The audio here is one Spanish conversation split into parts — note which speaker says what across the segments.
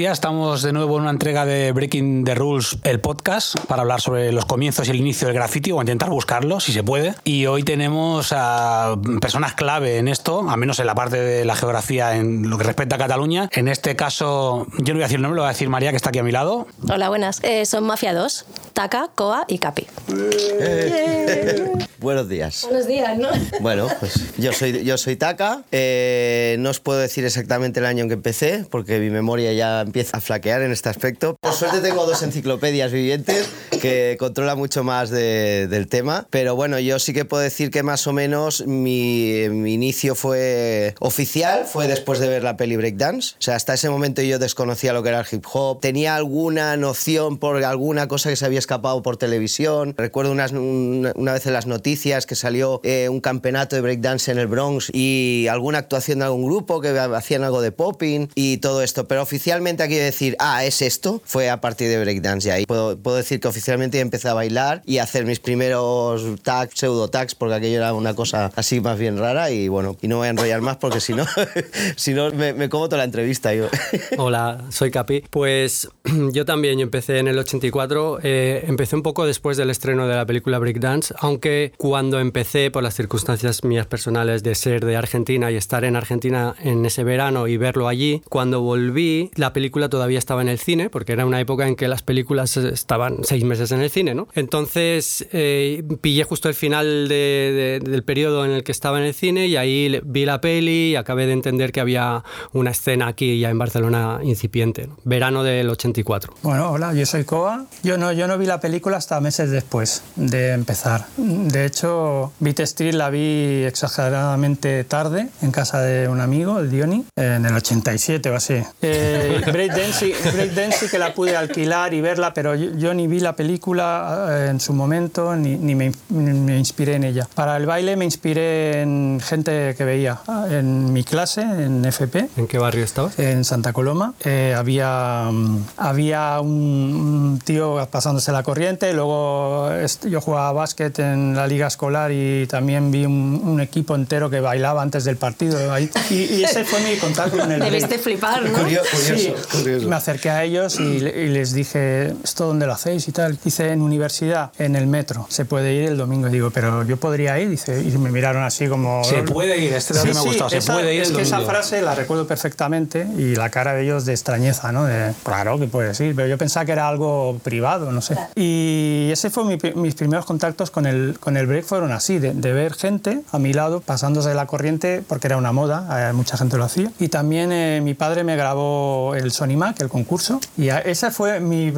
Speaker 1: Días, estamos de nuevo en una entrega de Breaking the Rules, el podcast, para hablar sobre los comienzos y el inicio del graffiti o intentar buscarlo, si se puede. Y hoy tenemos a personas clave en esto, al menos en la parte de la geografía en lo que respecta a Cataluña. En este caso, yo no voy a decir el nombre, lo voy a decir María, que está aquí a mi lado.
Speaker 2: Hola, buenas. Eh, son Mafia 2, Taka, Coa y Capi.
Speaker 3: Buenos días.
Speaker 2: Buenos días, ¿no?
Speaker 3: Bueno, pues yo soy, yo soy Taka. Eh, no os puedo decir exactamente el año en que empecé, porque mi memoria ya empieza a flaquear en este aspecto. Por suerte tengo dos enciclopedias vivientes que controla mucho más de- del tema. Pero bueno, yo sí que puedo decir que más o menos mi, mi inicio fue oficial, fue después de ver la peli Breakdance. O sea, hasta ese momento yo desconocía lo que era el hip hop. Tenía alguna noción por alguna cosa que se había escapado por televisión. Recuerdo unas- una, una vez en las noticias que salió eh, un campeonato de breakdance en el Bronx y alguna actuación de algún grupo que hacían algo de popping y todo esto. Pero oficialmente aquí decir, ah, es esto, fue a partir de breakdance. Y ahí puedo, puedo decir que oficialmente empecé a bailar y a hacer mis primeros tags, pseudo tags, porque aquello era una cosa así más bien rara. Y bueno, y no voy a enrollar más porque si no, si no me, me como toda la entrevista yo.
Speaker 4: Hola, soy Capi. Pues yo también, yo empecé en el 84, eh, empecé un poco después del estreno de la película Breakdance, aunque cuando empecé, por las circunstancias mías personales de ser de Argentina y estar en Argentina en ese verano y verlo allí, cuando volví, la película todavía estaba en el cine, porque era una época en que las películas estaban seis meses en el cine, ¿no? Entonces eh, pillé justo el final de- de- del periodo en el que estaba en el cine y ahí vi la peli y acabé de entender que había una escena aquí ya en Barcelona incipiente, ¿no? verano del 84.
Speaker 5: Bueno, hola, yo soy Koa. Yo no, yo no vi la película hasta meses después de empezar. De hecho, Beat Street la vi exageradamente tarde en casa de un amigo, el Diony, en el 87 o así. Eh, Sí que la pude alquilar y verla, pero yo, yo ni vi la película eh, en su momento ni, ni me, me inspiré en ella. Para el baile me inspiré en gente que veía. En mi clase, en FP,
Speaker 4: ¿En qué barrio estabas?
Speaker 5: en Santa Coloma. Eh, había, mm, había un, un tío pasándose la corriente, luego yo jugaba básquet en la liga escolar y también vi un, un equipo entero que bailaba antes del partido. ahí. Y, y ese fue mi contacto con el
Speaker 2: Debiste flipar, ¿no?
Speaker 3: Curio- curioso,
Speaker 5: Sí,
Speaker 3: curioso.
Speaker 5: me acerqué a ellos y, y les dije, ¿esto dónde lo hacéis y tal? Dice, en universidad, en el metro. Se puede ir el domingo. Y digo, pero yo podría ir. Dice, y me miraron así como...
Speaker 1: Se puede ir, este dato
Speaker 5: Sí,
Speaker 1: me ha
Speaker 5: sí,
Speaker 1: gustado, se
Speaker 5: esa-
Speaker 1: puede ir
Speaker 5: Es
Speaker 1: el
Speaker 5: que esa frase la recuerdo perfectamente y la cara de ellos de extrañeza, ¿no? De, claro que puedes ir, pero yo pensaba que era algo privado, no sé. Y ese fue mi mis primeros contactos con el, con el break, fueron así, de, de ver gente a mi lado pasándose la corriente, porque era una moda, eh, mucha gente lo hacía. Y también eh, mi padre me grabó el Sony Mac, el concurso, y esa fue mi,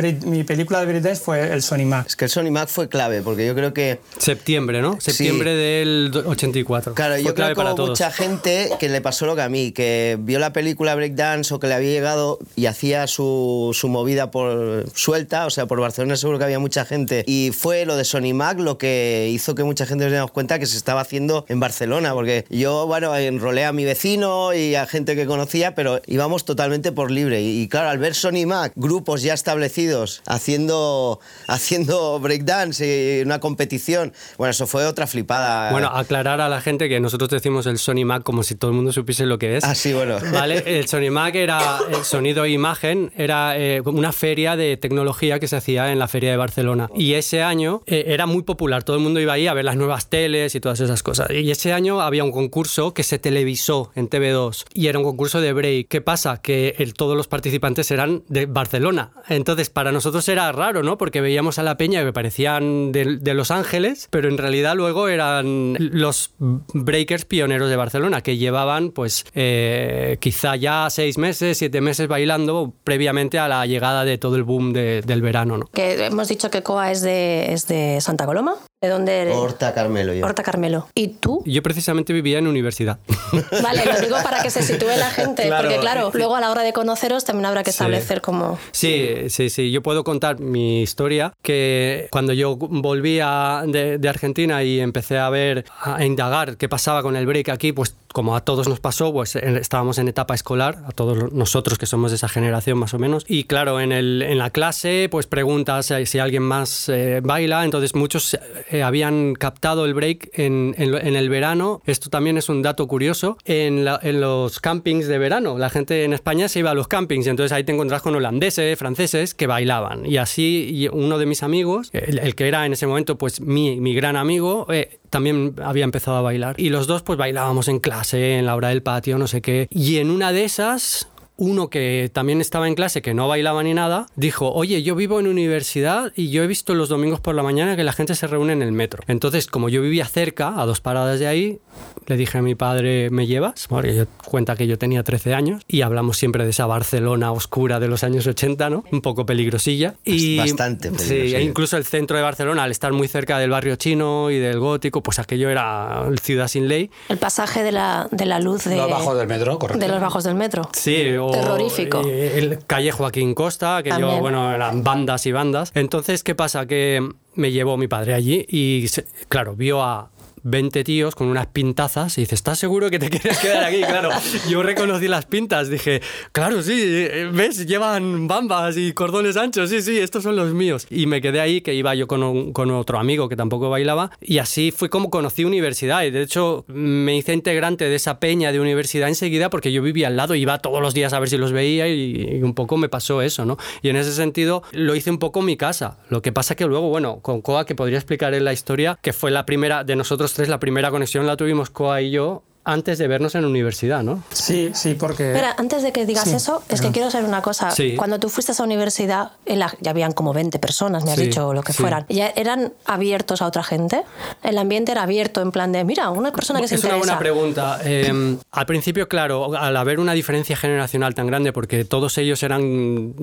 Speaker 5: película de breakdance, fue el Sony Mac.
Speaker 3: Es que el Sony Mac fue clave, porque yo creo que
Speaker 4: Septiembre, ¿no? Septiembre del do- 84.
Speaker 3: Claro,
Speaker 4: Fue
Speaker 3: yo
Speaker 4: clave
Speaker 3: creo que
Speaker 4: para
Speaker 3: hubo
Speaker 4: todos.
Speaker 3: mucha gente que le pasó lo que a mí, que vio la película Breakdance o que le había llegado y hacía su, su movida por suelta, o sea, por Barcelona seguro que había mucha gente. Y fue lo de Sony Mac lo que hizo que mucha gente nos diéramos cuenta que se estaba haciendo en Barcelona, porque yo, bueno, enrolé a mi vecino y a gente que conocía, pero íbamos totalmente por libre. Y, y claro, al ver Sony Mac, grupos ya establecidos haciendo, haciendo breakdance y una competición, bueno, eso fue otra flipada.
Speaker 4: Bueno, aclarar a la gente que nosotros decimos el Sony Mac como si todo el mundo supiese lo que es.
Speaker 3: Ah, sí, bueno.
Speaker 4: Vale, el Sony Mac era el sonido e imagen, era eh, una feria de tecnología que se hacía en la feria de Barcelona. Y ese año eh, era muy popular, todo el mundo iba ahí a ver las nuevas teles y todas esas cosas. Y ese año había un concurso que se televisó en TV2 y era un concurso de break. ¿Qué pasa? Que el- todos los participantes eran de Barcelona. Entonces, para nosotros era raro, ¿no? Porque veíamos a la peña que parecían de, Los Ángeles, pero en realidad luego eran los breakers pioneros de Barcelona, que llevaban, pues, eh, quizá ya seis meses, siete meses bailando previamente a la llegada de todo el boom de- del verano, ¿no?
Speaker 2: Que hemos dicho que Coa es de, es de Santa Coloma. ¿De dónde eres?
Speaker 3: Horta Carmelo yo.
Speaker 2: Horta Carmelo. ¿Y tú?
Speaker 4: Yo precisamente vivía en universidad.
Speaker 2: Vale, lo digo para que se sitúe la gente,
Speaker 4: Claro.
Speaker 2: porque claro, luego a la hora de conoceros también habrá que
Speaker 4: Sí.
Speaker 2: establecer como...
Speaker 4: Sí, sí, sí. Yo puedo contar mi historia, que cuando yo volví a- de, de Argentina y empecé a ver, a indagar qué pasaba con el break aquí, pues como a todos nos pasó, pues estábamos en etapa escolar, a todos nosotros que somos de esa generación más o menos. Y claro, en, el, en la clase, pues preguntas si, si alguien más eh, baila. Entonces muchos eh, habían captado el break en, en el verano. Esto también es un dato curioso. La- en los campings de verano, la gente en España se iba a los campings. Y entonces ahí te encontrás con holandeses, franceses que bailaban. Y así uno de mis amigos, el, que era en ese momento pues mi, mi gran amigo, eh, también había empezado a bailar. Y los dos pues bailábamos en clase, en la hora del patio, no sé qué. Y en una de esas uno que también estaba en clase, que no bailaba ni nada, dijo, oye, yo vivo en universidad y yo he visto los domingos por la mañana que la gente se reúne en el metro. Entonces, como yo vivía cerca, a dos paradas de ahí, le dije a mi padre, ¿me llevas? Porque yo cuenta que yo tenía 13 años y hablamos siempre de esa Barcelona oscura de los años 80, ¿no? Un poco peligrosilla. Y,
Speaker 3: Bastante
Speaker 4: Sí,
Speaker 3: peligrosilla.
Speaker 4: e incluso el centro de Barcelona, al estar muy cerca del barrio chino y del gótico, pues aquello era ciudad sin ley.
Speaker 2: El pasaje de la, de la luz de,
Speaker 1: Los bajos del metro, correcto.
Speaker 2: de los bajos del metro.
Speaker 4: Sí, o
Speaker 2: Terrorífico.
Speaker 4: eh, El calle Joaquín Costa, que yo, bueno, eran bandas y bandas. Entonces, ¿qué pasa? Que me llevó mi padre allí y, claro, vio a 20 tíos con unas pintazas y dice, ¿estás seguro que te quieres quedar aquí? Claro, yo reconocí las pintas, dije, claro, sí, eh, ¿ves? Llevan bambas y cordones anchos, sí, sí, estos son los míos. Y me quedé ahí, que iba yo con, un- con otro amigo que tampoco bailaba, y así fue como conocí universidad. Y de hecho, me hice integrante de esa peña de universidad enseguida porque yo vivía al lado, iba todos los días a ver si los veía y, y un poco me pasó eso, ¿no? Y en ese sentido lo hice un poco mi casa. Lo que pasa que luego, bueno, con Coa, que podría explicar en la historia, que fue la primera, de nosotros tres, la primera conexión la tuvimos Coa y yo antes de vernos en la universidad, ¿no?
Speaker 5: Sí, sí, porque...
Speaker 2: Espera, antes de que digas
Speaker 5: Sí,
Speaker 2: eso, es que quiero saber una cosa.
Speaker 4: Sí.
Speaker 2: Cuando tú fuiste a esa universidad, en la- ya habían como 20 personas, me has
Speaker 4: Sí,
Speaker 2: dicho, o lo que
Speaker 4: sí.
Speaker 2: fueran. ¿Ya eran abiertos a otra gente? ¿El ambiente era abierto en plan de, mira, una persona que se
Speaker 4: es una
Speaker 2: interesa?
Speaker 4: buena pregunta. Eh, al principio, claro, al haber una diferencia generacional tan grande, porque todos ellos eran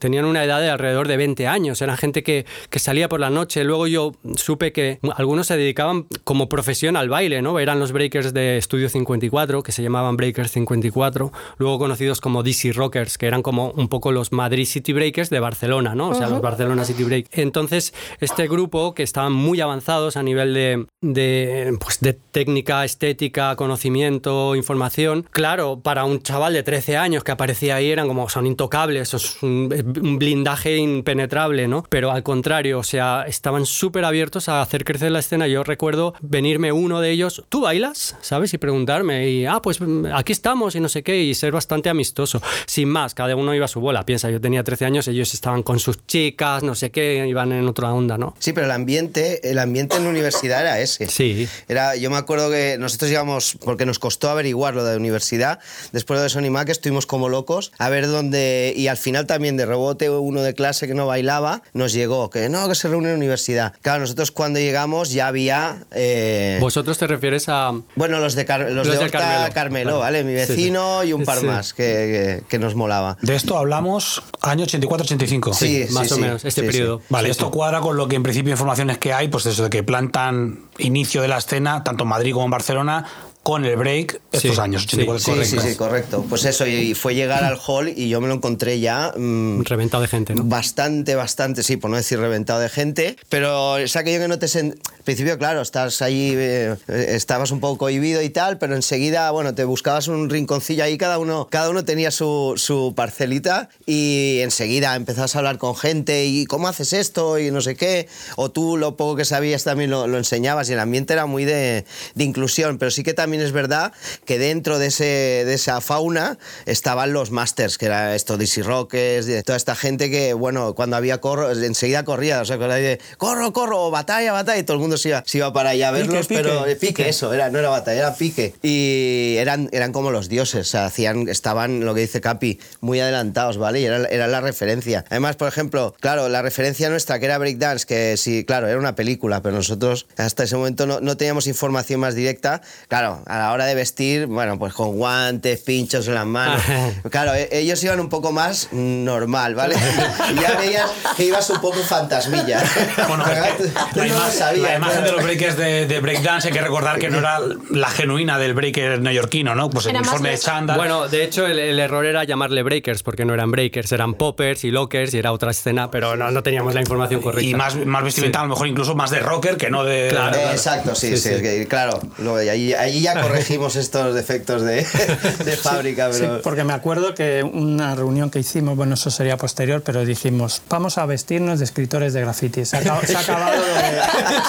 Speaker 4: tenían una edad de alrededor de 20 años, eran gente que, que salía por la noche. Luego yo supe que algunos se dedicaban como profesión al baile, ¿no? Eran los breakers de Estudio 54, que se llamaban Breakers 54, luego conocidos como DC Rockers, que eran como un poco los Madrid City Breakers de Barcelona, ¿no? O sea, los Barcelona City Break. Entonces, este grupo, que estaban muy avanzados a nivel de, de, pues, de técnica, estética, conocimiento, información, claro, para un chaval de 13 años que aparecía ahí eran como, son intocables, es un, un blindaje impenetrable, ¿no? Pero al contrario, o sea, estaban súper abiertos a hacer crecer la escena. Yo recuerdo venirme uno de ellos, ¿tú bailas? ¿Sabes? Y preguntarme, y ah, pues mm, aquí estamos y no sé qué, y ser bastante amistoso. Sin más, cada uno iba a su bola. Piensa, yo tenía 13 años, ellos estaban con sus chicas, no sé qué, iban en otra onda, ¿no?
Speaker 3: Sí, pero el ambiente, el ambiente en la universidad era ese.
Speaker 4: Sí.
Speaker 3: Era, yo me acuerdo que nosotros íbamos, porque nos costó averiguar lo de la universidad, después de Sony Mac estuvimos como locos a ver dónde, y al final también de rebote uno de clase que no bailaba, nos llegó, que no, que se reúne en la universidad. Claro, nosotros cuando llegamos ya había... eh,
Speaker 4: ¿Vosotros te refieres a...?
Speaker 3: bueno, los de, Car- los
Speaker 4: Los
Speaker 3: de
Speaker 4: de
Speaker 3: Horta
Speaker 4: Carmelo.
Speaker 3: Carmelo,
Speaker 4: Claro.
Speaker 3: ¿vale? Mi
Speaker 4: Sí, sí.
Speaker 3: vecino y un par
Speaker 4: Sí.
Speaker 3: más que, que- que nos molaba.
Speaker 1: De esto hablamos año 84-85.
Speaker 3: Sí,
Speaker 4: más
Speaker 3: sí,
Speaker 4: o
Speaker 3: sí.
Speaker 4: menos, este
Speaker 3: Sí, sí.
Speaker 4: periodo.
Speaker 1: Vale,
Speaker 4: Sí,
Speaker 1: esto
Speaker 4: sí.
Speaker 1: cuadra con lo que en principio informaciones que hay, pues eso de que plantan inicio de la escena, tanto en Madrid como en Barcelona, con el break estos
Speaker 4: Sí,
Speaker 1: años,
Speaker 4: sí,
Speaker 1: 84
Speaker 3: Sí, sí, sí, correcto. Pues eso, y fue llegar al hall y yo me lo encontré ya mm,
Speaker 4: Reventado de gente, ¿no?
Speaker 3: Bastante, bastante, sí, por no decir reventado de gente, pero es aquello que no te... sen- Al principio, claro, estás ahí, eh, estabas un poco cohibido y tal, pero enseguida, bueno, te buscabas un rinconcillo ahí, cada uno, cada uno tenía su, su parcelita y enseguida empezabas a hablar con gente y cómo haces esto y no sé qué, o tú lo poco que sabías también lo, lo enseñabas y el ambiente era muy de, de inclusión, pero sí que también es verdad que dentro de, ese, de esa fauna estaban los masters, que era esto, DC Rockers, de toda esta gente que, bueno, cuando había corro, enseguida corría, o sea, de corro, corro, batalla, batalla, y todo el mundo se iba, se iba para allá a verlos,
Speaker 5: pique,
Speaker 3: pero eh, pique,
Speaker 5: pique.
Speaker 3: eso, era, no era batalla, era pique. Y eran, eran como los dioses, o sea, hacían, estaban, lo que dice Capi, muy adelantados, ¿vale? Y era, era la referencia. Además, por ejemplo, claro, la referencia nuestra, que era Breakdance, que sí, claro, era una película, pero nosotros hasta ese momento no, no teníamos información más directa. Claro, a la hora de vestir, bueno, pues con guantes, pinchos en las manos. Claro, e- ellos iban un poco más normal, ¿vale? ya veías que ibas un poco fantasmilla.
Speaker 1: Bueno, la, imagen, la imagen
Speaker 3: claro.
Speaker 1: de los breakers de, de breakdance hay que recordar que no era la genuina del breaker neoyorquino, ¿no? Pues el
Speaker 2: Era
Speaker 1: uniforme de chándal.
Speaker 4: Bueno, de hecho, el, el error era llamarle breakers, porque no eran breakers, eran poppers y lockers y era otra escena, pero no, no teníamos la información correcta.
Speaker 1: y más, más vestimenta, a lo mejor incluso más de rocker que no de.
Speaker 4: Claro.
Speaker 3: Eh, Exacto, sí, sí,
Speaker 4: Sí, sí.
Speaker 3: es que, claro. Luego, y ahí, ahí ya corregimos estos defectos de, de fábrica,
Speaker 5: Sí,
Speaker 3: pero...
Speaker 5: porque me acuerdo que una reunión que hicimos, bueno, eso sería posterior, pero dijimos, vamos a vestirnos de escritores de graffiti. Se ha, acab- se ha acabado de...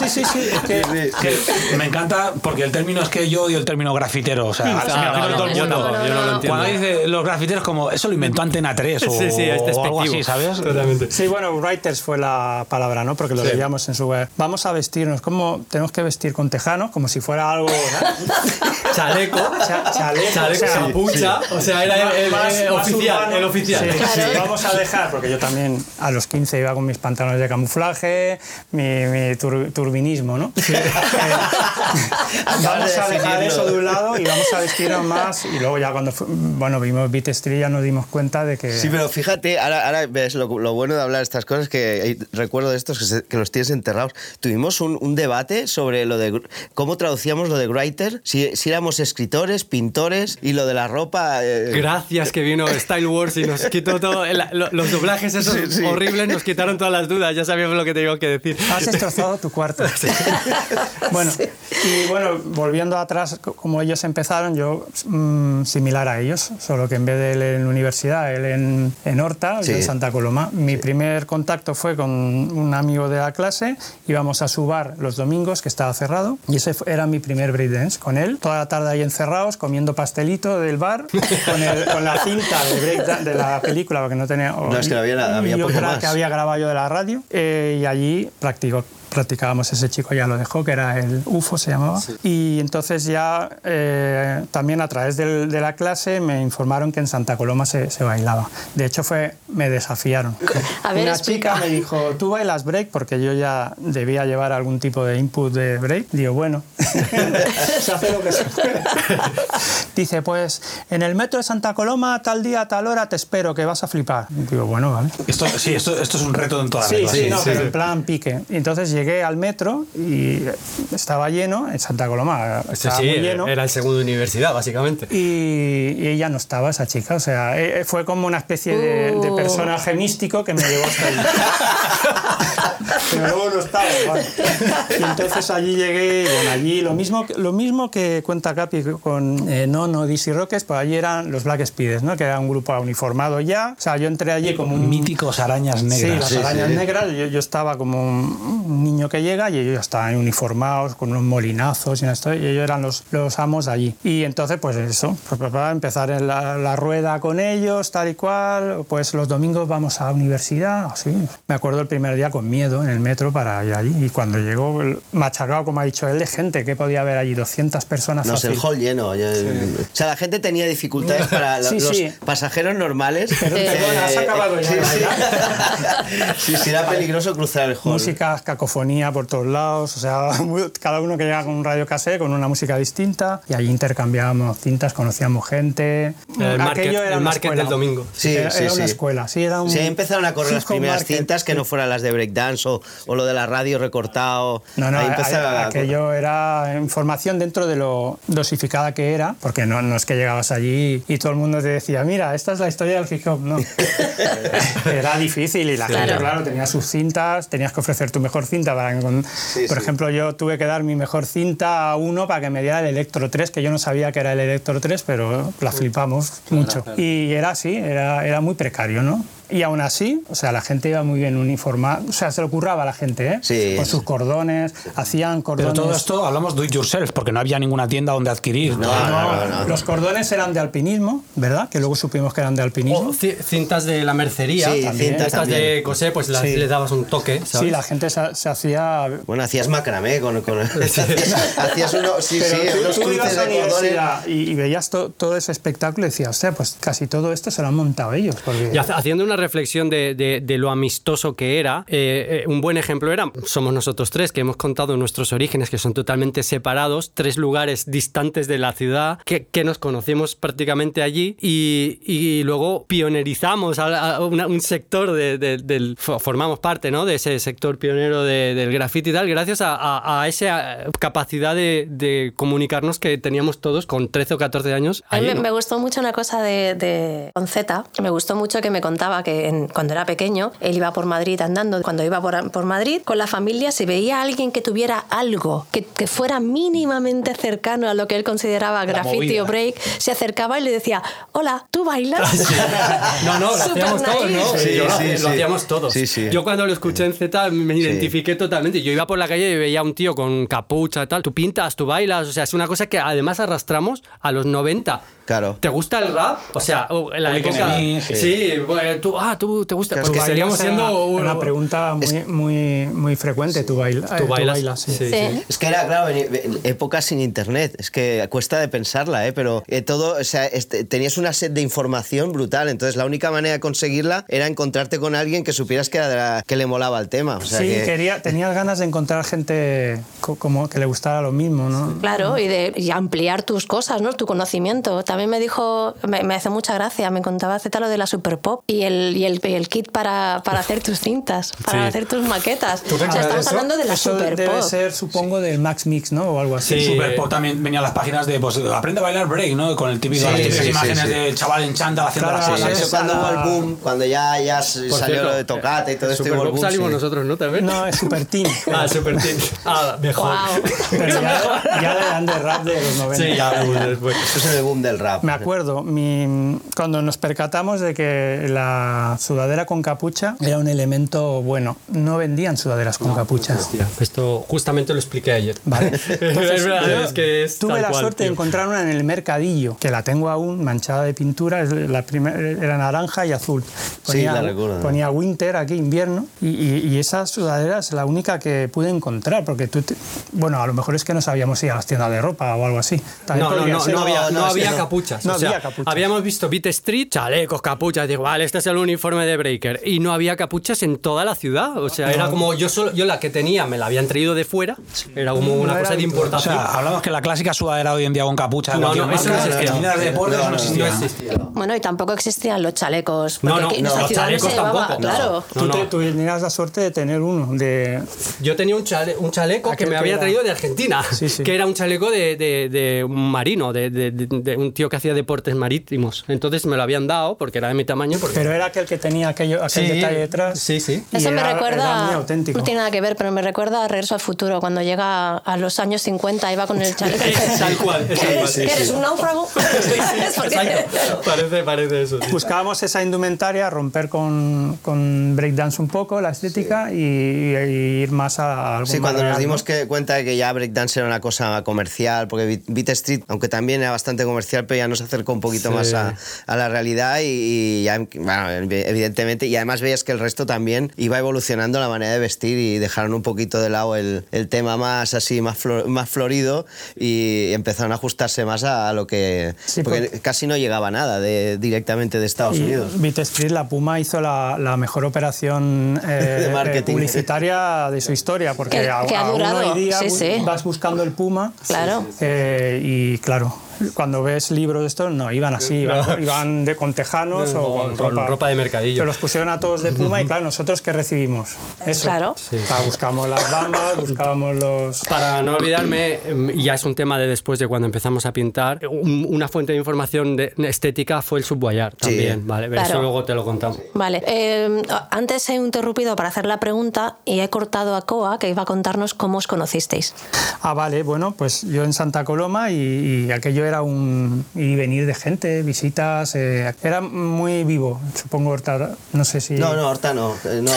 Speaker 5: Sí, sí, sí, es que...
Speaker 1: Que me encanta porque el término es que yo odio el término grafitero. O sea,
Speaker 4: Ah, yo no lo entiendo.
Speaker 1: Cuando dice los grafiteros, como eso lo inventó Antena 3 o,
Speaker 4: Sí, sí, es
Speaker 1: o algo así. ¿sabes?
Speaker 4: Totalmente.
Speaker 5: Sí, bueno, writers fue la palabra, ¿no? Porque lo leíamos en su web. Vamos a vestirnos, como tenemos que vestir con tejano, como si fuera algo...
Speaker 4: Chaleco.
Speaker 5: Cha- chaleco,
Speaker 4: Chaleco,
Speaker 5: o sea,
Speaker 4: capucha. O sea, era el, el-
Speaker 5: Más-
Speaker 4: el
Speaker 5: más
Speaker 4: oficial.
Speaker 5: urbano.
Speaker 4: El oficial.
Speaker 5: Sí, sí, vamos a dejar, porque yo también a los 15 iba con mis pantalones de camuflaje, mi, mi tur- turbinismo, ¿no? Vamos a dejar eso de un lado y vamos a vestirnos más. Y luego ya cuando fu- bueno, vimos Beat Street ya nos dimos cuenta de que...
Speaker 3: Sí, pero fíjate, ahora, ahora ves lo, lo bueno de hablar de estas cosas, que hay- recuerdo de estos que, se- que los tienes enterrados. Tuvimos un, un debate sobre lo de cómo traducíamos lo de writer, si, si éramos escritores, pintores y lo de la ropa. eh,
Speaker 4: Gracias que vino Style Wars y nos quitó todo. el- lo- los doblajes esos
Speaker 3: Sí, sí.
Speaker 4: horribles nos quitaron todas las dudas. Ya sabíamos lo que teníamos que decir.
Speaker 5: Has destrozado tu cuarto. Bueno, y bueno, volviendo atrás, co- como ellos empezaron, yo mm, similar a ellos, solo que en vez de él en universidad, él en, en Horta,
Speaker 3: Sí.
Speaker 5: yo en Santa Coloma. Mi primer contacto fue con un amigo de la clase, íbamos a su bar los domingos, que estaba cerrado, y ese era mi primer breakdance con él, toda la tarde ahí encerrados, comiendo pastelito del bar, con, el- con la cinta de, breakdan- de la película, porque no tenía...
Speaker 3: No, es que había nada, había
Speaker 5: y
Speaker 3: poco
Speaker 5: otra
Speaker 3: más.
Speaker 5: que había grabado yo de la radio, eh, y allí practicó practicábamos ese chico ya lo dejó que era el UFO se llamaba. Y entonces ya eh, también a través del- de la clase me informaron que en Santa Coloma se, se bailaba. De hecho fue me desafiaron.
Speaker 2: A ver,
Speaker 5: una
Speaker 2: explica.
Speaker 5: chica me dijo tú bailas break porque yo ya debía llevar algún tipo de input de break. Digo bueno se hace lo que se puede dice pues en el metro de Santa Coloma tal día tal hora te espero que vas a flipar digo bueno vale
Speaker 1: Esto, sí, esto, esto es un reto en toda la
Speaker 5: Sí,
Speaker 1: regla.
Speaker 5: sí, no, pero en plan pique. Entonces llegué al metro y estaba lleno, en Santa Coloma, estaba
Speaker 4: sí,
Speaker 5: muy lleno.
Speaker 4: era el segundo de universidad, básicamente.
Speaker 5: Y, y ella no estaba, esa chica. O sea, eh, fue como una especie de, de
Speaker 2: Uh.
Speaker 5: personaje místico que me llevó hasta allí. Pero luego no estaba. vale. Y entonces allí llegué, y bueno, allí lo mismo, que- lo mismo que cuenta Capi con eh, No, no, DC Rockets, pues allí eran los Black Spides, ¿no? que era un grupo uniformado ya. O sea, yo entré allí como un
Speaker 1: Míticos arañas negras.
Speaker 5: Sí, las
Speaker 3: Sí,
Speaker 5: arañas
Speaker 3: sí.
Speaker 5: negras. Yo, yo estaba como un, un niño que llega y ellos ya estaban uniformados con unos molinazos y, historia, y ellos eran los, los amos de allí. Y entonces, pues eso, pues, pues, para empezar en la, la rueda con ellos, tal y cual. Pues los domingos vamos a la universidad, así. Me acuerdo el primer día con miedo en el metro para ir allí. Y cuando llegó, machacado, como ha dicho él, de gente, que podía haber allí 200 personas.
Speaker 3: No el hall lleno. yo- O sea, la gente tenía dificultades para
Speaker 5: Sí,
Speaker 3: los
Speaker 5: sí.
Speaker 3: pasajeros normales.
Speaker 5: Pero, perdona, has acabado ya
Speaker 3: sí, sí. sí, sí, era peligroso cruzar el hall.
Speaker 5: música, cacofonía por todos lados, o sea, muy- cada uno que llega con un radio cassette, con una música distinta, y allí intercambiábamos cintas, conocíamos gente.
Speaker 4: El market-
Speaker 5: Aquello era
Speaker 4: el
Speaker 5: una
Speaker 4: market
Speaker 5: escuela.
Speaker 4: del domingo.
Speaker 3: Sí,
Speaker 5: era,
Speaker 3: sí,
Speaker 5: era una
Speaker 3: sí.
Speaker 5: escuela, sí, era un...
Speaker 3: Sí, empezaron a correr las primeras
Speaker 5: market,
Speaker 3: cintas que no fueran las de breakdance o, o lo de la radio recortado.
Speaker 5: No, no,
Speaker 3: ahí
Speaker 5: a-
Speaker 3: empezaba
Speaker 5: a- aquello era información dentro de lo dosificada que era, porque no, no es que llegabas allí y todo el mundo te decía, mira, esta es la historia del hip hop, no. era difícil y la gente,
Speaker 2: Claro.
Speaker 5: claro, tenía sus cintas, tenías que ofrecer tu mejor cinta para Por
Speaker 3: sí.
Speaker 5: ejemplo, yo tuve que dar mi mejor cinta a uno para que me diera el Electro 3, que yo no sabía que era el Electro 3, pero la flipamos mucho. Y era así, era, era muy precario, ¿no? Y aún así, o sea, la gente iba muy bien uniformada, o sea, se lo curraba a la gente, ¿eh?
Speaker 3: Sí,
Speaker 5: Con sus cordones, hacían cordones.
Speaker 1: Pero todo esto hablamos do it yourself, porque no había ninguna tienda donde adquirir.
Speaker 3: No, no, no, no.
Speaker 5: Los cordones eran de alpinismo, ¿verdad? Que luego supimos que eran de alpinismo.
Speaker 4: O ci- cintas de la mercería.
Speaker 3: Sí,
Speaker 4: también.
Speaker 3: cintas
Speaker 4: Estas de coser, pues las,
Speaker 5: Sí.
Speaker 4: les dabas un toque, ¿sabes?
Speaker 5: Sí, la gente se, se hacía
Speaker 3: Bueno, hacías macramé con... con hacías, uno, sí,
Speaker 5: Pero
Speaker 3: sí,
Speaker 5: tú,
Speaker 3: unos
Speaker 5: tú ibas
Speaker 3: cruces
Speaker 5: a la
Speaker 3: de cordones.
Speaker 5: universidad y, y veías to- todo ese espectáculo y decías, hostia, pues casi todo esto se lo han montado ellos. Porque...
Speaker 4: Y haciendo una reflexión de, de- de lo amistoso que era, eh, eh, un buen ejemplo era, somos nosotros tres, que hemos contado nuestros orígenes, que son totalmente separados, tres lugares distantes de la ciudad, que, que nos conocimos prácticamente allí y, y luego pionerizamos a, a una- un sector de- de- del... fo- formamos parte ¿no? de ese sector pionero de- del graffiti y tal, gracias a, a- a esa capacidad de, comunicarnos que teníamos todos con 13 o 14 años.
Speaker 2: A mí
Speaker 4: allí,
Speaker 2: me,
Speaker 4: ¿no?
Speaker 2: me gustó mucho una cosa de, de con Z, me gustó mucho que me contaba que que en- cuando era pequeño, él iba por Madrid andando, cuando iba por, por Madrid con la familia, si veía a alguien que tuviera algo que, que fuera mínimamente cercano a lo que él consideraba graffiti
Speaker 1: movida.
Speaker 2: o break, se acercaba y le decía, hola, ¿tú bailas?
Speaker 4: No, no, lo hacíamos todos, ¿no?
Speaker 3: Sí,
Speaker 4: Yo lo,
Speaker 3: sí,
Speaker 4: lo
Speaker 3: sí.
Speaker 4: hacíamos todos.
Speaker 3: Sí, sí.
Speaker 4: Yo cuando lo escuché en Z me identifiqué totalmente. Yo iba por la calle y veía a un tío con capucha y tal. Tú pintas, tú bailas. O sea, es una cosa que además arrastramos a los 90.
Speaker 3: Claro.
Speaker 4: ¿Te gusta el rap? O sea, oh, la época. Sí,
Speaker 1: sí.
Speaker 4: bueno, tú, ah, tú te gusta. Porque
Speaker 3: es que
Speaker 4: seguíamos
Speaker 5: Bailas
Speaker 4: siendo.
Speaker 5: una pregunta muy, muy, muy frecuente. ¿Tú, baila- eh,
Speaker 4: ¿Tú bailas?
Speaker 5: sí.
Speaker 4: Sí.
Speaker 2: Sí.
Speaker 3: Es que era, claro, en, en épocas sin internet. Es que cuesta de pensarla, ¿eh? Pero eh, todo, o sea, este, tenías una sed de información brutal. Entonces, la única manera de conseguirla era encontrarte con alguien que supieras que, era de la- que le molaba el tema. O sea,
Speaker 5: sí,
Speaker 3: que-
Speaker 5: quería, tenías ganas de encontrar gente co- como que le gustara lo mismo, ¿no?
Speaker 2: Claro, y de y ampliar tus cosas, ¿no? Tu conocimiento. También me dijo, me, me hace mucha gracia, me contaba Z lo de la Super Pop y el, y el, y el kit para, para hacer tus cintas, para
Speaker 4: Sí.
Speaker 2: hacer tus maquetas. O sea, estamos
Speaker 5: eso-
Speaker 2: hablando de la
Speaker 5: eso
Speaker 2: Super
Speaker 5: debe
Speaker 2: Pop.
Speaker 5: ser, supongo, del Max Mix, ¿no? O algo así.
Speaker 4: Sí.
Speaker 1: Super Pop también venían las páginas de pues, aprende a bailar break, ¿no? Con el típico,
Speaker 3: Sí,
Speaker 1: las típicas
Speaker 3: sí, sí,
Speaker 1: imágenes
Speaker 3: sí.
Speaker 1: del chaval en chándal haciendo
Speaker 5: Claro,
Speaker 1: las
Speaker 3: Sí, cuando hubo el boom, cuando ya, ya salió
Speaker 4: cierto,
Speaker 3: lo de Tocate y todo este
Speaker 4: Superpop
Speaker 3: boom,
Speaker 4: salimos
Speaker 3: sí.
Speaker 4: nosotros, ¿no? También.
Speaker 5: No, es Super Teen.
Speaker 4: Ah, Super Teen. Ah, mejor.
Speaker 2: Guau.
Speaker 5: Pero ya, ya de under rap de los 90.
Speaker 4: Sí, ya después.
Speaker 3: Eso es el boom del rap.
Speaker 5: Me acuerdo, mi- cuando nos percatamos de que la sudadera con capucha era un elemento bueno. No vendían sudaderas con capucha.
Speaker 4: Hostia, esto justamente lo expliqué ayer.
Speaker 5: Vale.
Speaker 4: es
Speaker 5: Entonces,
Speaker 4: verdad,
Speaker 5: yo
Speaker 4: es que es
Speaker 5: tuve la
Speaker 4: cual,
Speaker 5: suerte de
Speaker 4: tío.
Speaker 5: encontrar una en el mercadillo, que la tengo aún manchada de pintura, es la primer- era naranja y azul.
Speaker 3: Sí, la recuerdo.
Speaker 5: Ponía winter aquí, invierno, y, y- y esa sudadera es la única que pude encontrar, porque tú, te- bueno, a lo mejor es que no sabíamos ir a las tiendas de ropa o algo así. También
Speaker 4: No, no, no,
Speaker 5: ser.
Speaker 4: no había,
Speaker 3: No,
Speaker 4: no
Speaker 3: no, es
Speaker 4: había
Speaker 3: no.
Speaker 4: capuchas.
Speaker 5: No
Speaker 4: o sea,
Speaker 5: había capuchas.
Speaker 4: Habíamos visto Beat Street, chalecos, capuchas. Digo, vale, este es el uniforme de Breaker. Y no había capuchas en toda la ciudad. O sea, era como yo solo, yo la que tenía me la habían traído de fuera. Era como una
Speaker 5: No
Speaker 4: cosa de
Speaker 1: O
Speaker 4: importación.
Speaker 1: sea, hablamos que la clásica sudadera hoy en día con capucha
Speaker 4: No, no, eso no existía.
Speaker 1: deportes
Speaker 3: No,
Speaker 1: no,
Speaker 3: no,
Speaker 1: existía.
Speaker 4: no existía.
Speaker 2: Bueno, y tampoco existían los chalecos.
Speaker 4: No, no, no, los chalecos tampoco.
Speaker 2: Claro.
Speaker 5: Tú,
Speaker 4: no.
Speaker 5: te- tú tenías la suerte de tener uno, de...
Speaker 4: Yo tenía un, chale- un chaleco que me había traído de Argentina,
Speaker 5: Sí, sí.
Speaker 4: que era un chaleco de, de- de un marino, de, de- de- de un tío que hacía deportes marítimos. Entonces me lo habían dado porque era de mi tamaño. Porque...
Speaker 5: Pero era aquel que tenía aquello, aquel
Speaker 4: Sí,
Speaker 5: detalle detrás.
Speaker 4: sí, sí.
Speaker 5: y
Speaker 2: Eso me
Speaker 5: era-
Speaker 2: recuerda.
Speaker 5: era muy auténtico.
Speaker 2: No tiene nada que ver, pero me recuerda a Regreso al Futuro, cuando llega a los años 50 iba con el chaleco.
Speaker 4: Tal cual, es
Speaker 2: ¿Eres,
Speaker 4: sí,
Speaker 2: eres
Speaker 4: sí.
Speaker 2: un náufrago?
Speaker 4: Parece, parece eso. sí.
Speaker 5: Buscábamos esa indumentaria, romper con, con breakdance un poco, la estética, y, y ir más a algo
Speaker 3: Sí, cuando nos dimos
Speaker 5: ¿no?
Speaker 3: que, cuenta de que ya breakdance era una cosa comercial, porque Beat- Beat Street, aunque también era bastante comercial, pero ya nos acercó un poquito
Speaker 4: Sí.
Speaker 3: más a, a la realidad y, y ya, bueno, evidentemente, y además veías que el resto también iba evolucionando la manera de vestir y dejaron un poquito de lado el, el tema más así, más, flor- más florido y empezaron a ajustarse más a, a lo que...
Speaker 5: Sí,
Speaker 3: porque
Speaker 5: por-
Speaker 3: casi no llegaba nada de, directamente de Estados
Speaker 5: Y
Speaker 3: Unidos.
Speaker 5: Beat Street, la Puma hizo la, la mejor operación eh,
Speaker 3: De marketing.
Speaker 5: eh, publicitaria de su historia, porque
Speaker 2: Que-
Speaker 5: a-
Speaker 2: que ha
Speaker 5: aún
Speaker 2: durado,
Speaker 5: hoy día
Speaker 2: sí, sí.
Speaker 5: vas buscando el Puma
Speaker 2: Claro.
Speaker 5: eh, y claro, cuando ves libros de estos, no, iban así, iban, iban de, con tejanos
Speaker 4: No,
Speaker 5: o con,
Speaker 4: con ropa de mercadillo.
Speaker 5: Se los pusieron a todos de Puma y claro, nosotros ¿qué recibimos? Eso.
Speaker 2: Claro.
Speaker 5: O sea, buscamos las bambas, buscábamos los...
Speaker 4: Para no olvidarme, em, ya es un tema de después de cuando empezamos a pintar, un- una fuente de información de- estética fue el Subwayar también, ¿vale? Pero
Speaker 2: Claro.
Speaker 4: Eso luego te lo contamos.
Speaker 2: Vale, eh, antes he interrumpido para hacer la pregunta y he cortado a Coa, que iba a contarnos cómo os conocisteis.
Speaker 5: Ah, vale, bueno, pues yo en Santa Coloma y, y aquello era un ir y venir de gente, visitas, eh, era muy vivo, supongo, Horta, no sé si...
Speaker 3: No, no, Horta no. eh, No,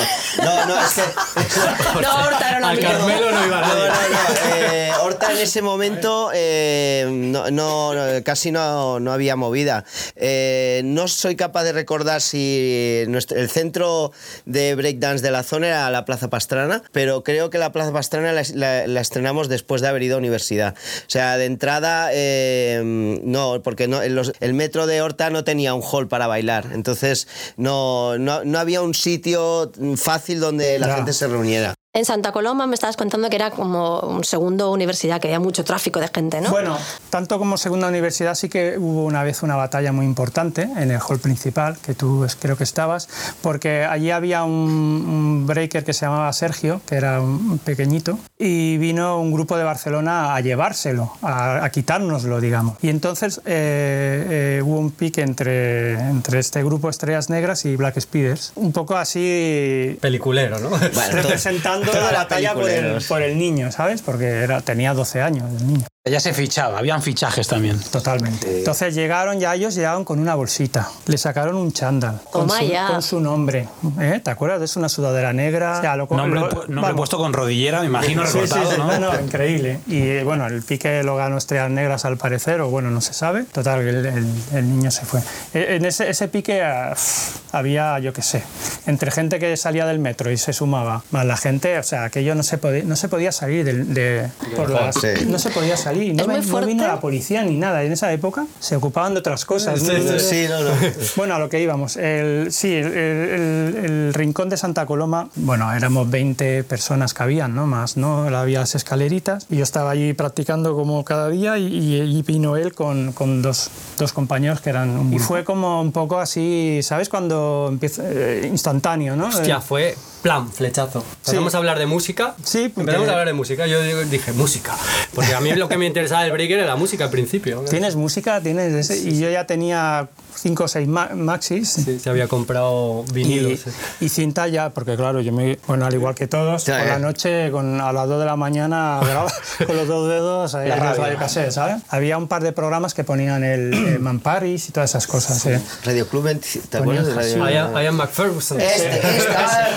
Speaker 3: no, no es que...
Speaker 2: No, Horta era un
Speaker 4: Al
Speaker 2: amigo.
Speaker 4: Carmelo no iba
Speaker 3: No,
Speaker 4: nadie.
Speaker 3: no, no. eh, Horta en ese momento eh, no, no, no, casi no, no había movida. Eh, no soy capaz de recordar si nuestro- el centro de breakdance de la zona era la Plaza Pastrana, pero creo que la Plaza Pastrana la, la- la estrenamos después de haber ido a universidad. O sea, de entrada, eh, no, porque no, los- el metro de Horta no tenía un hall para bailar. Entonces, no, no, no había un sitio fácil donde la gente se reuniera.
Speaker 2: En Santa Coloma me estabas contando que era como un segundo universidad, que había mucho tráfico de gente, ¿no?
Speaker 5: Bueno, tanto como segunda universidad sí que hubo una vez una batalla muy importante en el hall principal, que tú creo que estabas, porque allí había un, un breaker que se llamaba Sergio, que era un pequeñito, y vino un grupo de Barcelona a llevárselo, a, a quitárnoslo, digamos. Y entonces eh, eh, hubo un pique entre, entre este grupo Estrellas Negras y Black Speeders, un poco así
Speaker 4: Peliculero, ¿no?
Speaker 3: Bueno,
Speaker 5: representando
Speaker 3: todo
Speaker 5: la batalla por el, por el niño, ¿sabes? Porque era, tenía 12 años el niño.
Speaker 1: Ya se fichaba, habían fichajes también.
Speaker 5: Totalmente. Entonces llegaron, ya ellos llegaban con una bolsita. Le sacaron un chándal con,
Speaker 2: Toma
Speaker 5: su,
Speaker 2: ya.
Speaker 5: con su nombre. ¿Eh? ¿Te acuerdas de eso? Una sudadera negra. O sea, lo-
Speaker 1: Nombre,
Speaker 5: lo-
Speaker 1: pu- nombre
Speaker 5: vamos.
Speaker 1: puesto con rodillera, me imagino,
Speaker 5: Sí, sí,
Speaker 1: recortado,
Speaker 5: sí,
Speaker 1: ¿no?
Speaker 5: no, no, increíble. Y eh, bueno, el pique lo ganó Estrellas Negras al parecer, o bueno, no se sabe. Total, el, el- el niño se fue. Eh, En ese, ese pique pff, había, yo qué sé, entre gente que salía del metro y se sumaba, más la gente, o sea, aquello no se podía, no se podía salir del- de, por las-
Speaker 3: Sí.
Speaker 5: no se podía salir. No,
Speaker 2: Es muy
Speaker 5: ven- no vino la policía ni nada. En esa época se ocupaban de otras cosas. ¿no?
Speaker 3: Sí, no, no.
Speaker 5: Bueno, a lo que íbamos. El, sí, el, el- el rincón de Santa Coloma, bueno, éramos 20 personas que habían, ¿no? Más, ¿no? Había las escaleritas y yo estaba allí practicando como cada día y, y- y vino él con, con dos, dos compañeros que eran un Y fue como un poco así, ¿sabes? Cuando empieza, eh, instantáneo, ¿no?
Speaker 4: Hostia, fue plan, flechazo. Empezamos a hablar de música.
Speaker 5: Sí, porque-
Speaker 4: Empezamos a hablar de música. Yo dije, música. Porque a mí lo que me interesaba del breaker era la música al principio.
Speaker 5: Tienes música, tienes ese- y yo ya tenía cinco o seis ma- maxis
Speaker 4: Sí, se había comprado
Speaker 5: y,
Speaker 4: vinilos. sí.
Speaker 5: y cinta ya, porque claro, yo me, bueno, al igual que todos,
Speaker 3: Ya,
Speaker 5: por la
Speaker 3: eh.
Speaker 5: noche con, a las 2 de la mañana con los dos dedos ahí
Speaker 1: La radio.
Speaker 5: radiocassettes, ¿sabes? Había un par de programas que ponían el, el Man Paris y todas esas cosas. ¿eh?
Speaker 3: Radio Club 20, ¿te acuerdas de Radio
Speaker 4: Ian, Ian McPherson.
Speaker 3: Este, este, ah,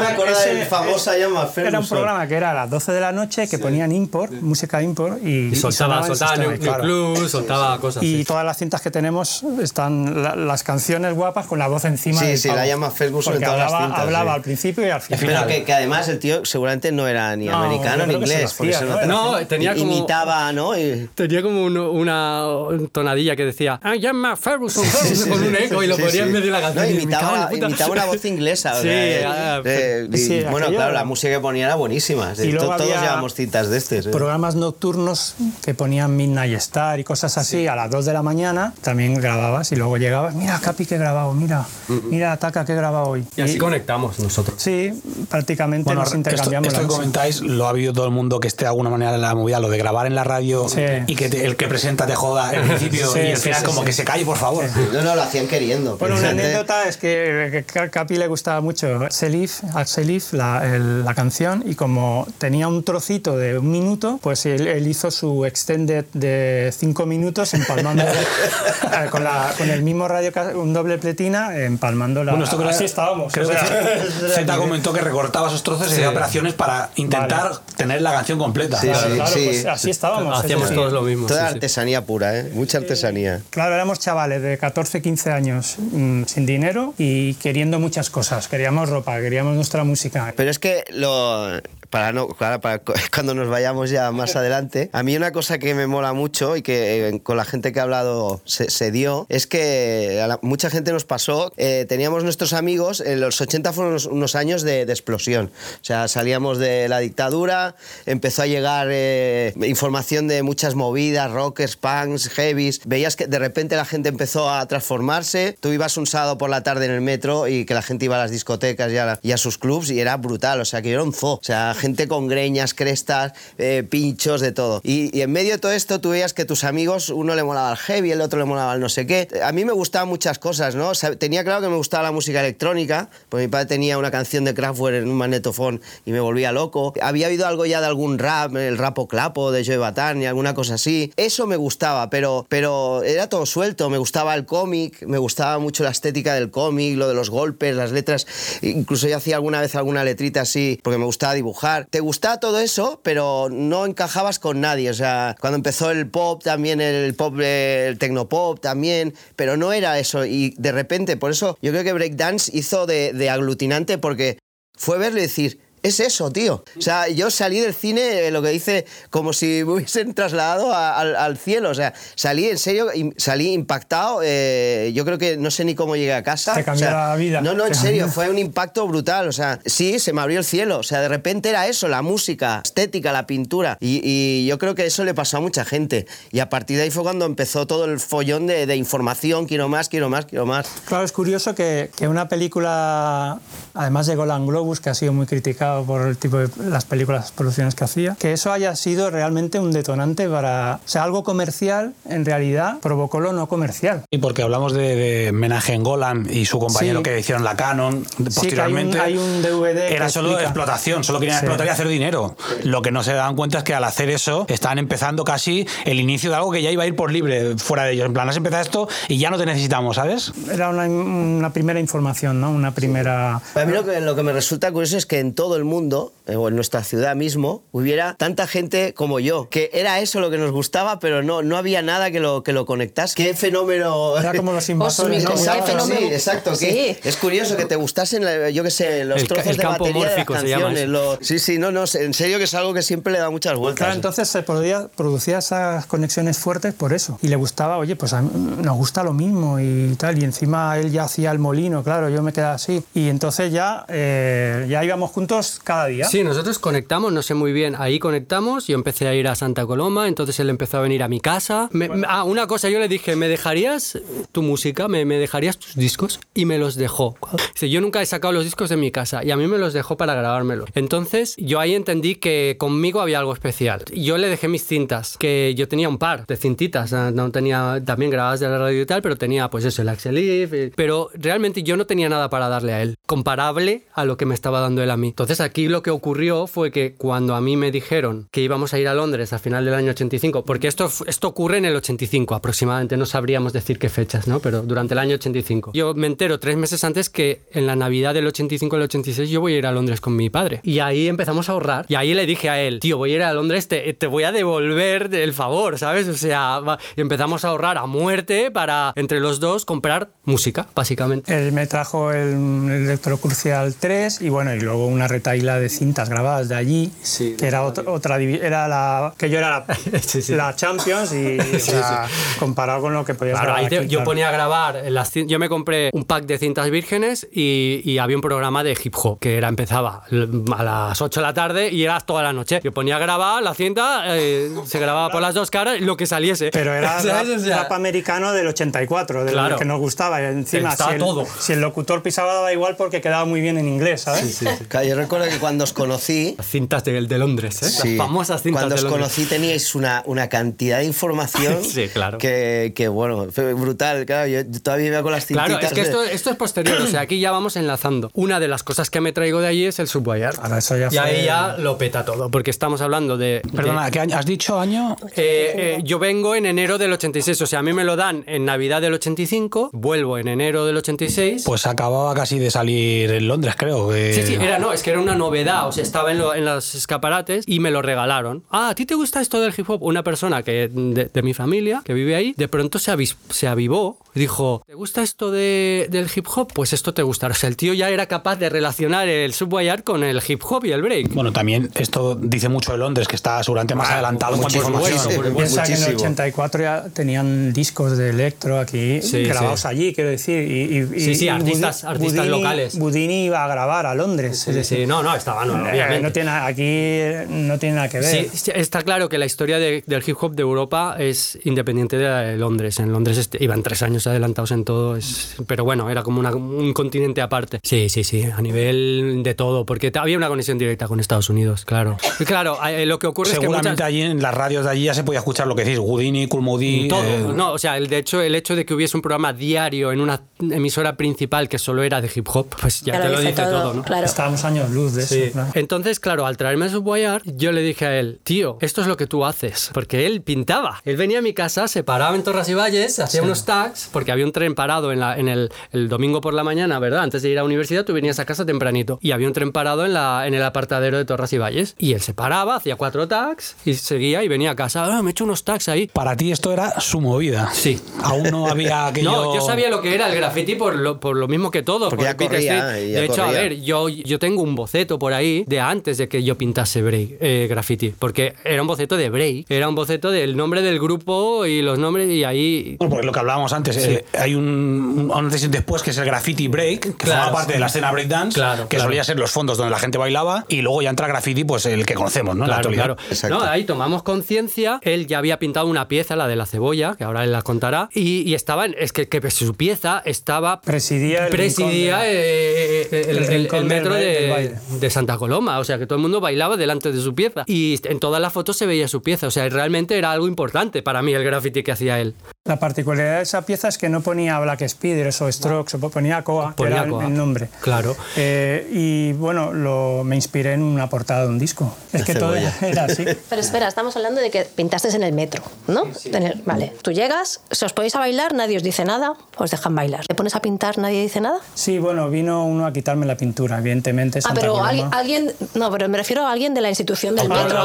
Speaker 3: me acuerdo del famoso Ian McPherson.
Speaker 5: Era un programa que era a las 12 de la noche que ponían import, música import y,
Speaker 4: Y soltaba,
Speaker 5: en
Speaker 4: soltaba
Speaker 5: sistema,
Speaker 4: New,
Speaker 5: y claro.
Speaker 4: Clues, soltaba cosas.
Speaker 5: Y
Speaker 4: sí.
Speaker 5: todas las cintas que tenemos están la- las canciones guapas con la voz encima.
Speaker 3: Sí,
Speaker 5: del
Speaker 3: sí,
Speaker 5: pavo.
Speaker 3: la llama Ferguson en
Speaker 5: Porque
Speaker 3: todas las
Speaker 5: hablaba,
Speaker 3: cintas,
Speaker 5: hablaba
Speaker 3: sí.
Speaker 5: al principio y al final.
Speaker 3: Pero que, que además el tío seguramente no era ni
Speaker 5: No,
Speaker 3: americano ni
Speaker 5: lo
Speaker 3: inglés. porque
Speaker 5: hacía, ¿no?
Speaker 4: No, tenía como-
Speaker 3: Imitaba, ¿no? Y-
Speaker 4: Tenía como un- una tonadilla que decía Ian McPherson con un eco y lo
Speaker 3: Sí,
Speaker 4: ponía
Speaker 3: sí.
Speaker 4: en medio de la canción.
Speaker 3: No,
Speaker 4: en
Speaker 3: imitaba, imitaba una voz inglesa.
Speaker 4: Sí, ah,
Speaker 3: eh, y-
Speaker 5: sí,
Speaker 3: bueno,
Speaker 5: aquello-
Speaker 3: claro, la música que ponía era buenísima.
Speaker 5: Y luego
Speaker 3: To- Todos llevamos cintas de este.
Speaker 5: Programas nocturnos que ponían Midnight Star y cosas así a las 2 de la mañana, también grababas y luego llegabas, mira Capi que he grabado, mira, mira Taka que he grabado hoy.
Speaker 4: Y así conectamos nosotros.
Speaker 5: Sí, prácticamente
Speaker 1: Bueno,
Speaker 5: nos
Speaker 1: esto,
Speaker 5: intercambiamos
Speaker 1: esto
Speaker 5: la
Speaker 1: que comentáis lo ha habido todo el mundo que esté de alguna manera en la movida, lo de grabar en la radio
Speaker 5: Sí.
Speaker 1: y que te- el que presenta te joda al principio
Speaker 5: Sí,
Speaker 1: y al
Speaker 5: sí,
Speaker 1: final
Speaker 5: sí,
Speaker 1: como
Speaker 5: sí.
Speaker 1: que se calle, por favor.
Speaker 3: No, no, lo hacían queriendo.
Speaker 5: Bueno, una anécdota es que, que a Capi le gustaba mucho Selif, a Selif, la, el- la canción, y como tenía un trocito de un minuto, pues él, él hizo su extended de cinco minutos empalmando con, la- con el mismo radio, un doble pletina, empalmando la.
Speaker 1: Bueno, esto creo,
Speaker 5: así estábamos.
Speaker 1: creo
Speaker 5: o sea,
Speaker 1: que Z comentó que recortaba esos trozos y hacía operaciones para intentar tener la canción completa.
Speaker 3: Sí,
Speaker 5: Claro,
Speaker 3: sí,
Speaker 5: claro,
Speaker 3: sí.
Speaker 5: pues así estábamos. es
Speaker 4: Hacíamos todos lo mismo.
Speaker 3: Toda
Speaker 4: sí, sí.
Speaker 3: artesanía pura, ¿eh? Mucha artesanía.
Speaker 5: Claro, éramos chavales de 14, 15 años mm, sin dinero y queriendo muchas cosas. Queríamos ropa, queríamos nuestra música.
Speaker 3: Pero es que lo. Para no, para cu- cuando nos vayamos ya más adelante, a mí una cosa que me mola mucho y que eh, con la gente que ha hablado se, se dio es que a la- mucha gente nos pasó, eh, teníamos nuestros amigos, en los 80 fueron unos, unos años de, de explosión. O sea, salíamos de la dictadura, empezó a llegar eh, información de muchas movidas, rockers, punks, heavies. Veías que de repente la gente empezó a transformarse. Tú ibas un sábado por la tarde en el metro y que la gente iba a las discotecas y a, la- y a sus clubs y era brutal. O sea, que yo era un zoo. O sea, gente con greñas, crestas, eh, pinchos, de todo. Y, y en medio de todo esto tú veías que tus amigos, uno le molaba el heavy, el otro le molaba el no sé qué. A mí me gustaban muchas cosas, ¿no? O sea, tenía claro que me gustaba la música electrónica, porque mi padre tenía una canción de Kraftwerk en un magnetofón y me volvía loco. Había habido algo ya de algún rap, el rapo clapo de Joe Batán y alguna cosa así. Eso me gustaba, pero, pero era todo suelto. Me gustaba el cómic, me gustaba mucho la estética del cómic, lo de los golpes, las letras. Incluso yo hacía alguna vez alguna letrita así porque me gustaba dibujar. Te gustaba todo eso, pero no encajabas con nadie. O sea, cuando empezó el pop también, el pop, eh, el tecnopop también, pero no era eso. Y de repente, por eso yo creo que Breakdance hizo de, de aglutinante porque fue verlo y decir, es eso, tío. O sea, yo salí del cine, eh, lo que dice, como si me hubiesen trasladado a- al, al cielo. O sea, salí en serio, salí impactado. eh, yo creo que no sé ni cómo llegué a casa.
Speaker 5: Te cambió
Speaker 3: O sea,
Speaker 5: la vida.
Speaker 3: No, no, en serio, fue un impacto brutal. O sea, sí, se me abrió el cielo. O sea, de repente era eso, la música, estética, la pintura. Y, y yo creo que eso le pasó a mucha gente. Y a partir de ahí fue cuando empezó todo el follón de, de información, quiero más, quiero más, quiero más.
Speaker 5: Claro, es curioso que, que una película, además de Golan Globus, que ha sido muy por el tipo de las películas, las producciones que hacía, que eso haya sido realmente un detonante para... O sea, algo comercial, en realidad, provocó lo no comercial.
Speaker 1: Y porque hablamos de, de Menachem Golan y su compañero
Speaker 5: Sí.
Speaker 1: que hicieron la Canon
Speaker 5: Sí, que hay un-
Speaker 1: posteriormente.
Speaker 5: hay un DVD que
Speaker 1: Era solo
Speaker 5: explica.
Speaker 1: explotación, solo querían
Speaker 5: Sí.
Speaker 1: explotar y hacer dinero. Lo que no se dan cuenta es que al hacer eso estaban empezando casi el inicio de algo que ya iba a ir por libre fuera de ellos. En plan, has empezado esto y ya no te necesitamos, ¿sabes?
Speaker 5: Era una, una primera información, ¿no? Una primera...
Speaker 3: A mí lo que, lo que me resulta curioso es que en todo el mundo, eh, o en nuestra ciudad mismo, hubiera tanta gente como yo, que era eso lo que nos gustaba, pero no, no había nada que lo, que lo conectase. ¿Qué fenómeno?
Speaker 5: Era como los invasores. ¿no?
Speaker 3: Exacto,
Speaker 2: fenómeno.
Speaker 3: sí, exacto.
Speaker 2: Sí.
Speaker 3: que Es curioso que te gustasen, la- yo qué sé, los
Speaker 4: El
Speaker 3: trozos
Speaker 4: el
Speaker 3: de
Speaker 4: campo
Speaker 3: batería de las canciones. lo- sí, sí, no, no, en serio que es algo que siempre le da muchas vueltas.
Speaker 5: Claro, entonces se podía, producía esas conexiones fuertes por eso. Y le gustaba, oye, pues a mí nos gusta lo mismo y tal. Y encima él ya hacía el molino, claro, yo me quedaba así. Y entonces ya, eh, ya íbamos juntos cada día.
Speaker 4: Sí, nosotros conectamos, no sé muy bien, ahí conectamos, yo empecé a ir a Santa Coloma, entonces él empezó a venir a mi casa. Me- ah, una cosa, yo le dije, ¿me dejarías tu música? ¿Me, me dejarías tus discos? Y me los dejó. Dice, yo nunca he sacado los discos de mi casa y a mí me los dejó para grabármelos. Entonces yo ahí entendí que conmigo había algo especial. Yo le dejé mis cintas, que yo tenía un par de cintitas, no tenía también grabadas de la radio y tal, pero tenía pues eso, el Axel eh, pero realmente yo no tenía nada para darle a él, comparable a lo que me estaba dando él a mí. Entonces aquí lo que ocurrió fue que cuando a mí me dijeron que íbamos a ir a Londres a final del año 85, porque esto, esto ocurre en el 85 aproximadamente, no sabríamos decir qué fechas, ¿no? Pero durante el año 85. Yo me entero tres meses antes que en la Navidad del 85 al 86 yo voy a ir a Londres con mi padre. Y ahí empezamos a ahorrar. Y ahí le dije a él, tío, voy a ir a Londres, te, voy a devolver el favor, ¿sabes? O sea, empezamos a ahorrar a muerte para entre los dos comprar música, básicamente.
Speaker 5: Él me trajo el Electrocrucial 3 y bueno, y luego una retaíla de cintas grabadas de allí,
Speaker 4: Sí,
Speaker 5: que era otra, otra era la que yo era la,
Speaker 4: Sí, sí.
Speaker 5: la Champions y o sea, comparado con lo que podías
Speaker 4: Claro,
Speaker 5: grabar
Speaker 4: ahí te-
Speaker 5: aquí,
Speaker 4: yo
Speaker 5: claro.
Speaker 4: ponía a grabar, las yo me compré un pack de cintas vírgenes y, y había un programa de hip hop que era empezaba a las 8 de la tarde y era toda la noche. Yo ponía a grabar la cinta, eh, se grababa por las dos caras, lo que saliese.
Speaker 5: Pero era rap.
Speaker 4: O sea,
Speaker 5: rap americano del 84, de
Speaker 4: Claro.
Speaker 5: lo que nos gustaba. Y encima, si el,
Speaker 4: todo.
Speaker 5: si el locutor pisaba, daba igual porque quedaba muy bien en inglés, ¿sabes?
Speaker 3: Claro, Yo recuerdo que cuando os conocí,
Speaker 4: Las cintas de, de Londres, ¿eh?
Speaker 3: Sí.
Speaker 4: Las famosas cintas
Speaker 3: Cuando
Speaker 4: de
Speaker 3: os
Speaker 4: Londres.
Speaker 3: conocí teníais una, una cantidad de información
Speaker 4: Sí, claro.
Speaker 3: que, que, bueno, fue brutal. Claro, yo todavía iba con las cintitas.
Speaker 4: Claro, es que
Speaker 3: de-
Speaker 4: esto, esto es posterior, o sea, aquí ya vamos enlazando. Una de las cosas que me traigo de allí es el Subwayar.
Speaker 5: Ahora, eso ya
Speaker 4: y ahí ya lo peta todo, porque estamos hablando de... de-
Speaker 1: Perdona, ¿qué año? ¿has dicho año?
Speaker 4: Eh, eh, yo vengo en enero del 86, o sea, a mí me lo dan en Navidad del 85, vuelvo en enero del 86.
Speaker 1: Pues acababa casi de salir en Londres, creo. que-
Speaker 4: Sí, sí, era, no, es que era una novedad, o sea, estaba en, lo- en los escaparates y me lo regalaron. Ah, ¿a ti te gusta esto del hip hop? Una persona que de, de mi familia, que vive ahí, de pronto se, avis- se avivó, dijo, ¿te gusta esto de- del hip hop? Pues esto te gustará. O sea, el tío ya era capaz de relacionar el Subway Art con el hip hop y el break.
Speaker 1: Bueno, también esto dice mucho de Londres, que está seguramente más adelantado en cuanto a
Speaker 3: muchísimo,
Speaker 1: información.
Speaker 5: Piensa que en el
Speaker 3: Muchísimo.
Speaker 5: 84 ya tenían discos de electro aquí
Speaker 4: Sí,
Speaker 5: grabados
Speaker 4: sí.
Speaker 5: allí, quiero decir. Y, y-
Speaker 4: Sí, sí,
Speaker 5: y
Speaker 4: artistas-
Speaker 5: Budi-
Speaker 4: artistas
Speaker 5: Budini-
Speaker 4: locales.
Speaker 5: Budini iba a grabar a Londres.
Speaker 4: Sí,
Speaker 5: es decir,
Speaker 4: sí, no, no, estaba, no,
Speaker 5: eh,
Speaker 4: obviamente.
Speaker 5: no tiene, aquí no tiene nada que ver.
Speaker 4: Sí, está claro que la historia de- del hip hop de Europa es independiente de la de Londres. En Londres este- iban tres años adelantados en todo, es- pero bueno, era como una- un continente aparte. Sí, sí, sí, a nivel de todo, porque había una conexión directa con Estados Unidos, claro. Y claro, eh, lo que ocurre es que
Speaker 1: Seguramente
Speaker 4: muchas-
Speaker 1: allí en las radios de allí ya se podía escuchar lo que decís, Houdini, Cool Moody,
Speaker 4: todo,
Speaker 1: eh,
Speaker 4: no, o sea, el, de hecho, el hecho de que hubiese un programa diario en una emisora principal que solo era de hip hop, pues ya,
Speaker 2: Ya
Speaker 4: te
Speaker 2: lo
Speaker 4: lo
Speaker 2: dice todo,
Speaker 4: todo, ¿no?
Speaker 2: claro.
Speaker 5: Estábamos años luz de eso.
Speaker 4: Sí.
Speaker 5: claro.
Speaker 4: Entonces, claro, al traerme a Subwayar, yo le dije a él, tío, esto es lo que tú haces. Porque él pintaba. Él venía a mi casa, se paraba en Torras y Valles, hacía unos tags, porque había un tren parado en, la, en el, el domingo por la mañana, ¿verdad? Antes de ir a la universidad, tú venías a casa tempranito. Y había un tren parado en, la, en el apartadero de Torras y Valles. Y él se paraba, hacía cuatro tags y seguía y venía a casa. Ah, me he hecho unos tags ahí.
Speaker 1: Para ti esto era su movida.
Speaker 4: Sí.
Speaker 1: Aún no había aquello...
Speaker 4: No, yo sabía lo que era el graffiti por lo, por lo mismo que todos.
Speaker 3: Porque
Speaker 4: por
Speaker 3: ya
Speaker 4: Street. De hecho, a ver, yo, yo tengo un boceto por ahí de antes de que yo pintase break, eh, graffiti, porque era un boceto de break, era un boceto del nombre del grupo y los nombres y ahí...
Speaker 1: Bueno, porque lo que hablábamos antes, eh, hay un, un antes y después que es el graffiti break, que
Speaker 4: Claro,
Speaker 1: forma parte de la escena breakdance,
Speaker 4: Claro,
Speaker 1: que
Speaker 4: claro.
Speaker 1: solía ser los fondos donde la gente bailaba, y luego ya entra graffiti, pues el que conocemos, ¿no? En la
Speaker 4: Claro,
Speaker 1: actualidad.
Speaker 4: claro. No, ahí tomamos conciencia. Él ya había pintado una pieza, la de la cebolla, que ahora él la contará. Y, y estaba, en- es que, que su pieza estaba.
Speaker 5: Presidía el
Speaker 4: presidía eh, el,
Speaker 5: el
Speaker 4: el-
Speaker 5: rincón
Speaker 4: el
Speaker 5: del
Speaker 4: metro de, de Santa Coloma. O sea, que todo el mundo bailaba delante de su pieza. Y en todas las fotos se veía su pieza. O sea, realmente era algo importante para mí el graffiti que hacía él.
Speaker 5: La particularidad de esa pieza es que no ponía Black Speeders o Strokes, o ponía Coa, que
Speaker 4: Ponía
Speaker 5: era el-
Speaker 4: Coa.
Speaker 5: el nombre.
Speaker 4: Claro.
Speaker 5: Eh, y bueno, lo, me inspiré en una portada de un disco. Es que todo
Speaker 3: cebolla.
Speaker 5: era así.
Speaker 2: Pero espera, estamos hablando de que pintaste en el metro, ¿no? El- vale, tú llegas, si os ponéis a bailar, nadie os dice nada, os dejan bailar. ¿Te pones a pintar, nadie dice nada?
Speaker 5: Sí, bueno, vino uno a quitarme la pintura, evidentemente.
Speaker 2: Ah,
Speaker 5: Santa
Speaker 2: pero
Speaker 5: Coloma.
Speaker 2: alguien, alguien- no, pero me refiero a alguien de la institución del metro.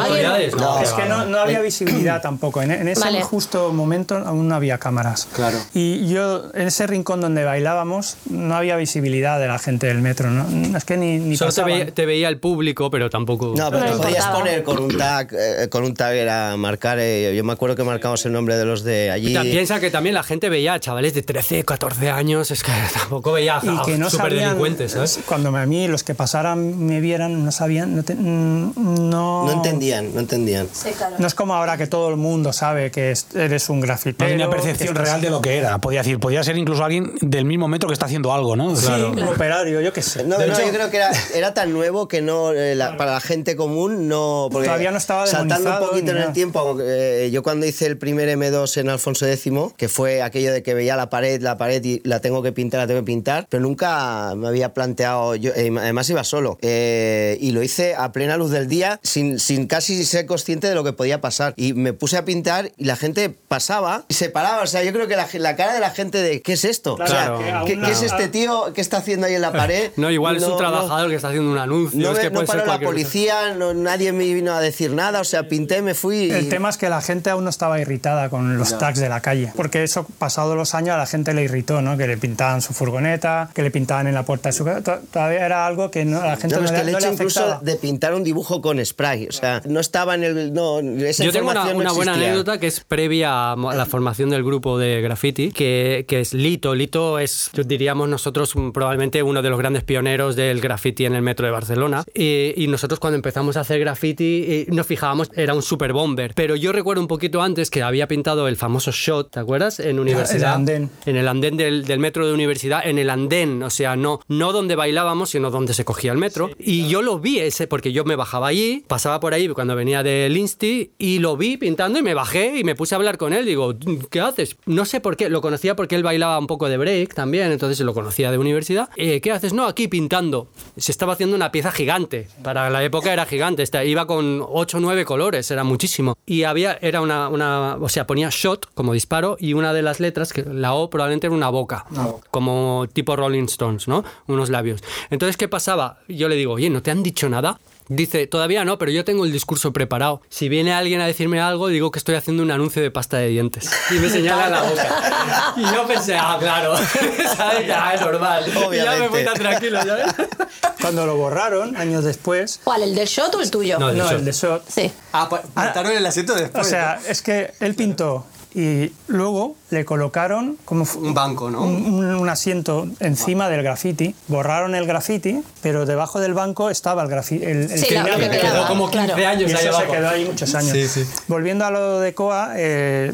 Speaker 3: No,
Speaker 5: Es que no, no había visibilidad tampoco. En, en ese
Speaker 2: Vale.
Speaker 5: justo momento aún no había cámaras.
Speaker 4: Claro.
Speaker 5: Y yo, en ese rincón donde bailábamos, no había visibilidad de la gente del metro. ¿no? Es que ni, ni
Speaker 4: Solo te veía, te veía el público, pero tampoco.
Speaker 3: No, pero
Speaker 2: No
Speaker 3: te podías poner con un tag, eh, con un tag era marcar. eh, yo me acuerdo que marcamos el nombre de los de allí.
Speaker 4: Ta- Piensa que también la gente veía a chavales de 13, 14 años, es que tampoco veía a
Speaker 5: y que no
Speaker 4: super
Speaker 5: sabían,
Speaker 4: delincuentes, ¿sabes?
Speaker 5: cuando a mí los que pasaran me vieran, no sabían, no, te- mm, no,
Speaker 3: No entendían, no entendían.
Speaker 2: Sí, claro.
Speaker 5: No es como ahora que todo el mundo sabe que es- eres un
Speaker 1: No
Speaker 5: grafitero.
Speaker 1: Percepción
Speaker 5: estás-
Speaker 1: real de lo que era. Podía decir, podía ser incluso alguien del mismo metro que está haciendo algo, ¿no?
Speaker 5: Sí, un operario, yo qué sé.
Speaker 3: No,
Speaker 5: De
Speaker 3: no,
Speaker 5: hecho,
Speaker 3: yo creo que era, era tan nuevo que no eh, la- para la gente común no. Porque
Speaker 5: Todavía no estaba
Speaker 3: Saltando un poquito en el tiempo, eh, yo cuando hice el primer M2 en Alfonso X, que fue aquello de que veía la pared, la pared y la tengo que pintar, la tengo que pintar, pero nunca me había planteado. Yo, eh, además iba solo. eh, y lo hice a plena luz del día, sin, sin casi ser consciente de lo que podía pasar. Y me puse a pintar y la gente pasaba y se paraba. O sea, yo creo que la, la cara de la gente de ¿qué es esto?
Speaker 5: Claro,
Speaker 3: o
Speaker 5: que
Speaker 3: sea,
Speaker 5: aún
Speaker 3: ¿qué, qué es este tío que está haciendo ahí en la pared?
Speaker 4: No, igual es un
Speaker 3: no.
Speaker 4: trabajador que está haciendo un anuncio.
Speaker 3: No,
Speaker 4: es que
Speaker 3: no paró la policía, no- nadie me vino a decir nada, o sea, pinté, me fui. y-
Speaker 5: El tema es que la gente aún no estaba irritada con los tags de la calle, porque eso, pasado los años, a la gente le irritó, ¿no? Que le pintaban su furgoneta, que le pintaban en la puerta de su casa. To- Todavía era algo que no, la gente
Speaker 3: No,
Speaker 5: no,
Speaker 3: es que
Speaker 5: le,
Speaker 3: hecho
Speaker 5: le
Speaker 3: incluso de pintar un dibujo con spray, o sea, no estaba en el. No, esa
Speaker 4: Yo tengo una, una buena anécdota que es previa a la formación del grupo de graffiti, que, que es Lito. Lito es, diríamos nosotros, mm, probablemente uno de los grandes pioneros del graffiti en el metro de Barcelona. Y, y nosotros cuando empezamos a hacer graffiti eh, nos fijábamos, era un super bomber. Pero yo recuerdo un poquito antes que había pintado el famoso shot, ¿te acuerdas? En universidad.
Speaker 5: andén.
Speaker 4: En el andén del, del metro de universidad, en el andén, o sea, no, no donde bailábamos, sino donde se cogía el metro. Y yo lo vi ese, porque yo me bajaba allí, pasaba por ahí cuando venía del Insti, y lo vi pintando y me bajé y me puse a hablar con él. Digo, ¿qué haces? No sé por qué, lo conocía porque él bailaba un poco de break también, entonces lo conocía de universidad. Eh, ¿Qué haces? No, aquí pintando. Se estaba haciendo una pieza gigante. Para la época era gigante, esta- iba con 8 o 9 colores, era muchísimo. Y había, era una, una, o sea, ponía shot como disparo y una de las letras, que la O probablemente era una boca, como tipo Rolling Stones, ¿no? Unos labios. Entonces, ¿qué pasaba? Yo le digo, oye, ¿no te han dicho nada? Dice, todavía no, pero yo tengo el discurso preparado. Si viene alguien a decirme algo, digo que estoy haciendo un anuncio de pasta de dientes. Y me señala la boca. Y yo pensé, ah, claro, ¿sabes? Ya es normal. Y ya me fui
Speaker 3: Obviamente.
Speaker 4: tan tranquilo, ¿sabes?
Speaker 5: Cuando lo borraron, años después,
Speaker 2: ¿Cuál? ¿El del shot o el tuyo?
Speaker 4: No, el
Speaker 5: no,
Speaker 4: shot.
Speaker 5: el de Shot,
Speaker 2: Sí.
Speaker 6: Ah, pues mataron el asiento después.
Speaker 5: o sea, es que él pintó y luego le colocaron como
Speaker 6: un banco, ¿no?
Speaker 5: un, un- un asiento encima del graffiti, borraron el graffiti, pero debajo del banco estaba el graffiti. El, el
Speaker 2: Sí, que
Speaker 5: que
Speaker 2: quedaba.
Speaker 4: Quedó como 15
Speaker 2: claro.
Speaker 4: años
Speaker 5: Y
Speaker 4: ahí
Speaker 5: eso se
Speaker 4: abajo.
Speaker 5: quedó ahí muchos años.
Speaker 6: Sí, sí.
Speaker 5: Volviendo a lo de Coa, eh,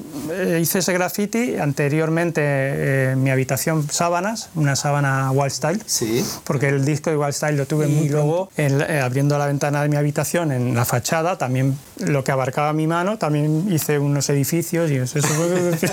Speaker 5: hice ese graffiti. Anteriormente, eh, en mi habitación, sábanas, una sábana Wild Style.
Speaker 6: Sí.
Speaker 5: Porque el disco de Wild Style lo tuve muy luego, eh, abriendo la ventana de mi habitación, en la fachada, también lo que abarcaba mi mano, también hice unos edificios y eso. Eso fue-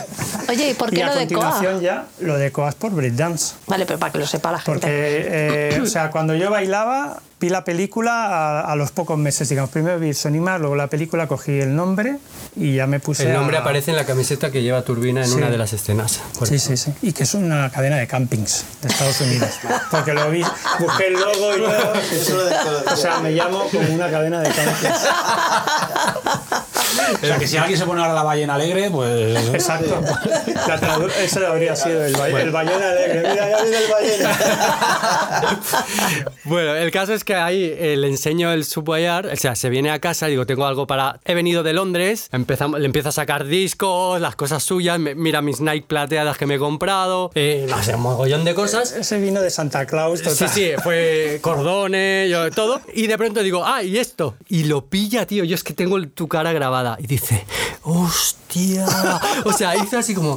Speaker 2: Oye, ¿y por qué
Speaker 5: y a
Speaker 2: lo de
Speaker 5: continuación
Speaker 2: Coa?
Speaker 5: ya lo de Coa es por breakdance.
Speaker 2: Vale, pero para que lo sepa la gente.
Speaker 5: Porque, eh, o sea, cuando yo bailaba, vi la película a, a los pocos meses, digamos. Primero vi Sonima, luego la película, cogí el nombre y ya me puse
Speaker 4: El nombre
Speaker 5: a-
Speaker 4: aparece en la camiseta que lleva Turbina en
Speaker 5: Sí.
Speaker 4: una de las escenas.
Speaker 5: Sí, sí, sí. Y que es una cadena de campings de Estados Unidos. Porque lo vi, busqué el logo y todo. O sea, me llamo como una cadena de campings.
Speaker 1: O sea, que si alguien se pone ahora la ballena alegre, pues...
Speaker 5: Exacto. La Ese habría sido el, ba- el ballena alegre. Mira, ya viene el ballena.
Speaker 4: Bueno, el caso es que ahí eh, le enseño el Subwayar, o sea, se viene a casa, digo, tengo algo para... He venido de Londres, empezamos, le empiezo a sacar discos, las cosas suyas, me- mira mis Nike plateadas que me he comprado, eh, no sé, un mogollón de cosas.
Speaker 5: Ese vino de Santa Claus.
Speaker 4: Sí,
Speaker 5: total.
Speaker 4: sí, fue cordones, yo, todo. Y de pronto digo, ah, y esto. Y lo pilla, tío. Yo es que tengo tu cara grabada. Y dice, hostia. O sea, hizo así como,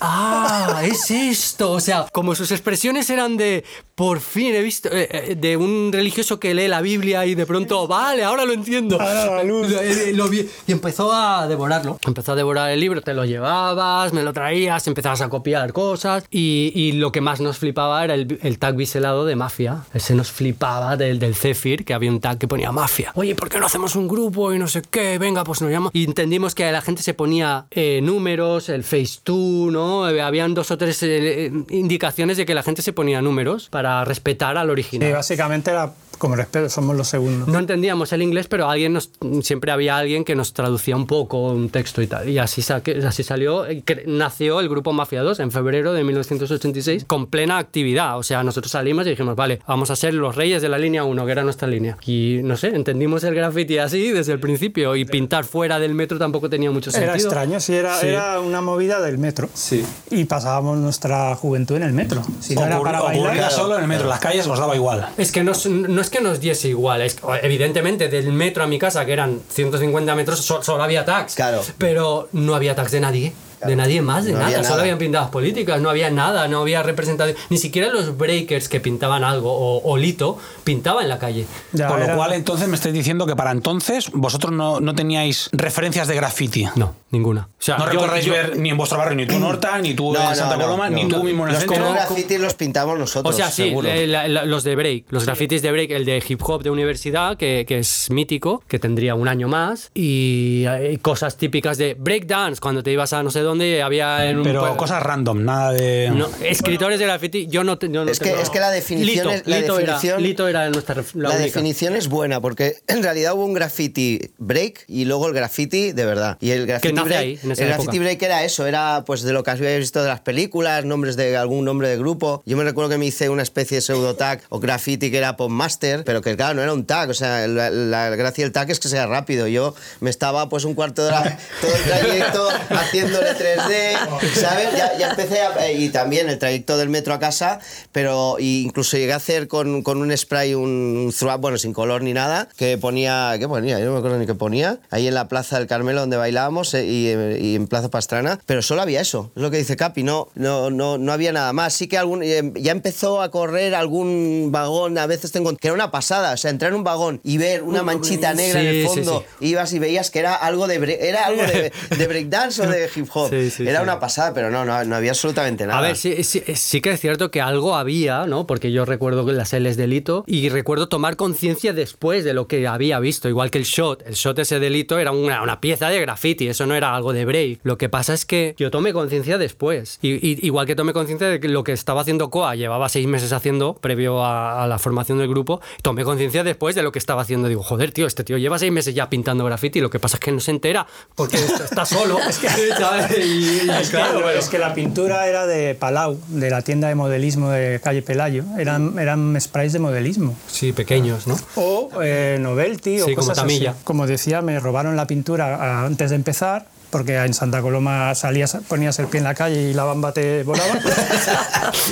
Speaker 4: ah, es esto. O sea, como sus expresiones eran de, por fin he visto, eh, eh, de un religioso que lee la Biblia y de pronto, vale, ahora lo entiendo.
Speaker 5: Ahora la luz.
Speaker 4: Lo- eh, lo vi- y empezó a devorarlo. Empezó a devorar el libro, te lo llevabas, me lo traías, empezabas a copiar cosas. Y, y lo que más nos flipaba era el, el tag biselado de Mafia. Ese nos flipaba del, del Zephyr, que había un tag que ponía Mafia. Oye, ¿por qué no hacemos un grupo y no sé qué? Venga, pues nos llamamos. Y entendimos que la gente se ponía eh, números, el Face 2, ¿no? Eh, Habían dos o tres eh, indicaciones de que la gente se ponía números para respetar al
Speaker 5: Sí,
Speaker 4: original.
Speaker 5: básicamente era como respeto, somos los segundos.
Speaker 4: No entendíamos el inglés, pero alguien nos, siempre había alguien que nos traducía un poco un texto y tal. Y así, saque- así salió, eh, nació el grupo Mafia 2 en febrero de 1986 con plena actividad. O sea, nosotros salimos y dijimos, vale, vamos a ser los reyes de la línea 1, que era nuestra línea. Y no sé, entendimos el graffiti así desde el principio. Y pintar fuera del metro tampoco tenía mucho sentido.
Speaker 5: Era extraño, sí, era,
Speaker 4: Sí.
Speaker 5: era una movida del metro.
Speaker 6: Sí.
Speaker 5: Y pasábamos nuestra juventud en el metro. Si no era para bailar.
Speaker 1: solo en el metro, las calles os daba igual.
Speaker 4: Es que no, no es que nos diese igual, es, evidentemente del metro a mi casa, que eran 150 metros, so- solo había tags.
Speaker 3: Claro.
Speaker 4: Pero no había tags de nadie. De nadie más, de
Speaker 3: No
Speaker 4: nada.
Speaker 3: había
Speaker 4: Solo habían pintadas políticas, no había nada, no había representación. Ni siquiera los breakers que pintaban algo o, o Lito pintaban en la calle.
Speaker 5: Ya,
Speaker 1: Con lo
Speaker 5: era-
Speaker 1: cual, entonces, me estáis diciendo que para entonces vosotros no, no teníais referencias de graffiti.
Speaker 4: No, ninguna. O sea,
Speaker 1: No recordáis
Speaker 4: yo-
Speaker 1: ver ni en vuestro barrio, ni tú en Horta, ni tú
Speaker 3: No,
Speaker 1: en
Speaker 3: no,
Speaker 1: Santa Coloma,
Speaker 3: no.
Speaker 1: ni tú mismo en el
Speaker 3: Los
Speaker 1: centro.
Speaker 3: grafitis los pintamos nosotros,
Speaker 4: O sea, sí,
Speaker 3: seguro.
Speaker 4: eh, la- la- los de break, los grafitis de break, el de hip hop de universidad, que, que es mítico, que tendría un año más, y eh, cosas típicas de breakdance, cuando te ibas a no sé dónde, había en un...
Speaker 1: Pero cosas random, nada de.
Speaker 4: No, escritores de graffiti, yo no, te- yo no
Speaker 3: Es que-
Speaker 4: tengo-
Speaker 3: es que la definición
Speaker 4: Lito,
Speaker 3: es- la
Speaker 4: Lito
Speaker 3: definición-
Speaker 4: era, Lito era nuestra la,
Speaker 3: La,
Speaker 4: única.
Speaker 3: definición es buena porque en realidad hubo un graffiti break y luego el graffiti de verdad. Y el graffiti
Speaker 4: nace
Speaker 3: break,
Speaker 4: ahí, en esa
Speaker 3: el
Speaker 4: época.
Speaker 3: graffiti break era eso, era pues de lo que habíais visto de las películas, nombres de algún nombre de grupo. Yo me recuerdo que me hice una especie de pseudo tag o graffiti que era Master, pero que claro, no era un tag, o sea, la, la gracia del tag es que sea rápido. Yo me estaba pues un cuarto de hora todo el trayecto haciéndole 3D, ¿sabes? Ya, ya empecé a- y también el trayecto del metro a casa, pero incluso llegué a hacer con, con un spray un, throw up, bueno, sin color ni nada, que ponía, ¿qué ponía? Yo no me acuerdo ni qué ponía, ahí en la Plaza del Carmelo donde bailábamos eh, y, eh, y en Plaza Pastrana, pero solo había eso, es lo que dice Capi, no, no, no, no había nada más. Sí que algún, eh, ya empezó a correr algún vagón, a veces tengo, que era una pasada, o sea, entrar en un vagón y ver una manchita negra en el
Speaker 4: sí,
Speaker 3: fondo,
Speaker 4: sí.
Speaker 3: ibas y veías que era algo de, bre- era algo de, de breakdance o de hip hop.
Speaker 4: Sí, sí,
Speaker 3: era
Speaker 4: sí.
Speaker 3: una pasada, pero no, no, no había absolutamente nada.
Speaker 4: A ver, sí, sí, sí que es cierto que algo había, ¿no? Porque yo recuerdo que las L's delito y recuerdo tomar conciencia después de lo que había visto, igual que el shot. El shot ese delito era una, una pieza de graffiti, eso no era algo de break. Lo que pasa es que yo tomé conciencia después. Y, y- igual que tomé conciencia de que lo que estaba haciendo Coa llevaba seis meses haciendo, previo a, a la formación del grupo, tomé conciencia después de lo que estaba haciendo. Digo, joder, tío, este tío lleva seis meses ya pintando graffiti, lo que pasa es que no se entera porque está, está solo. ¿sabes? Y- y
Speaker 5: Es que,
Speaker 4: claro, pero-
Speaker 5: es que la pintura era de Palau, de la tienda de modelismo de calle Pelayo. Eran, eran sprays de modelismo.
Speaker 4: Sí, pequeños, ¿no?
Speaker 5: O eh, Novelty o
Speaker 4: Sí, como
Speaker 5: cosas
Speaker 4: Tamilla.
Speaker 5: así. Como decía, me robaron la pintura antes de empezar. Porque en Santa Coloma salías, ponías el pie en la calle y la bamba te volaba.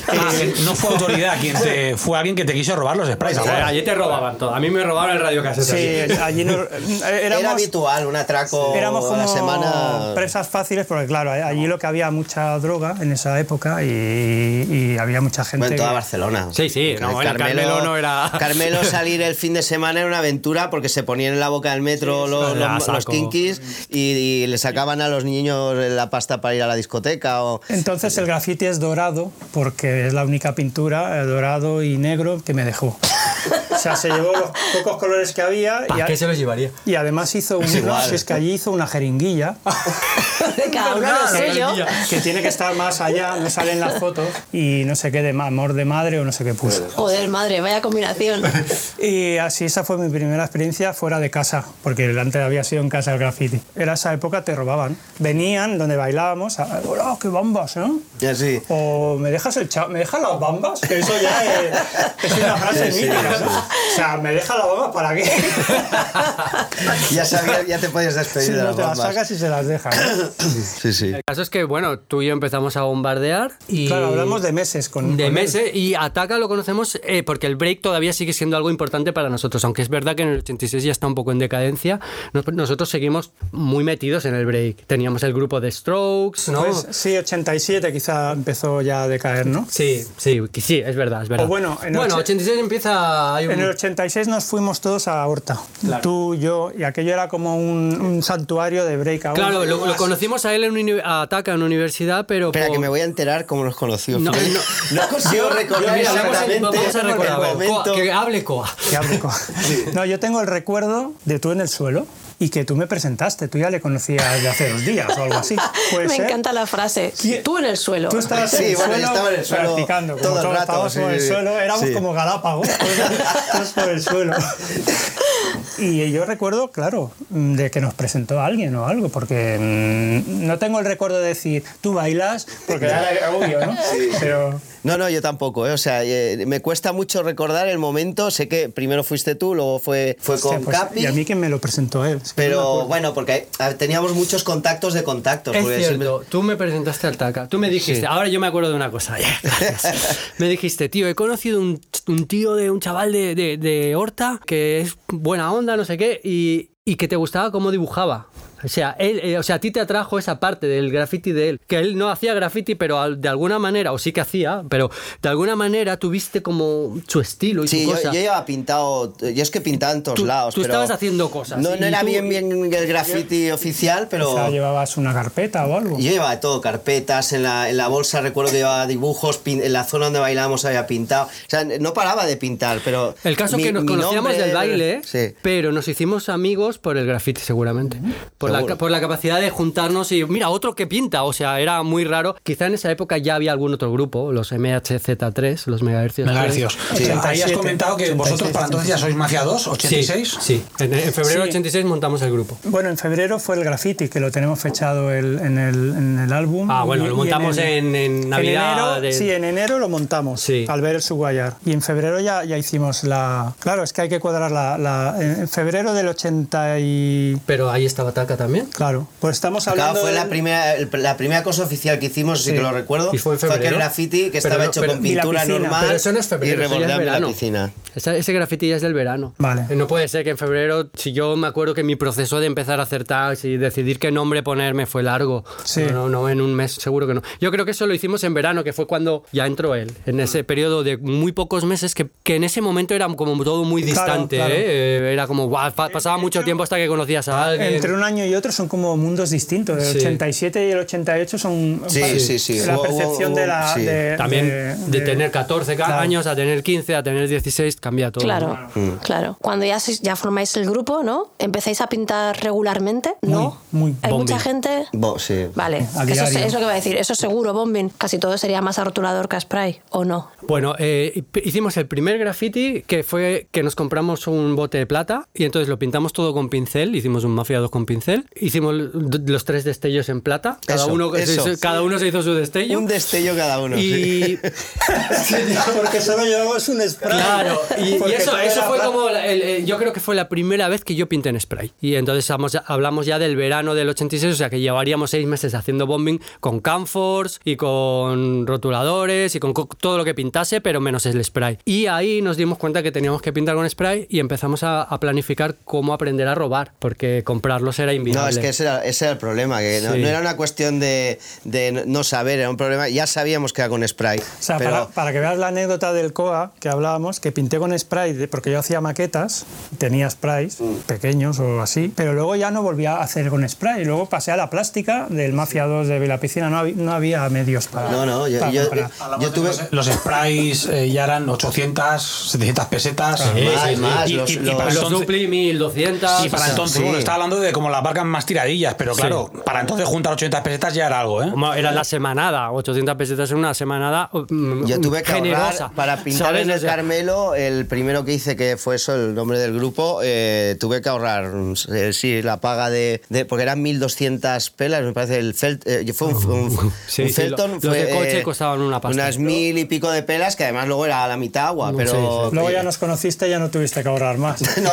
Speaker 1: Ah, no fue autoridad quien te. Fue alguien que te quiso robar los ahora.
Speaker 4: allí te robaban todo. A mí me robaron el radio
Speaker 5: sí, allí no- éramos,
Speaker 3: era habitual, un atraco
Speaker 5: éramos
Speaker 3: a
Speaker 5: como
Speaker 3: la semana.
Speaker 5: presas fáciles porque claro, allí lo que había mucha droga en esa época y, y había mucha gente.
Speaker 3: Bueno, en toda Barcelona.
Speaker 4: Sí, sí, no, Carmelo no era-
Speaker 3: Carmelo salir el fin de semana era una aventura porque se ponían en la boca del metro los, los- los
Speaker 4: saco.
Speaker 3: kinkis y, y le sacaban a los niños la pasta para ir a la discoteca. O...
Speaker 5: Entonces el grafiti es dorado porque es la única pintura eh, dorado y negro que me dejó. O sea, se llevó los pocos colores que había y,
Speaker 6: ¿Para
Speaker 5: a-
Speaker 6: qué se los llevaría?
Speaker 5: y además hizo un,
Speaker 3: igual.
Speaker 5: si es que allí hizo una jeringuilla
Speaker 2: Cada uno lo
Speaker 5: que tiene que estar más allá, no salen las fotos y no sé qué de amor de madre o no sé qué puso.
Speaker 2: Joder, madre, vaya combinación.
Speaker 5: Y así esa fue mi primera experiencia fuera de casa, porque antes había sido en casa el graffiti. Era esa época te robaban. Venían donde bailábamos, a- ¡oh, qué bombas, ¿no?
Speaker 3: Y así.
Speaker 5: O me dejas el cha- me dejas las bambas, que eso ya es, es una frase
Speaker 3: Sí, sí.
Speaker 5: mítica. O sea, ¿me dejas las bambas para qué?
Speaker 3: Ya sabías, ya te podías despedir de
Speaker 5: no
Speaker 3: las
Speaker 5: te las
Speaker 3: bambas.
Speaker 5: sacas y se las dejas. ¿no?
Speaker 3: Sí, sí.
Speaker 4: El caso es que, bueno, tú y yo empezamos a bombardear y...
Speaker 5: Claro, hablamos de meses con
Speaker 4: De
Speaker 5: con él.
Speaker 4: meses y Ataca lo conocemos eh, porque el break todavía sigue siendo algo importante para nosotros, aunque es verdad que en el 86 ya está un poco en decadencia. nos- Nosotros seguimos muy metidos en el break. Teníamos el grupo de Strokes, ¿no?
Speaker 5: Pues, sí, 87 quizá empezó ya a decaer, ¿no?
Speaker 4: sí, sí, sí, es verdad, es verdad.
Speaker 5: O bueno, en
Speaker 4: bueno
Speaker 5: och-
Speaker 4: 86 empieza... hay un-
Speaker 5: En el 86 nos fuimos todos a Horta. Tú, yo, y aquello era como un, un santuario de break aún.
Speaker 4: Claro, lo, lo conocimos a él en a Ataca en universidad, pero...
Speaker 3: Espera,
Speaker 4: por-
Speaker 3: que me voy a enterar cómo nos conocimos.
Speaker 4: No, no.
Speaker 3: no consigo recordar
Speaker 4: Mira, vamos a-
Speaker 3: exactamente
Speaker 4: vamos a recordar.
Speaker 3: el
Speaker 4: Coa,
Speaker 3: momento.
Speaker 4: que hable Coa.
Speaker 5: Que hable con- No, yo tengo el recuerdo de tú en el suelo y que tú me presentaste. Tú ya le conocías de hace dos días o algo así. ¿Puede
Speaker 2: Me
Speaker 5: ser?
Speaker 2: encanta la frase. Tú en el suelo.
Speaker 5: Tú estabas en
Speaker 3: Sí,
Speaker 5: el
Speaker 3: bueno, yo
Speaker 5: suelo
Speaker 3: estaba en el suelo
Speaker 5: practicando. Como
Speaker 3: todo el
Speaker 5: todos
Speaker 3: rato,
Speaker 5: estábamos
Speaker 3: sí,
Speaker 5: por el
Speaker 3: sí.
Speaker 5: suelo, éramos
Speaker 3: Sí.
Speaker 5: como Galápagos, todos por el suelo. Y yo recuerdo, claro, de que nos presentó alguien o algo, porque mm, no tengo el recuerdo de decir, tú bailas, porque era obvio, ¿no? Pero
Speaker 3: No, no, yo tampoco. ¿eh? O sea, eh, me cuesta mucho recordar el momento. Sé que primero fuiste tú, luego fue, fue
Speaker 5: hostia,
Speaker 3: con
Speaker 5: pues,
Speaker 3: Capi.
Speaker 5: y a mí que me lo presentó él. es que
Speaker 3: Pero bueno, porque teníamos muchos contactos de contactos.
Speaker 4: Es cierto, tú me presentaste al TACA. Tú me dijiste,
Speaker 3: Sí.
Speaker 4: ahora yo me acuerdo de una cosa. gracias. me dijiste, tío, he conocido un, un tío de un chaval de, de, de Horta que es buena onda, no sé qué, y, y que te gustaba cómo dibujaba. O sea, él, eh, o sea, a ti te atrajo esa parte del graffiti de él, que él no hacía graffiti, pero al- de alguna manera, o sí que hacía, pero de alguna manera tuviste como su estilo y
Speaker 3: Sí,
Speaker 4: su
Speaker 3: yo,
Speaker 4: cosa.
Speaker 3: yo llevaba pintado, yo es que pintaba en todos
Speaker 4: Tú-
Speaker 3: lados.
Speaker 4: tú
Speaker 3: pero
Speaker 4: estabas haciendo cosas,
Speaker 3: No, no era
Speaker 4: tú-
Speaker 3: bien, bien el graffiti oficial, pero
Speaker 5: Quizá llevabas una carpeta o algo.
Speaker 3: yo llevaba todo, carpetas, en la, en la bolsa recuerdo que llevaba dibujos, pin- en la zona donde bailábamos había pintado. O sea, no paraba de pintar, pero...
Speaker 4: El caso
Speaker 3: mi-
Speaker 4: que nos conocíamos
Speaker 3: nombre-
Speaker 4: del baile,
Speaker 3: Sí.
Speaker 4: pero nos hicimos amigos por el graffiti seguramente. Por la,
Speaker 3: Seguro.
Speaker 4: por la capacidad de juntarnos y mira, otro que pinta, o sea, era muy raro. Quizá en esa época ya había algún otro grupo, los MHZ3, los megahercios.
Speaker 1: Megahercios.
Speaker 3: Sí.
Speaker 1: Ahí has
Speaker 5: 87,
Speaker 1: comentado que vosotros
Speaker 5: 86,
Speaker 1: para entonces ya sois Mafia 2,
Speaker 4: Sí,
Speaker 1: 86.
Speaker 4: sí. En, en febrero
Speaker 5: Sí.
Speaker 4: 86 montamos el grupo.
Speaker 5: Bueno, en febrero fue el graffiti, que lo tenemos fechado el- en, el, en el álbum.
Speaker 4: Ah, bueno,
Speaker 5: Y-
Speaker 4: lo montamos
Speaker 5: el-
Speaker 4: en- en Navidad
Speaker 5: enero,
Speaker 4: de-
Speaker 5: Sí, en enero lo montamos,
Speaker 4: Sí.
Speaker 5: al ver el Suguayar. Y en febrero ya, ya hicimos la... Claro, es que hay que cuadrar la... la- en febrero del 80 y...
Speaker 4: Pero ahí estaba Taca también.
Speaker 5: Claro, pues estamos
Speaker 3: Claro,
Speaker 5: hablando...
Speaker 3: fue la primera, la primera cosa oficial que hicimos, sí,
Speaker 5: Sí.
Speaker 3: que lo recuerdo.
Speaker 4: Y fue en febrero.
Speaker 3: aquel graffiti que
Speaker 4: Pero
Speaker 3: estaba
Speaker 4: no-
Speaker 3: hecho
Speaker 4: pero-
Speaker 3: con pintura normal.
Speaker 4: Pero eso no es febrero,
Speaker 3: y rebordeando la
Speaker 4: verano.
Speaker 3: piscina.
Speaker 4: Esa- ese graffiti ya es del verano.
Speaker 5: Vale.
Speaker 4: Eh, No puede ser que en febrero, si yo me acuerdo que mi proceso de empezar a hacer tags y decidir qué nombre ponerme fue largo.
Speaker 5: Sí.
Speaker 4: No, no, en un mes seguro que no. Yo creo que eso lo hicimos en verano, que fue cuando ya entró él. En ese periodo de muy pocos meses, que, que en ese momento era como todo muy
Speaker 5: Claro,
Speaker 4: distante.
Speaker 5: claro.
Speaker 4: ¿eh? Eh, Era como, pa- pasaba mucho tiempo hasta que conocías a alguien.
Speaker 5: Entre un año y otro son como mundos distintos. El
Speaker 4: Sí.
Speaker 5: 87 y el 88 son...
Speaker 3: Sí, sí, sí.
Speaker 5: La percepción de la...
Speaker 3: sí.
Speaker 5: de-
Speaker 4: También
Speaker 5: de-
Speaker 4: de,
Speaker 5: de-
Speaker 4: tener 14 ca-
Speaker 5: Claro.
Speaker 4: años a tener 15, a tener 16, cambia todo.
Speaker 2: Claro,
Speaker 3: Mm.
Speaker 2: claro. Cuando ya, sois- ya formáis el grupo, ¿no? ¿Empezáis a pintar regularmente? ¿No?
Speaker 5: muy
Speaker 2: Hay
Speaker 4: bombing.
Speaker 2: mucha gente...
Speaker 3: Bo- sí.
Speaker 2: Vale, eso es, es lo que iba a decir. Eso seguro, bombing. Casi todo sería más rotulador que a spray, ¿o no?
Speaker 4: Bueno, eh, hicimos el primer graffiti que fue que nos compramos un bote de plata y entonces lo pintamos todo con pincel, hicimos un Mafia 2 con pincel, hicimos los tres destellos en plata, cada,
Speaker 3: Eso,
Speaker 4: uno,
Speaker 3: eso.
Speaker 4: se- cada uno se hizo su destello.
Speaker 3: Un destello cada uno. sí.
Speaker 4: y
Speaker 5: Porque solo llevamos un spray.
Speaker 4: claro, y, eso, eso fue
Speaker 5: plata.
Speaker 4: como, la- el- el- yo creo que fue la primera vez que yo pinté en spray. Y entonces hablamos ya, hablamos ya del verano del 86, o sea que llevaríamos seis meses haciendo bombing con camphors y con rotuladores y con co- todo lo que pintase, pero menos el spray. Y ahí nos dimos cuenta que teníamos que pintar con spray y empezamos a, a planificar cómo aprender a robar, porque comprarlos era inviable. Inviable.
Speaker 3: No, es que ese era, ese era el problema, que no,
Speaker 4: Sí.
Speaker 3: no era una cuestión de, de no saber, era un problema, ya sabíamos que era con spray.
Speaker 5: O sea,
Speaker 3: pero
Speaker 5: para, para que veas la anécdota del COA que hablábamos, que pinté con spray, de- porque yo hacía maquetas, tenía sprays
Speaker 3: Mm.
Speaker 5: pequeños o así, pero luego ya no volví a hacer con spray. Luego pasé a la plástica del Mafia 2 de Vilapicina, no había, no había medios para.
Speaker 3: No, no, yo,
Speaker 5: para
Speaker 3: yo,
Speaker 5: comprar.
Speaker 3: yo tuve...
Speaker 1: Los sprays eh, ya eran 800, 700 pesetas.
Speaker 3: Sí,
Speaker 1: Eh,
Speaker 3: más,
Speaker 1: y-
Speaker 3: más,
Speaker 1: y-
Speaker 3: los-
Speaker 1: y- para
Speaker 4: Los
Speaker 1: entonces-
Speaker 4: Dupli 1200.
Speaker 1: y para entonces,
Speaker 3: sí.
Speaker 1: bueno, estaba hablando de como las barcas más tiradillas, pero
Speaker 4: Sí.
Speaker 1: claro, para entonces juntar 800 pesetas ya era algo, ¿eh?
Speaker 4: Como era la semanada, 800 pesetas en una semanada mm,
Speaker 3: Yo tuve que
Speaker 4: generosa.
Speaker 3: ahorrar para pintar
Speaker 4: ¿sabes?
Speaker 3: en el Carmelo, el primero que hice, que fue eso, el nombre del grupo, eh, tuve que ahorrar, eh, sí, la paga de, de- Porque eran 1200 pelas, me parece, el Felt, eh, fue un, un-
Speaker 4: Sí,
Speaker 3: un
Speaker 4: sí,
Speaker 3: Felton.
Speaker 4: lo- los
Speaker 3: fue,
Speaker 4: de coche
Speaker 3: eh,
Speaker 4: costaban una pasta.
Speaker 3: Unas mil y pico de pelas, que además luego era a la mitad agua,
Speaker 4: No,
Speaker 3: pero...
Speaker 4: sí, sí.
Speaker 5: Luego ya nos conociste y ya no tuviste que ahorrar más.
Speaker 3: No,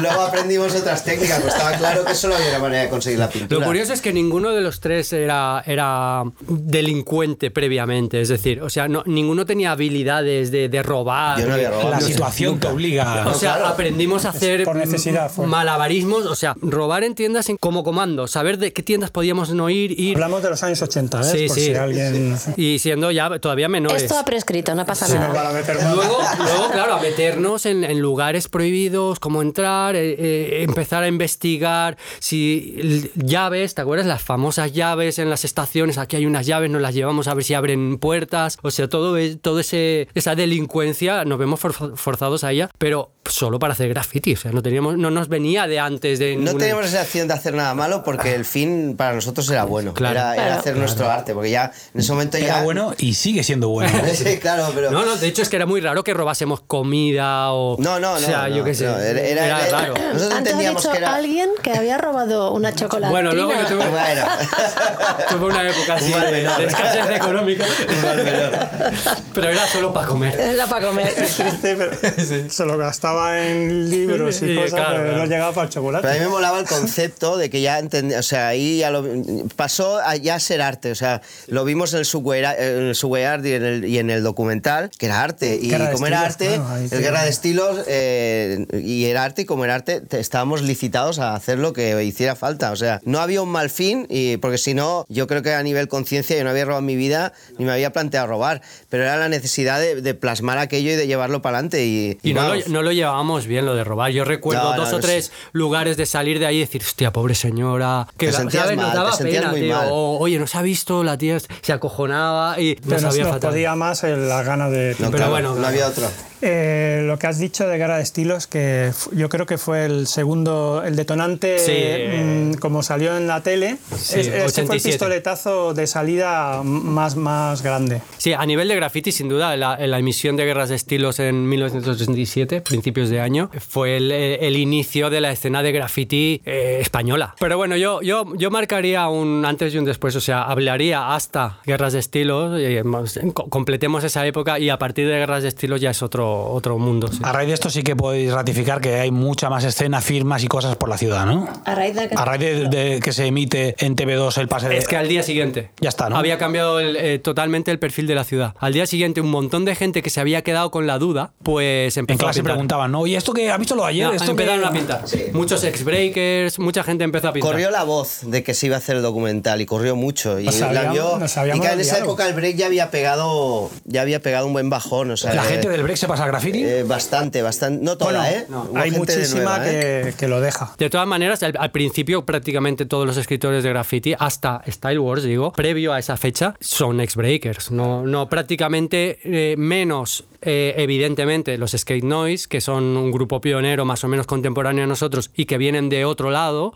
Speaker 3: luego aprendimos otras técnicas, pues estaba claro que solo había una manera de conseguir la pintura.
Speaker 4: Lo curioso es que ninguno de los tres era, era delincuente previamente, es decir, o sea, no, ninguno tenía habilidades de, de robar.
Speaker 3: Yo no había robado.
Speaker 1: La situación te obliga.
Speaker 4: O sea,
Speaker 3: claro.
Speaker 4: aprendimos a hacer
Speaker 5: por necesidad fue.
Speaker 4: malabarismos, o sea, robar en tiendas en- como comando, saber de qué tiendas podíamos no ir, ir.
Speaker 5: Hablamos de los años 80, ¿eh?
Speaker 4: Sí,
Speaker 5: Por
Speaker 4: sí.
Speaker 5: si alguien.
Speaker 4: Y siendo ya todavía menores.
Speaker 2: Esto ha prescrito, no pasa
Speaker 5: nos
Speaker 2: nada.
Speaker 4: Luego, luego, claro, a meternos en, en lugares prohibidos, cómo entrar, eh, eh, empezar a investigar si llaves, ¿te acuerdas? Las famosas llaves en las estaciones, aquí hay unas llaves, nos las llevamos a ver si abren puertas, o sea, todo, e- todo ese esa delincuencia nos vemos for- forzados a ella, pero solo para hacer graffiti, o sea, no teníamos no nos venía de antes de
Speaker 3: No
Speaker 4: ninguna-
Speaker 3: teníamos esa acción de hacer nada malo porque el fin para nosotros era bueno.
Speaker 4: Claro.
Speaker 3: era, era
Speaker 2: Claro.
Speaker 3: hacer nuestro arte, porque ya en ese momento ya.
Speaker 1: Era bueno y sigue siendo bueno.
Speaker 3: Sí, claro, pero.
Speaker 4: No, no, de hecho es que era muy raro que robásemos comida o
Speaker 3: No, no, no.
Speaker 4: o sea,
Speaker 3: no,
Speaker 4: yo qué sé,
Speaker 3: no, era, era- era-
Speaker 4: raro.
Speaker 3: Nosotros entendíamos
Speaker 2: dicho
Speaker 3: que era.
Speaker 2: alguien que había robado una chocolatina.
Speaker 4: Bueno, luego yo tuve-
Speaker 3: Bueno.
Speaker 4: Tuve una época así
Speaker 3: Un
Speaker 4: de, escasez económica. Pero era solo para comer.
Speaker 2: Era para comer.
Speaker 5: Triste, pero se lo gastaba en libros y
Speaker 4: Sí,
Speaker 5: cosas,
Speaker 4: claro,
Speaker 5: pero
Speaker 4: claro.
Speaker 5: no llegaba para el chocolate.
Speaker 3: Pero a mí me molaba el concepto de que ya entendí, o sea, ahí ya lo, pasó a ya ser arte, o sea, lo vimos en el Subway, en el Subway Art y en el, y en el documental, que era arte, y como era arte,
Speaker 5: claro,
Speaker 3: el
Speaker 5: sí.
Speaker 3: Guerra de Estilos, eh, y era arte, y como era arte, te- estábamos licitados a hacer lo que hiciera falta, o sea, no había un mal fin, y, porque si no, yo creo que a nivel conciencia yo no había robado en mi vida, ni me había planteado robar, pero era la necesidad de, de plasmar aquello y de llevarlo para adelante, y,
Speaker 4: Y no lo, no lo llevábamos bien lo de robar. Yo recuerdo
Speaker 3: No,
Speaker 4: dos
Speaker 3: no
Speaker 4: o tres lugares de salir de ahí y decir, hostia, pobre señora. Que
Speaker 3: Te
Speaker 4: la-
Speaker 3: sentías
Speaker 4: ¿sabes? Nos
Speaker 3: mal, te
Speaker 4: daba
Speaker 3: sentías
Speaker 4: pena,
Speaker 3: muy
Speaker 4: tío.
Speaker 3: mal.
Speaker 4: O, Oye, nos ha visto, la tía se acojonaba y nos
Speaker 5: nos,
Speaker 4: sabía
Speaker 5: nos
Speaker 4: fatal.
Speaker 5: podía más la gana de...
Speaker 3: No,
Speaker 4: pero
Speaker 3: claro,
Speaker 4: bueno,
Speaker 3: no había otro.
Speaker 5: Eh, lo que has dicho de Guerra de Estilos, que yo creo que fue el segundo, el detonante,
Speaker 4: Sí.
Speaker 5: mm, como salió en la tele,
Speaker 4: Sí,
Speaker 5: es- ese fue el
Speaker 4: 87.
Speaker 5: pistoletazo de salida más, más grande.
Speaker 4: Sí, a nivel de graffiti, sin duda, la, la emisión de Guerras de Estilos en 1987, principios de año, fue el, el inicio de la escena de graffiti eh, española. Pero bueno, yo, yo, yo marcaría un antes y un después, o sea, hablaría hasta Guerras de Estilos, eh, más- co- completemos esa época y a partir de Guerras de Estilos ya es otro, otro mundo. sí.
Speaker 1: A raíz de esto sí que podéis ratificar que hay mucha más escena, firmas y cosas por la ciudad, ¿no?
Speaker 2: A raíz de que...
Speaker 1: A raíz de, de que se emite en TV2 el pase de...
Speaker 4: Es que al día siguiente.
Speaker 1: Ya está, ¿no?
Speaker 4: Había cambiado el, eh, totalmente el perfil de la ciudad. Al día siguiente, un montón de gente que se había quedado con la duda, pues
Speaker 1: en
Speaker 4: empezó a
Speaker 1: clase
Speaker 4: pintar.
Speaker 1: preguntaban, ¿no? ¿Y esto que ha visto lo de ayer?
Speaker 4: No,
Speaker 1: ¿Esto
Speaker 4: empezaron
Speaker 1: que-
Speaker 4: a pintar. Muchos ex-breakers, mucha gente empezó a pintar.
Speaker 3: Corrió la voz de que se iba a hacer el documental y corrió mucho. Y,
Speaker 5: Nos
Speaker 3: la
Speaker 5: sabíamos-
Speaker 3: vio-
Speaker 5: sabíamos
Speaker 3: y que en esa época el break ya había pegado, ya había pegado un buen bajón. O sea,
Speaker 1: ¿La gente del break se pasa al graffiti?
Speaker 3: eh, bastante, bastante. No toda,
Speaker 5: Bueno,
Speaker 3: ¿eh?
Speaker 5: Hay muchísima
Speaker 3: nueva, ¿eh?
Speaker 5: que, lo deja.
Speaker 4: De todas maneras, al, al principio prácticamente todos los escritores de graffiti, hasta Style Wars, digo, previo a esa fecha, son ex-breakers. No, no prácticamente eh, menos, eh, evidentemente, los Skate Noise, que son un grupo pionero más o menos contemporáneo a nosotros y que vienen de otro lado,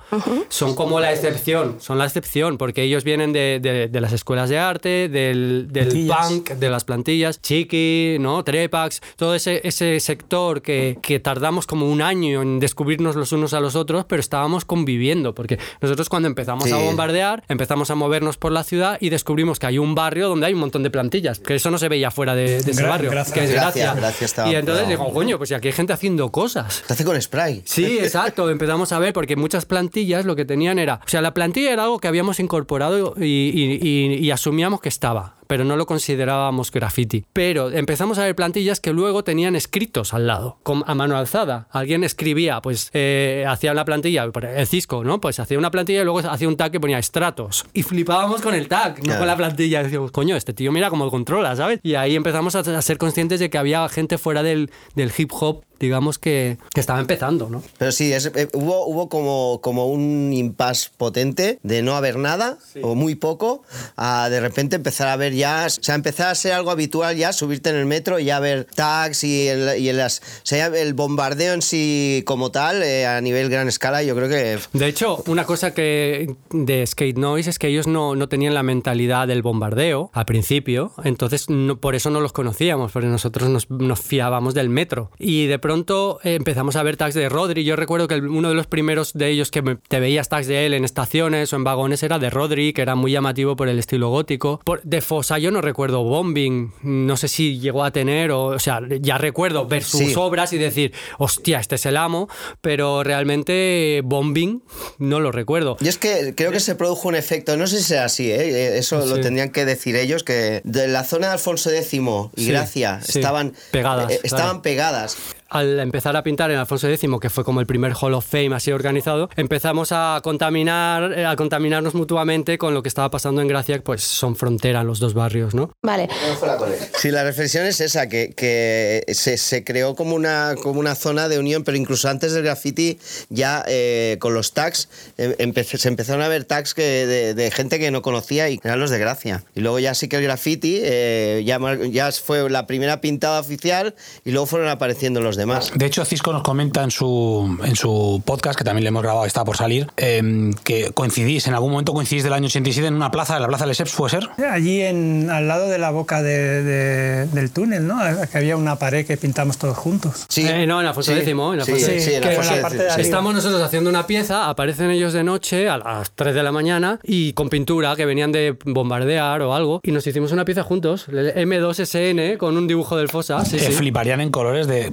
Speaker 4: son como la excepción, son la excepción, porque ellos vienen de, de- de las escuelas de arte, del, del punk, de las plantillas, Chiqui, ¿no? Trepax, todo ese, ese sector que, que tardamos como un año en descubrirnos los unos a los otros, pero estábamos conviviendo, porque nosotros cuando empezamos
Speaker 3: Sí.
Speaker 4: a bombardear, empezamos a movernos por la ciudad y descubrimos que hay un barrio donde hay un montón de plantillas, que eso no se veía fuera de, de ese
Speaker 5: Gra-
Speaker 4: barrio,
Speaker 5: Gracia.
Speaker 4: que es
Speaker 3: Gracia,
Speaker 4: gracia.
Speaker 3: Gracia estaba-
Speaker 4: y entonces digo, coño, pues si aquí hay gente haciendo cosas.
Speaker 3: Se hace con spray.
Speaker 4: Sí, exacto. Empezamos a ver porque muchas plantillas lo que tenían era, o sea, la plantilla era algo que habíamos incorporado y, y- y- y asumíamos que estaba. Pero no lo considerábamos graffiti. Pero empezamos a ver plantillas que luego tenían escritos al lado, con, a mano alzada. Alguien escribía, pues eh, hacía una plantilla, el Cisco, ¿no? Pues hacía una plantilla y luego hacía un tag que ponía estratos. Y flipábamos con el tag, no con la plantilla. Decíamos, coño, este tío mira cómo lo controla, ¿sabes? Y ahí empezamos a, a ser conscientes de que había gente fuera del, del hip hop, digamos, que, que estaba empezando, ¿no?
Speaker 3: Pero sí, es- eh, hubo, hubo como, como un impasse potente de no haber nada o muy poco a de repente empezar a ver ya, o sea, empezar a ser algo habitual ya, subirte en el metro y ya ver tags y, el, y en las, o sea, el bombardeo en sí como tal eh, a nivel gran escala, yo creo que
Speaker 4: De hecho, una cosa que de Skate Noise es que ellos no, no tenían la mentalidad del bombardeo al principio, entonces no- por eso no los conocíamos, porque nosotros nos, nos fiábamos del metro. Y de pronto eh, empezamos a ver tags de Rodri. Yo recuerdo que el- uno de los primeros de ellos que me- te veías tags de él en estaciones o en vagones era de Rodri, que era muy llamativo por el estilo gótico. Por, de Fosa yo no recuerdo Bombing, no sé si llegó a tener, o, o sea, ya recuerdo ver sus
Speaker 3: Sí.
Speaker 4: obras y decir, hostia, este es el amo, pero realmente Bombing no lo recuerdo.
Speaker 3: Y es que creo que se produjo un efecto, no sé si será así, ¿eh? eso lo tendrían que decir ellos, que de la zona de Alfonso X y
Speaker 4: Sí,
Speaker 3: Gracia estaban
Speaker 4: Pegadas,
Speaker 3: eh, estaban
Speaker 4: claro.
Speaker 3: pegadas.
Speaker 4: Al empezar a pintar en Alfonso X, que fue como el primer Hall of Fame así organizado, empezamos a contaminar, eh, a contaminarnos mutuamente con lo que estaba pasando en Gracia, pues son frontera los dos barrios, ¿no?
Speaker 2: Vale.
Speaker 3: Sí, la reflexión es esa, que, que se, se creó como una, como una zona de unión, pero incluso antes del graffiti, ya eh, con los tags, empe- se empezaron a ver tags que de, de gente que no conocía y eran los de Gracia. Y luego ya sí que el graffiti eh, ya, ya fue la primera pintada oficial y luego fueron apareciendo los demás.
Speaker 1: De hecho, Cisco nos comenta en su, en su podcast, que también le hemos grabado, está por salir, eh, que coincidís, en algún momento coincidís del año 87 en una plaza, en la plaza de Lesseps, ¿puede ser?
Speaker 5: Allí en, al lado de la boca de- de- del túnel, ¿no? Que había una pared que pintamos todos juntos.
Speaker 3: Sí.
Speaker 4: Eh, no, en Alfonso
Speaker 3: Sí,
Speaker 4: X, en Alfonso
Speaker 3: sí, sí, en
Speaker 5: la
Speaker 3: X,
Speaker 5: parte de
Speaker 3: sí.
Speaker 5: arriba.
Speaker 4: Estamos nosotros haciendo una pieza, aparecen ellos de noche a las 3 de la mañana y con pintura que venían de bombardear o algo y nos hicimos una pieza juntos, el M2SN con un dibujo del Fosa. Sí,
Speaker 1: Eh,
Speaker 4: sí.
Speaker 1: fliparían en colores de...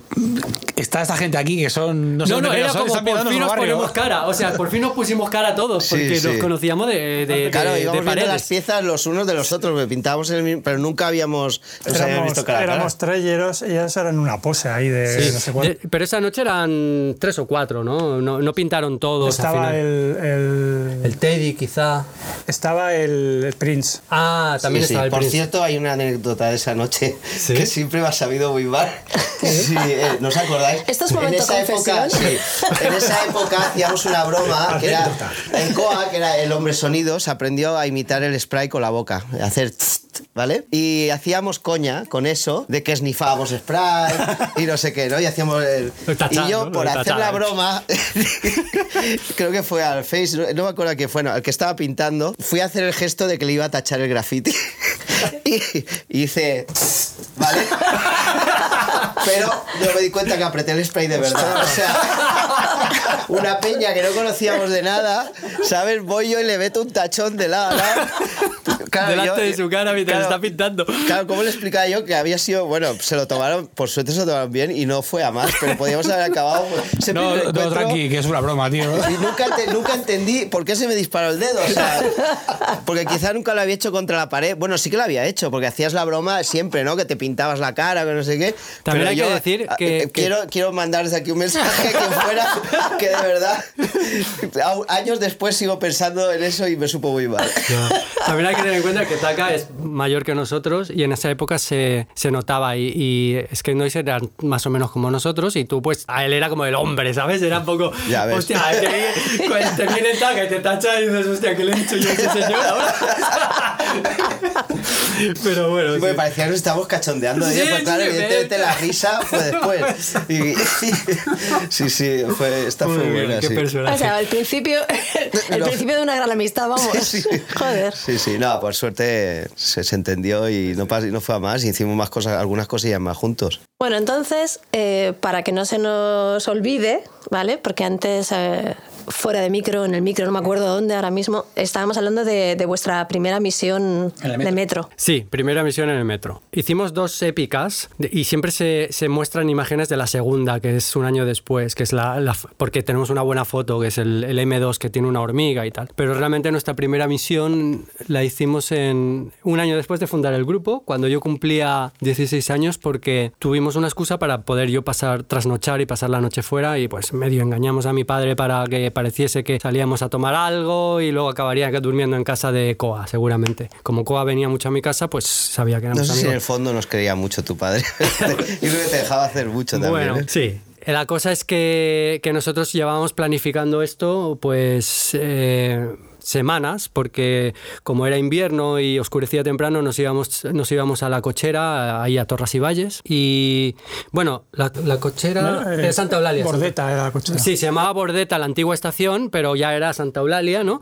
Speaker 1: Está esta gente aquí que son... No, sé
Speaker 4: No, no, era
Speaker 1: son,
Speaker 4: como por fin nos ponemos cara. O sea, por fin nos pusimos cara todos
Speaker 3: Sí,
Speaker 4: porque
Speaker 3: sí.
Speaker 4: nos conocíamos de, de,
Speaker 3: Claro,
Speaker 4: de-
Speaker 3: íbamos
Speaker 4: de
Speaker 3: viendo las piezas los unos de los otros, pintábamos en el mismo, pero nunca habíamos, nos habíamos
Speaker 5: Éramos,
Speaker 3: visto cara a cara.
Speaker 5: éramos tres y ellos, ellos eran una pose ahí de
Speaker 4: Sí.
Speaker 5: no sé cuánto.
Speaker 4: De- pero esa noche eran tres o cuatro, ¿no? No, no pintaron todos al
Speaker 5: Estaba
Speaker 4: final.
Speaker 5: el, el-
Speaker 4: El Teddy, quizá.
Speaker 5: estaba el, el Prince.
Speaker 4: Ah, también
Speaker 3: Sí, sí.
Speaker 4: estaba el
Speaker 3: Por
Speaker 4: Prince.
Speaker 3: cierto, hay una anécdota de esa noche
Speaker 4: ¿Sí?
Speaker 3: que siempre me ha sabido muy mal. Sí, eh, ¿No os acordáis?
Speaker 2: Esto es
Speaker 3: en
Speaker 2: momento
Speaker 3: esa época, sí, en esa época hacíamos una broma que era en Coa, que era el hombre sonido, se aprendió a imitar el spray con la boca, a hacer tst, ¿vale? Y hacíamos coña con eso de que snifábamos spray y no sé qué, ¿no? Y hacíamos el,
Speaker 4: El tachán,
Speaker 3: y yo
Speaker 4: ¿no?
Speaker 3: por
Speaker 4: El
Speaker 3: hacer la
Speaker 4: tachán.
Speaker 3: broma creo que fue al Face, no, no me acuerdo a qué fue, no, al que estaba pintando, fui a hacer el gesto de que le iba a tachar el graffiti. y, y hice, ¿vale? Pero yo me di cuenta que apreté el spray de verdad. O sea, una peña que no conocíamos de nada, ¿sabes? Voy yo y le meto un tachón de lado lado. Claro,
Speaker 4: Delante
Speaker 3: yo-
Speaker 4: de su cara mientras
Speaker 3: claro,
Speaker 4: está pintando.
Speaker 3: Claro, ¿cómo le explicaba yo que había sido, bueno, se lo tomaron, por suerte se lo tomaron bien y no fue a más, pero podíamos haber acabado ese
Speaker 1: No, no, tranqui, que es una broma, tío.
Speaker 3: y nunca, ente- nunca entendí por qué se me disparó el dedo. O sea, porque quizá nunca lo había hecho contra la pared. Bueno, sí que lo había hecho, porque hacías la broma siempre, ¿no? Que te pintabas la cara, que no sé qué.
Speaker 4: También
Speaker 3: Pero
Speaker 4: hay que
Speaker 3: yo,
Speaker 4: decir
Speaker 3: a-
Speaker 4: que-
Speaker 3: eh,
Speaker 4: que-
Speaker 3: Quiero, quiero mandar desde aquí un mensaje que fuera que de verdad años después sigo pensando en eso y me supo muy mal.
Speaker 4: También hay que tener en cuenta que Taka es mayor que nosotros y en esa época se, se notaba y, y Skate Noise eran más o menos como nosotros y tú pues a él era como el hombre, ¿sabes? Era un poco,
Speaker 3: Ya ves.
Speaker 4: hostia, que, te viene Taka y te tacha y dices, hostia, ¿qué le he dicho yo a ese señor ahora? Pero bueno,
Speaker 3: Me
Speaker 4: sí.
Speaker 3: parecía que nos estábamos cachondeando de
Speaker 4: Sí,
Speaker 3: ello, pues claro,
Speaker 4: sí,
Speaker 3: evidentemente
Speaker 4: me-
Speaker 3: la risa fue después. Y- sí, sí, fue, esta fue
Speaker 4: Muy bien,
Speaker 3: buena.
Speaker 4: qué
Speaker 3: sí.
Speaker 4: personaje.
Speaker 2: O sea, el principio, el
Speaker 3: No.
Speaker 2: principio de una gran amistad, vamos.
Speaker 3: Sí, sí.
Speaker 2: Joder.
Speaker 3: Sí, sí, no, por suerte se, se entendió y no, pas- y no fue a más y hicimos más cosas, algunas cosillas más juntos.
Speaker 2: Bueno, entonces, eh, para que no se nos olvide, ¿vale? Porque antes eh, fuera de micro, en el micro, no me acuerdo dónde ahora mismo, estábamos hablando de, de vuestra primera misión
Speaker 1: el
Speaker 2: de
Speaker 1: metro.
Speaker 2: metro.
Speaker 4: Sí, primera misión en el metro. Hicimos dos épicas de- y siempre se, se muestran imágenes de la segunda, que es un año después, que es la, la- porque tenemos una buena foto, que es el, el M2 que tiene una hormiga y tal. Pero realmente nuestra primera misión la hicimos en un año después de fundar el grupo, cuando yo cumplía 16 años, porque tuvimos una excusa para poder yo pasar, trasnochar y pasar la noche fuera y pues medio engañamos a mi padre para que pareciese que salíamos a tomar algo y luego acabaría durmiendo en casa de Coa, seguramente. Como Coa venía mucho a mi casa, pues sabía que
Speaker 3: No
Speaker 4: éramos
Speaker 3: sé si en el fondo nos creía mucho tu padre. Yo creo que te dejaba hacer mucho también.
Speaker 4: Bueno,
Speaker 3: ¿eh?
Speaker 4: sí. La cosa es que, que nosotros llevábamos planificando esto pues eh, semanas porque como era invierno y oscurecía temprano nos íbamos, nos íbamos a la cochera, ahí a Torras y Valles y bueno, la, la cochera
Speaker 5: Eh,
Speaker 4: es Santa Eulalia.
Speaker 5: Bordeta era la cochera.
Speaker 4: Sí, se llamaba Bordeta la antigua estación, pero ya era Santa Eulalia, ¿no?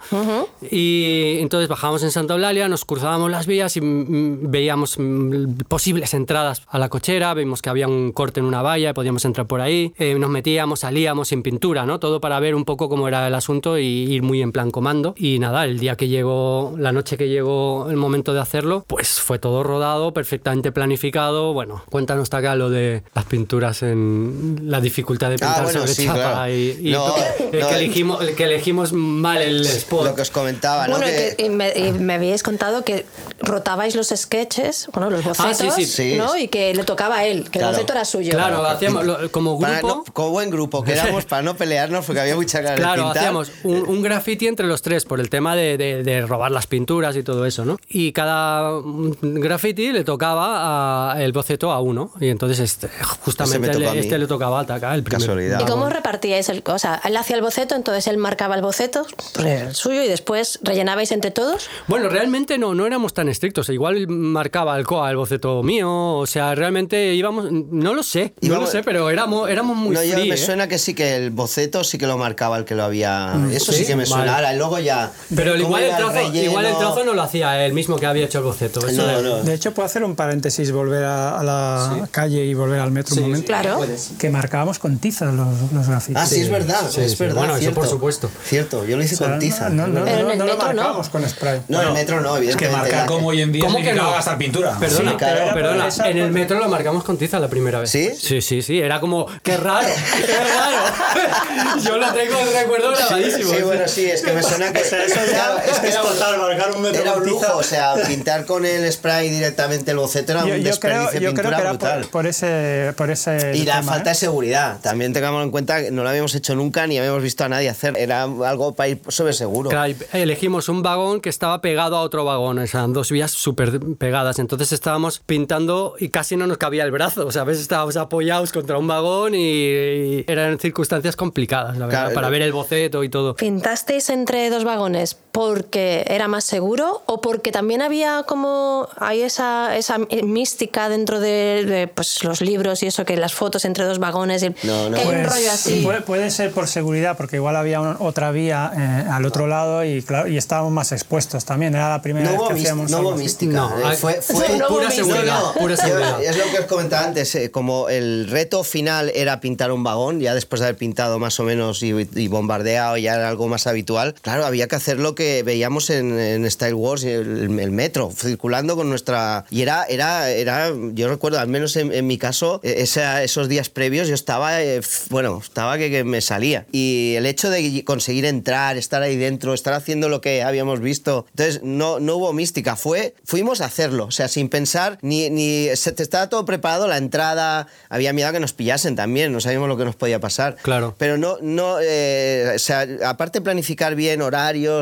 Speaker 4: Y entonces bajábamos en Santa Eulalia, nos cruzábamos las vías y mm, veíamos mm, posibles entradas a la cochera, vimos que había un corte en una valla, podíamos entrar por ahí, eh, nos metíamos, salíamos sin pintura, ¿no? Todo para ver un poco cómo era el asunto y ir muy en plan comando. Y nada, el día que llegó, la noche que llegó el momento de hacerlo, pues fue todo rodado, perfectamente planificado. Bueno, cuéntanos acá lo de las pinturas en la dificultad de
Speaker 3: Ah,
Speaker 4: pintar
Speaker 3: bueno,
Speaker 4: sobre
Speaker 3: sí,
Speaker 4: chapa
Speaker 3: claro.
Speaker 4: y, y
Speaker 3: No,
Speaker 4: el,
Speaker 3: no,
Speaker 4: que
Speaker 3: eh.
Speaker 4: elegimos, el que elegimos mal el spot.
Speaker 3: Lo que os comentaba, ¿no?
Speaker 2: Bueno, y
Speaker 3: Que-
Speaker 2: y me, y me habíais contado que rotabais los sketches, bueno, los bocetos,
Speaker 4: Ah, sí, sí.
Speaker 3: Sí.
Speaker 2: ¿no? Y que le tocaba a él, que
Speaker 3: Claro.
Speaker 2: el boceto era suyo.
Speaker 4: Claro, hacíamos lo- como
Speaker 3: para
Speaker 4: grupo.
Speaker 3: no- como buen grupo, que éramos para no pelearnos porque había mucha ganas de
Speaker 4: Claro,
Speaker 3: pintar.
Speaker 4: hacíamos un, un graffiti entre los tres por el tema de, de- de robar las pinturas y todo eso, ¿no? Y cada mm, graffiti le tocaba a- el boceto a uno. Y entonces este, justamente le- este le tocaba a Taka, el primero.
Speaker 3: Casualidad.
Speaker 2: ¿Y cómo repartíais el cosa? Él hacía el boceto, entonces él marcaba el boceto, el suyo, y después rellenabais entre todos.
Speaker 4: Bueno, realmente no, no éramos tan estrictos. Igual marcaba el COA el boceto mío. O sea, realmente íbamos. No lo sé, no
Speaker 3: Íbamos-
Speaker 4: lo sé, pero éramos, éramos muy
Speaker 3: no, yo me
Speaker 4: ¿eh?
Speaker 3: suena que sí que el boceto sí que lo marcaba el que lo había. Eso sí,
Speaker 4: ¿sí?
Speaker 3: que me suena.
Speaker 4: Vale.
Speaker 3: Ahora, luego ya.
Speaker 4: Pero igual el, trozo,
Speaker 3: relleno.
Speaker 4: igual el trozo no lo hacía él mismo que había hecho el boceto. Eso
Speaker 3: No,
Speaker 4: era-
Speaker 3: no.
Speaker 5: De hecho, puedo hacer un paréntesis, volver a, a la calle y volver al metro un momento.
Speaker 2: Claro.
Speaker 5: Que marcábamos con tiza los, los grafitis.
Speaker 3: Ah, sí, es verdad.
Speaker 4: Sí,
Speaker 3: es
Speaker 4: sí.
Speaker 3: verdad.
Speaker 4: Bueno, eso por supuesto.
Speaker 3: Cierto, yo lo hice
Speaker 5: O sea,
Speaker 3: con tiza.
Speaker 5: No, no, no,
Speaker 2: Pero
Speaker 5: no,
Speaker 2: el
Speaker 5: no lo
Speaker 2: metro no.
Speaker 5: marcábamos con spray.
Speaker 3: No, en el metro no,
Speaker 1: Es que
Speaker 3: evidentemente.
Speaker 1: marcar como hoy en día
Speaker 4: ¿Cómo que no?
Speaker 1: gastar pintura.
Speaker 4: Perdona,
Speaker 3: Sí,
Speaker 4: perdona. En el metro lo marcamos con tiza la primera vez.
Speaker 3: ¿Sí?
Speaker 4: Sí, sí, sí. Era como, qué raro, qué raro. Yo lo tengo el recuerdo grabadísimo.
Speaker 3: Sí, bueno, sí, es que me suena que.
Speaker 5: O sea, eso ya
Speaker 3: Claro, es que
Speaker 5: es total, marcar un metro
Speaker 3: Era un lujo, o sea, pintar con el spray directamente el boceto era
Speaker 5: Yo,
Speaker 3: un
Speaker 5: yo
Speaker 3: desperdicio
Speaker 5: creo,
Speaker 3: pintura
Speaker 5: era
Speaker 3: brutal.
Speaker 5: por, por ese, por ese
Speaker 3: Y la
Speaker 5: tema,
Speaker 3: falta
Speaker 5: ¿eh?
Speaker 3: de seguridad. También tengamos en cuenta que no lo habíamos hecho nunca ni habíamos visto a nadie hacer. Era algo para ir sobre seguro.
Speaker 4: Claro, y elegimos un vagón que estaba pegado a otro vagón, o sea, dos vías súper pegadas. Entonces estábamos pintando y casi no nos cabía el brazo, o sea, a veces estábamos apoyados contra un vagón y, y eran circunstancias complicadas, la verdad,
Speaker 3: Claro,
Speaker 4: para ver el boceto y todo.
Speaker 2: ¿Pintasteis entre dos vagones porque era más seguro o porque también había como hay esa, esa mística dentro de, de, pues, los libros y eso que las fotos entre dos vagones y
Speaker 3: No, no.
Speaker 2: que hay un
Speaker 5: Pues,
Speaker 2: rollo así
Speaker 5: Puede, puede ser por seguridad, porque igual había un- otra vía eh, al otro lado y, claro, y estábamos más expuestos también. Era la primera
Speaker 3: No
Speaker 5: vez que hacíamos
Speaker 3: no hubo mística.
Speaker 4: No,
Speaker 3: eh, fue, fue
Speaker 4: pura
Speaker 2: mística.
Speaker 4: seguridad, pura
Speaker 3: yo-
Speaker 4: seguridad.
Speaker 3: es lo que os comentaba antes, eh, como el reto final era pintar un vagón, ya después de haber pintado más o menos y, y bombardeado, ya era algo más habitual, claro, había que hacer lo que veíamos en, en Style Wars, el, el metro, circulando con nuestra... Y era, era, era yo recuerdo, al menos en, en mi caso, eh, esa- esos días previos yo estaba, eh, bueno, estaba que, que me salía. Y el hecho de conseguir entrar, estar ahí dentro, estar haciendo lo que habíamos visto, entonces no, no hubo mística, fue, fuimos a hacerlo, o sea, sin pensar, ni, ni se, te estaba todo preparado, la entrada, había miedo a que nos pillasen también, no sabíamos lo que nos podía pasar.
Speaker 4: Claro.
Speaker 3: Pero no, no eh, o sea, aparte de planificar bien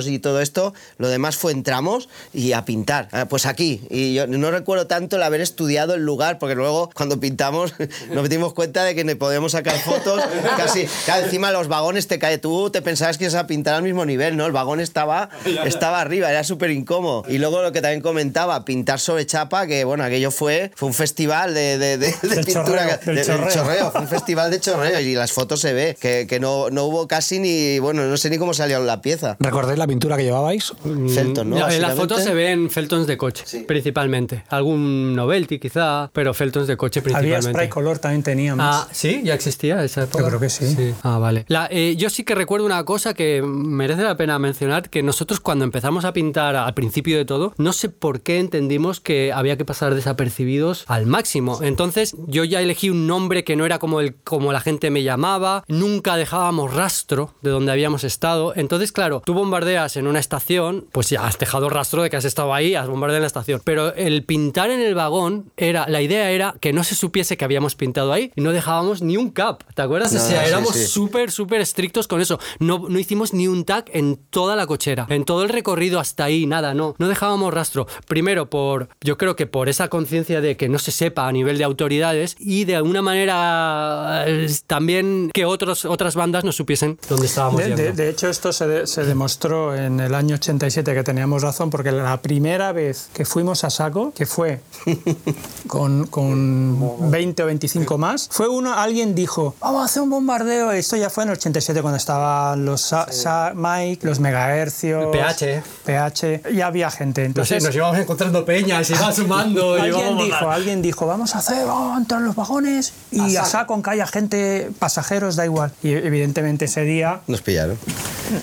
Speaker 3: y todo esto, lo demás fue entramos y a pintar. Ah, Pues aquí. Y yo no recuerdo tanto el haber estudiado el lugar, porque luego cuando pintamos nos dimos cuenta de que no podíamos sacar fotos. Casi, claro, encima los vagones te cae tú, te pensabas que ibas a pintar al mismo nivel, ¿no? El vagón estaba, estaba arriba, era súper incómodo. Y luego lo que también comentaba, pintar sobre chapa, que bueno, aquello fue, fue un festival de, de, de- de
Speaker 5: Del
Speaker 3: pintura.
Speaker 5: chorreo, del
Speaker 3: de-
Speaker 5: chorreo.
Speaker 3: fue un festival de chorreo y las fotos se ve, que, que no, no hubo casi ni, bueno, no sé ni cómo salió la pieza.
Speaker 1: Recordad la pintura que llevabais?
Speaker 3: Felton, ¿no?
Speaker 4: En las fotos se ven Feltons de coche, principalmente. Algún Novelty quizá, pero Feltons de coche
Speaker 5: Había
Speaker 4: principalmente.
Speaker 5: spray color también teníamos.
Speaker 4: Ah, ¿sí? ¿Ya existía esa época?
Speaker 5: Yo creo que sí.
Speaker 4: Ah, vale. La- eh, yo sí que recuerdo una cosa que merece la pena mencionar, que nosotros cuando empezamos a pintar al principio de todo, no sé por qué entendimos que había que pasar desapercibidos al máximo. Entonces yo ya elegí un nombre que no era como, el, como la gente me llamaba, nunca dejábamos rastro de donde habíamos estado. Entonces, claro, tú bombardeas en una estación, pues ya has dejado rastro de que has estado ahí, has bombardeado en la estación. Pero el pintar en el vagón, era, la idea era que no se supiese que habíamos pintado ahí y no dejábamos ni un cap. ¿Te acuerdas?
Speaker 3: No,
Speaker 4: o sea,
Speaker 3: sí,
Speaker 4: éramos
Speaker 3: sí.
Speaker 4: súper, súper estrictos con eso. No, no hicimos ni un tag en toda la cochera. En todo el recorrido hasta ahí, nada, no. No dejábamos rastro. Primero, por, yo creo que por esa conciencia de que no se sepa a nivel de autoridades y de alguna manera eh, también que otros, otras bandas no supiesen dónde estábamos
Speaker 5: De,
Speaker 4: yendo.
Speaker 5: de- de hecho, esto se, de- se demostró en el año 87 que teníamos razón, porque la primera vez que fuimos a saco, que fue con, con 20 o 25 más, fue uno, alguien dijo, vamos a hacer un bombardeo. Esto ya fue en el 87 cuando estaban los Sa- Sa- Mike, los megahercios,
Speaker 4: El PH.
Speaker 5: PH, ya había gente.
Speaker 4: No sé,
Speaker 5: Entonces,
Speaker 4: nos íbamos encontrando peñas, se iba sumando. y
Speaker 5: Alguien dijo,
Speaker 4: a-
Speaker 5: alguien dijo, vamos a hacer, vamos a entrar en los vagones y a saco, aunque haya gente, pasajeros, da igual. Y evidentemente ese día
Speaker 3: Nos pillaron.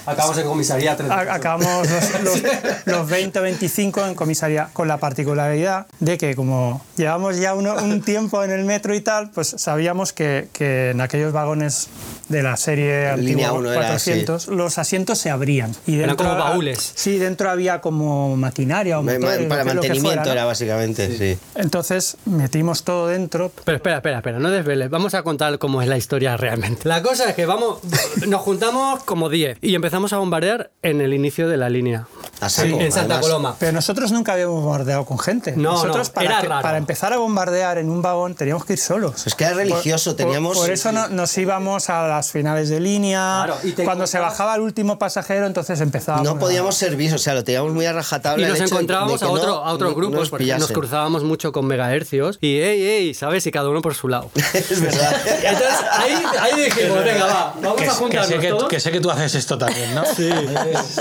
Speaker 4: Acabamos en comisaría.
Speaker 5: Acabamos los, los, los 20 o 25 en comisaría, con la particularidad de que como llevamos ya uno- un tiempo en el metro y tal, pues sabíamos que en aquellos vagones de la serie antigua
Speaker 3: uno era
Speaker 5: 400 los asientos se abrían. Y
Speaker 4: Eran
Speaker 5: dentro-
Speaker 4: como baúles.
Speaker 5: Sí, dentro había como maquinaria o motores,
Speaker 3: Para mantenimiento
Speaker 5: fuera, ¿no?
Speaker 3: era básicamente, sí.
Speaker 5: Entonces metimos todo dentro,
Speaker 4: Pero espera, espera, espera, no desveles. Vamos a contar cómo es la historia realmente. La cosa es que vamos, nos juntamos como 10 y empezamos a bombardear en el inicio de la línea.
Speaker 3: A saco,
Speaker 4: en Santa
Speaker 3: además.
Speaker 4: Coloma.
Speaker 5: Pero nosotros nunca habíamos bombardeado con gente.
Speaker 4: No,
Speaker 5: nosotros
Speaker 4: no,
Speaker 5: para,
Speaker 4: era
Speaker 5: que-
Speaker 4: raro.
Speaker 5: para empezar a bombardear en un vagón teníamos que ir solos.
Speaker 3: Es que era religioso,
Speaker 5: por-
Speaker 3: teníamos...
Speaker 5: Por, eso no- nos íbamos a las finales de línea.
Speaker 4: Claro, y te
Speaker 5: Cuando se bajaba el último pasajero, entonces empezábamos.
Speaker 3: No podíamos servir, o sea, lo teníamos muy a rajatabla.
Speaker 4: Y nos encontrábamos a, otro,
Speaker 3: no-
Speaker 4: a otros grupos
Speaker 3: nos
Speaker 4: porque nos cruzábamos mucho con megahercios y ey, ey, ¿sabes? Y cada uno por su lado.
Speaker 3: es verdad.
Speaker 4: Entonces ahí, ahí dijimos, venga, va, vamos
Speaker 1: Que,
Speaker 4: a
Speaker 1: que
Speaker 4: juntarnos
Speaker 1: sé que,
Speaker 4: todos.
Speaker 1: que sé que tú haces esto también, ¿no? Sí.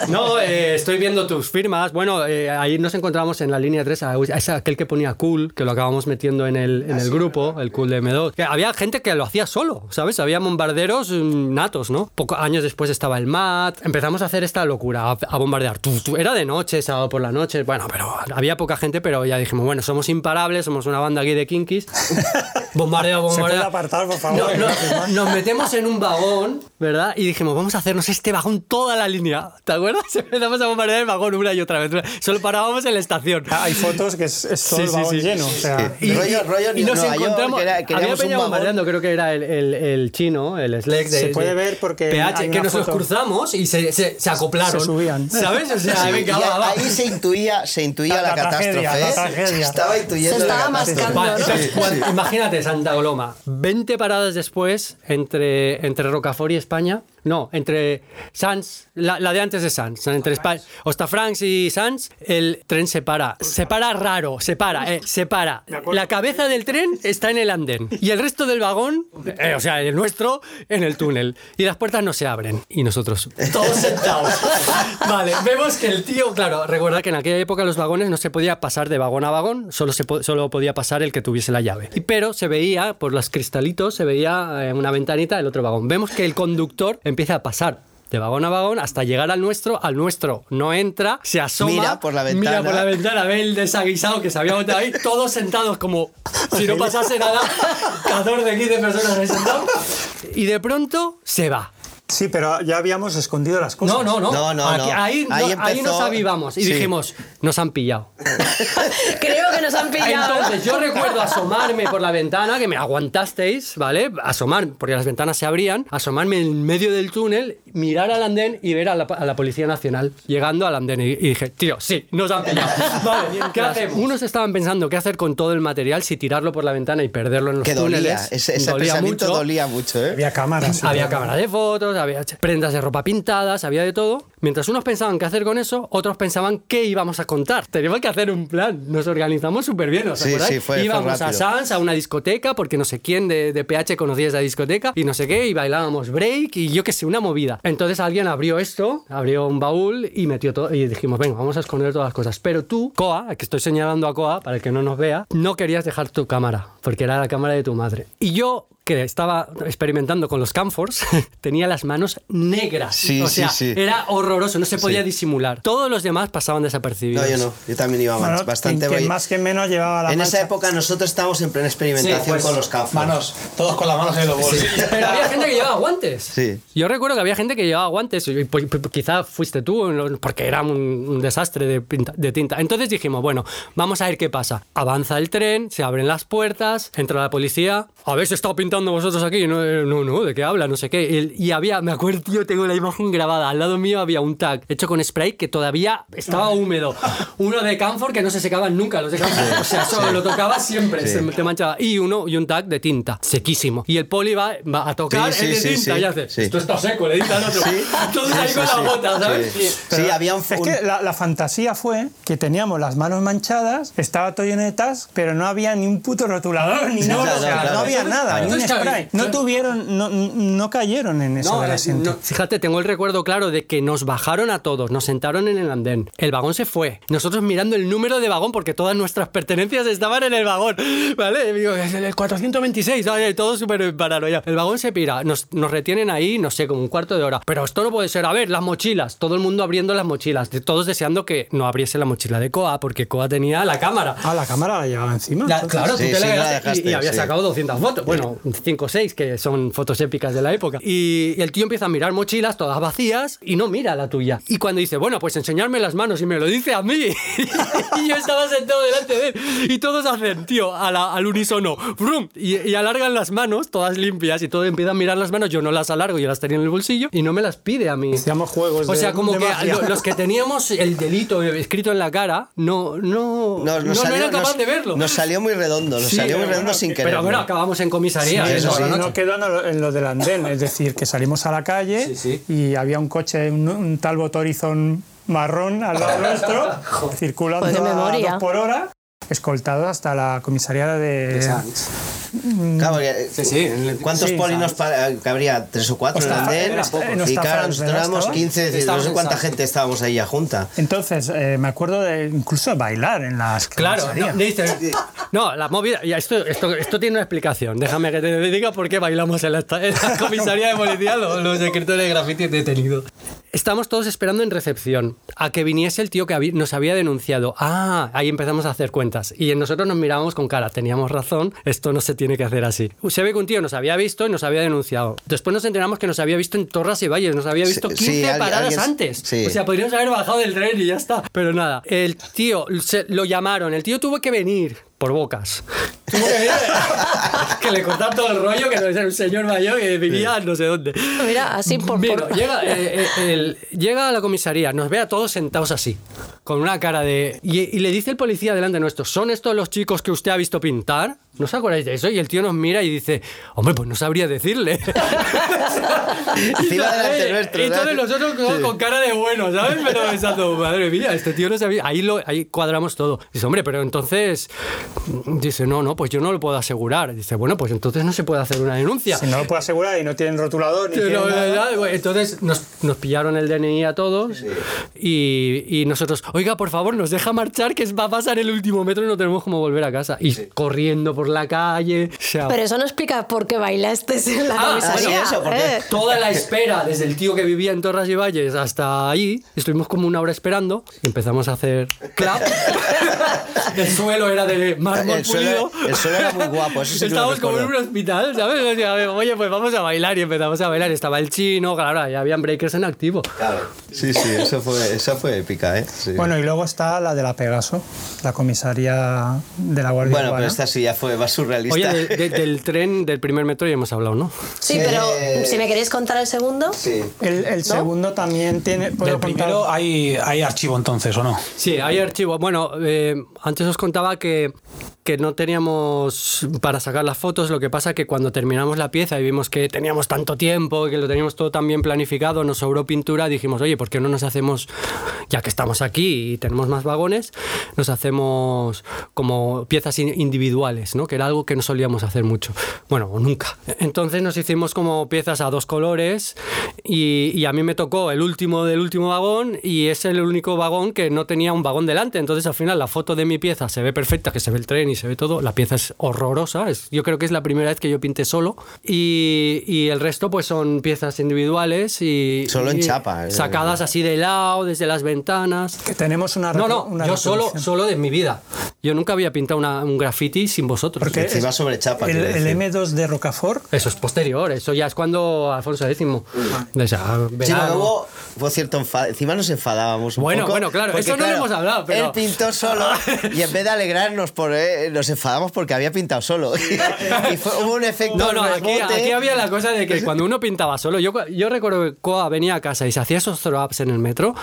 Speaker 4: No, eh, estoy viendo tus firmas. Bueno, eh, ahí nos encontramos en la línea 3, a, a ese- aquel que ponía cool, que lo acabamos metiendo en el, en el grupo, el cool de M2. Que había gente que lo hacía solo, ¿sabes? Había bombarderos mm, natos, ¿no? Pocos años después estaba el MAT. Empezamos a hacer esta locura, a, a bombardear. Era de noche, sábado por la noche. Bueno, pero había poca gente, pero ya dijimos, bueno, somos imparables, somos una banda aquí de kinkis. Bombardeo,
Speaker 5: ¿Se
Speaker 4: bombardeo.
Speaker 5: apartar, por favor?
Speaker 4: No, no, nos metemos en un vagón, ¿verdad? Y dijimos, vamos a hacernos este vagón toda la línea. ¿Te acuerdas? Empezamos a bombardear el vagón una y otra vez. Solo parábamos en la estación.
Speaker 5: Ah, Hay fotos que es, es todo
Speaker 4: Sí,
Speaker 5: el
Speaker 4: sí,
Speaker 5: vagón
Speaker 4: sí.
Speaker 5: lleno. O sea,
Speaker 3: Y- Rollo- rollo
Speaker 4: y nos
Speaker 3: York,
Speaker 4: encontramos.
Speaker 3: que era-
Speaker 4: había peña bombardeando, creo que era el, el- el chino, el De.
Speaker 5: Se puede
Speaker 4: de
Speaker 5: ver porque
Speaker 4: PH,
Speaker 5: hay
Speaker 4: que nos los cruzamos y se, se, se acoplaron.
Speaker 5: Se subían.
Speaker 4: ¿Sabes? O sea,
Speaker 3: Sí,
Speaker 4: venga, va, va.
Speaker 3: ahí se intuía, se intuía
Speaker 5: La-
Speaker 3: la,
Speaker 5: la
Speaker 3: catástrofe.
Speaker 5: tragedia, la
Speaker 3: ¿eh?
Speaker 5: tragedia.
Speaker 3: Estaba intuyendo
Speaker 2: Se estaba mascando.
Speaker 4: Vale, entonces, cuando- imagínate Santa Coloma, 20 paradas después entre, entre Rocafort y España. No, entre Sans, la, la de antes de Sans, entre España, Ostafrancs y Sans, el tren se para. Se para raro, se para, eh, se para. La cabeza del tren está en el andén y el resto del vagón, eh, o sea, el nuestro, en el túnel. Y las puertas no se abren. Y nosotros, todos sentados. Vale, vemos que el tío, claro, recuerda que en aquella época los vagones no se podía pasar de vagón a vagón, solo, se po- solo podía pasar el que tuviese la llave. Y, pero se veía, por los cristalitos, se veía en una ventanita el otro vagón. Vemos que el conductor empieza a pasar de vagón a vagón hasta llegar al nuestro. Al nuestro no entra, se asoma.
Speaker 3: Mira por la
Speaker 4: Mira
Speaker 3: ventana.
Speaker 4: por la ventana, ve el desaguisado que se había botado ahí, todos sentados como si no pasase nada. 14, 15 personas ahí sentados. Y de pronto se va.
Speaker 5: Sí, pero ya habíamos escondido las cosas.
Speaker 4: No, no, no.
Speaker 3: No, no,
Speaker 4: Aquí-
Speaker 3: no.
Speaker 4: Ahí, nos avivamos y
Speaker 3: sí.
Speaker 4: dijimos, nos han pillado.
Speaker 2: Creo que nos han pillado.
Speaker 4: Entonces yo recuerdo asomarme por la ventana, que me aguantasteis, ¿vale? Asomar, porque las ventanas se abrían, asomarme en medio del túnel, mirar al andén y ver a la, a la Policía Nacional llegando al andén. Y, y dije, tío, sí, nos han pillado. Vale, ¿qué hacemos? Unos estaban pensando qué hacer con todo el material, si tirarlo por la ventana y perderlo en los
Speaker 3: Que dolía,
Speaker 4: túneles.
Speaker 3: ese, ese
Speaker 4: Dolía
Speaker 3: pensamiento
Speaker 4: mucho.
Speaker 3: dolía mucho, ¿eh?
Speaker 5: Había cámaras.
Speaker 4: Había cámara de fotos, prendas de ropa pintadas, había de todo. Mientras unos pensaban qué hacer con eso, otros pensaban qué íbamos a contar. Teníamos que hacer un plan. Nos organizamos súper bien, ¿os
Speaker 3: Sí,
Speaker 4: acordáis?
Speaker 3: sí, fue- fue
Speaker 4: íbamos a
Speaker 3: rápido.
Speaker 4: Sans, a una discoteca, porque no sé quién de, de PH conocía esa discoteca, y no sé qué, y bailábamos break, y yo qué sé, una movida. Entonces alguien abrió esto, abrió un baúl y metió todo, y dijimos, venga, vamos a esconder todas las cosas. Pero tú, Coa, que estoy señalando a Coa, para el que no nos vea, no querías dejar tu cámara, porque era la cámara de tu madre. Y yo que estaba experimentando con los camphors, tenía las manos negras.
Speaker 3: Sí,
Speaker 4: o
Speaker 3: sí,
Speaker 4: sea,
Speaker 3: sí.
Speaker 4: era horroroso, no se podía
Speaker 3: Sí.
Speaker 4: disimular. Todos los demás pasaban desapercibidos.
Speaker 3: No, yo no. Yo también iba
Speaker 5: Bueno,
Speaker 3: bastante. voy-
Speaker 5: más que menos llevaba la
Speaker 3: en esa época nosotros estábamos en plena experimentación
Speaker 1: pues,
Speaker 3: con los cafés.
Speaker 1: Manos, todos con las manos en los bolsillos.
Speaker 4: Pero había gente que llevaba guantes.
Speaker 3: Sí.
Speaker 4: Yo recuerdo que había gente que llevaba guantes. y, pues, pues, quizá fuiste tú, porque era un, un desastre de, pinta- de tinta. Entonces dijimos, bueno, vamos a ver qué pasa. Avanza el tren, se abren las puertas, entra la policía. ¿Habéis estado pintando vosotros aquí? No, eh, no, no, ¿de qué habla? No sé qué. Y, y había, me acuerdo, tío, tengo la imagen grabada. Al lado mío había un tag hecho con spray que todavía estaba húmedo. Uno de Camphor que no se secaban nunca. Los de Camphor, o sea, eso lo tocaba siempre, se te manchaba. Y uno y un tag de tinta, sequísimo. Y el poli va, va a tocar
Speaker 3: Sí,
Speaker 4: el de
Speaker 3: sí, sí,
Speaker 4: tinta
Speaker 3: sí,
Speaker 4: y hace,
Speaker 3: sí.
Speaker 4: esto está seco, le dice al otro. Todos ahí
Speaker 3: Sí,
Speaker 4: con
Speaker 3: sí,
Speaker 4: la
Speaker 3: sí.
Speaker 4: gota, ¿sabes?
Speaker 3: Sí, Sí, había un,
Speaker 5: Es que la, la fantasía fue que teníamos las manos manchadas, estaba todo lleno de tas, pero no había ni un puto rotulador, ni nada,
Speaker 3: claro,
Speaker 5: o sea,
Speaker 3: claro.
Speaker 5: no había nada, ni un
Speaker 4: Entonces,
Speaker 5: spray. No tuvieron, no, no cayeron en eso
Speaker 4: No,
Speaker 5: del
Speaker 4: eh,
Speaker 5: asiento.
Speaker 4: no, fíjate, tengo el recuerdo claro de que nos bajaron a todos, nos sentaron en el andén. El vagón se fue. Nosotros mirando el número de vagón porque todas nuestras pertenencias estaban en el vagón. ¿Vale? Digo, es el 426, ¿vale? todo súper paranoia. El vagón se pira, nos, nos retienen ahí, no sé, como un cuarto de hora. Pero esto no puede ser. A ver, las mochilas. Todo el mundo abriendo las mochilas. Todos deseando que no abriese la mochila de Coa porque Coa tenía la cámara.
Speaker 5: Ah, la cámara la llevaba encima.
Speaker 4: La- claro,
Speaker 3: Sí,
Speaker 4: tú te
Speaker 3: sí,
Speaker 4: la
Speaker 3: la
Speaker 4: dejaste y- había
Speaker 3: sí.
Speaker 4: sacado 200 fotos. Bueno, 5 o 6 que son fotos épicas de la época. Y, y el tío empieza a mirar mochilas todas vacías y no mira la tuya. Y cuando dice, bueno, pues enseñarme las manos y me lo dice a mí. y yo estaba sentado delante de él. Y todos hacen, tío, a la- al unísono, ¡brum! Y, y alargan las manos, todas limpias, y todos empiezan a mirar las manos. Yo no las alargo, yo las tenía en el bolsillo y no me las pide a mí.
Speaker 5: Hacíamos juegos
Speaker 4: O
Speaker 5: de-
Speaker 4: sea, como
Speaker 5: de
Speaker 4: que lo- los que teníamos el delito escrito en la cara, no, no,
Speaker 3: nos, nos
Speaker 4: no, no
Speaker 3: salió,
Speaker 4: eran capaz
Speaker 3: nos-
Speaker 4: de verlo.
Speaker 3: Nos salió muy redondo, nos
Speaker 4: Sí,
Speaker 3: salió muy redondo
Speaker 4: bueno,
Speaker 3: sin querer.
Speaker 4: Pero bueno, acabamos en comisaría.
Speaker 3: Sí,
Speaker 4: eso, noche.
Speaker 5: no quedó en lo- en lo del andén, es decir, que salimos a la calle
Speaker 4: Sí, sí.
Speaker 5: y había un coche, un, un Talbot Horizon marrón al lado nuestro, circulando
Speaker 2: Pues
Speaker 5: a dos por hora, escoltado hasta la comisaría de...
Speaker 3: Claro, porque,
Speaker 4: Sí, sí, el-
Speaker 3: ¿Cuántos
Speaker 5: sí,
Speaker 3: polinos que habría? ¿Tres o cuatro
Speaker 5: Ostras,
Speaker 3: en el andén?
Speaker 5: era poco. No
Speaker 3: Y claro, nosotros éramos
Speaker 5: ¿Estaba?
Speaker 3: 15, no
Speaker 4: Estábamos
Speaker 3: sé cuánta gente estábamos ahí ya junta.
Speaker 5: Entonces, eh, me acuerdo de incluso bailar en las
Speaker 4: Claro, no, dice, no, la movida, ya, esto, esto, esto tiene una explicación. Déjame que te diga por qué bailamos en la, en la comisaría de policía los, los escritores de graffiti detenidos. Estamos todos esperando en recepción a que viniese el tío que nos había denunciado. Ah, ahí empezamos a hacer cuentas. Y nosotros nos mirábamos con cara, teníamos razón, esto no se tiene que hacer así. Se ve que un tío nos había visto y nos había denunciado. Después nos enteramos que nos había visto en Torras y Valles, nos había visto
Speaker 3: Sí,
Speaker 4: 15
Speaker 3: sí, alguien-
Speaker 4: paradas
Speaker 3: alguien-
Speaker 4: antes.
Speaker 3: sí.
Speaker 4: O sea, podríamos haber bajado del tren y ya está. Pero nada, el tío, se- lo llamaron, el tío tuvo que venir por bocas. Que le cortaron todo el rollo, que no era un señor mayor que vivía no sé dónde.
Speaker 2: Mira, así por...
Speaker 4: Mira,
Speaker 2: por-
Speaker 4: llega, eh, eh, el- llega a la comisaría, nos ve a todos sentados así, con una cara de... Y, y le dice el policía delante nuestro, ¿son estos los chicos que usted ha visto pintar? ¿No os acordáis de eso? Y el tío nos mira y dice, hombre, pues no sabría decirle. Y
Speaker 3: nuestro,
Speaker 4: entonces
Speaker 3: ¿sabes?
Speaker 4: nosotros con, con cara de bueno, ¿sabes? Pero pensando, madre mía, este tío no sabía. Ahí, lo, ahí cuadramos todo. Dice, hombre, pero entonces... Dice, no, no, pues yo no lo puedo asegurar. Dice, bueno, pues entonces no se puede hacer una denuncia.
Speaker 5: Si no lo puedo asegurar y no tienen rotulador ni
Speaker 4: Pero,
Speaker 5: tienen nada.
Speaker 4: Bueno, Entonces nos, nos pillaron el DNI a todos y, y nosotros, oiga, por favor, nos deja marchar que va a pasar el último metro y no tenemos cómo volver a casa. Y corriendo por la calle. o sea,
Speaker 2: Pero eso no explica por qué bailaste en la
Speaker 4: Ah,
Speaker 2: comisaría.
Speaker 3: sí, eso.
Speaker 2: ¿eh?
Speaker 4: Toda la espera, desde el tío que vivía en Torras y Valles hasta allí, estuvimos como una hora esperando y empezamos a hacer clap. el suelo era de mármol
Speaker 3: El suelo,
Speaker 4: pulido.
Speaker 3: el suelo era muy guapo, eso sí
Speaker 4: Estábamos como en un hospital, ¿sabes? O sea, Oye, pues vamos a bailar y empezamos a bailar. Estaba el chino, claro, ya habían breakers en activo.
Speaker 3: Claro. Sí, sí, eso fue, esa fue épica, ¿eh? Sí.
Speaker 5: Bueno, y luego está la de la Pegaso, la comisaría de la Guardia
Speaker 3: Bueno, pero esta sí ya fue más surrealista.
Speaker 4: Oye, de- de- del tren, del primer metro ya hemos hablado, ¿no?
Speaker 2: Sí, pero si me queréis contar el segundo.
Speaker 3: Sí.
Speaker 5: El, el segundo también tiene... ¿puedo
Speaker 1: Del primero hay, hay archivo entonces, ¿o no?
Speaker 4: Sí, hay archivo. Bueno, eh, antes os contaba que que no teníamos para sacar las fotos, lo que pasa que cuando terminamos la pieza y vimos que teníamos tanto tiempo, que lo teníamos todo tan bien planificado, nos sobró pintura, dijimos, oye, ¿por qué no nos hacemos, ya que estamos aquí y tenemos más vagones, nos hacemos como piezas in- individuales, ¿no? Que era algo que no solíamos hacer mucho. Bueno, nunca. Entonces nos hicimos como piezas a dos colores y, y a mí me tocó el último del último vagón y es el único vagón que no tenía un vagón delante. Entonces al final la foto de mi pieza se ve perfecta, que se ve el tren y se ve todo. La pieza es horrorosa. Es, yo creo que es la primera vez que yo pinté solo. Y, y el resto pues son piezas individuales y...
Speaker 3: Solo en
Speaker 4: y
Speaker 3: chapa, eh.
Speaker 4: Sacadas así de lado, desde las ventanas.
Speaker 5: Que tenemos una
Speaker 4: No, no,
Speaker 5: una
Speaker 4: yo solo, solo de mi vida. Yo nunca había pintado una- un graffiti sin vosotros.
Speaker 5: Porque
Speaker 3: Encima
Speaker 5: es-
Speaker 3: sobre chapa,
Speaker 5: El, el
Speaker 3: decir.
Speaker 5: M2 de Rocafort
Speaker 4: Eso es posterior, eso ya es cuando Alfonso X. De esa,
Speaker 3: Sí, hubo cierto enfado. Encima nos enfadábamos un
Speaker 4: Bueno,
Speaker 3: poco.
Speaker 4: bueno, claro,
Speaker 3: porque,
Speaker 4: eso no lo hemos hablado, pero-
Speaker 3: Él pintó solo y en vez de alegrarnos, por, eh, nos enfadamos porque había pintado solo. y fue- hubo un efecto
Speaker 4: No, no, aquí, aquí había la cosa de que cuando uno pintaba solo, yo, yo recuerdo que Koa venía a casa y se hacía esos throw-ups en el metro,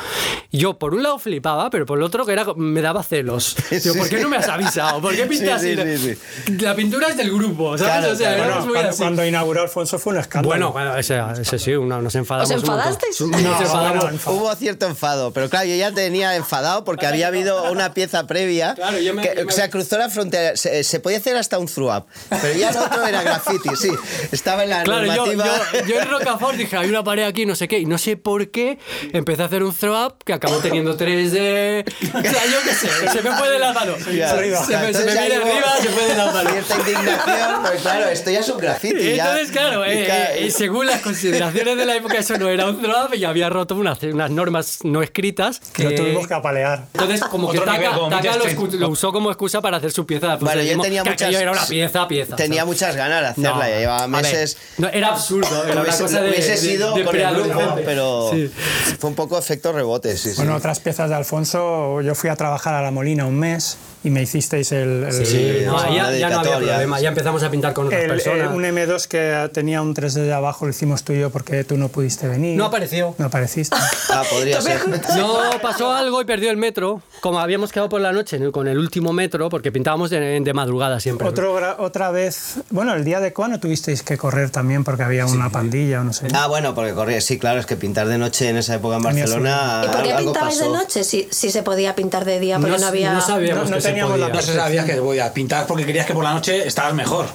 Speaker 4: yo por un lado flipaba, pero por el otro que era, me daba celos. Digo,
Speaker 3: Sí,
Speaker 4: ¿por qué no me has avisado? ¿Por qué pintas
Speaker 3: Sí,
Speaker 4: así?
Speaker 3: sí, sí,
Speaker 4: La pintura es del grupo, ¿sabes?
Speaker 3: Claro,
Speaker 4: o sea,
Speaker 3: claro.
Speaker 5: Bueno,
Speaker 4: muy
Speaker 5: cuando,
Speaker 4: así.
Speaker 5: cuando inauguró Alfonso fue un escándalo.
Speaker 4: Bueno, bueno, ese, ese sí, una- nos enfadamos.
Speaker 2: ¿Os
Speaker 4: un
Speaker 2: enfadasteis?
Speaker 4: Nos
Speaker 5: No,
Speaker 4: enfadamos.
Speaker 5: enfadado.
Speaker 3: Hubo cierto enfado, pero claro, yo ya tenía enfadado porque había habido una pieza previa
Speaker 4: Claro, yo me-
Speaker 3: que
Speaker 4: yo me-
Speaker 3: o sea, cruzó la frontera. Se, se podía hacer hasta un throw-up, pero ya el otro era graffiti, sí. Estaba en la
Speaker 4: Claro, yo,
Speaker 3: normativa.
Speaker 4: yo, yo en Rocafort dije, hay una pared aquí, no sé qué, y no sé por qué empecé a hacer un throw up que acabó teniendo 3D. O sea, yo qué sé, se me fue de la mano.
Speaker 3: Ya.
Speaker 4: Se, me- se me, se me
Speaker 3: Entonces
Speaker 4: viene
Speaker 3: hubo
Speaker 4: arriba, se fue de la mano.
Speaker 3: Cierta indignación, pues claro, esto ya es un graffiti.
Speaker 4: Y
Speaker 3: ya.
Speaker 4: entonces, claro,
Speaker 3: Y
Speaker 4: eh,
Speaker 3: ca-
Speaker 4: eh, según las consideraciones de la época, eso no era un throw up y había roto unas, unas normas no escritas.
Speaker 5: Que lo
Speaker 4: que-
Speaker 5: tuvimos que apalear.
Speaker 4: Entonces, como que
Speaker 1: Otro
Speaker 4: Taka,
Speaker 1: nivel, como
Speaker 4: Taka lo, lo usó como excusa para hacer su pieza de Alfonso
Speaker 3: Bueno, yo
Speaker 4: X,
Speaker 3: tenía muchas.
Speaker 4: era una pieza, pieza.
Speaker 3: Tenía
Speaker 4: ¿sabes?
Speaker 3: muchas ganas de hacerla, ya llevaba
Speaker 4: a ver,
Speaker 3: meses.
Speaker 4: no, era absurdo, era una
Speaker 3: Hubiese-
Speaker 4: cosa de.
Speaker 3: hubiese
Speaker 4: de-
Speaker 3: sido
Speaker 4: de
Speaker 3: con el grupo, pero
Speaker 4: Sí.
Speaker 3: fue un poco efecto rebote, sí, sí.
Speaker 5: Bueno, otras piezas de Alfonso, yo fui a trabajar a La Molina un mes y me hicisteis el, el-
Speaker 3: Sí,
Speaker 4: No,
Speaker 3: una
Speaker 4: ya, ya no había problema, ya empezamos a pintar con otras
Speaker 5: el- el-
Speaker 4: personas.
Speaker 5: un M2 que tenía un 3D de abajo, lo hicimos tú y yo porque tú no pudiste venir.
Speaker 4: No apareció.
Speaker 5: No apareciste.
Speaker 3: Ah, podría ser.
Speaker 4: No, pasó algo y perdió el metro. Como habíamos quedado por la noche ¿no? con el último metro, porque pintábamos de, de madrugada siempre.
Speaker 5: Otro, otra vez, bueno, el día de cuándo tuvisteis que correr también porque había una pandilla o no sé.
Speaker 3: Ah, bueno, porque corría. Sí, claro, es que pintar de noche en esa época en Barcelona.
Speaker 2: ¿Y por qué pintabais de noche si, si se podía pintar de día? Porque no, había...
Speaker 4: no sabíamos
Speaker 5: No- no
Speaker 4: que
Speaker 5: teníamos la.
Speaker 1: No se sabía que voy a pintar porque querías que por la noche estabas mejor.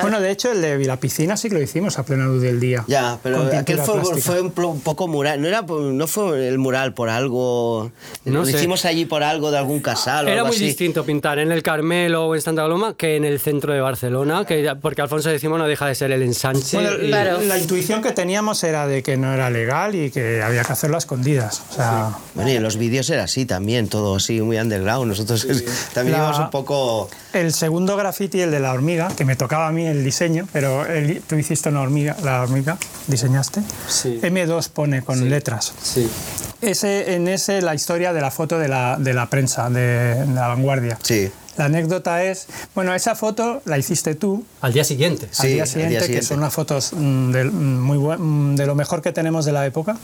Speaker 5: Bueno, de hecho, el de la piscina sí que lo hicimos a plena luz del día.
Speaker 3: Ya, pero aquel fue, fue un, poco mural. No, era, no fue el mural por algo.
Speaker 4: No
Speaker 3: lo
Speaker 4: sé.
Speaker 3: hicimos allí por algo de algún casal o
Speaker 4: Era
Speaker 3: algo
Speaker 4: muy
Speaker 3: así.
Speaker 4: distinto pintar en el Carmelo o en Santa Coloma que en el centro de Barcelona, que, porque Alfonso X no deja de ser el ensanche.
Speaker 5: Bueno,
Speaker 4: y-
Speaker 5: la,
Speaker 2: Claro.
Speaker 5: la intuición que teníamos era de que no era legal y que había que hacerlo a escondidas. O sea,
Speaker 3: Bueno, y en los vídeos era así también, todo así, muy underground. Nosotros también
Speaker 5: La-
Speaker 3: íbamos un poco.
Speaker 5: el segundo graffiti, el de la hormiga, que me tocaba a mí el diseño, pero el- tú hiciste una hormiga, la hormiga, diseñaste.
Speaker 4: Sí.
Speaker 5: M2 pone con letras.
Speaker 4: Sí.
Speaker 5: Ese, en ese la historia de la foto de la, de la prensa, de, de la vanguardia.
Speaker 3: Sí.
Speaker 5: La anécdota es, bueno, esa foto la hiciste tú
Speaker 4: Al día siguiente.
Speaker 3: Sí,
Speaker 5: al día
Speaker 3: al día
Speaker 5: siguiente, que
Speaker 3: siguiente.
Speaker 5: son unas fotos mm, de, mm, muy buen- mm, de lo mejor que tenemos de la época.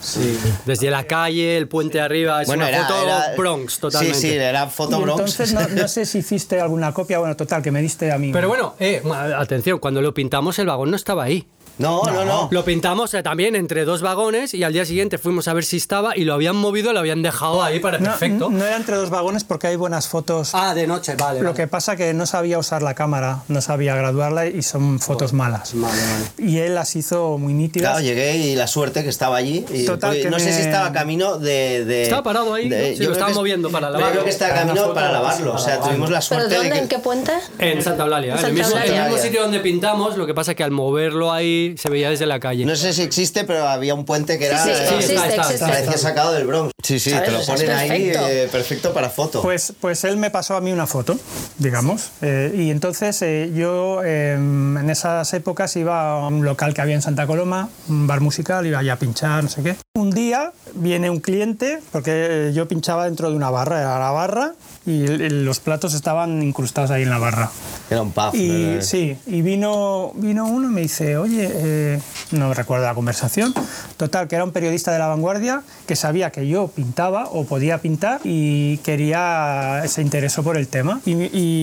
Speaker 4: Desde la calle, el puente arriba, es una foto Bronx totalmente.
Speaker 3: Sí, sí, era foto
Speaker 5: Y
Speaker 3: Bronx.
Speaker 5: entonces no, no sé si hiciste alguna copia, bueno, total, que me diste a mí.
Speaker 4: Pero bueno, eh, atención, cuando lo pintamos el vagón no estaba ahí.
Speaker 3: No, no, no.
Speaker 4: Lo pintamos eh, también entre dos vagones y al día siguiente fuimos a ver si estaba y lo habían movido, lo habían dejado ahí para
Speaker 5: no,
Speaker 4: perfecto.
Speaker 5: no era entre dos vagones porque hay buenas fotos.
Speaker 4: Ah, de noche, vale.
Speaker 5: Lo
Speaker 4: vale.
Speaker 5: que pasa que no sabía usar la cámara, no sabía graduarla y son fotos malas.
Speaker 4: Vale, vale.
Speaker 5: Y él las hizo muy nítidas.
Speaker 3: Claro, llegué y la suerte que estaba allí. Y,
Speaker 5: Total, que
Speaker 3: no sé
Speaker 5: me-
Speaker 3: si estaba camino de. de-
Speaker 4: Estaba parado ahí,
Speaker 3: de-
Speaker 4: ¿no? Sí,
Speaker 3: yo
Speaker 4: lo estaba
Speaker 3: es-
Speaker 4: moviendo para
Speaker 3: Yo
Speaker 4: lavarlo.
Speaker 3: creo que estaba camino para lavarlo. O sea, tuvimos la
Speaker 2: ¿Pero
Speaker 3: suerte de
Speaker 2: dónde?
Speaker 3: que.
Speaker 2: ¿En qué puente?
Speaker 4: En Santa Eulalia,
Speaker 2: En Santa
Speaker 4: mismo, el mismo sitio donde pintamos, lo que pasa que al moverlo ahí se veía desde la calle.
Speaker 3: No sé si existe, pero había un puente que era.
Speaker 2: Sí, sí,
Speaker 3: eh,
Speaker 2: existe,
Speaker 4: está, está,
Speaker 2: existe.
Speaker 3: Parecía sacado del Bronx. Sí, sí,
Speaker 2: ¿Sabes?
Speaker 3: te lo ponen ahí
Speaker 2: perfecto.
Speaker 3: eh, perfecto para foto.
Speaker 5: Pues, pues él me pasó a mí una foto, digamos, eh, y entonces eh, yo eh, en esas épocas iba a un local que había en Santa Coloma, un bar musical, iba allá a pinchar, no sé qué. Un día viene un cliente, porque yo pinchaba dentro de una barra, era la barra, y los platos estaban incrustados ahí en la barra.
Speaker 3: era un puff.
Speaker 5: Y sí, y vino, vino uno y me dice, oye, eh, no recuerdo la conversación. Total, que era un periodista de la vanguardia que sabía que yo pintaba o podía pintar y quería, se interesó por el tema y,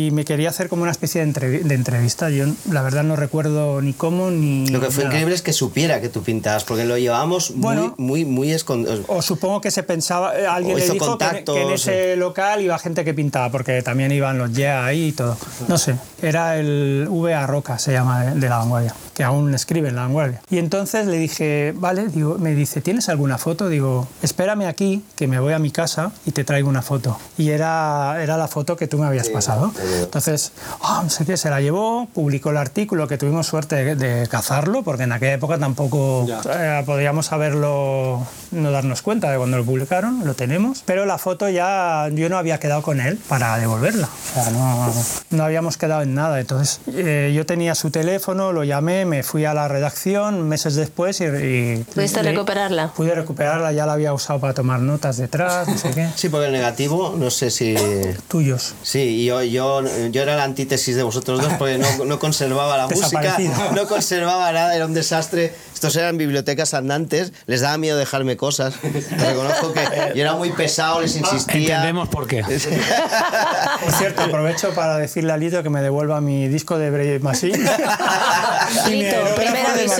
Speaker 5: y me quería hacer como una especie de, entrev- de entrevista. Yo la verdad no recuerdo ni cómo ni...
Speaker 3: Lo que fue
Speaker 5: nada.
Speaker 3: increíble es que supiera que tú pintabas, porque lo llevábamos
Speaker 5: Bueno.
Speaker 3: muy, muy, muy escondido.
Speaker 5: O supongo que se pensaba, eh, alguien le dijo que,
Speaker 3: contactos,
Speaker 5: que en ese local iba gente que pintaba, porque también iban los Yeah ahí y todo. No sé, era el VA Roca, se llama, de, de la vanguardia, que aún escribe en la vanguardia. Y entonces le dije, vale, digo, me dice, ¿tienes alguna foto? Digo, espérame aquí, que me voy a mi casa y te traigo una foto. Y era, era la foto que tú me habías pasado. Entonces, ah, no sé qué, se la llevó, publicó el artículo, que tuvimos suerte de, de cazarlo, porque en aquella época tampoco eh, podíamos haberlo, no darnos cuenta de cuando lo publicaron, lo tenemos. Pero la foto ya, yo no había quedado con él para devolverla. O sea, no, no habíamos quedado en nada. Entonces, eh, yo tenía su teléfono, lo llamé, me fui a la redacción meses después y... y
Speaker 2: ¿Pudiste
Speaker 5: le-
Speaker 2: recuperarla?
Speaker 5: Pude recuperarla, ya la había usado para tomar notas detrás, no sé qué.
Speaker 3: Sí, porque el negativo, no sé si...
Speaker 5: Tuyos.
Speaker 3: Sí, y yo, yo, yo era la antítesis de vosotros dos porque no, no conservaba la música, no conservaba nada, era un desastre. Estos eran bibliotecas andantes, les daba miedo dejarme cosas. Reconozco que yo era muy pesado, les insistía.
Speaker 1: Entendemos por qué.
Speaker 5: Por cierto, aprovecho para decirle a Lito que me devuelva mi disco de Brave Machine.
Speaker 2: Lito, primer aviso.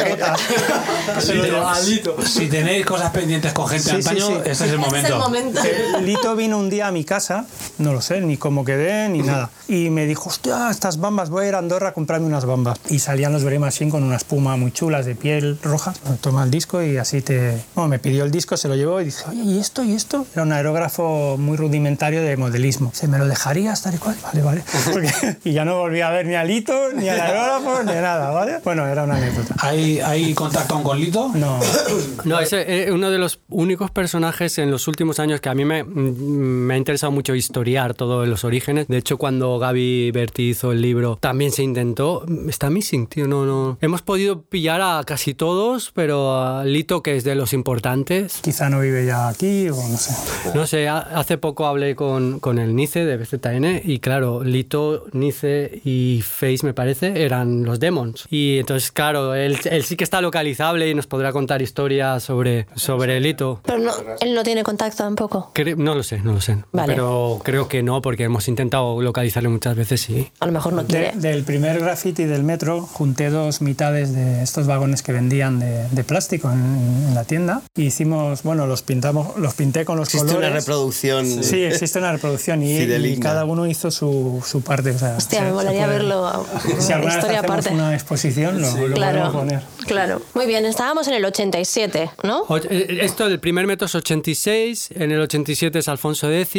Speaker 1: Si, te- si tenéis cosas pendientes con gente
Speaker 5: Sí,
Speaker 1: de
Speaker 5: sí,
Speaker 1: antaño,
Speaker 5: sí.
Speaker 1: este es el momento.
Speaker 2: Es el momento.
Speaker 5: Eh, Lito vino un día a mi casa, no lo sé, ni cómo quedé, ni nada. Y me dijo, hostia, estas bambas, voy a ir a Andorra a comprarme unas bambas. Y salían los Brave Machine con una espuma muy chulas de piel roja. Toma el disco y así te... Bueno, me pidió el disco, se lo llevó y dice, oye, ¿y esto y esto? Era un aerógrafo muy rudimentario de modelismo. Se me lo dejarías tal y cual. Vale, vale. Porque- y ya no volví a ver ni a Lito, ni al aerógrafo, ni nada, ¿vale? Bueno, era una anécdota.
Speaker 1: ¿Hay, ¿Hay contacto con Lito?
Speaker 5: No,
Speaker 4: No, es eh, uno de los únicos personajes en los últimos años que a mí me, mm, me ha interesado mucho historiar todos los orígenes. De hecho, cuando Gaby Berti hizo el libro, también se intentó. Está missing, tío, no, no. Hemos podido pillar a casi todos, pero a Lito, que es de los importantes.
Speaker 5: quizá no vive ya aquí o no sé.
Speaker 4: No sé, ha- hace poco hablé con, con el Nice de BZN y claro, Lito, Nice y Face, me parece, eran los demons. Y entonces, claro, él, él sí que está localizable y nos podrá contar historias sobre, sobre Lito.
Speaker 2: Pero no, él no tiene contacto tampoco.
Speaker 4: Cre- no lo sé, no lo sé.
Speaker 2: Vale.
Speaker 4: Pero creo que no, porque hemos intentado localizarle muchas veces y...
Speaker 2: A lo mejor no
Speaker 5: De-
Speaker 2: quiere.
Speaker 5: del primer graffiti del metro junté dos mitades de estos vagones que vendían de, de plástico en, en la tienda. Y hicimos, bueno, los pintamos, los pinté con los
Speaker 3: Existe
Speaker 5: colores.
Speaker 3: una reproducción.
Speaker 5: Sí, existe una reproducción y, y cada uno hizo su, su parte. O sea,
Speaker 2: Hostia,
Speaker 5: se-
Speaker 2: me molaría verlo.
Speaker 5: Si
Speaker 2: una
Speaker 5: alguna vez
Speaker 2: historia
Speaker 5: hacemos
Speaker 2: aparte.
Speaker 5: una exposición, lo, lo podemos
Speaker 2: Claro,
Speaker 5: poner.
Speaker 2: claro. Muy bien, estábamos en el 87, ¿no?
Speaker 4: O- eh, Esto del primer metro es 86, en el 87 es Alfonso X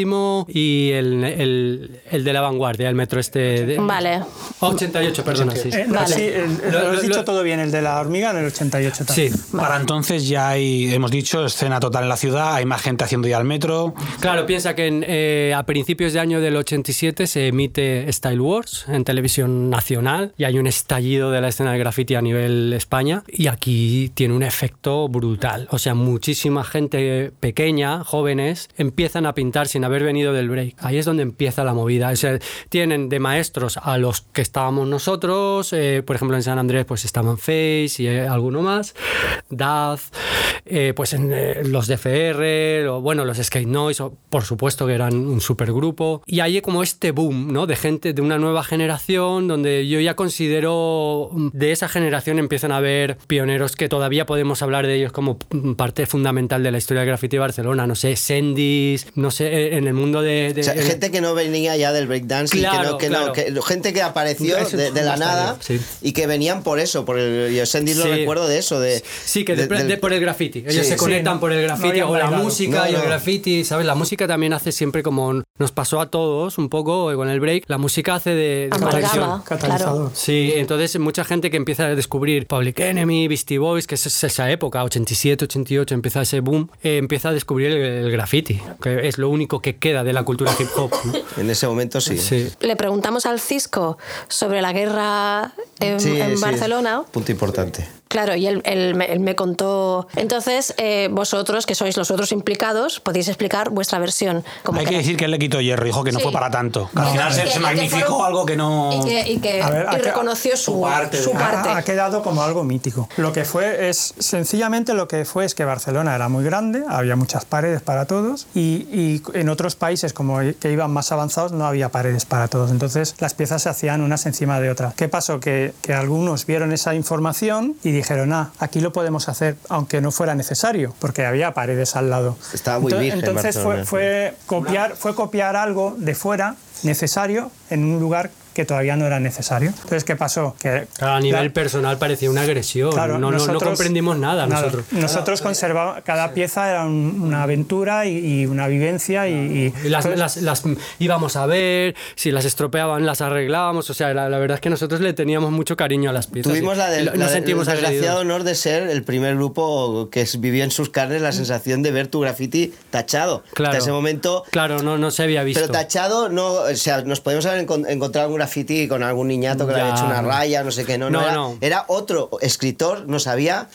Speaker 4: y el, el, el de la vanguardia, el metro este... De,
Speaker 2: Vale.
Speaker 4: 88, perdona, sí.
Speaker 5: Eh, no,
Speaker 2: Vale.
Speaker 5: sí, el- el-
Speaker 4: Lo-
Speaker 5: lo has
Speaker 4: lo-
Speaker 5: dicho
Speaker 4: lo-
Speaker 5: todo bien, el de la hormiga en el 88
Speaker 4: Sí,
Speaker 5: también.
Speaker 1: Para entonces ya hay, hemos dicho, escena total en la ciudad, hay más gente haciendo ya el metro.
Speaker 4: Claro, piensa que en, eh, a principios de año del 87 se emite Style Wars en televisión nacional y hay un estallido de la escena de graffiti a nivel España y aquí tiene un efecto brutal. O sea, muchísima gente pequeña, jóvenes, empiezan a pintar sin haber venido del break. Ahí es donde empieza la movida. O sea, tienen de maestros a los que estábamos nosotros, eh, por ejemplo en San Andrés pues estaban Face y eh, alguno más, Daz, eh, pues en eh, los DFR, o, bueno, los Skate Noise, o, por supuesto que eran un supergrupo. Y hay como este boom, ¿no? De gente de una nueva generación, donde yo ya considero mm, de esa generación empiezan a haber pioneros que todavía podemos hablar de ellos como mm, parte fundamental de la historia del graffiti de Barcelona. No sé, Sendis, no sé, eh, en el mundo de... de-
Speaker 3: O sea,
Speaker 4: en-
Speaker 3: gente que no venía ya del breakdance
Speaker 4: Claro,
Speaker 3: y que no, que no,
Speaker 4: claro.
Speaker 3: que- gente que apareció de, la nada
Speaker 4: sí.
Speaker 3: y que venían por eso, por el yo Sandy lo recuerdo de eso, de
Speaker 4: Sí, que de-
Speaker 3: de-
Speaker 4: de- por el graffiti. Ellos
Speaker 3: Sí,
Speaker 4: se conectan por el graffiti o la
Speaker 5: bailado.
Speaker 4: música
Speaker 3: No,
Speaker 4: y el graffiti, ¿sabes? La música también hace siempre como nos pasó a todos un poco eh, con el break. La música hace de, de conexión.
Speaker 2: Amalgama,
Speaker 5: Catalizador.
Speaker 2: claro.
Speaker 4: Sí, entonces mucha gente que empieza a descubrir Public Enemy, Beastie Boys, que es esa época, 87, 88, empieza ese boom, eh, empieza a descubrir el, el graffiti, que es lo único que queda de la cultura hip hop. ¿no?
Speaker 3: en ese momento sí.
Speaker 4: Sí.
Speaker 2: Le preguntamos al Cisco sobre la guerra en,
Speaker 3: Sí,
Speaker 2: en
Speaker 3: sí.
Speaker 2: Barcelona.
Speaker 3: Punto importante.
Speaker 2: Claro, y él, él me, él me contó. Entonces, eh, vosotros, que sois los otros implicados, podéis explicar vuestra versión. como
Speaker 1: Hay que decir que él le quitó hierro, dijo que no
Speaker 2: Sí.
Speaker 1: fue para tanto. Que al final se,
Speaker 2: que-
Speaker 1: se magnificó
Speaker 2: fueron-
Speaker 1: algo que no.
Speaker 2: Y, que, y que-
Speaker 5: A ver,
Speaker 2: y reconoció su,
Speaker 1: su parte
Speaker 2: su parte.
Speaker 5: Ha, ha quedado como algo mítico. Lo que fue es, sencillamente lo que fue es que Barcelona era muy grande, había muchas paredes para todos y, y en otros países como que iban más avanzados no había paredes para todos. Entonces las piezas se hacían unas encima de otras. ¿Qué pasó? Que, que algunos vieron esa información y dijeron, ah, aquí lo podemos hacer aunque no fuera necesario, porque había paredes al lado.
Speaker 3: Estaba muy
Speaker 5: Ento-
Speaker 3: virgen
Speaker 5: Entonces fue, fue, copiar, fue copiar algo de fuera necesario en un lugar que todavía no era necesario. Entonces, ¿qué pasó? Que
Speaker 4: Claro, a nivel
Speaker 5: la-
Speaker 4: personal parecía una agresión.
Speaker 5: Claro,
Speaker 4: no, no- no
Speaker 5: nosotros-
Speaker 4: comprendimos nada, nosotros.
Speaker 5: Nosotros conservaba cada pieza era un- una aventura y, y una vivencia y, y-
Speaker 4: Y las,
Speaker 5: entonces,
Speaker 4: las- las íbamos a ver, si las estropeaban las arreglábamos, o sea, la, la verdad es que nosotros le teníamos mucho cariño a las piezas.
Speaker 3: Tuvimos la del la
Speaker 4: nos sentimos
Speaker 3: el desgraciado honor de ser el primer grupo que vivió en sus carnes la sensación de ver tu graffiti tachado.
Speaker 4: Claro.
Speaker 3: Hasta ese momento
Speaker 4: Claro, no, no se había visto.
Speaker 3: Pero tachado, no, o sea, nos podemos haber encon- encontrado un graffiti con algún niñato que le había hecho una
Speaker 4: no.
Speaker 3: raya, no sé qué, no, no,
Speaker 4: No,
Speaker 3: era,
Speaker 4: no.
Speaker 3: era otro escritor, nos había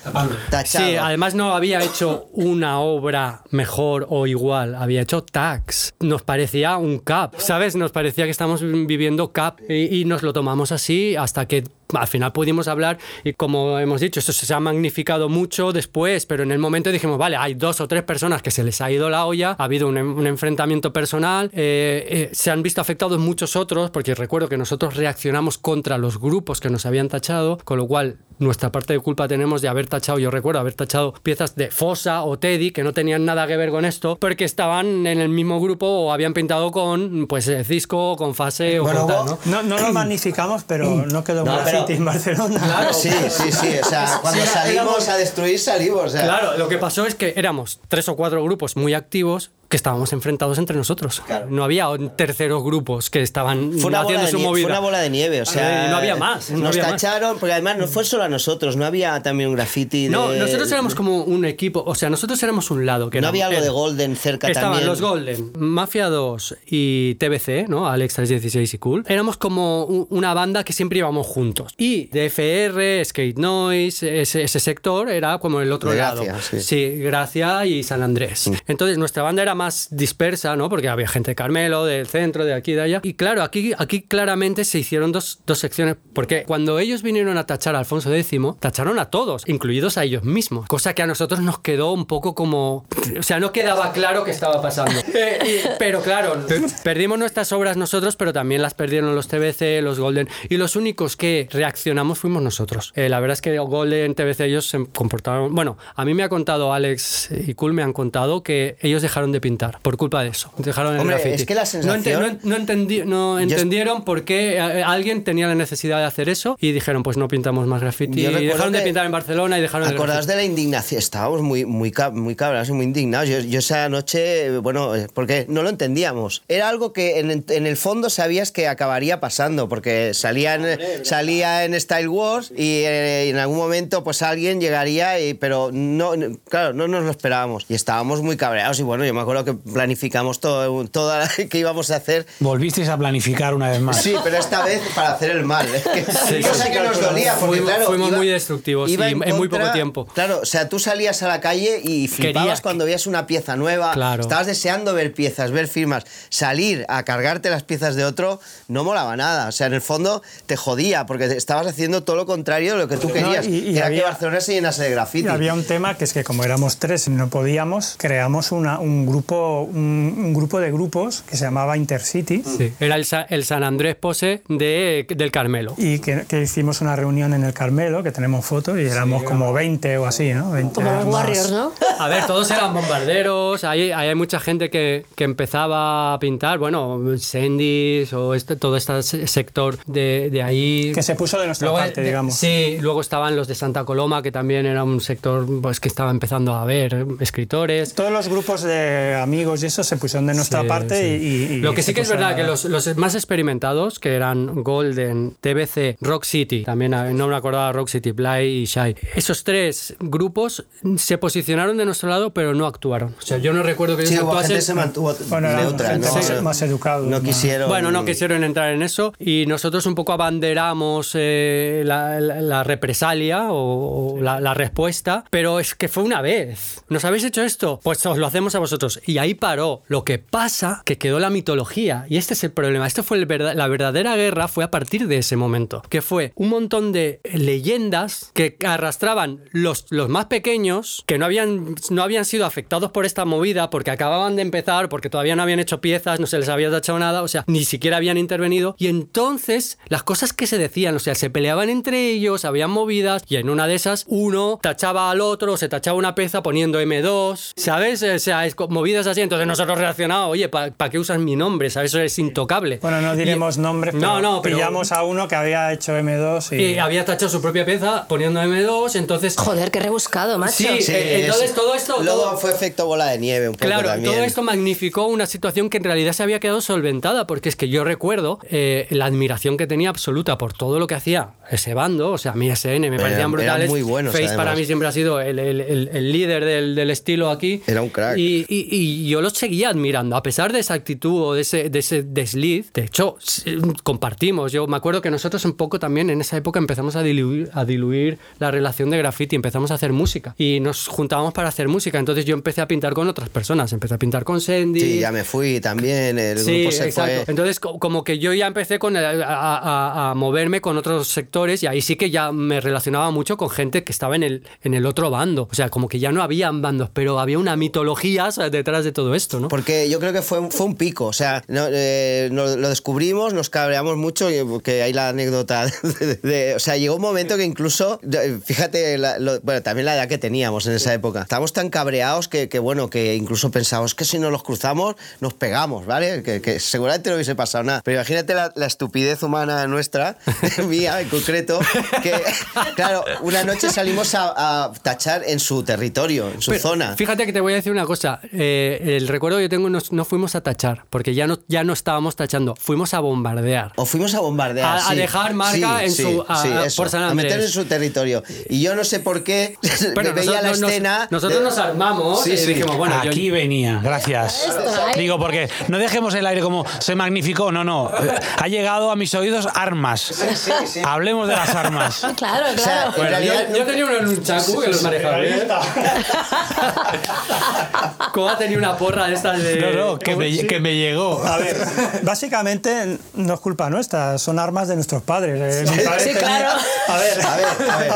Speaker 3: tachado.
Speaker 4: Sí, además no había hecho una obra mejor o igual, había hecho tags. Nos parecía un cap, ¿sabes? Nos parecía que estamos viviendo cap y, y nos lo tomamos así hasta que al final pudimos hablar y como hemos dicho, esto se ha magnificado mucho después, pero en el momento dijimos, vale, hay dos o tres personas que se les ha ido la olla, ha habido un, en- un enfrentamiento personal, eh, eh, se han visto afectados muchos otros, porque recuerdo que nosotros reaccionamos contra los grupos que nos habían tachado, con lo cual nuestra parte de culpa tenemos de haber tachado, yo recuerdo haber tachado piezas de Fosa o Teddy que no tenían nada que ver con esto, porque estaban en el mismo grupo o habían pintado con pues eh, Cisco, con Fase o
Speaker 3: Bueno,
Speaker 4: con tal, ¿no?
Speaker 5: no, no lo magnificamos, pero no quedó
Speaker 3: No, pero-
Speaker 5: en Barcelona.
Speaker 3: Claro, sí, sí, sí. O sea, cuando
Speaker 4: Sí,
Speaker 3: salimos
Speaker 4: éramos-
Speaker 3: a destruir, salimos. o sea.
Speaker 4: Claro, lo que pasó es que éramos tres o cuatro grupos muy activos que estábamos enfrentados entre nosotros.
Speaker 3: Claro.
Speaker 4: No había terceros grupos que estaban
Speaker 3: Fue una, bola
Speaker 4: haciendo
Speaker 3: de
Speaker 4: su
Speaker 3: nie- fue
Speaker 4: movida.
Speaker 3: una bola de nieve, o sea.
Speaker 4: Eh, no había más, no
Speaker 3: nos
Speaker 4: había más.
Speaker 3: tacharon, porque además no fue solo a nosotros, no había también un graffiti. De,
Speaker 4: No, nosotros éramos como un equipo, o sea, nosotros éramos un lado. Que
Speaker 3: No había algo de Golden cerca
Speaker 4: Estaban
Speaker 3: también.
Speaker 4: los Golden, Mafia 2 y TBC, ¿no? Alex 316 y Cool. Éramos como una banda que siempre íbamos juntos. Y DFR, Skate Noise, ese, ese sector era como el otro
Speaker 3: De
Speaker 4: lado.
Speaker 3: Gracia, sí.
Speaker 4: Gracia y San Andrés. Entonces nuestra banda era más dispersa, ¿no? Porque había gente de Carmelo, del centro, de aquí, de allá. Y claro, aquí, aquí claramente se hicieron dos, dos secciones. Porque cuando ellos vinieron a tachar a Alfonso X, tacharon a todos, incluidos a ellos mismos. Cosa que a nosotros nos quedó un poco como. O sea, no quedaba claro qué estaba pasando. Eh, y- pero claro, perdimos nuestras obras nosotros, pero también las perdieron los TBC, los Golden. Y los únicos que reaccionamos fuimos nosotros. Eh, la verdad es que Golden, TBC, ellos se comportaron. Bueno, a mí me ha contado Alex y Cool me han contado que ellos dejaron de pintar por culpa de eso. Dejaron el
Speaker 3: Hombre,
Speaker 4: graffiti.
Speaker 3: es que la sensación-
Speaker 4: no en- no entendi- no entendieron por qué eh, alguien tenía la necesidad de hacer eso y dijeron, pues no pintamos más graffiti.
Speaker 3: Yo
Speaker 4: Y dejaron de pintar en Barcelona y dejaron graffiti.
Speaker 3: de la indignación, estábamos muy, muy, ca- muy cabras y muy indignados. Yo, yo esa noche, eh, bueno, eh, porque no lo entendíamos. Era algo que en, en el fondo sabías que acabaría pasando, porque salía en, salía en Style Wars y eh, en algún momento pues alguien llegaría, y, pero no, no- claro, no nos lo esperábamos. Y estábamos muy cabreados y bueno, yo me acuerdo que planificamos todo, toda la, que íbamos a hacer.
Speaker 1: Volvisteis a planificar una vez más.
Speaker 3: Sí, pero esta vez para hacer el mal. Es que,
Speaker 4: Sí,
Speaker 3: cosa
Speaker 4: sí,
Speaker 3: que nos dolía, porque
Speaker 4: Fuimos-
Speaker 3: claro.
Speaker 4: fuimos muy destructivos
Speaker 3: iba
Speaker 4: y en muy poco tiempo.
Speaker 3: Claro, o sea, tú salías a la calle y flipabas
Speaker 4: Quería-
Speaker 3: cuando veías una pieza nueva.
Speaker 4: Claro.
Speaker 3: Estabas deseando ver piezas, ver firmas. Salir a cargarte las piezas de otro no molaba nada. O sea, en el fondo te jodía porque estabas haciendo todo lo contrario de lo que tú querías.
Speaker 5: y- y
Speaker 3: que era que
Speaker 5: había-
Speaker 3: Barcelona se llenase de
Speaker 5: Y
Speaker 3: graffiti.
Speaker 5: había un tema que es que como éramos tres y no podíamos, creamos una- un, grupo, un, un grupo de grupos que se llamaba Intercity
Speaker 4: Sí, Era el, Sa- el San Andrés Pose de, del Carmelo.
Speaker 5: y que, que hicimos una reunión en el Carmelo, que tenemos fotos, y éramos como 20 o así, ¿no? 20
Speaker 2: Como los. Warriors, ¿no?
Speaker 4: A ver, todos eran bombarderos, ahí, ahí hay mucha gente que, que empezaba a pintar, bueno, Sendis o este, todo este se- sector de, de ahí.
Speaker 5: Que se puso de nuestra
Speaker 4: Luego,
Speaker 5: parte,
Speaker 4: de-
Speaker 5: digamos.
Speaker 4: Sí, luego estaban los de Santa Coloma, que también era un sector pues, que estaba empezando a ver escritores.
Speaker 5: Todos los grupos de amigos y eso se pusieron de nuestra
Speaker 4: Sí,
Speaker 5: parte
Speaker 4: sí.
Speaker 5: y,
Speaker 4: Lo que sí que es verdad
Speaker 5: a-
Speaker 4: que los, los más experimentados, que eran Golden, TBC, Rock City, también eh, no me acordaba Rock City, Bly y Shy, esos tres grupos se posicionaron de nuestro lado, pero no actuaron. O sea, yo no recuerdo que
Speaker 3: Sí,
Speaker 4: ellos
Speaker 3: gente
Speaker 4: actuasen.
Speaker 3: se mantuvo
Speaker 5: Bueno, era
Speaker 3: neutra,
Speaker 5: gente
Speaker 3: ¿no?
Speaker 5: más, más educado.
Speaker 3: No
Speaker 5: más-
Speaker 3: quisieron.
Speaker 4: Bueno, no quisieron entrar en eso y nosotros un poco abanderamos eh, la, la- la represalia o, o la, la respuesta, pero es que fue una vez. ¿Nos habéis hecho esto? Pues os lo hacemos a vosotros. Y ahí paró. Lo que pasa que quedó la mitología y este es el problema. Esto fue la verdadera guerra fue a partir de ese momento, que fue un montón de leyendas que arrastraban los, los más pequeños que no habían, no habían sido afectados por esta movida porque acababan de empezar, porque todavía no habían hecho piezas, no se les había tachado nada, o sea, ni siquiera habían intervenido. Y entonces las cosas que se decían, o sea, se peleaban entre ellos, habían movidas y en una de esas uno tachaba al otro, se tachaba una pieza poniendo M2, ¿sabes? O sea, es co- movidas así. Entonces nosotros reaccionamos, oye, ¿para qué usas mi nombre? ¿Sabes? Eso es intocable.
Speaker 5: Bueno, no diremos
Speaker 4: Y-
Speaker 5: nombres, pero
Speaker 4: No, no, pero...
Speaker 5: pillamos a uno que había hecho M2 y...
Speaker 4: y había tachado su propia pieza poniendo M2, entonces...
Speaker 2: Joder, qué rebuscado, macho.
Speaker 4: Sí,
Speaker 3: Sí,
Speaker 4: eh, entonces
Speaker 3: es-
Speaker 4: todo esto...
Speaker 3: Luego
Speaker 4: todo-
Speaker 3: fue efecto bola de nieve un poco
Speaker 4: Claro,
Speaker 3: también.
Speaker 4: todo esto magnificó una situación que en realidad se había quedado solventada, porque es que yo recuerdo eh, la admiración que tenía absoluta por todo lo que hacía ese bando, o sea, a mí SN me
Speaker 3: Eran-
Speaker 4: parecían
Speaker 3: eran
Speaker 4: brutales.
Speaker 3: muy buenos,
Speaker 4: Face
Speaker 3: además.
Speaker 4: para mí siempre ha sido el, el- el- el líder del, del estilo aquí.
Speaker 3: Era un crack.
Speaker 4: Y, y- y yo los seguía admirando, a pesar de esa actitud o de ese, de ese desliz. De hecho, compartimos. Yo me acuerdo que nosotros un poco también en esa época empezamos a diluir, a diluir la relación de graffiti, empezamos a hacer música y nos juntábamos para hacer música. Entonces yo empecé a pintar con otras personas, empecé a pintar con Sandy.
Speaker 3: Sí, ya me fui también. El
Speaker 4: Sí,
Speaker 3: grupo se
Speaker 4: exacto.
Speaker 3: fue.
Speaker 4: Entonces, co- como que yo ya empecé con el- a, a- a moverme con otros sectores y ahí sí que ya me relacionaba mucho con gente que estaba en el, en el otro bando. O sea, como que ya no habían bandos, pero había una mitología detrás de todo esto, ¿no?
Speaker 3: Porque yo creo que fue, un- fue un pico, o sea, no, eh, lo descubrimos, nos cabreamos mucho, porque hay la anécdota de, de- O sea, llegó un momento que incluso, eh, fíjate, la- lo- bueno, también la edad que teníamos en esa época, estábamos tan cabreados que, que, bueno, que incluso pensamos que si no los cruzamos, nos pegamos, ¿vale? Que, que seguramente no hubiese pasado nada. Pero imagínate la, la estupidez humana nuestra, mía en concreto, que, claro, una noche salimos a, a tachar en su territorio, en su
Speaker 4: Pero
Speaker 3: zona.
Speaker 4: Fíjate que te voy a decir una cosa. eh, el recuerdo que yo tengo no, no fuimos a tachar, porque ya no, ya no estábamos tachando, fuimos a bombardear.
Speaker 3: O fuimos a bombardear.
Speaker 4: A- dejar marca en su- a- a-
Speaker 3: eso,
Speaker 4: por San
Speaker 3: A meter en su territorio. Y yo no sé por qué
Speaker 4: Pero
Speaker 3: veía la
Speaker 4: nosotros, nos-
Speaker 3: escena.
Speaker 4: nosotros
Speaker 3: de-
Speaker 4: nos armamos
Speaker 3: Sí,
Speaker 4: y
Speaker 3: sí.
Speaker 4: dijimos, bueno, yo-
Speaker 1: Aquí venía, gracias. Digo, porque no dejemos el aire como se magnificó, no, no. Ha llegado a mis oídos armas. Hablemos de las armas.
Speaker 2: Claro,
Speaker 3: O sea,
Speaker 2: claro.
Speaker 3: en
Speaker 4: Bueno,
Speaker 3: realidad
Speaker 4: yo, yo tenía uno en un chacu que los manejaba bien. Tenía una porra de estas de.
Speaker 1: No, no, que me, que me llegó.
Speaker 5: A ver, básicamente no es culpa nuestra, son armas de nuestros padres. Eh, mi padre
Speaker 2: Sí,
Speaker 5: tenía-
Speaker 2: claro.
Speaker 5: A ver,
Speaker 3: A ver, a ver,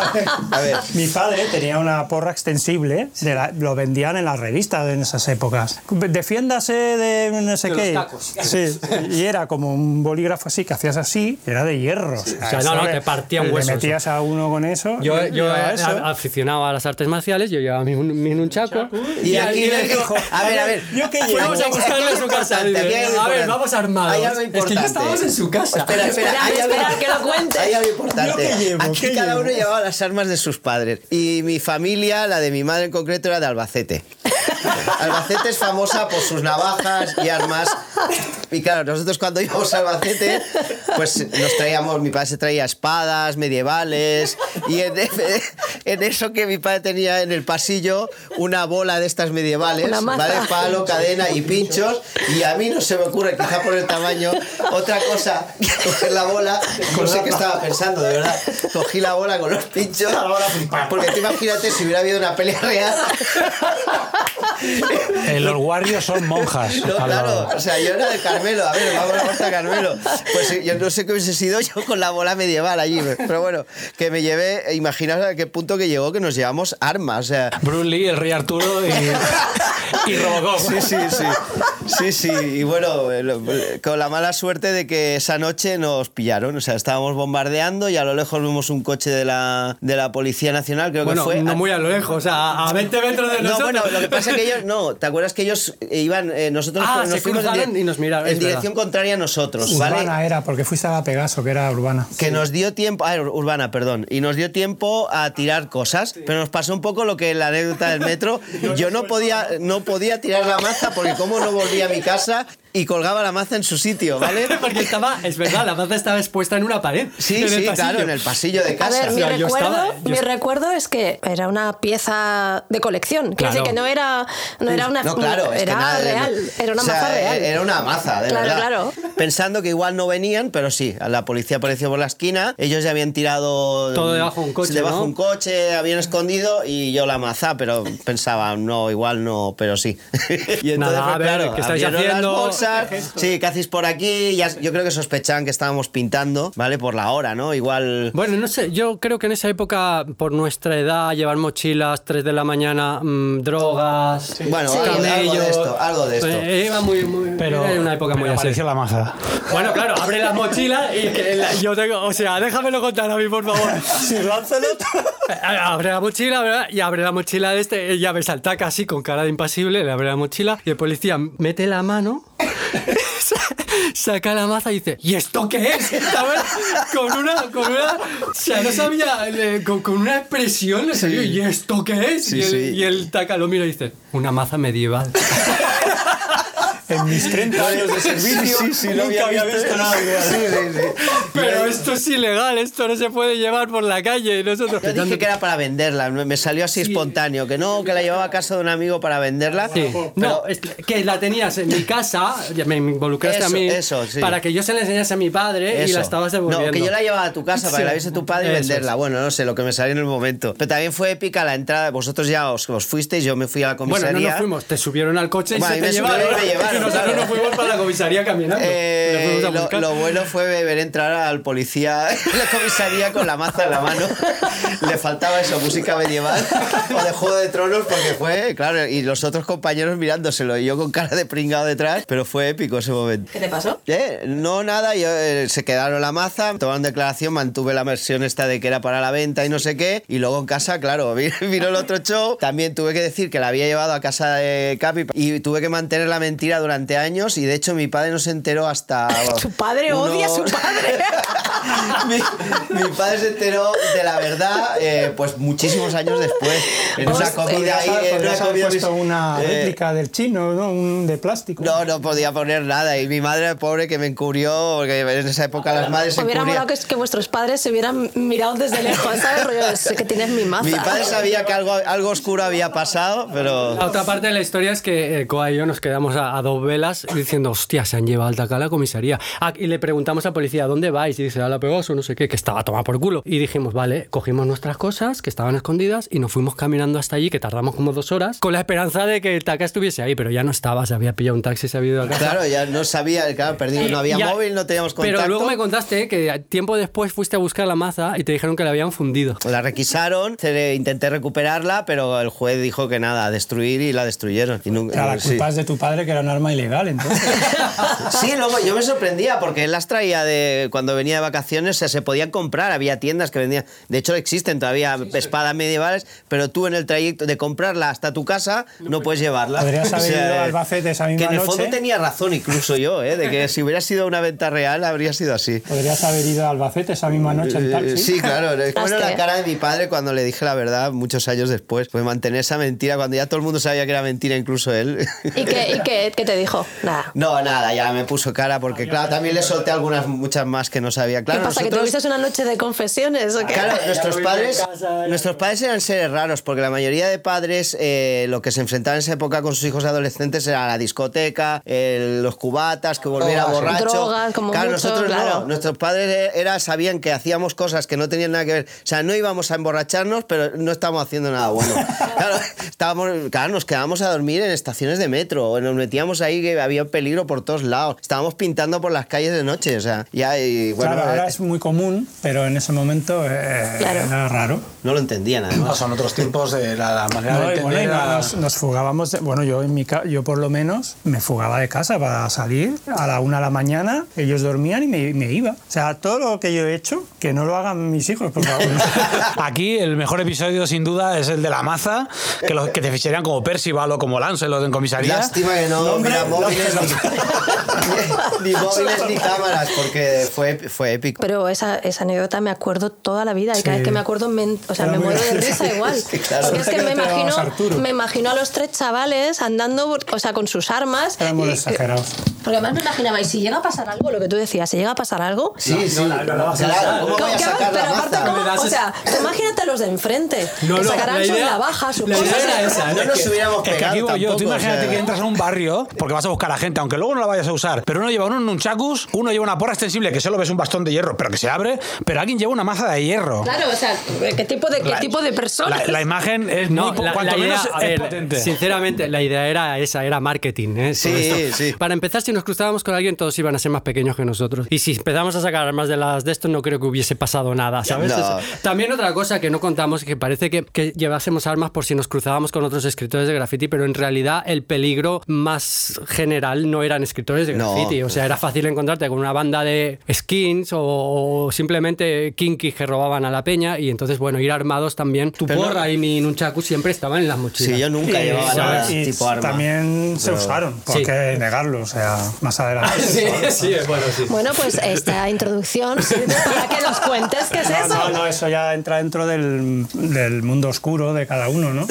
Speaker 3: a ver.
Speaker 5: Mi padre tenía una porra extensible, de la- lo vendían en las revistas en esas épocas. Defiéndase de no sé
Speaker 4: De
Speaker 5: qué.
Speaker 4: los tacos.
Speaker 5: Sí, y era como un bolígrafo así, que hacías así, y era de hierro. O sea,
Speaker 4: O sea, no, no,
Speaker 5: le-
Speaker 4: te partían
Speaker 5: le
Speaker 4: huesos.
Speaker 5: metías a uno con eso.
Speaker 4: Yo,
Speaker 5: y
Speaker 4: yo
Speaker 5: llevaba
Speaker 4: eh,
Speaker 5: eso.
Speaker 4: a- aficionado a las artes marciales, yo llevaba mi, mi nunchaku.
Speaker 3: Y aquí le
Speaker 4: digo,
Speaker 3: dijo, a ver, a ver.
Speaker 5: Yo que
Speaker 3: aquí-
Speaker 5: llevo.
Speaker 4: Fuimos a
Speaker 3: hay
Speaker 4: a su casa. a ver, vamos armados.
Speaker 3: Hay algo
Speaker 4: Es que ya
Speaker 3: importante.
Speaker 4: estábamos en su casa.
Speaker 3: Espera, espera,
Speaker 2: Espera,
Speaker 3: hay algo-
Speaker 2: espera, que lo cuente.
Speaker 3: Hay algo
Speaker 5: ¿Yo
Speaker 3: importante.
Speaker 5: llevo?
Speaker 3: Aquí
Speaker 5: ¿Qué
Speaker 3: cada
Speaker 5: llevo?
Speaker 3: uno llevaba las armas de sus padres. Y mi familia, la de mi madre en concreto, era de Albacete. Albacete es famosa por sus navajas y armas. Y claro, nosotros cuando íbamos a Albacete, pues nos traíamos, mi padre se traía espadas medievales y en, en eso que mi padre tenía en el pasillo una bola de estas medievales,
Speaker 2: Una maza.
Speaker 3: ¿vale? Palo, cadena y pinchos. Y a mí no se me ocurre, quizá por el tamaño, otra cosa que coger la bola. No sé qué estaba pensando, de verdad. Cogí la bola con los pinchos. Porque tú imagínate si hubiera habido una pelea real.
Speaker 1: Eh, los Warriors son monjas.
Speaker 3: No, claro, o sea, yo era de Carmelo, a ver, vamos a Horta Carmelo. Pues yo no sé qué hubiese sido yo con la bola medieval allí, pero bueno, que me llevé, imaginaos a qué punto que llegó que nos llevamos armas, o sea,
Speaker 1: Bruce Lee, el rey Arturo y, y Robocop.
Speaker 3: Sí, sí, sí. Sí, sí. Y bueno, eh, lo- con la mala suerte de que esa noche nos pillaron. O sea, estábamos bombardeando y a lo lejos vimos un coche de la, de la Policía Nacional, creo
Speaker 4: Bueno,
Speaker 3: que fue.
Speaker 4: no muy a lo lejos, o sea, a 20 metros de
Speaker 3: No,
Speaker 4: nosotros.
Speaker 3: bueno, lo que pasa es que ellos, no, ¿te acuerdas que ellos iban, eh, nosotros
Speaker 4: Ah,
Speaker 3: nos
Speaker 4: se
Speaker 3: fuimos en
Speaker 4: y nos miraron,
Speaker 3: en dirección contraria a nosotros,
Speaker 5: Urbana
Speaker 3: ¿vale?
Speaker 5: era, porque fuiste a la Pegaso, que era urbana.
Speaker 3: Que nos dio tiempo, ah, urbana, perdón, y nos dio tiempo a tirar cosas, pero nos pasó un poco lo que la anécdota del metro, yo no podía, no podía tirar la maza porque como no volví a mi casa, y colgaba la maza en su sitio, ¿vale?
Speaker 4: Porque estaba, es verdad, la maza estaba expuesta en una pared.
Speaker 3: Sí, sí, claro, en el pasillo de
Speaker 2: A
Speaker 3: casa.
Speaker 2: ver, mi,
Speaker 4: sea, yo
Speaker 2: recuerdo,
Speaker 4: estaba- yo
Speaker 2: mi recuerdo es que era una pieza de colección.
Speaker 4: Claro.
Speaker 2: decir que no era, no era una.
Speaker 3: No, claro, es que
Speaker 2: era
Speaker 3: nada
Speaker 2: real. Era una
Speaker 3: o sea,
Speaker 2: maza real.
Speaker 3: Era una maza, de
Speaker 2: Claro,
Speaker 3: verdad.
Speaker 2: claro.
Speaker 3: Pensando que igual no venían, pero sí, la policía apareció por la esquina, ellos ya habían tirado...
Speaker 4: Todo debajo de un coche,
Speaker 3: Debajo de
Speaker 4: ¿no?
Speaker 3: un coche, habían escondido y yo la maza, pero pensaba, no, igual no, pero sí. y entonces,
Speaker 4: Nada, a ver,
Speaker 3: claro,
Speaker 4: ¿qué estáis haciendo?
Speaker 3: Las sí, ¿qué hacéis por aquí? Ya- yo creo que sospechaban que estábamos pintando, ¿vale? Por la hora, ¿no? Igual...
Speaker 4: Bueno, no sé, yo creo que en esa época, por nuestra edad, llevar mochilas, 3 de la mañana, mm, drogas,
Speaker 3: Bueno,
Speaker 2: Sí.
Speaker 3: algo, algo de esto, algo de esto.
Speaker 4: Eh, iba muy, muy-
Speaker 1: Pero,
Speaker 4: era una época muy así.
Speaker 1: la maza.
Speaker 4: Bueno, claro, abre la mochila y que la- yo tengo, o sea, déjamelo contar a mí, por favor.
Speaker 5: Sí, Lancelot.
Speaker 4: Eh, Abre la mochila, ¿verdad? Y abre la mochila de este, ella me salta casi con cara de impasible, le abre la mochila y el policía mete la mano, saca la maza y dice, ¿y esto qué es? ¿Sabes? Con una, con una, o sea, no sabía, le- con, con una expresión le salió, ¿y esto qué es?
Speaker 3: Sí,
Speaker 4: y, el,
Speaker 3: sí.
Speaker 4: y el taca lo mira y dice, una maza medieval.
Speaker 5: En mis 30 años de servicio
Speaker 3: Sí, sí, sí, no
Speaker 5: nunca
Speaker 3: había visto
Speaker 5: visto nada igual.
Speaker 3: Sí, sí, sí.
Speaker 4: Pero esto es ilegal, esto no se puede llevar por la calle. y Nosotros
Speaker 3: Yo dije que era para venderla, me salió así espontáneo, que no, que la llevaba a casa de un amigo para venderla.
Speaker 4: Sí.
Speaker 3: pero-
Speaker 4: No, que la tenías en mi casa, me involucraste a mí,
Speaker 3: eso, sí.
Speaker 4: para que yo se la enseñase a mi padre y la estabas devolviendo.
Speaker 3: No, que yo la llevaba a tu casa para que la viese tu padre y
Speaker 4: Eso
Speaker 3: venderla. Bueno, no sé, lo que me salió en el momento. Pero también fue épica la entrada. Vosotros ya os, os fuisteis, yo me fui a la
Speaker 4: Bueno,
Speaker 3: comisaría.
Speaker 4: no nos fuimos, te subieron al coche y
Speaker 3: Bueno,
Speaker 4: se te
Speaker 3: me
Speaker 4: llevaron.
Speaker 3: subieron y me llevaron,
Speaker 4: y nosotros nos fuimos para la comisaría caminando.
Speaker 3: Eh, lo, lo bueno fue ver entrar al policía en la comisaría con la maza en la mano. Le faltaba eso, música medieval o de Juego de Tronos, porque fue, claro, y los otros compañeros mirándoselo y yo con cara de pringado detrás, pero fue épico ese momento.
Speaker 2: ¿Qué te pasó?
Speaker 3: Eh, No, nada, yo, eh, se quedaron la maza, tomaron declaración, mantuve la versión esta de que era para la venta y no sé qué, y luego en casa, claro, vi- vino el otro show, también tuve que decir que la había llevado a casa de Capi y tuve que mantener la mentira durante años y de hecho mi padre no se enteró hasta...
Speaker 2: Su padre odia a su padre.
Speaker 3: mi, mi padre se enteró de la verdad eh, pues muchísimos años después, en una
Speaker 2: Hostia.
Speaker 3: comida ahí, en una comida...
Speaker 5: puesto una
Speaker 3: eh,
Speaker 5: réplica del chino, ¿no? Un de plástico.
Speaker 3: no, no podía poner nada. Y mi madre, pobre, que me encubrió, porque en esa época las madres se
Speaker 2: Hubiera
Speaker 3: encubrían.
Speaker 2: molado que, que vuestros padres se hubieran mirado desde lejos, ¿sabes? Rollo, sé que tienes mi maza.
Speaker 3: Mi padre sabía que algo, algo oscuro había pasado, pero...
Speaker 4: La otra parte de la historia es que eh, Koa y yo nos quedamos a, a dos velas diciendo, hostia, se han llevado al taca a la comisaría. Ah, y le preguntamos a la policía, ¿dónde vais? Y dice, a la Pegaso, no sé qué, que estaba tomada por culo. Y dijimos, vale, cogimos nuestras cosas que estaban escondidas y nos fuimos caminando hasta allí, que tardamos como dos horas, con la esperanza de que el taca estuviese ahí, pero ya no estaba, se había pillado un taxi, se había ido a casa.
Speaker 3: Claro, ya no sabía, claro, perdí, no había
Speaker 4: Ya-
Speaker 3: móvil, no teníamos contacto.
Speaker 4: Pero luego me contaste que tiempo después fuiste a buscar la maza y te dijeron que la habían fundido.
Speaker 3: La requisaron, intenté recuperarla, pero el juez dijo que nada, a destruir y la destruyeron. Y nunca-
Speaker 5: O sea, la
Speaker 3: sí.
Speaker 5: culpa es de tu padre, que era un arma ilegal, entonces.
Speaker 3: Sí, luego yo me sorprendía porque él las traía de cuando venía de vacaciones, o sea, se podían comprar, había tiendas que vendían, de hecho existen todavía espadas medievales, pero tú en el trayecto de comprarla hasta tu casa no puedes llevarla.
Speaker 5: Podrías
Speaker 3: O
Speaker 5: haber
Speaker 3: sea,
Speaker 5: ido a Albacete esa misma
Speaker 3: Que en el
Speaker 5: noche.
Speaker 3: fondo tenía razón incluso yo, ¿eh? de que si hubiera sido una venta real habría sido así.
Speaker 5: Podrías haber ido a Albacete esa misma noche en taxi.
Speaker 3: Sí, claro. Bueno, la cara de mi padre cuando le dije la verdad muchos años después, fue mantener esa mentira cuando ya todo el mundo sabía que era mentira, incluso él.
Speaker 2: ¿Y qué, y qué, qué te dijo? Nada.
Speaker 3: No, nada, ya me puso cara porque, claro, también le solté algunas, muchas más que no sabía. Claro,
Speaker 2: ¿Qué pasa? ¿Que
Speaker 3: nosotros-
Speaker 2: tuviste una noche de confesiones o qué?
Speaker 3: Claro, nuestros padres,
Speaker 4: casa,
Speaker 3: nuestros padres eran seres raros, porque la mayoría de padres eh, lo que se enfrentaban en esa época con sus hijos adolescentes era la discoteca, el- los cubatas, que volviera
Speaker 2: Drogas,
Speaker 3: borracho.
Speaker 2: drogas, como
Speaker 3: claro,
Speaker 2: mucho,
Speaker 3: nosotros
Speaker 2: claro.
Speaker 3: no. Nuestros padres era, sabían que hacíamos cosas que no tenían nada que ver. O sea, no íbamos a emborracharnos, pero no estábamos haciendo nada bueno. Claro, estábamos, claro, nos quedábamos a dormir en estaciones de metro, o nos metíamos ahí que había peligro por todos lados. Estábamos pintando por las calles de noche, o sea, ya y bueno,
Speaker 5: claro, ahora es muy común, pero en ese momento eh,
Speaker 2: Claro.
Speaker 5: era raro.
Speaker 3: no lo entendían además.
Speaker 1: No, son otros tiempos de la, la manera
Speaker 5: No,
Speaker 1: de
Speaker 5: y bueno, y
Speaker 1: entender. a-
Speaker 5: nos, nos fugábamos, de- bueno, yo en mi ca- yo por lo menos me fugaba de casa para salir a la una de la mañana, ellos dormían y me, me iba. O sea, todo lo que yo he hecho, que no lo hagan mis hijos, por favor.
Speaker 1: Aquí el mejor episodio sin duda es el de la maza, que, los, que te ficharían como Percival o como Lancelot en comisaría.
Speaker 3: Lástima que no
Speaker 5: Nombre,
Speaker 3: mira móviles ni, ni móviles ni cámaras, porque fue, fue épico.
Speaker 2: Pero esa, esa anécdota me acuerdo toda la vida y cada
Speaker 5: Sí.
Speaker 2: vez que me acuerdo, me, o sea,
Speaker 5: Era
Speaker 2: me muero de risa igual.
Speaker 3: Sí, claro.
Speaker 2: Porque es que me imagino, me imagino a los tres chavales andando, o sea, con sus armas.
Speaker 5: Eran muy exagerados.
Speaker 2: Porque además me imaginaba, y si llega a pasar algo, lo que tú decías, si llega a pasar algo.
Speaker 3: Sí, sí.
Speaker 4: no la- no la vas a
Speaker 3: Claro,
Speaker 4: usar.
Speaker 3: ¿Cómo
Speaker 2: pero
Speaker 3: la
Speaker 2: aparte? ¿cómo? O sea, tú imagínate a los de enfrente.
Speaker 4: No,
Speaker 2: que sacarán
Speaker 4: la
Speaker 2: su
Speaker 4: idea-
Speaker 2: navaja, su
Speaker 4: la idea era esa,
Speaker 3: No nos hubiéramos
Speaker 1: Es que
Speaker 3: pegado
Speaker 1: aquí voy yo, tú
Speaker 3: o
Speaker 1: imagínate
Speaker 3: sea.
Speaker 1: que entras a un barrio porque vas a buscar a gente, aunque luego no la vayas a usar, pero uno lleva un nunchakus, uno lleva una porra extensible que solo ves un bastón de hierro, pero que se abre, pero alguien lleva una maza de hierro.
Speaker 2: Claro, o sea, ¿qué tipo de, qué
Speaker 1: La-
Speaker 2: tipo de persona?
Speaker 1: La, la imagen es
Speaker 4: No,
Speaker 1: muy,
Speaker 4: la,
Speaker 1: cuanto
Speaker 4: la idea,
Speaker 1: menos
Speaker 4: a
Speaker 1: es
Speaker 4: ver,
Speaker 1: potente.
Speaker 4: sinceramente, la idea era esa, era marketing. ¿eh?
Speaker 3: Sí, sí.
Speaker 4: Para empezar, si nos cruzábamos con alguien, todos iban a ser más pequeños que nosotros. Y si empezamos a sacar armas de las de esto, no creo que hubiese pasado nada, ¿sabes?
Speaker 3: No.
Speaker 4: También otra cosa que no contamos, que parece que, que llevásemos armas por si nos cruzábamos con otros escritores de graffiti, pero en realidad el peligro más general no eran escritores de
Speaker 3: No.
Speaker 4: graffiti. O sea, era fácil encontrarte con una banda de skins o, o simplemente kinkis que robaban a la peña y entonces, bueno, ir armados también. Tu
Speaker 3: Pero no-
Speaker 4: porra y mi nunchaku siempre estaban en las mochilas.
Speaker 3: Sí, yo nunca
Speaker 5: Y-
Speaker 3: llevaba nada
Speaker 5: y
Speaker 3: tipo arma.
Speaker 5: También se usaron, ¿por
Speaker 4: Sí.
Speaker 5: qué negarlo? O sea, más adelante.
Speaker 4: Sí, sí, bueno, sí.
Speaker 2: Bueno, pues esta introducción sirve para que nos cuentes qué es
Speaker 5: No,
Speaker 2: eso.
Speaker 5: no, no, eso ya entra dentro del, del mundo oscuro de cada uno, ¿no?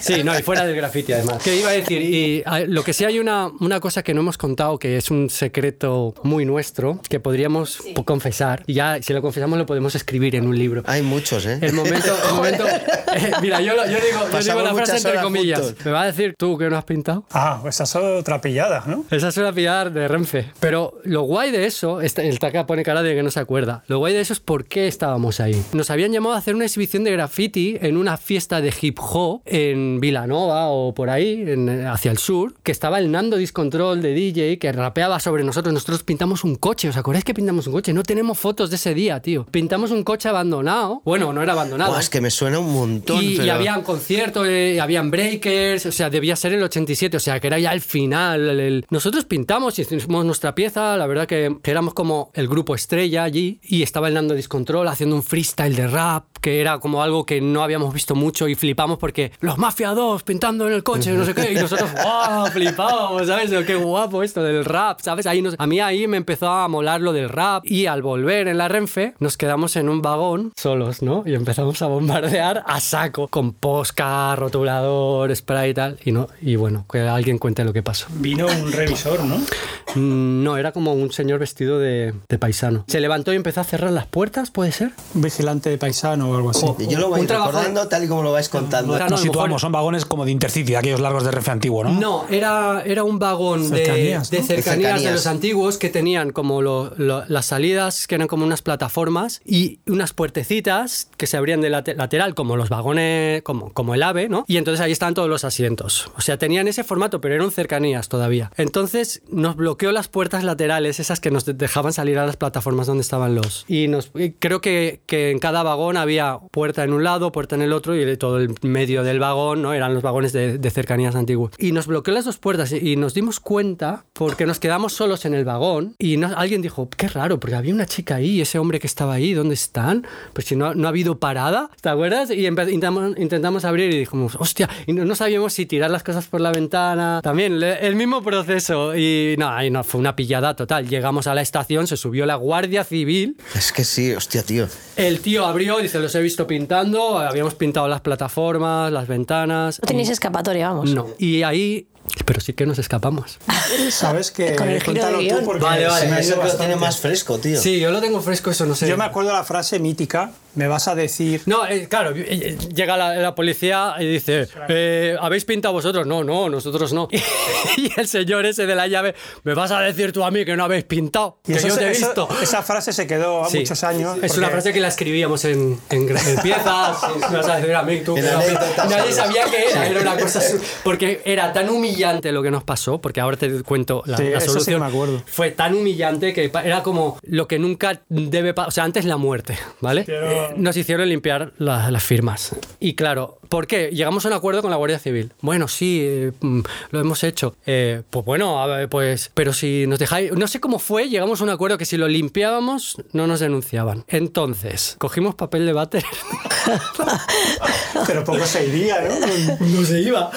Speaker 4: Sí, no, y fuera del graffiti además. ¿Qué iba a decir? Y a- lo que sí hay una, una cosa que no hemos contado, que es un secreto muy nuestro, que podríamos po- confesar. Y ya, si lo confesamos, lo podemos escribir en un libro.
Speaker 3: Hay muchos, ¿eh?
Speaker 4: El momento, el momento eh, mira, yo, lo- yo digo, yo digo la frase entre comillas.
Speaker 3: juntos.
Speaker 4: Me va a decir tú que no has pintado.
Speaker 5: Ah, esa es otra pillada, ¿no?
Speaker 4: Esa suele pillar de Renfe. Pero lo guay de eso, este- el Taka pone cara de que no se acuerda. Lo guay de eso es por qué estábamos ahí. Nos habían llamado a hacer una exhibición de graffiti en una fiesta de hip hop en Vilanova o por ahí, en- hacia el sur, que estaba el Nando Discontrol de DJ que rapeaba sobre nosotros. Nosotros pintamos un coche. ¿Os acordáis que pintamos un coche? No tenemos fotos de ese día, tío. Pintamos un coche abandonado. Bueno, no era abandonado.
Speaker 3: Buah, es que me suena un montón.
Speaker 4: Y, y
Speaker 3: pero-
Speaker 4: había un concierto, eh, habían breakers, o sea, debía ser el 87, o sea, que era ya el final. el- el- Nosotros pintamos y hicimos nuestra pieza, la verdad que, que éramos como el grupo estrella allí, y estaba el Nando Discontrol haciendo un freestyle de rap, que era como algo que no habíamos visto mucho y flipamos porque los Mafia 2 pintando en el coche, no sé qué, y nosotros, ¡wow! Flipábamos, ¿sabes? Qué guapo esto del rap, ¿sabes? Ahí nos- a mí ahí me empezó a molar lo del rap y al volver en la Renfe nos quedamos en un vagón solos, ¿no? Y empezamos a bombardear a saco con posca, rotulador, spray y tal. Y, no, y bueno, que alguien cuente lo que pasó.
Speaker 5: Vino un revisor, ¿no?
Speaker 4: Mm, No, era como un señor vestido de, de paisano. Se levantó y empezó a cerrar las puertas, ¿puede ser?
Speaker 5: Un vigilante de paisano o algo así.
Speaker 3: Yo lo voy recordando tal y como lo vais contando.
Speaker 4: No, no,
Speaker 1: Nos
Speaker 4: a lo mejor-
Speaker 1: situamos, son vagones como de Intercity, aquellos largos de Renfe antiguo, ¿no?
Speaker 4: No, era, era un vagón de,
Speaker 5: Cercanías,
Speaker 4: de
Speaker 5: ¿no?
Speaker 4: cercanías de,
Speaker 3: De cercanías.
Speaker 4: los antiguos que tenían como lo- lo- las salidas, que eran como unas plataformas y unas puertecitas que se abrían de late- lateral, como los vagones, como, como el AVE, ¿no? Y entonces ahí estaban todos los asientos. O sea, tenían ese formato, pero eran cercanías todavía. Entonces nos bloqueó las puertas laterales, esas que nos de- dejaban salir a las plataformas donde estaban los. Y nos, y creo que, que en cada vagón había puerta en un lado, puerta en el otro y de todo el medio del vagón, ¿no? Eran los vagones de, de cercanías antiguos. Y nos bloqueó las dos puertas y, y nos dimos cuenta porque nos quedamos solos en el vagón y no- alguien dijo, qué raro, porque había una chica ahí y ese hombre que estaba ahí, ¿dónde están? Pues si no, no ha habido parada, ¿te acuerdas? Y intentamos, intentamos abrir y dijimos, hostia, y no, no sabíamos si tirar las cosas por la ventana. También le- el mismo proceso y no, ahí no, fue una pillada total. Llegamos a la estación, se subió la Guardia Civil.
Speaker 3: Es que sí, hostia, tío.
Speaker 4: El tío abrió, dice, los he visto pintando, habíamos pintado las plataformas, las ventanas.
Speaker 2: No tenéis escapatoria, vamos.
Speaker 4: No. Y ahí, pero sí que nos escapamos.
Speaker 5: Sabes que
Speaker 2: Con el giro de
Speaker 5: cuéntalo
Speaker 2: guion.
Speaker 5: tú porque
Speaker 4: Vale, vale.
Speaker 5: se me ha ido
Speaker 3: que lo
Speaker 5: bastante.
Speaker 3: tiene más fresco, tío.
Speaker 4: Sí, yo lo tengo fresco, eso no sé.
Speaker 5: Yo me acuerdo la frase mítica, me vas a decir...
Speaker 4: No, eh, claro, eh, eh, llega la, la policía y dice, eh, ¿habéis pintado vosotros? No, no, nosotros no. y el señor ese de la llave, ¿me vas a decir tú a mí que no habéis pintado?
Speaker 5: Y
Speaker 4: que
Speaker 5: eso
Speaker 4: yo te he
Speaker 5: eso-
Speaker 4: visto.
Speaker 5: esa frase se quedó a
Speaker 4: Sí.
Speaker 5: muchos años.
Speaker 4: Es una frase que la escribíamos en, en, en piezas. me vas a decir a mí, tú. Que Nadie sabía qué era. Era una cosa. Porque era tan humillante lo que nos pasó, porque ahora te cuento la,
Speaker 5: Sí,
Speaker 4: la
Speaker 5: sí
Speaker 4: solución.
Speaker 5: me acuerdo.
Speaker 4: Fue tan humillante que era como lo que nunca debe pasar. O sea, antes la muerte, ¿vale?
Speaker 5: Pero-
Speaker 4: Nos hicieron limpiar la- las firmas. Y claro, ¿Por qué? Llegamos a un acuerdo con la Guardia Civil. Bueno, sí, eh, mm, lo hemos hecho. Eh, pues bueno, a ver, pues, pero si nos dejáis, no sé cómo fue, llegamos a un acuerdo que si lo limpiábamos no nos denunciaban. Entonces, cogimos papel de váter.
Speaker 5: Pero poco se iría, ¿no?
Speaker 4: No se iba.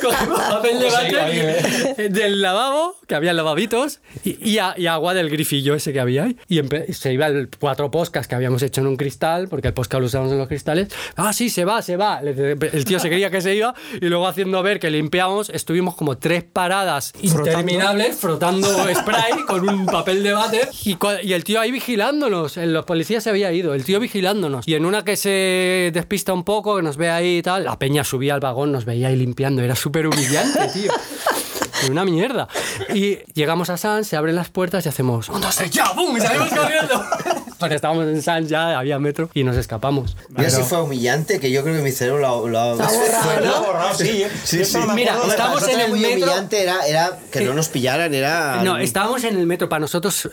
Speaker 4: Cogimos papel de váter eh, del lavabo, que había lavabitos, y, y a- y agua del grifillo ese que había ahí. Y se iba el cuatro poscas que habíamos hecho en un cristal, porque el posca lo usábamos en los cristales. Ah, sí, se va, se va. Le- El tío se creía que se iba, y luego haciendo ver que limpiamos, estuvimos como tres paradas interminables frotando spray con un papel de váter. Y, y el tío ahí vigilándonos. Los policías se había ido, el tío vigilándonos. Y en una que se despista un poco, que nos ve ahí y tal, la peña subía al vagón, nos veía ahí limpiando. Era súper humillante, tío. Una mierda. Y llegamos a Sans, se abren las puertas y hacemos ¡Un, dos, tres, ya! ¡Bum! Y salimos corriendo. Porque estábamos en Sans ya, había metro y nos escapamos.
Speaker 3: Mira si fue humillante, que yo creo que mi cerebro lo, ha
Speaker 2: borrado,
Speaker 5: sí. ¿eh?
Speaker 3: Sí,
Speaker 4: Mira,
Speaker 3: nosotros
Speaker 4: en el
Speaker 3: muy
Speaker 4: metro.
Speaker 3: humillante era, era que no nos pillaran, era...
Speaker 4: No, estábamos en el metro, para nosotros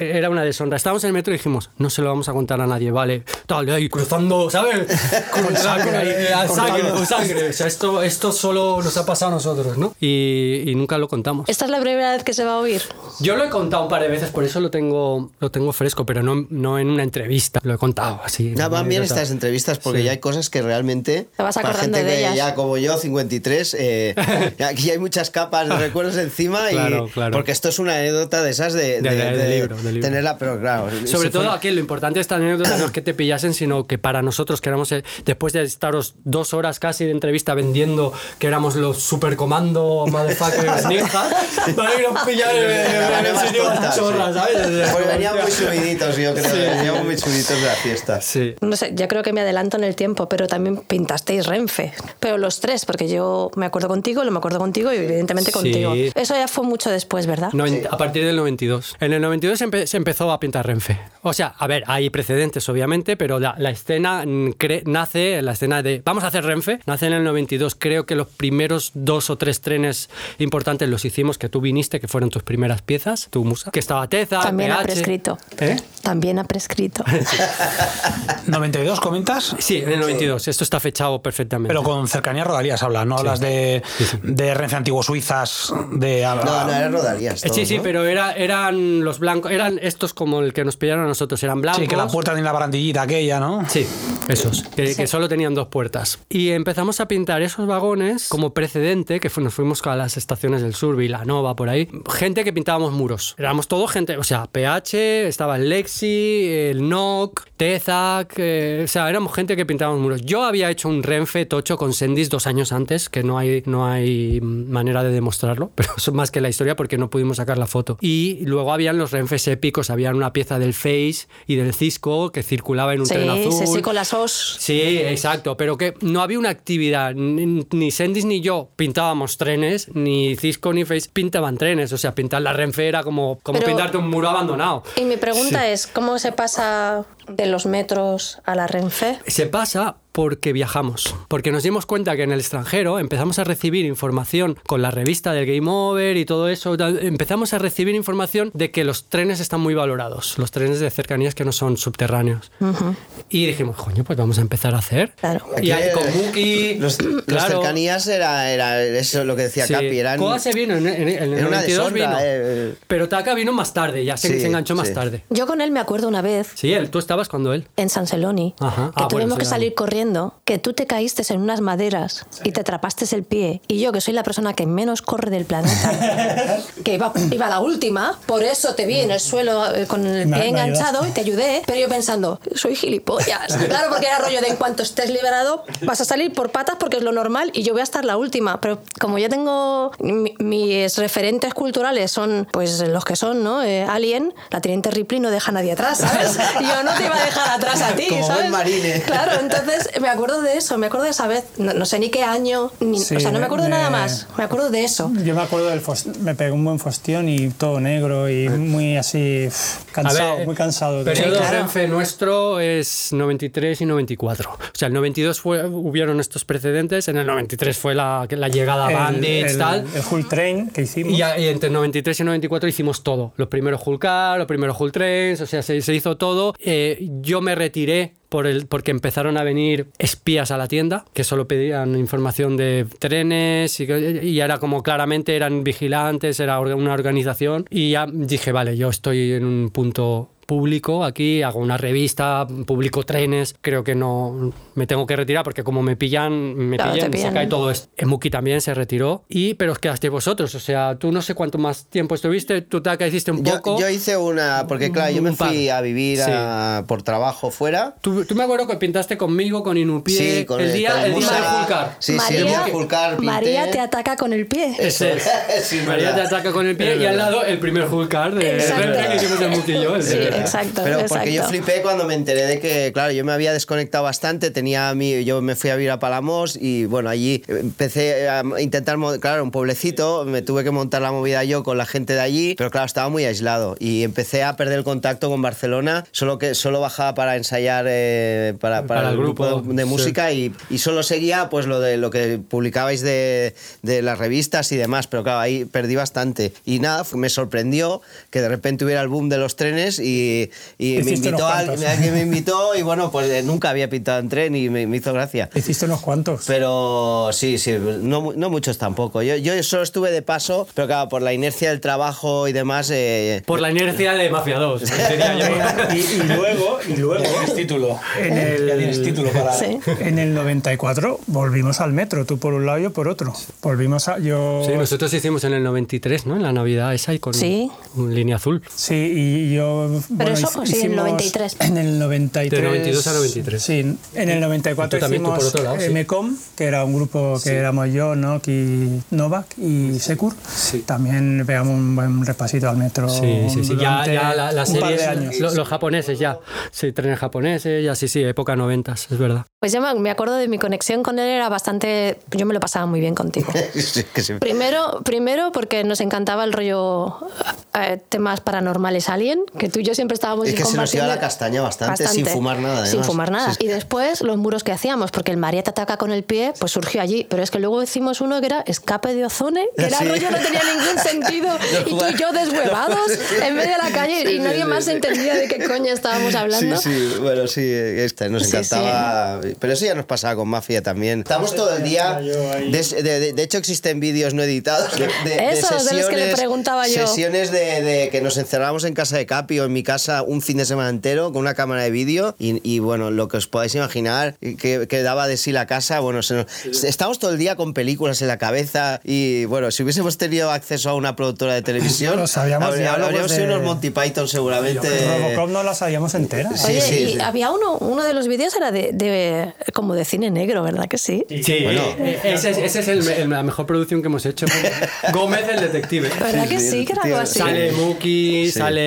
Speaker 4: era una deshonra. Estábamos en el metro y dijimos, no se lo vamos a contar a nadie, vale. Tal, ahí cruzando, ¿sabes? Con sangre, ahí, a sangre, con sangre. O sea, esto, esto solo nos ha pasado a nosotros, ¿no? Y, y nunca lo contamos.
Speaker 2: Esta es la primera vez que se va a oír.
Speaker 4: Yo lo he contado un par de veces, por eso lo tengo, lo tengo fresco, pero no, no en una entrevista. Lo he contado así.
Speaker 3: Nada, van bien estas entrevistas porque
Speaker 4: Sí.
Speaker 3: ya hay cosas que realmente
Speaker 2: Te vas
Speaker 3: para gente
Speaker 2: de
Speaker 3: que
Speaker 2: ellas.
Speaker 3: ya como yo 53 eh, aquí hay muchas capas de recuerdos encima y
Speaker 4: Claro, claro.
Speaker 3: porque esto es una anécdota de esas de,
Speaker 4: De- de- de libro, de libro.
Speaker 3: tenerla pero claro
Speaker 4: Sobre todo
Speaker 3: fue-
Speaker 4: aquí lo importante de esta anécdota no es que te pillasen, sino que para nosotros que éramos, eh, después de estaros dos horas casi de entrevista vendiendo que éramos los supercomando motherfuckers ninja, para ir a pillar en, el sitio chorra. ¿sabes?
Speaker 3: Porque veníamos muy subiditos yo creo
Speaker 4: Sí.
Speaker 3: de la fiesta
Speaker 4: Sí.
Speaker 2: No sé, ya creo que me adelanto en el tiempo, pero también pintasteis Renfe. Pero los tres, porque yo me acuerdo contigo, lo me acuerdo contigo y evidentemente
Speaker 4: Sí.
Speaker 2: contigo. Eso ya fue mucho después, ¿verdad?
Speaker 4: Noven- A partir del 92. En el 92 se, empe- se empezó a pintar Renfe. O sea, a ver, hay precedentes obviamente, pero la, la escena nace, la escena de vamos a hacer Renfe, nace en el 92. Creo que los primeros dos o tres trenes importantes los hicimos, que tú viniste, que fueron tus primeras piezas, tu musa, que estaba Teza,
Speaker 2: También ha prescrito.
Speaker 4: ¿Eh?
Speaker 2: También ha prescrito.
Speaker 1: 92 comentas,
Speaker 4: Sí, en el 92. Esto está fechado perfectamente.
Speaker 1: pero con cercanía a Rodalías hablas, no hablas de, de Renfe Antiguo Suizas, de...
Speaker 3: no no era rodarías
Speaker 4: Eh, sí, sí,
Speaker 3: ¿no?
Speaker 4: pero era, eran los blancos, eran estos como el que nos pillaron a nosotros, eran blancos.
Speaker 1: Sí, que la puerta tiene la barandillita aquella, ¿no?
Speaker 4: Sí, esos, que, que solo tenían dos puertas. Y empezamos a pintar esos vagones como precedente, que fu- nos fuimos a las estaciones del sur, Vilanova, por ahí. Gente que pintábamos muros. Éramos todo gente, o sea, PH, estaba el Lexi, el NOC, Tezac, eh, o sea, éramos gente que pintábamos muros. Yo había hecho un Renfe tocho con Sendis dos años antes, que no hay, no hay manera de demostrarlo, pero eso es más que la historia porque no pudimos sacar la foto. Y luego habían los Renfes épicos, había una pieza del Face y del Cisco que circulaba en un
Speaker 2: Sí,
Speaker 4: tren azul.
Speaker 2: sí, sí, con las os.
Speaker 4: Sí, exacto, pero que no había una actividad, ni, ni Sendis ni yo pintábamos trenes, ni Cisco ni Face pintaban trenes, o sea, pintar la Renfe era como, como
Speaker 2: Pero-
Speaker 4: pintarte un muro abandonado.
Speaker 2: Y mi pregunta es, ¿cómo se pasa de los metros a la Renfe?
Speaker 4: Se pasa porque viajamos, porque nos dimos cuenta que en el extranjero empezamos a recibir información con la revista del Game Over y todo eso, empezamos a recibir información de que los trenes están muy valorados, los trenes de cercanías que no son subterráneos. Y dijimos, coño, pues vamos a empezar a hacer.
Speaker 2: Claro.
Speaker 4: Y
Speaker 3: Aquí,
Speaker 4: con
Speaker 3: eh,
Speaker 4: Muki,
Speaker 3: los, cercanías era, era eso lo que decía
Speaker 4: Sí.
Speaker 3: Capi eran
Speaker 4: Coa se vino en, en- en el
Speaker 3: era una
Speaker 4: 92 vino.
Speaker 3: eh.
Speaker 4: Pero Taka vino más tarde, ya se,
Speaker 3: Sí,
Speaker 4: se enganchó más
Speaker 3: sí.
Speaker 4: tarde.
Speaker 2: Yo con él me acuerdo una vez
Speaker 4: Sí, él, tú estabas cuando él.
Speaker 2: en San Celoni,
Speaker 4: Ajá.
Speaker 2: que
Speaker 4: Ah,
Speaker 2: tuvimos
Speaker 4: bueno,
Speaker 2: que
Speaker 4: sí,
Speaker 2: salir corriendo, que tú te caíste en unas maderas y te atrapaste el pie. Y yo, que soy la persona que menos corre del planeta, que iba, iba la última, por eso te vi en el suelo eh, con el pie
Speaker 5: me
Speaker 2: enganchado y te ayudé, pero yo pensando, soy gilipollas. Claro, porque era rollo de en cuanto estés liberado, vas a salir por patas porque es lo normal y yo voy a estar la última. Pero como ya tengo mi- mis referentes culturales son pues los que son, ¿no? Eh, Alien, la teniente Ripley no deja a nadie atrás, ¿sabes? Y yo no te iba a dejar atrás a ti,
Speaker 3: Como buen
Speaker 2: ¿sabes?
Speaker 3: marine.
Speaker 2: Claro, entonces me acuerdo de eso, me acuerdo de esa vez, no, no sé ni qué año, ni-
Speaker 5: Sí,
Speaker 2: o sea, no me acuerdo
Speaker 5: de-
Speaker 2: nada más, me acuerdo de eso.
Speaker 5: Yo me acuerdo del fos- me pegó un buen fostión y todo negro y muy así cansado,
Speaker 4: ver,
Speaker 5: muy cansado.
Speaker 2: Sí, claro.
Speaker 4: Renfe nuestro es 93 y 94. O sea, el 92 fue, hubieron estos precedentes, en el 93 fue la, la llegada a
Speaker 5: el,
Speaker 4: Bandits,
Speaker 5: el-
Speaker 4: tal.
Speaker 5: el Hull Train que hicimos.
Speaker 4: Y, y entre 93 y 94 hicimos todo. Los primeros Hull Car, los primeros Hull Trains, o sea, se, se hizo todo. Eh, yo me retiré por el, porque empezaron a venir espías a la tienda que solo pedían información de trenes y, y era como claramente eran vigilantes, era una organización y ya dije, vale, yo estoy en un punto público aquí, hago una revista, publico trenes, creo que no me tengo que retirar porque como me pillan, me
Speaker 2: Claro,
Speaker 4: pillan,
Speaker 2: pillan.
Speaker 4: se cae todo esto. Emuki también se retiró y pero os quedaste vosotros, o sea, tú no sé cuánto más tiempo estuviste, tú te hiciste un
Speaker 3: Yo,
Speaker 4: poco.
Speaker 3: yo hice una, porque claro, yo me
Speaker 4: par.
Speaker 3: fui a vivir
Speaker 4: Sí.
Speaker 3: a- por trabajo fuera.
Speaker 4: Tú, tú me acuerdo que pintaste conmigo con Inupié
Speaker 3: Sí, con
Speaker 4: el día,
Speaker 3: con
Speaker 4: el día de Fulcar.
Speaker 3: Sí, sí, el día de Fulcar pinté.
Speaker 2: María te ataca con el pie.
Speaker 4: Es.
Speaker 3: Sí,
Speaker 4: María te ataca con el pie y al lado el primer Fulcar de. Renfe que hicimos el Muki y yo.
Speaker 2: Sí, exacto.
Speaker 3: Pero
Speaker 2: exacto.
Speaker 3: porque yo flipé cuando me enteré de que, claro, yo me había desconectado bastante, tenía mi, yo me fui a vivir a Palamos y bueno, allí empecé a intentar, claro, un pueblecito, me tuve que montar la movida yo con la gente de allí, pero claro, estaba muy aislado y empecé a perder el contacto con Barcelona, solo que solo bajaba para ensayar eh, para, para
Speaker 4: Para
Speaker 3: el
Speaker 4: el
Speaker 3: grupo,
Speaker 4: grupo,
Speaker 3: de
Speaker 4: sí.
Speaker 3: música y, y solo seguía pues lo de lo que publicabais de, de las revistas y demás, pero claro, ahí perdí bastante. Y nada, me sorprendió que de repente hubiera el boom de los trenes y, y me invitó a- alguien me invitó y bueno, pues eh, nunca había pintado en tren y me, me hizo gracia.
Speaker 5: Hiciste unos cuantos.
Speaker 3: Pero sí, sí, no, no muchos tampoco. Yo, yo solo estuve de paso, pero claro, por la inercia del trabajo y demás... eh,
Speaker 4: Por la inercia de Mafia 2, diría yo.
Speaker 5: y, y luego, y luego
Speaker 1: Tienes título.
Speaker 5: en el,
Speaker 1: Ya tienes título para.
Speaker 2: Sí.
Speaker 5: en el 94 volvimos al metro, tú por un lado, yo por otro. Volvimos a. Yo,
Speaker 4: Sí, nosotros hicimos en el 93, ¿no? En la Navidad esa y con
Speaker 2: Sí.
Speaker 4: un línea azul.
Speaker 5: Sí, y yo. Bueno,
Speaker 2: eso, sí, en el
Speaker 5: hicimos
Speaker 2: 93.
Speaker 5: En el 93.
Speaker 4: De 92 a 93.
Speaker 5: Sí, en el 94
Speaker 4: Tú también, tú por
Speaker 5: hicimos
Speaker 4: otro lado, sí.
Speaker 5: MCOM, que era un grupo que éramos yo, Nock y Novak y Secur. También pegamos un buen repasito al metro.
Speaker 4: Sí, sí, sí. Ya, ya la, la serie.
Speaker 5: de años.
Speaker 4: lo- los japoneses ya. Sí, trenes japoneses, ya sí, sí, época 90, es verdad.
Speaker 2: Pues yo me- acuerdo de mi conexión con él, era bastante. Yo me lo pasaba muy bien contigo.
Speaker 3: sí, que sí.
Speaker 2: Primero, primero porque nos encantaba el rollo eh, temas paranormales alien, que tú y yo siempre estábamos
Speaker 3: Es que se nos iba la castaña bastante, sin fumar nada,
Speaker 2: Sin fumar nada.
Speaker 3: Sí.
Speaker 2: Y después los muros que hacíamos, porque el María te ataca con el pie, pues surgió allí. Pero es que luego hicimos uno que era escape de ozone, que era rollo, no tenía ningún sentido. y tú y yo deshuevados en medio de la calle y nadie más entendía de qué coño estábamos hablando.
Speaker 3: Sí, sí, bueno, sí, esta nos encantaba. Pero eso ya nos pasaba con Mafia también. Estamos todo el día. De, de- de hecho, existen vídeos no editados de, de-
Speaker 2: de los que le
Speaker 3: sesiones,
Speaker 2: preguntaba yo.
Speaker 3: sesiones de, de que nos encerrábamos en casa de Capi o en mi casa un fin de semana entero con una cámara de vídeo. Y, y, bueno, lo que os podáis imaginar que, que daba de sí la casa. Bueno, se nos- estamos todo el día con películas en la cabeza. Y bueno, si hubiésemos tenido acceso a una productora de televisión,
Speaker 5: Lo sabíamos
Speaker 3: habríamos sido
Speaker 5: de-
Speaker 3: unos Monty Python seguramente.
Speaker 5: Robocop no la sabíamos entera.
Speaker 3: Sí,
Speaker 2: Oye,
Speaker 3: sí,
Speaker 2: y
Speaker 3: sí.
Speaker 2: había uno, uno de los vídeos era de, de- como de cine negro, ¿verdad que sí?
Speaker 4: Sí,
Speaker 3: Bueno.
Speaker 4: eh, ese, es- ese es el- el- la mejor producción que hemos hecho. Gómez el detective.
Speaker 2: ¿Verdad que
Speaker 3: sí,
Speaker 2: sí? Que era algo así.
Speaker 4: Sale Muki,
Speaker 3: Sí.
Speaker 4: sale,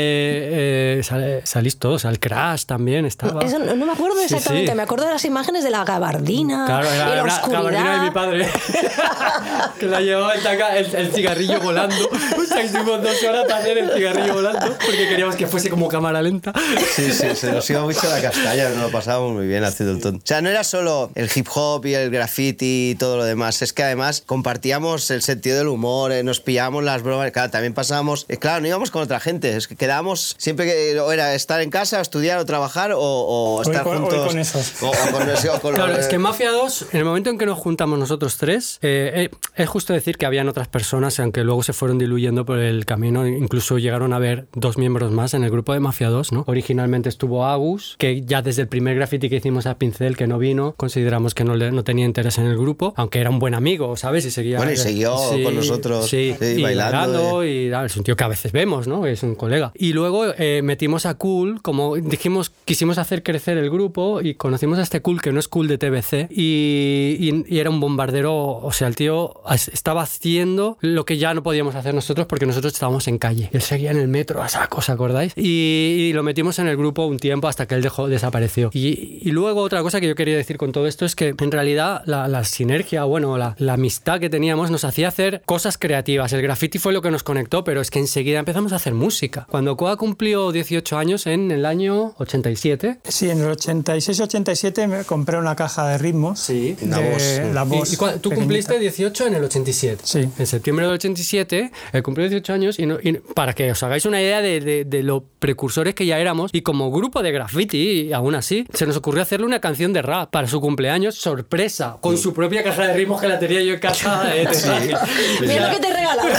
Speaker 4: eh, sale. Salís todos, sale Crash también estaba.
Speaker 2: Eso no, no me acuerdo
Speaker 4: Sí,
Speaker 2: exactamente,
Speaker 4: sí.
Speaker 2: me acuerdo de las imágenes de la gabardina
Speaker 4: Claro,
Speaker 2: y
Speaker 4: era
Speaker 2: la
Speaker 4: la
Speaker 2: oscuridad.
Speaker 4: gabardina de mi padre. que la llevaba el, taca- el, el cigarrillo volando. O sea, estuvimos dos horas para hacer el cigarrillo volando porque queríamos que fuese como cámara lenta.
Speaker 3: Sí, sí, se nos iba mucho la castaña, nos lo pasábamos muy bien haciendo el tonto. O sea, no era solo el hip hop y el graffiti y todo lo demás, es que además compartíamos el sentido del humor, eh, nos pillábamos las bromas, claro, también pasábamos, eh, claro, no íbamos con otra gente, es que quedábamos siempre que era estar en casa, estudiar o trabajar o, o estar
Speaker 5: con-
Speaker 3: juntos.
Speaker 5: con esos.
Speaker 3: O, o con, o con-
Speaker 4: Claro, es que en Mafia 2, en el momento en que nos juntamos nosotros tres, eh, eh, es justo decir que habían otras personas, aunque luego se fueron diluyendo por el camino, incluso llegaron a haber dos miembros más en el grupo de Mafia 2, ¿no? Originalmente estuvo Agus, que ya desde el primer graffiti que hicimos a Pincel, que no vino, consideramos que no, le- no tenía interés en el grupo, aunque era un buen amigo, ¿sabes? Y seguía...
Speaker 3: Bueno, y siguió con nosotros,
Speaker 4: Sí,
Speaker 3: sí,
Speaker 4: y
Speaker 3: bailando,
Speaker 4: bailando, y ah, es un tío que a veces vemos, ¿no? Es un colega. Y luego eh, metimos a Cool, como dijimos, quisimos hacer crecer el grupo y conocimos a este Cool que no es Cool de TBC y, y- y era un bombardero, o sea, el tío estaba haciendo lo que ya no podíamos hacer nosotros porque nosotros estábamos en calle. Él seguía en el metro a saco, ¿os acordáis? Y, y lo metimos en el grupo un tiempo hasta que él dejó, desapareció. Y, y luego otra cosa que yo yo quería decir con todo esto es que en realidad la, la sinergia, bueno, la, la amistad que teníamos nos hacía hacer cosas creativas. El graffiti fue lo que nos conectó, pero es que enseguida empezamos a hacer música. Cuando Koa cumplió 18 años en el año 87,
Speaker 5: Sí, en el 86-87 me compré una caja de ritmos.
Speaker 4: Sí.
Speaker 5: de
Speaker 3: La voz.
Speaker 5: La
Speaker 4: Y-
Speaker 5: voz
Speaker 4: y cua- tú
Speaker 5: pequeñita.
Speaker 4: cumpliste 18 en el 87.
Speaker 5: Sí.
Speaker 4: En septiembre del 87, él cumplió 18 años y, no- y para que os hagáis una idea de, de- de lo precursores que ya éramos y como grupo de graffiti, y aún así, se nos ocurrió hacerle una canción de para su cumpleaños, sorpresa, con su propia caja de ritmos que la tenía yo en casa. eh, traje.
Speaker 2: Mira lo que te regalamos.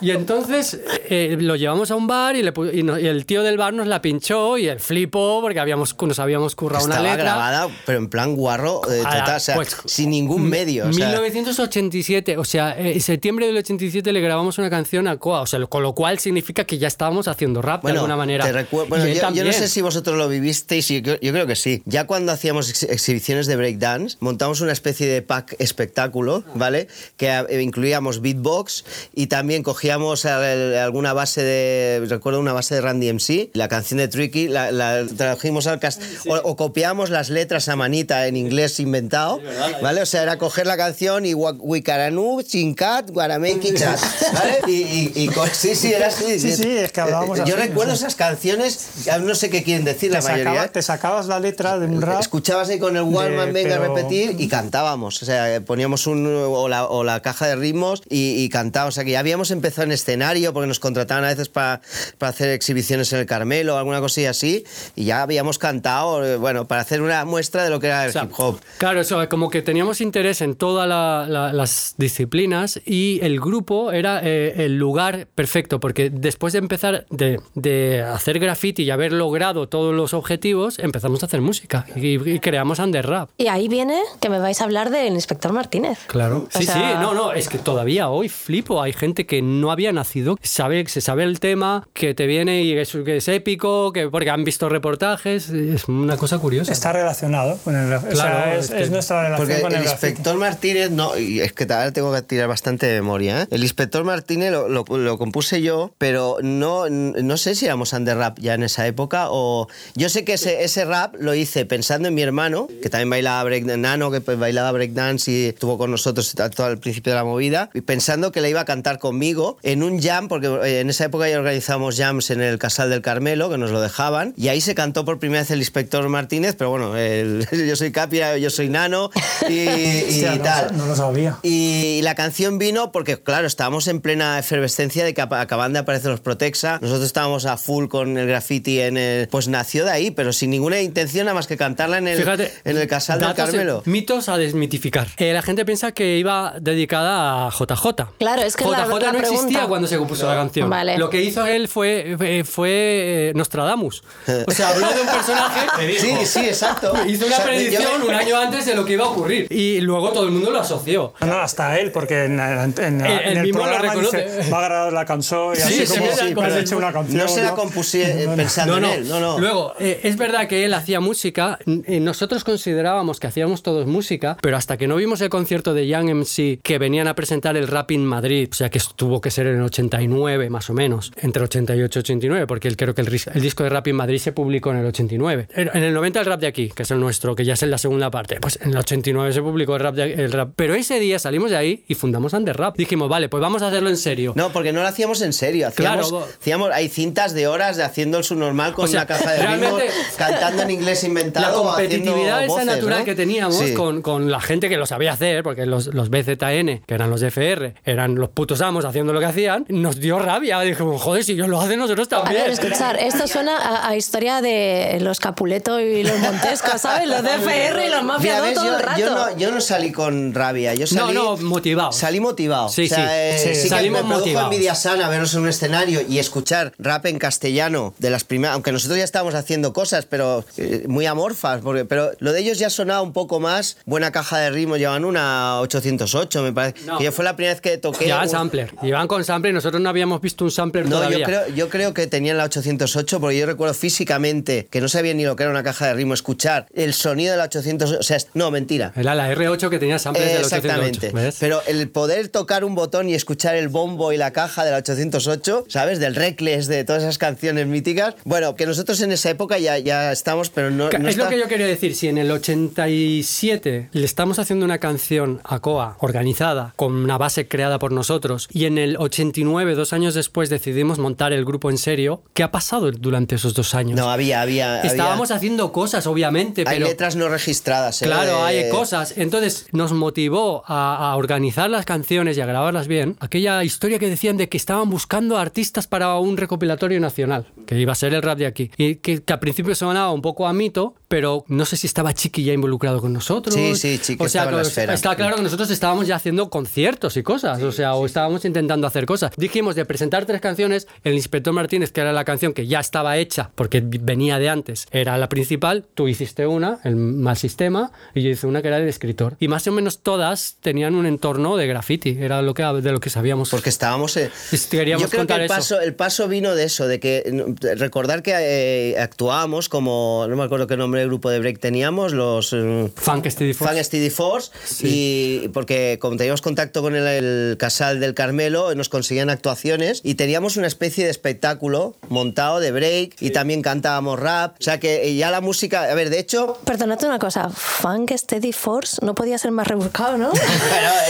Speaker 4: Y entonces eh, lo llevamos a un bar y, le y no- y el tío del bar nos la pinchó y él flipó porque habamos, nos habíamos currado una
Speaker 3: Estaba
Speaker 4: letra.
Speaker 3: grabada, pero en plan guarro, eh, total, o sea,
Speaker 4: pues,
Speaker 3: sin ningún medio. o sea,
Speaker 4: 1987, o sea, eh, en septiembre del 87 le grabamos una canción a Koa, o sea, con lo cual significa que ya estábamos haciendo rap de alguna manera.
Speaker 3: te bueno, yo, yo no sé si vosotros lo vivisteis, y yo, creo- yo creo que sí. Ya cuando hacíamos ex- exhibiciones de breakdance, montamos una especie de pack espectáculo, ¿vale? Que eh, incluíamos beatbox y también cogíamos al- alguna base de, recuerdo una base de Randy MC, la canción de Tricky, la, la trajimos al cast o, o copiamos las letras a manita en inglés inventado, ¿vale? O sea, era coger la canción y Wikaranu, Chinkat, Guarameki Chat, ¿vale? Y, y- y sí, sí, era así.
Speaker 5: Sí, sí, es que hablábamos
Speaker 3: Yo
Speaker 5: así,
Speaker 3: recuerdo
Speaker 5: sí.
Speaker 3: esas canciones, no sé qué quieren decir la
Speaker 5: Te,
Speaker 3: mayoría.
Speaker 5: sacaba- te sacabas la letra de un rap.
Speaker 3: Escuchabas ahí con el Wallman,
Speaker 5: de-
Speaker 3: venga a repetir y cantábamos. O sea, poníamos un, o, la, o la caja de ritmos y, y cantábamos. O sea, que ya habíamos empezado en escenario porque nos contrataban a veces para para hacer exhibiciones en el Carmelo o alguna cosilla así. Y ya habíamos cantado, eh, bueno, para hacer una muestra de lo que era el
Speaker 4: O sea,
Speaker 3: hip hop.
Speaker 4: Claro, eso, como que teníamos interés en todas la- la- las disciplinas y el grupo era eh, el lugar perfecto, porque después de empezar de, de hacer graffiti y haber logrado todos los objetivos, empezamos a hacer música y, y creamos Under Rap.
Speaker 2: Y ahí viene que me vais a hablar del inspector Martínez.
Speaker 4: Claro.
Speaker 2: O
Speaker 4: Sí,
Speaker 2: sea-
Speaker 4: sí, no, no, es que todavía hoy flipo. Hay gente que no había nacido, sabe, se sabe el tema, que te viene y es, que es épico, que porque han visto reportajes, es una cosa curiosa.
Speaker 5: Está relacionado con el o sea,
Speaker 4: Claro,
Speaker 5: es,
Speaker 4: es que-
Speaker 5: es nuestra relación
Speaker 3: Porque
Speaker 5: con
Speaker 3: el inspector Martínez, no, y es que ahora tengo que tirar bastante de memoria. ¿eh? El inspector Martínez lo, lo- lo compuse yo, pero no, no sé si éramos under rap ya en esa época o. Yo sé que ese, ese rap lo hice pensando mi hermano, que también bailaba break nano, que pues bailaba breakdance y estuvo con nosotros todo al principio de la movida, y pensando que le iba a cantar conmigo en un jam, porque eh, en esa época ya organizábamos jams en el Casal del Carmelo, que nos lo dejaban, y ahí se cantó por primera vez el inspector Martínez, pero bueno, el- yo soy Capia, yo soy Nano y, y
Speaker 5: no,
Speaker 3: tal.
Speaker 5: no lo sabía.
Speaker 3: Y la canción vino porque, claro, estábamos en plena efervescencia de que acaban de aparecer los Protexa. Nosotros estábamos a full con el graffiti en el. Pues nació de ahí, pero sin ninguna intención nada más que cantarla en el,
Speaker 4: Fíjate,
Speaker 3: en el Casal del Carmelo.
Speaker 4: Mitos a desmitificar. Eh, la gente piensa que iba dedicada a JJ.
Speaker 2: Claro, es que la-
Speaker 4: JJ
Speaker 2: la
Speaker 4: no existía
Speaker 2: pregunta-
Speaker 4: cuando se compuso la canción.
Speaker 2: Vale.
Speaker 4: Lo que hizo él fue, fue, fue, eh, Nostradamus. O sea, habló de un personaje.
Speaker 3: Sí, sí, exacto.
Speaker 4: Hizo una
Speaker 3: O sea,
Speaker 4: predicción
Speaker 3: yo-
Speaker 4: un año antes de lo que iba a ocurrir. Y luego todo el mundo lo asoció.
Speaker 5: No, no, hasta él, porque en, en- en- el
Speaker 4: mismo lo
Speaker 5: programa
Speaker 4: reconoce.
Speaker 5: dice, va a grabar la canción y
Speaker 4: Sí,
Speaker 5: así
Speaker 4: sí,
Speaker 5: como
Speaker 4: sí,
Speaker 5: has hecho una canción.
Speaker 3: No se la compuse eh, pensando
Speaker 4: No, no.
Speaker 3: en él, no, no.
Speaker 4: Luego, eh, es verdad que él hacía música. Eh, nosotros considerábamos que hacíamos todos música, pero hasta que no vimos el concierto de Young MC que venían a presentar el rap in Madrid, o sea que tuvo que ser en el 89 más o menos, entre 88 y 89, porque creo que el, disco de rap in Madrid se publicó en el 89. En el 90 el rap de aquí, que es el nuestro, que ya es en la segunda parte. Pues en el 89 se publicó el rap, de, el rap. Pero ese día salimos de ahí y fundamos Under Rap. Dijimos, vale, pues vamos a hacerlo en serio.
Speaker 3: No, porque no lo hacíamos en serio. Hacíamos,
Speaker 4: Claro.
Speaker 3: hacíamos hay cintas de horas de haciendo el subnormal con
Speaker 4: O sea,
Speaker 3: una caja de ritmos, cantando en inglés inventado.
Speaker 4: la competitividad esa
Speaker 3: voces,
Speaker 4: natural
Speaker 3: ¿no?
Speaker 4: que teníamos
Speaker 3: Sí.
Speaker 4: con, con la gente que lo sabía hacer, porque los, los BZN, que eran los de FR, eran los putos amos haciendo lo que hacían, nos dio rabia. Dijimos, joder, si ellos lo hacen, nosotros
Speaker 2: A
Speaker 4: también.
Speaker 2: ver, escuchar, esto suena a, a historia de los Capuleto y los Montescos, ¿sabes? Los de FR y los ¿no?
Speaker 3: ves,
Speaker 2: Todo
Speaker 3: yo,
Speaker 2: el rato.
Speaker 3: yo no, yo no salí con rabia, yo salí...
Speaker 4: No, no, motivados.
Speaker 3: Salí motivado.
Speaker 4: Sí,
Speaker 3: o sea,
Speaker 4: sí.
Speaker 3: eh,
Speaker 4: Sí,
Speaker 3: sí que
Speaker 4: salimos
Speaker 3: me produjo envidia sana vernos en un escenario y escuchar rap en castellano de las primeras... Aunque nosotros ya estábamos haciendo cosas, pero eh, muy amorfas. Porque, pero lo de ellos ya sonaba un poco más... Buena caja de ritmo, llevan una 808, me parece.
Speaker 4: No.
Speaker 3: Que yo fue la primera vez que toqué.
Speaker 4: Llevaban
Speaker 3: un-
Speaker 4: sampler. Iban con sampler y nosotros no habíamos visto un sampler
Speaker 3: No,
Speaker 4: todavía.
Speaker 3: yo creo, yo creo que tenían la 808 porque yo recuerdo físicamente que no sabía ni lo que era una caja de ritmo, escuchar el sonido de la 808. O sea, no, mentira.
Speaker 4: Era la R8 que tenía samples del 808.
Speaker 3: Exactamente.
Speaker 4: ¿ves?
Speaker 3: Pero el poder tocar un botón y escuchar el bombo y la caja de la 808, ¿sabes? Del Reckless, de todas esas canciones míticas. Bueno, que nosotros en esa época ya, ya estamos, pero no.
Speaker 4: Es lo
Speaker 3: está-
Speaker 4: que yo quería decir. Si en el 87 le estamos haciendo una canción a Coa organizada, con una base creada por nosotros, y en el 89, dos años después, decidimos montar el grupo en serio, ¿qué ha pasado durante esos dos años?
Speaker 3: No, había, había. había-
Speaker 4: Estábamos haciendo cosas, obviamente,
Speaker 3: Hay
Speaker 4: pero.
Speaker 3: letras no registradas. ¿eh?
Speaker 4: Claro, hay cosas. Entonces nos motivó a, a organizar las canciones y a grabarlas bien. Aquella historia que decían de que estaban buscando artistas para un recopilatorio nacional, que iba a ser el rap de aquí. Y que, que al principio sonaba un poco a mito, pero no sé si estaba Chiqui ya involucrado con nosotros.
Speaker 3: Sí, sí, Chiqui
Speaker 4: O sea,
Speaker 3: estaba en la
Speaker 4: que
Speaker 3: esfera.
Speaker 4: está claro que nosotros estábamos ya haciendo conciertos y cosas, o sea, o estábamos intentando hacer cosas. Dijimos de presentar tres canciones, el inspector Martínez, que era la canción que ya estaba hecha porque venía de antes, era la principal, tú hiciste una, el mal sistema, y yo hice una que era del escritor. Y más o menos todas tenían un entorno de graffiti, era lo que, de lo que sabíamos.
Speaker 3: Porque estábamos. eh,
Speaker 4: queríamos
Speaker 3: yo creo que
Speaker 4: contar
Speaker 3: el
Speaker 4: eso.
Speaker 3: paso, el paso vino de eso, de que no, recordar que eh, actuábamos como, no me acuerdo qué nombre de grupo de break teníamos, los eh,
Speaker 4: Funk Steady Force.
Speaker 3: Fan Steady Force, y porque como teníamos contacto con el, el Casal del Carmelo, nos conseguían actuaciones y teníamos una especie de espectáculo montado de break y también cantábamos rap, o sea que ya la música, a ver, de hecho,
Speaker 2: Perdonad una cosa, Funk Steady Force no podía ser más rebuscado, ¿no?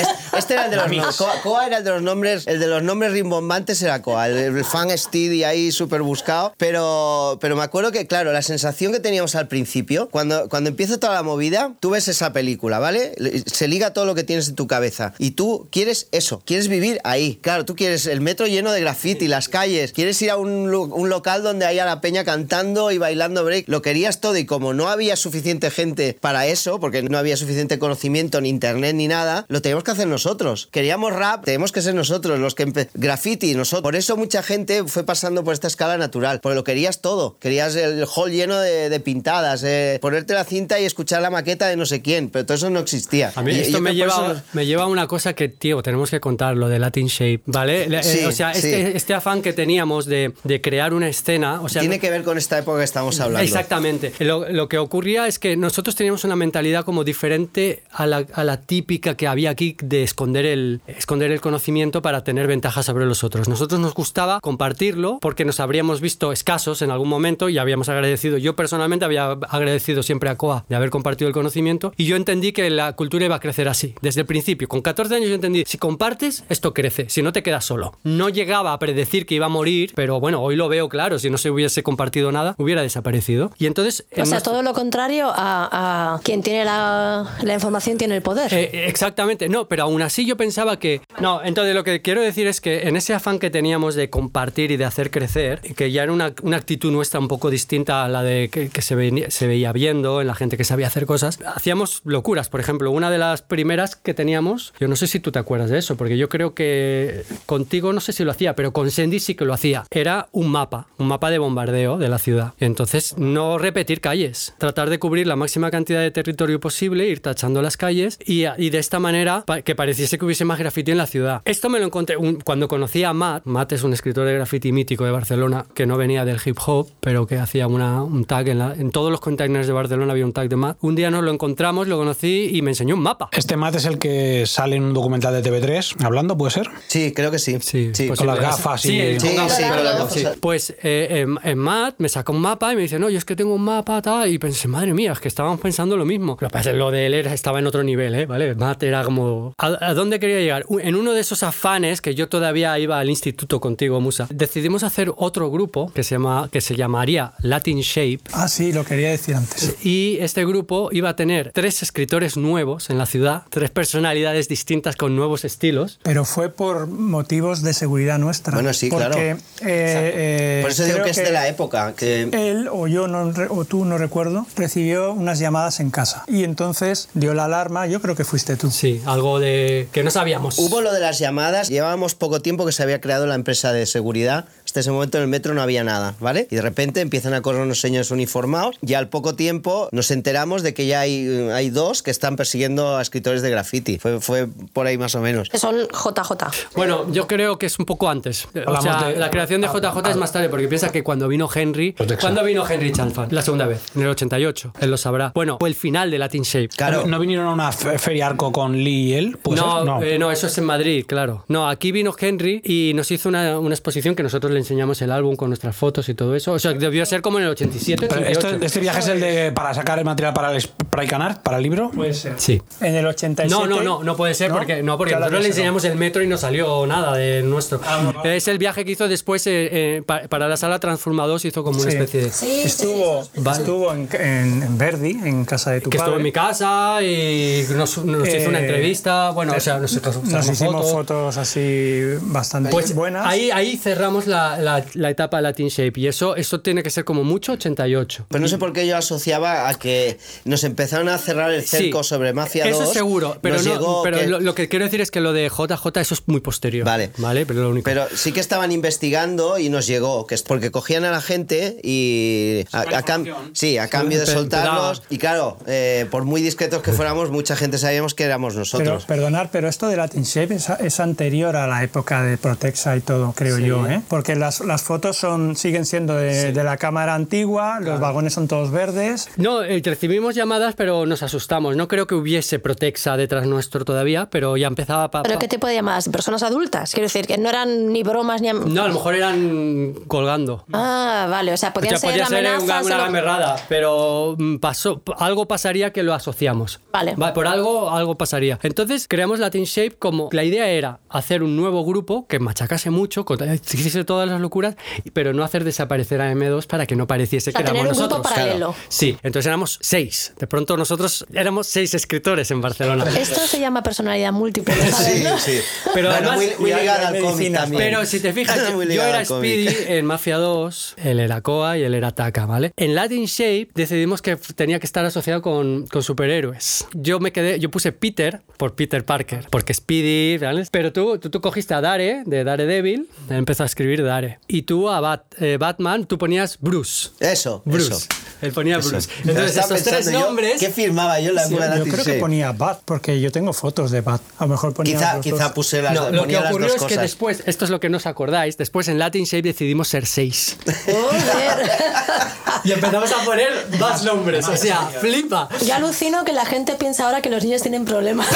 Speaker 3: Es- este era el de los nombres. Coa, Coa era el de los nombres, el de los nombres rimbombantes era Coa, el, el fan Steady ahí súper buscado. Pero, pero me acuerdo que, claro, la sensación que teníamos al principio, cuando, cuando empieza toda la movida, tú ves esa película, ¿vale? Le- Se liga todo lo que tienes en tu cabeza. Y tú quieres eso, quieres vivir ahí. Claro, tú quieres el metro lleno de graffiti, las calles, quieres ir a un, un local donde haya la peña cantando y bailando break. Lo querías todo y como no había suficiente gente para eso, porque no había suficiente conocimiento ni internet ni nada, lo teníamos que hacer nosotros. Queríamos rap, tenemos que ser nosotros los que graffiti, nosotros. Por eso mucha gente fue pasando por esta escala natural, porque lo querías todo. Querías el hall lleno de pintadas, eh, ponerte la cinta y escuchar la maqueta de no sé quién, pero todo eso no existía.
Speaker 4: A mí
Speaker 3: Y-
Speaker 4: esto me lleva,
Speaker 3: eso-
Speaker 4: me lleva a una cosa que, tío, tenemos que contar, lo de Latin Shape, ¿vale? Le- eh,
Speaker 3: Sí,
Speaker 4: o sea, este,
Speaker 3: sí.
Speaker 4: este afán que teníamos de, de crear una escena, o sea,
Speaker 3: Tiene que ver con esta época que estamos hablando.
Speaker 4: Exactamente. Lo, lo que ocurría es que nosotros teníamos una mentalidad como diferente a la, a la típica que había aquí de esconder el, esconder el conocimiento para tener ventaja sobre los otros. Nosotros nos gustaba compartirlo porque nos habríamos visto escasos en algún momento y habíamos agradecido. Yo personalmente había agradecido siempre a COA de haber compartido el conocimiento y yo entendí que la cultura iba a crecer así. Desde el principio, con 14 años yo entendí, si compartes, esto crece, si no te quedas solo. No llegaba a predecir que iba a morir, pero bueno, hoy lo veo claro, si no se hubiese compartido nada, hubiera desaparecido. Y entonces...
Speaker 2: O
Speaker 4: en
Speaker 2: sea,
Speaker 4: nuestro-
Speaker 2: todo lo contrario a, a quien tiene la, la información tiene el poder.
Speaker 4: Eh, exactamente, no, pero aún así yo pensaba que... No, entonces lo que quiero decir es que en ese afán que teníamos de compartir y de hacer crecer, que ya era una, una actitud nuestra un poco distinta a la de que, que se, venía- se veía viendo en la gente que sabía hacer cosas, hacíamos locuras. Por ejemplo, una de las primeras que teníamos, yo no sé si tú te acuerdas de eso, porque yo creo que contigo no sé si lo hacía, pero con Sandy sí que lo hacía. Era un mapa, un mapa de bombardeo de la ciudad. Entonces, no repetir calles, tratar de cubrir la máxima cantidad de territorio posible, ir tachando las calles y, y de esta manera que pareciese que hubiese más graffiti en la ciudad. Esto me lo encontré un- cuando conocí a Matt. Matt es un escritor de graffiti mítico de Barcelona que no venía del hip hop, pero que hacía una, un tag en, la- en todos los containers de Barcelona había un tag de Matt. Un día nos lo encontramos, lo conocí y me enseñó un mapa.
Speaker 1: Este Matt es el que sale en un documental de TV3 hablando, ¿puede ser?
Speaker 3: Sí, creo que sí.
Speaker 4: Sí, pues
Speaker 1: con las gafas y-
Speaker 4: Sí,
Speaker 3: Sí, sí, con las
Speaker 2: gafas.
Speaker 3: gafas.
Speaker 4: Pues eh, en, en Matt me sacó un mapa y me dice, no, yo es que tengo un mapa tal. Y pensé, madre mía, es que estábamos pensando lo mismo. Lo de él era- estaba en otro nivel, ¿eh? ¿Vale? Matt era como... ¿A, a dónde quería llegar? En uno de esos afanes que yo todavía iba al instituto contigo, Musa, decidimos hacer otro grupo que se, llama, que se llamaría Latin Shape.
Speaker 5: Ah, sí, lo quería decir antes.
Speaker 4: Y este grupo iba a tener tres escritores nuevos en la ciudad, tres personalidades distintas con nuevos estilos.
Speaker 5: Pero fue por motivos de seguridad nuestra.
Speaker 3: Bueno, sí,
Speaker 5: porque,
Speaker 3: claro.
Speaker 5: eh, eh,
Speaker 3: Por eso digo que es de la época. Que...
Speaker 5: Él o yo no, o tú no recuerdo recibió unas llamadas en casa y entonces dio la alarma. Yo creo que fuiste tú.
Speaker 4: Sí, algo de que no sabíamos.
Speaker 3: Hubo lo de las llamadas, llevábamos poco tiempo que se había creado la empresa de seguridad, hasta ese momento en el metro no había nada, ¿vale? Y de repente empiezan a correr unos señores uniformados y al poco tiempo nos enteramos de que ya hay, hay dos que están persiguiendo a escritores de graffiti. Fue, fue por ahí más o menos.
Speaker 2: Que son JJ.
Speaker 4: Bueno, yo creo que es un poco antes. O sea,
Speaker 1: de-
Speaker 4: la creación de JJ es más tarde, porque piensa que cuando vino Henry. ¿Cuándo vino Henry Chalfant? La segunda vez, en el 88. Él lo sabrá. Bueno, fue el final de Latin Shape.
Speaker 3: Claro.
Speaker 1: ¿No vinieron a una fe- feria arco con Lee y él? ¿Puede
Speaker 4: No, no. no, eso es en Madrid, claro. No, aquí vino Henry y nos hizo una, una exposición que nosotros le enseñamos el álbum con nuestras fotos y todo eso. O sea, debió ser como en el 87,
Speaker 1: Pero
Speaker 4: 88.
Speaker 1: esto- este viaje es el de para sacar el material para el spray canard, para el libro.
Speaker 5: Puede ser.
Speaker 4: Sí.
Speaker 5: En el 87.
Speaker 4: No, no, no, no puede ser porque no, porque
Speaker 5: la
Speaker 4: nosotros le enseñamos el metro y no salió nada de nuestro. Es el viaje que hizo después eh, eh, pa- para la sala Transformados hizo como una
Speaker 5: Sí.
Speaker 4: especie de
Speaker 5: Estuvo,
Speaker 4: Vale.
Speaker 5: estuvo en, en, en Verdi, en casa de tu
Speaker 4: que
Speaker 5: padre.
Speaker 4: estuvo en mi casa y nos, nos hizo una
Speaker 5: Eh,
Speaker 4: entrevista, bueno, o sea, nos,
Speaker 5: Nos hicimos
Speaker 4: fotos.
Speaker 5: fotos así bastante
Speaker 4: Pues
Speaker 5: buenas.
Speaker 4: ahí, ahí cerramos la, la, la etapa Latin Shape y eso, eso tiene que ser como mucho 88.
Speaker 3: Pero no sé por qué yo asociaba a que nos empezaron a cerrar el cerco
Speaker 4: Sí,
Speaker 3: sobre Mafia
Speaker 4: Eso
Speaker 3: 2.
Speaker 4: seguro, pero, no-
Speaker 3: llegó
Speaker 4: pero
Speaker 3: que-
Speaker 4: lo, lo que quiero decir es que lo de JJ eso es muy posterior.
Speaker 3: Vale.
Speaker 4: Vale, pero lo único.
Speaker 3: Pero sí que estaban investigando y nos llegó, que es porque cogían a la gente y a, a cam- sí, a cambio de soltarlos. Y claro, eh, por muy discretos que fuéramos, mucha gente sabíamos que éramos
Speaker 5: Pero,
Speaker 3: nosotros.
Speaker 5: perdonar, pero esto de Latin Shape es, es anterior a la época de Protexa y todo, creo yo, ¿eh? Porque las, las fotos son, siguen siendo de, de la cámara antigua, los vagones son todos verdes.
Speaker 4: No, eh, recibimos llamadas, pero nos asustamos. No creo que hubiese Protexa detrás nuestro todavía, pero ya empezaba pa-
Speaker 2: ¿Pero
Speaker 4: pa-
Speaker 2: qué tipo de llamadas? ¿Personas adultas? Quiero decir, que no eran ni bromas ni...
Speaker 4: No, a lo mejor eran colgando.
Speaker 2: Ah, vale, o sea,
Speaker 4: O
Speaker 2: podían
Speaker 4: sea,
Speaker 2: ser
Speaker 4: podía ser
Speaker 2: amenazas...
Speaker 4: una, una
Speaker 2: o lo-
Speaker 4: gamberrada, pero mm, pasó, algo pasaría que lo asociamos.
Speaker 2: Vale.
Speaker 4: por algo, algo pasaría. Entonces creamos Latin Shape como la idea era hacer un nuevo grupo que machacase mucho, con- hiciese todas las locuras, pero no hacer desaparecer a M2 para que no pareciese
Speaker 2: O sea,
Speaker 4: que éramos
Speaker 2: tener un grupo
Speaker 4: nosotros.
Speaker 2: paralelo.
Speaker 4: Sí, entonces éramos seis. De pronto nosotros éramos seis escritores en Barcelona.
Speaker 2: Esto se llama personalidad múltiple, ¿sabes?
Speaker 3: Sí, sí.
Speaker 4: Pero
Speaker 3: Bueno,
Speaker 4: además-
Speaker 3: muy, muy ligada al cómic también.
Speaker 4: Pero si te fijas, yo, era. Speedy en Mafia 2, él era Koa y él era Taka, ¿vale? En Latin Shape decidimos que tenía que estar asociado con, con superhéroes. Yo me quedé, yo puse Peter por Peter Parker, porque Speedy, ¿vale? Pero tú, tú, tú cogiste a Dare, de Daredevil, empezó a escribir Dare. Y tú a Bat- eh, Batman, tú ponías Bruce.
Speaker 3: Eso,
Speaker 4: Bruce.
Speaker 3: eso.
Speaker 4: Él ponía
Speaker 3: Eso.
Speaker 4: Bruce. Entonces, estos tres
Speaker 3: yo,
Speaker 4: nombres...
Speaker 3: ¿Qué firmaba yo en la
Speaker 5: Sí, yo creo que ponía Bat, porque yo tengo fotos de Bat. A lo mejor ponía
Speaker 3: Quizá,
Speaker 5: los
Speaker 3: quizá
Speaker 5: dos.
Speaker 3: puse las,
Speaker 4: No, lo que ocurrió
Speaker 3: dos
Speaker 4: es que
Speaker 3: cosas.
Speaker 4: después, esto es lo que no os acordáis, después en Latin Shape decidimos ser seis.
Speaker 2: Joder.
Speaker 4: Y empezamos a poner más nombres. O sea, flipa.
Speaker 2: Yo alucino que la gente piensa ahora que los niños tienen problemas.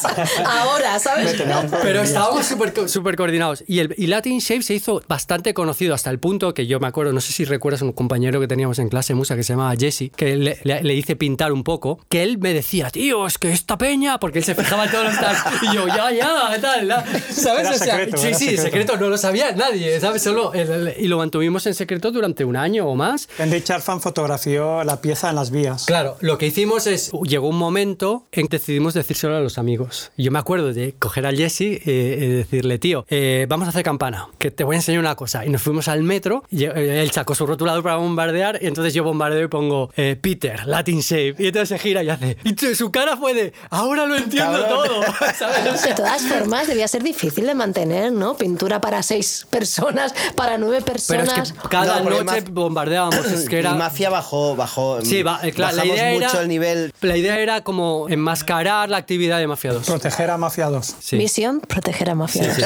Speaker 2: ¿sabes? ahora, ¿sabes?
Speaker 4: Pero estábamos súper súper coordinados. Y, el, y Latin Shape se hizo bastante conocido hasta el punto que yo me acuerdo, no sé si recuerdas un compañero que teníamos en clase musa que se llamaba Jesse, que le, le- le hice pintar un poco, que él me decía, tío, es que esta peña, porque él se fijaba en todos los tags. Y yo, ya, ya, tal, ¿sabes?
Speaker 5: Era
Speaker 4: o sea,
Speaker 5: secreto,
Speaker 4: sí, sí,
Speaker 5: secreto.
Speaker 4: secreto, no lo sabía nadie, ¿sabes? Solo el- el- y lo mantuvimos en secreto durante un año o más.
Speaker 5: Henry Charfan fotografió la pieza en las vías.
Speaker 4: Claro, lo que hicimos es, llegó un momento en que decidimos decírselo a los amigos. Yo me acuerdo de coger al Jesse eh, y decirle, tío, eh, vamos a hacer campana, que te voy a enseñar una cosa. Y nos fuimos al metro, y, eh, él sacó su rotulador para bombardear, y entonces yo bombardeo y pongo eh, Peter, Latin Shape. Y entonces se gira y hace, y su cara fue de, ahora lo entiendo
Speaker 3: Cabrón.
Speaker 4: todo. ¿Sabes? O sea,
Speaker 2: De todas formas, debía ser difícil de mantener, ¿no? Pintura para seis personas, para nueve
Speaker 4: pero es
Speaker 2: personas.
Speaker 4: que cada
Speaker 3: No,
Speaker 4: noche
Speaker 3: Maf-
Speaker 4: bombardeábamos, es que era...
Speaker 3: Y Mafia bajó, bajó.
Speaker 4: Sí, va, eh, claro, la idea
Speaker 3: mucho
Speaker 4: era,
Speaker 3: el nivel.
Speaker 4: La idea era como enmascarar la actividad de Mafia 2.
Speaker 5: Proteger a Mafia 2.
Speaker 4: Sí.
Speaker 2: Misión, proteger a mafiados.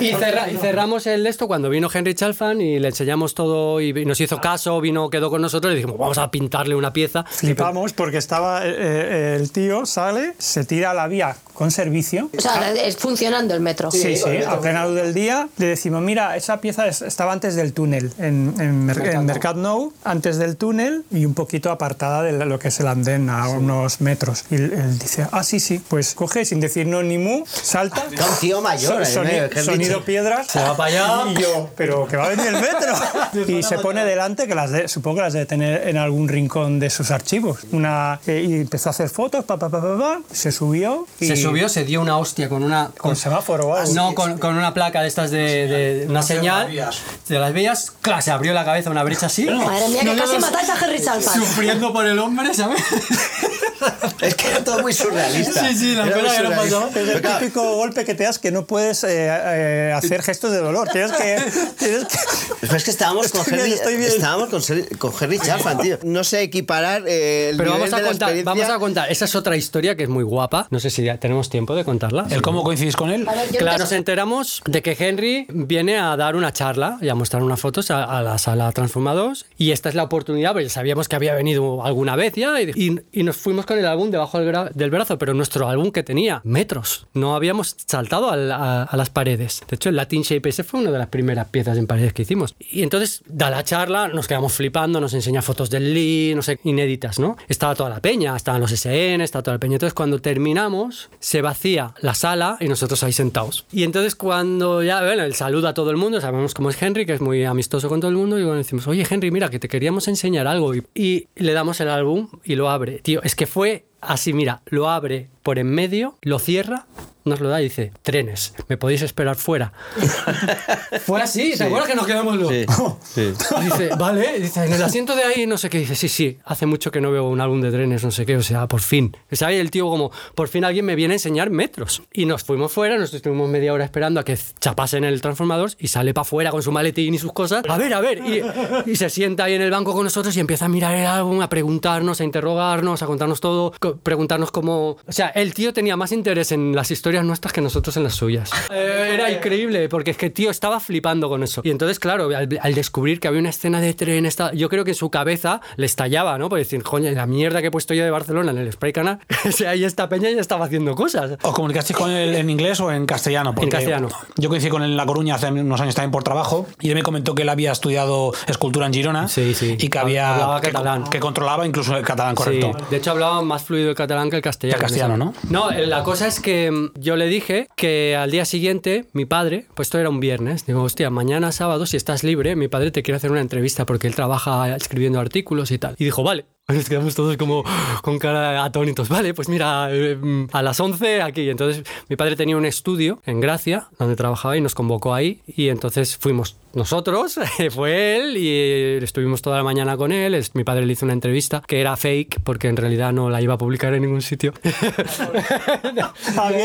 Speaker 4: Y, cerra- y cerramos el esto cuando vino Henry Chalfan y le enseñamos todo y nos hizo caso, vino, quedó con nosotros y dijimos, vamos a pintarle una pieza.
Speaker 5: Flipamos porque estaba eh, eh, el tío, sale, se tira a la vía con servicio.
Speaker 2: O sea, es funcionando el metro.
Speaker 5: Sí, sí, a plena luz del día le decimos, mira, esa pieza es- estaba antes del túnel, en, en, Mer- en Mercat Nou, antes del túnel y un poquito apartada de lo que es el andén, a unos metros. Y él, dice, ah, sí, sí, pues coge sin decir no ni mu, salta.
Speaker 3: Era un tío mayor,
Speaker 5: So-
Speaker 3: eh,
Speaker 5: sonido
Speaker 3: Ch-
Speaker 5: piedras.
Speaker 4: Se va para allá.
Speaker 5: Y yo, pero que va a venir el metro. y se pone delante, que las de- supongo que las debe tener en algún rincón de sus archivos. Una, eh, y empezó a hacer fotos, pa, pa, pa, pa, pa, se subió. Y
Speaker 4: Se subió, se dio una hostia con una...
Speaker 5: Con semáforo o algo.
Speaker 4: No, con, con una placa de estas de, de una señal de las vías. Claro, se abrió la cabeza una brecha así.
Speaker 2: Madre mía, que casi matáis a Henry Chalfan.
Speaker 4: Sufriendo por el hombre, ¿sabes?
Speaker 3: Es que era todo muy surrealista.
Speaker 4: Sí, sí, la
Speaker 3: Era
Speaker 4: que no pasaba.
Speaker 5: Es el
Speaker 3: claro,
Speaker 5: típico golpe que te das que no puedes eh, eh, hacer gestos de dolor. Tienes que. Tienes que
Speaker 3: Pero es que estábamos con
Speaker 5: Estoy
Speaker 3: Henry,
Speaker 5: bien, estoy bien.
Speaker 3: estábamos con, con Henry Chapman, tío. No sé equiparar eh, el
Speaker 4: Pero
Speaker 3: nivel
Speaker 4: vamos a
Speaker 3: de la
Speaker 4: contar,
Speaker 3: experiencia.
Speaker 4: vamos a contar. Esa es otra historia que es muy guapa. No sé si ya tenemos tiempo de contarla.
Speaker 1: ¿El cómo coincidís con él?
Speaker 4: Claro, nos enteramos de que Henry viene a dar una charla y a mostrar unas fotos a, a la sala Transformados y esta es la oportunidad, porque sabíamos que había venido alguna vez ya y, y- y nos fuimos con el álbum debajo del, brazo, pero nuestro álbum que tenía metros, no habíamos saltado al- a, a las paredes. De hecho, el Latin Shape ese fue una de las primeras piezas en paredes que hicimos. Y entonces da la charla, nos quedamos flipando, nos enseña fotos del Lee, no sé, inéditas, ¿no? Estaba toda la peña, estaban los SN, estaba toda la peña. Entonces, cuando terminamos, se vacía la sala y nosotros ahí sentados. Y entonces, cuando ya, bueno, el saludo a todo el mundo, sabemos cómo es Henry, que es muy amistoso con todo el mundo, y bueno, decimos, oye, Henry, mira, que te queríamos enseñar algo. Y, y le damos el álbum y lo abre. Tío, es que fue así, mira, lo abre por en medio, lo cierra, nos lo da y dice, trenes, me podéis esperar fuera. fue así, ¿te acuerdas que nos quedamos los...
Speaker 3: Sí, sí.
Speaker 4: Y Dice, vale, dice, en el asiento de ahí, no sé qué, dice, sí, sí, hace mucho que no veo un álbum de trenes, no sé qué, o sea, por fin. O sea, el tío como, por fin alguien me viene a enseñar metros. Y nos fuimos fuera, nos estuvimos media hora esperando a que chapasen el transformador y sale para afuera con su maletín y sus cosas. A ver, a ver, y, y se sienta ahí en el banco con nosotros y empieza a mirar el álbum, a preguntarnos, a interrogarnos, a contarnos todo, preguntarnos cómo... O sea, el tío tenía más interés en las historias nuestras que nosotros en las suyas. Eh, era increíble, porque es que tío estaba flipando con eso. Y entonces, claro, al, al descubrir que había una escena de tren, esta- yo creo que en su cabeza le estallaba, ¿no? Por decir, coño, la mierda que he puesto yo de Barcelona en el Spray Canal, o sea, ahí esta peña ya estaba haciendo cosas.
Speaker 1: ¿Os comunicasteis con él en inglés o en castellano? Porque
Speaker 4: castellano.
Speaker 1: Yo coincidí con él en La Coruña hace unos años también por trabajo y él me comentó que él había estudiado escultura en Girona
Speaker 4: Sí, sí.
Speaker 1: y que había
Speaker 4: Hablaba
Speaker 1: que,
Speaker 4: catalán.
Speaker 1: que controlaba incluso el catalán, correcto.
Speaker 4: Sí, de hecho hablaba más fluido el catalán que el castellano.
Speaker 1: Que el castellano, ¿no?
Speaker 4: No, eh, la cosa es que mm, yo le dije que al día siguiente, mi padre, pues esto era un viernes, digo, hostia, mañana sábado, si estás libre, mi padre te quiere hacer una entrevista porque él trabaja escribiendo artículos y tal. Y dijo, vale. Nos quedamos todos como con cara atónitos. Vale, pues mira, eh, a las 11 aquí. Entonces mi padre tenía un estudio en Gracia, donde trabajaba y nos convocó ahí. Y entonces fuimos nosotros, fue él y estuvimos toda la mañana con él. Mi padre le hizo una entrevista que era fake porque en realidad no la iba a publicar en ningún sitio.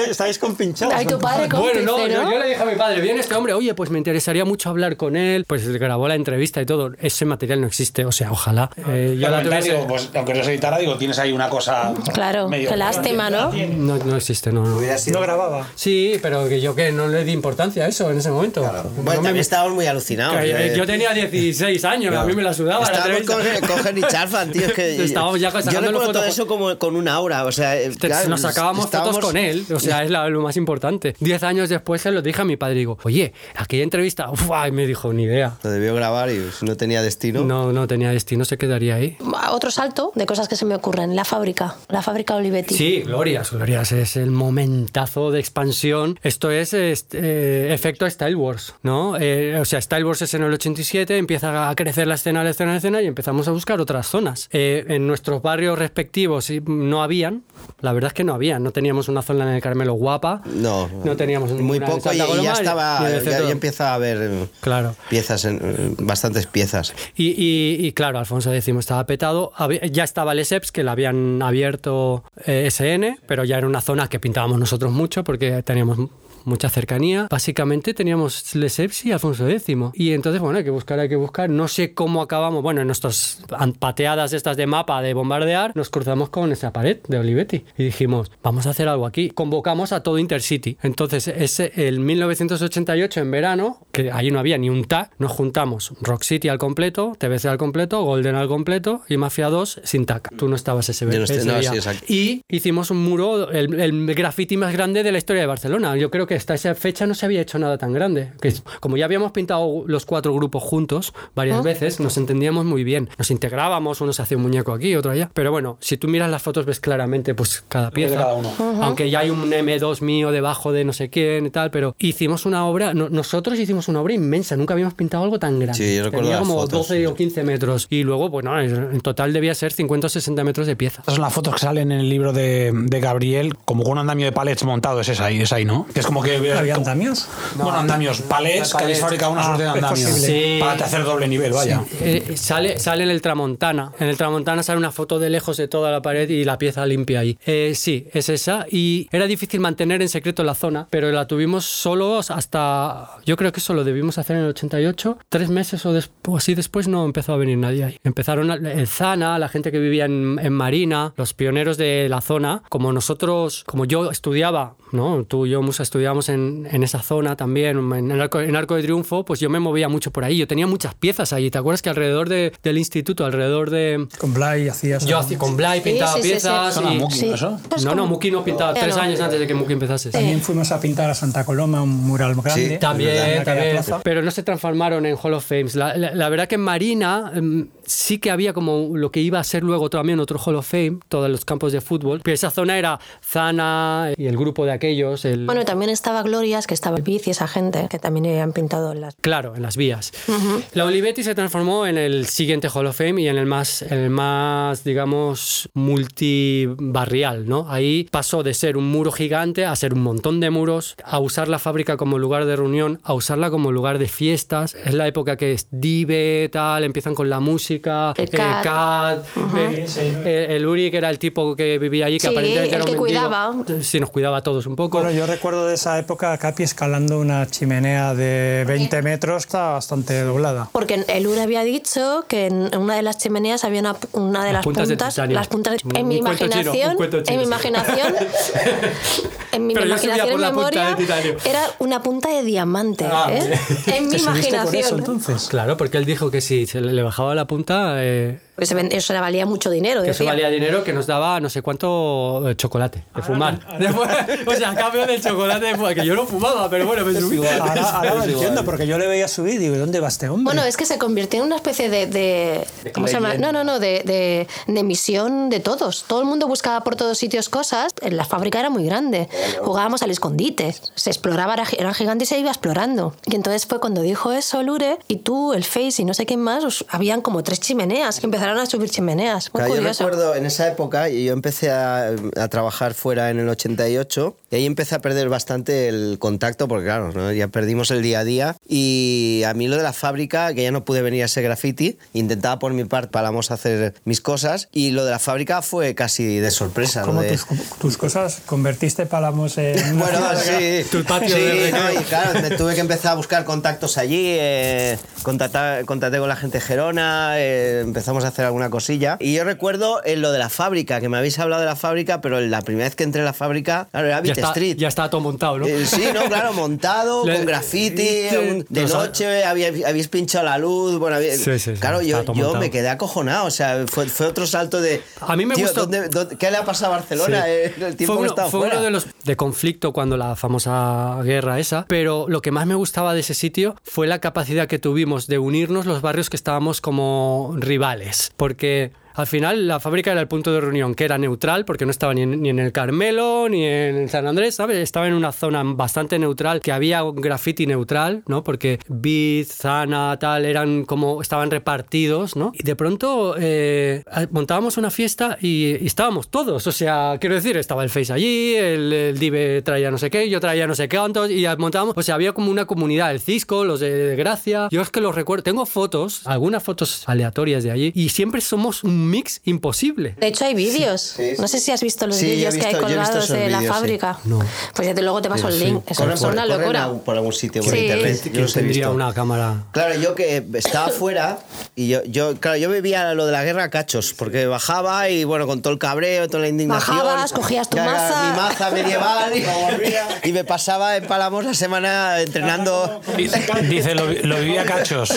Speaker 5: Estáis compinchados.
Speaker 2: Ay, tu padre
Speaker 4: Bueno, no, yo, yo le dije a mi padre, viene este hombre, oye, pues me interesaría mucho hablar con él. Pues grabó la entrevista y todo. Ese material no existe, o sea, ojalá. Eh, yo la tuviese-
Speaker 1: pues aunque no se editara, digo, tienes ahí una cosa.
Speaker 2: Claro,
Speaker 1: medio-
Speaker 2: qué lástima, ¿no?
Speaker 4: no, no existe, no, no.
Speaker 3: Hubiera sido-
Speaker 5: No grababa.
Speaker 4: Sí, pero que yo que no le di importancia a eso en ese momento.
Speaker 3: Bueno,
Speaker 4: No me-
Speaker 3: también estábamos muy alucinados.
Speaker 4: que
Speaker 3: eh.
Speaker 4: yo tenía 16 años, a mí me la sudaba. la
Speaker 3: Estábamos con,
Speaker 4: entrevista.
Speaker 3: con Henry Chapman, tío. Es que
Speaker 4: Estábamos ya
Speaker 3: yo recuerdo todo eso como con un aura. O sea, eh, claro,
Speaker 4: nos sacábamos
Speaker 3: estábamos-
Speaker 4: fotos con él, o sea, es la- lo más importante. Diez años después se lo dije a mi padre, digo, oye, aquella entrevista, uf, ay, me dijo, ni idea.
Speaker 3: Lo debió grabar y no tenía destino.
Speaker 4: No, no tenía destino, se quedaría ahí.
Speaker 2: Otro salto de cosas que se me ocurren. La fábrica, la fábrica Olivetti.
Speaker 4: Sí, glorias, glorias, es el momentazo de expansión. Esto es este, eh, efecto Style Wars, ¿no? Eh, o sea, Style Wars es en el 87, empieza a crecer la escena, la escena, la escena y empezamos a buscar otras zonas. Eh, en nuestros barrios respectivos no habían, la verdad es que no habían, no teníamos una zona en el Carmelo guapa.
Speaker 3: No,
Speaker 4: No teníamos
Speaker 3: muy poco y, ya estaba, ya, empieza a haber eh,
Speaker 4: Claro.
Speaker 3: piezas, en- eh, bastantes piezas.
Speaker 4: Y, y- y claro, Alfonso X estaba petado. Había- Ya estaba Lesseps, que la habían abierto eh, SN, pero ya era una zona que pintábamos nosotros mucho porque teníamos mucha cercanía. Básicamente teníamos Lesseps y Alfonso X. Y entonces, bueno, hay que buscar, hay que buscar. No sé cómo acabamos. Bueno, en nuestras pateadas estas de mapa de bombardear, nos cruzamos con esa pared de Olivetti y dijimos, vamos a hacer algo aquí. Convocamos a todo Intercity. Entonces, ese, el 1988, en verano, que ahí no había ni un tag, nos juntamos Rock City al completo, TBC al completo, Golden al completo y Mafia 2 sin tag. Tú no estabas ese,
Speaker 3: Yo no
Speaker 4: ese
Speaker 3: estoy- no,
Speaker 4: día.
Speaker 3: sí, exacto.
Speaker 4: Y hicimos un muro, el, el graffiti más grande de la historia de Barcelona. Yo creo que hasta esa fecha no se había hecho nada tan grande. Que es- como ya habíamos pintado los cuatro grupos juntos varias veces, nos entendíamos muy bien. Nos integrábamos, uno se hacía un muñeco aquí, otro allá. Pero bueno, si tú miras las fotos ves claramente pues cada pieza.
Speaker 1: cada uno.
Speaker 4: Aunque ya hay un M2 mío debajo de no sé quién y tal, pero hicimos una obra, no- nosotros hicimos una obra inmensa, nunca habíamos pintado algo tan grande.
Speaker 3: Sí, yo recuerdo
Speaker 4: Tenía
Speaker 3: las
Speaker 4: como
Speaker 3: fotos,
Speaker 4: 12
Speaker 3: sí.
Speaker 4: o 15 metros. Y luego, bueno, en total debía ser 50 o 60 metros de pieza.
Speaker 1: Estas son las fotos que salen en el libro de, de Gabriel, como con un andamio de palets montado, es esa ahí, es ahí, ¿no? Que es como que...
Speaker 5: ¿Había andamios?
Speaker 1: Bueno, andamios, palets, que habéis fabricado una
Speaker 5: Ah,
Speaker 1: suerte de andamios.
Speaker 4: Sí.
Speaker 1: Para hacer doble nivel, vaya.
Speaker 4: Eh, sale, sale en el Tramontana. En el Tramontana sale una foto de lejos de toda la pared y la pieza limpia ahí. Eh, sí, es esa. Y era difícil mantener en secreto la zona, pero la tuvimos solos hasta. Yo creo que eso lo debimos hacer en el 88. Tres meses o, así después no empezó a venir nadie ahí. Empezaron el Zana, la gente que vivía en, en Marina, los pioneros de la zona. Como nosotros, como yo estudiaba, ¿no? Tú y yo, Musa, estudiábamos en, en esa zona también, en el arco, en Arco de Triunfo, pues yo me movía mucho por ahí. Yo tenía muchas piezas ahí. ¿Te acuerdas que alrededor de- del instituto, alrededor de.
Speaker 5: Con Blay hacías...
Speaker 4: Yo hacía con Blay pintaba
Speaker 2: sí, sí, sí.
Speaker 4: piezas.
Speaker 1: A
Speaker 4: y-
Speaker 1: Muki,
Speaker 2: Sí. Pues
Speaker 4: no, no, Muki no pintaba. Tres
Speaker 2: no.
Speaker 4: años antes de que Muki empezase.
Speaker 5: También fuimos a pintar a Santa Coloma, un mural grande.
Speaker 4: También, también. Pero no se transformaron en Hall of Fames. La, la- la verdad que en Marina em, sí que había como lo que iba a ser luego también otro Hall of Fame, todos los campos de fútbol. Pero esa zona era Zana y el grupo de aquellos. El,
Speaker 2: Bueno, también estaba Glorias, que estaba el Biz y esa gente, que también habían pintado las...
Speaker 4: Claro, en las vías. La Olivetti se transformó en el siguiente Hall of Fame y en el más, en el más digamos, multibarrial, ¿no? Ahí pasó de ser un muro gigante a ser un montón de muros, a usar la fábrica como lugar de reunión, a usarla como lugar de fiestas. Es la época que es Dive, tal, empiezan con la música,
Speaker 2: El CAD.
Speaker 4: CAD, eh, eh, el Uri, que era el tipo que vivía allí, que
Speaker 2: Sí,
Speaker 4: aparentemente
Speaker 2: el
Speaker 4: era un
Speaker 2: que
Speaker 4: mendigo.
Speaker 2: cuidaba.
Speaker 4: Sí, nos cuidaba a todos un poco.
Speaker 5: Bueno, yo recuerdo de esa época a Capi escalando una chimenea de 20 metros, estaba bastante doblada.
Speaker 2: Porque el UR había dicho que en una de las chimeneas había una, una de
Speaker 4: Las
Speaker 2: las
Speaker 4: puntas de
Speaker 2: puntas,
Speaker 4: titanio.
Speaker 2: las puntas
Speaker 4: Un-
Speaker 2: en mi
Speaker 4: chino,
Speaker 2: imaginación, en mi imaginación, en mi
Speaker 4: Pero yo subía
Speaker 2: imaginación
Speaker 4: por
Speaker 2: en
Speaker 4: la punta
Speaker 2: memoria
Speaker 4: de titanio.
Speaker 2: era una punta de diamante,
Speaker 4: Ah,
Speaker 2: ¿eh? En mi
Speaker 5: ¿Te subiste por eso
Speaker 2: imaginación.
Speaker 5: entonces?
Speaker 4: Claro, porque él dijo que si se le le bajaba la punta, eh,
Speaker 2: Porque se eso le valía mucho dinero,
Speaker 4: que eso valía dinero, que nos daba no sé cuánto eh, chocolate de fumar. o sea, a cambio del chocolate de fumar, que yo no fumaba, pero bueno, me subí.
Speaker 5: Ahora, ahora lo entiendo, porque yo le veía subir y digo, ¿dónde va este hombre?
Speaker 2: Bueno, es que se convirtió en una especie de... de- ¿Cómo se llama? No, no, no, de, de, de misión de todos. Todo el mundo buscaba por todos sitios cosas. En la fábrica era muy grande. Jugábamos al escondite. Se exploraba, era, era gigante y se iba explorando. Y entonces fue cuando dijo eso Lure y tú, el Face y no sé quién más, os- habían como tres chimeneas que empezaron a subir chimeneas. Muy
Speaker 3: Claro, yo
Speaker 2: curioso.
Speaker 3: recuerdo en esa época, y yo empecé a, a trabajar fuera en el 88, y ahí empecé a perder bastante el contacto, porque claro, ¿no? ya perdimos el día a día. Y a mí lo de la fábrica, que ya no pude venir a ese graffiti, intentaba por mi parte, paramos a hacer mis cosas, y lo de la fábrica fue casi de sorpresa.
Speaker 5: Como
Speaker 3: de-
Speaker 5: tus, tus cosas, convertiste Pálamos en...
Speaker 3: Bueno, sí.
Speaker 4: Tu patio
Speaker 3: Sí,
Speaker 4: de
Speaker 3: no, y claro, me tuve que empezar a buscar contactos allí, eh, contactar, contacté con la gente de Gerona, eh, empezamos a hacer alguna cosilla. Y yo recuerdo en lo de la fábrica, que me habéis hablado de la fábrica, pero la primera vez que entré a la fábrica, claro, era
Speaker 4: Ya
Speaker 3: Beat
Speaker 4: está,
Speaker 3: Street.
Speaker 4: ya estaba todo montado, ¿no?
Speaker 3: Eh, sí, no, claro, montado, con graffiti, un- de noche, habéis pinchado la luz, bueno, había-
Speaker 4: Sí, sí,
Speaker 3: claro, yo,
Speaker 4: montado.
Speaker 3: me quedé acojonado, o sea, fue, fue otro salto de...
Speaker 4: A mí me
Speaker 3: tío,
Speaker 4: gustó-
Speaker 3: ¿dónde- dónde- ¿Qué le ha pasado a Barcelona?
Speaker 4: Sí.
Speaker 3: Eh, El tiempo
Speaker 4: fue
Speaker 3: que he
Speaker 4: uno,
Speaker 3: estado
Speaker 4: fue
Speaker 3: fuera.
Speaker 4: uno de los de conflicto cuando la famosa guerra esa, pero lo que más me gustaba de ese sitio fue la capacidad que tuvimos de unirnos los barrios que estábamos como rivales, porque al final la fábrica era el punto de reunión, que era neutral, porque no estaba ni en, ni en el Carmelo, ni en San Andrés, ¿sabes? Estaba en una zona bastante neutral, que había un graffiti neutral, ¿no? Porque Beat, Zana, tal, eran como, estaban repartidos, ¿no? Y de pronto eh, montábamos una fiesta y, y estábamos todos, o sea, quiero decir, estaba el Face allí, el, el Dive traía no sé qué, yo traía no sé qué, cuántos, y montábamos, o sea, había como una comunidad, el Cisco, los de, de Gracia, yo es que los recuerdo, tengo fotos, algunas fotos aleatorias de allí, y siempre somos un mix imposible.
Speaker 2: De hecho, hay vídeos.
Speaker 3: Sí, sí.
Speaker 2: No sé si has visto los
Speaker 3: Sí,
Speaker 2: vídeos que hay
Speaker 3: visto- he visto
Speaker 2: colgados de la fábrica.
Speaker 4: No.
Speaker 2: Pues ya te, luego te paso el
Speaker 4: Sí.
Speaker 2: link. Eso es una locura.
Speaker 3: a- por algún sitio por
Speaker 2: Sí.
Speaker 3: internet. Yo
Speaker 4: ¿Quién
Speaker 3: los he
Speaker 4: tendría
Speaker 3: visto.
Speaker 4: una cámara?
Speaker 3: Claro, yo que estaba fuera y yo, yo, claro, yo bebía lo de la guerra a cachos, porque bajaba y bueno, con todo el cabreo, toda la indignación.
Speaker 2: Bajabas, cogías tu maza.
Speaker 3: Mi maza medieval y, y me pasaba en Palamos la semana entrenando.
Speaker 1: Dice, lo, lo vivía cachos.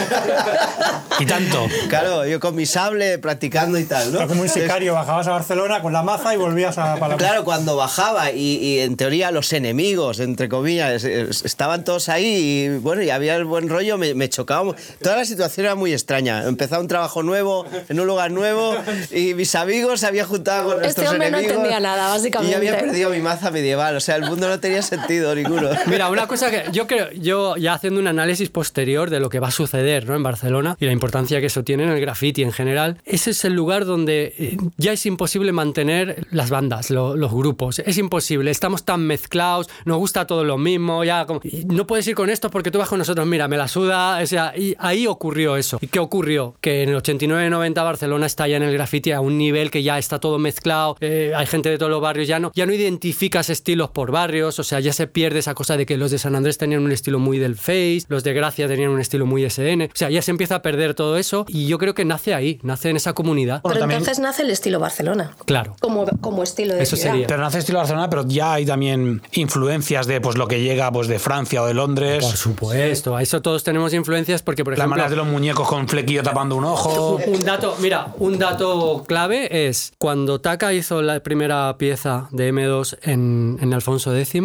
Speaker 1: Y tanto.
Speaker 3: Claro, yo con mi sable practicando buscando y tal, ¿no?
Speaker 5: Era como un sicario, bajabas a Barcelona con la maza y volvías a Palamos.
Speaker 3: Claro, cuando bajaba y, y en teoría los enemigos, entre comillas, estaban todos ahí y bueno, y había el buen rollo, me, me chocaba. Toda la situación era muy extraña. Empezaba un trabajo nuevo, en un lugar nuevo y mis amigos se habían juntado con
Speaker 2: Este
Speaker 3: nuestros
Speaker 2: hombre no
Speaker 3: enemigos.
Speaker 2: entendía nada, básicamente.
Speaker 3: Y yo había perdido mi maza medieval, o sea, el mundo no tenía sentido ninguno.
Speaker 4: Mira, una cosa que yo creo, yo ya haciendo un análisis posterior de lo que va a suceder ¿no? en Barcelona y la importancia que eso tiene en el graffiti en general, ese es el lugar donde eh, ya es imposible mantener las bandas, lo- los grupos. Es imposible, estamos tan mezclados, nos gusta todo lo mismo, ya como- no puedes ir con esto porque tú vas con nosotros, mira, me la suda, o sea, ahí ocurrió eso. ¿Y qué ocurrió? Que en el 89-90 Barcelona está ya en el graffiti a un nivel que ya está todo mezclado, eh, hay gente de todos los barrios, ya no, ya no identificas estilos por barrios, o sea, ya se pierde esa cosa de que los de San Andrés tenían un estilo muy del Face, los de Gracia tenían un estilo muy SN, o sea, ya se empieza a perder todo eso y yo creo que nace ahí, nace en esa comunidad.
Speaker 2: Pero
Speaker 1: también-
Speaker 2: entonces nace el estilo Barcelona.
Speaker 4: Claro.
Speaker 2: Como, como estilo de
Speaker 4: Eso
Speaker 2: ciudad.
Speaker 4: sería.
Speaker 1: Pero nace estilo Barcelona, pero ya hay también influencias de pues lo que llega pues de Francia o de Londres.
Speaker 4: Por supuesto, a eso todos tenemos influencias porque, por
Speaker 1: Las
Speaker 4: ejemplo,
Speaker 1: maneras de los muñecos con flequillo tapando un ojo.
Speaker 4: Un dato, mira, un dato clave es cuando Taka hizo la primera pieza de M2 en, en Alfonso X,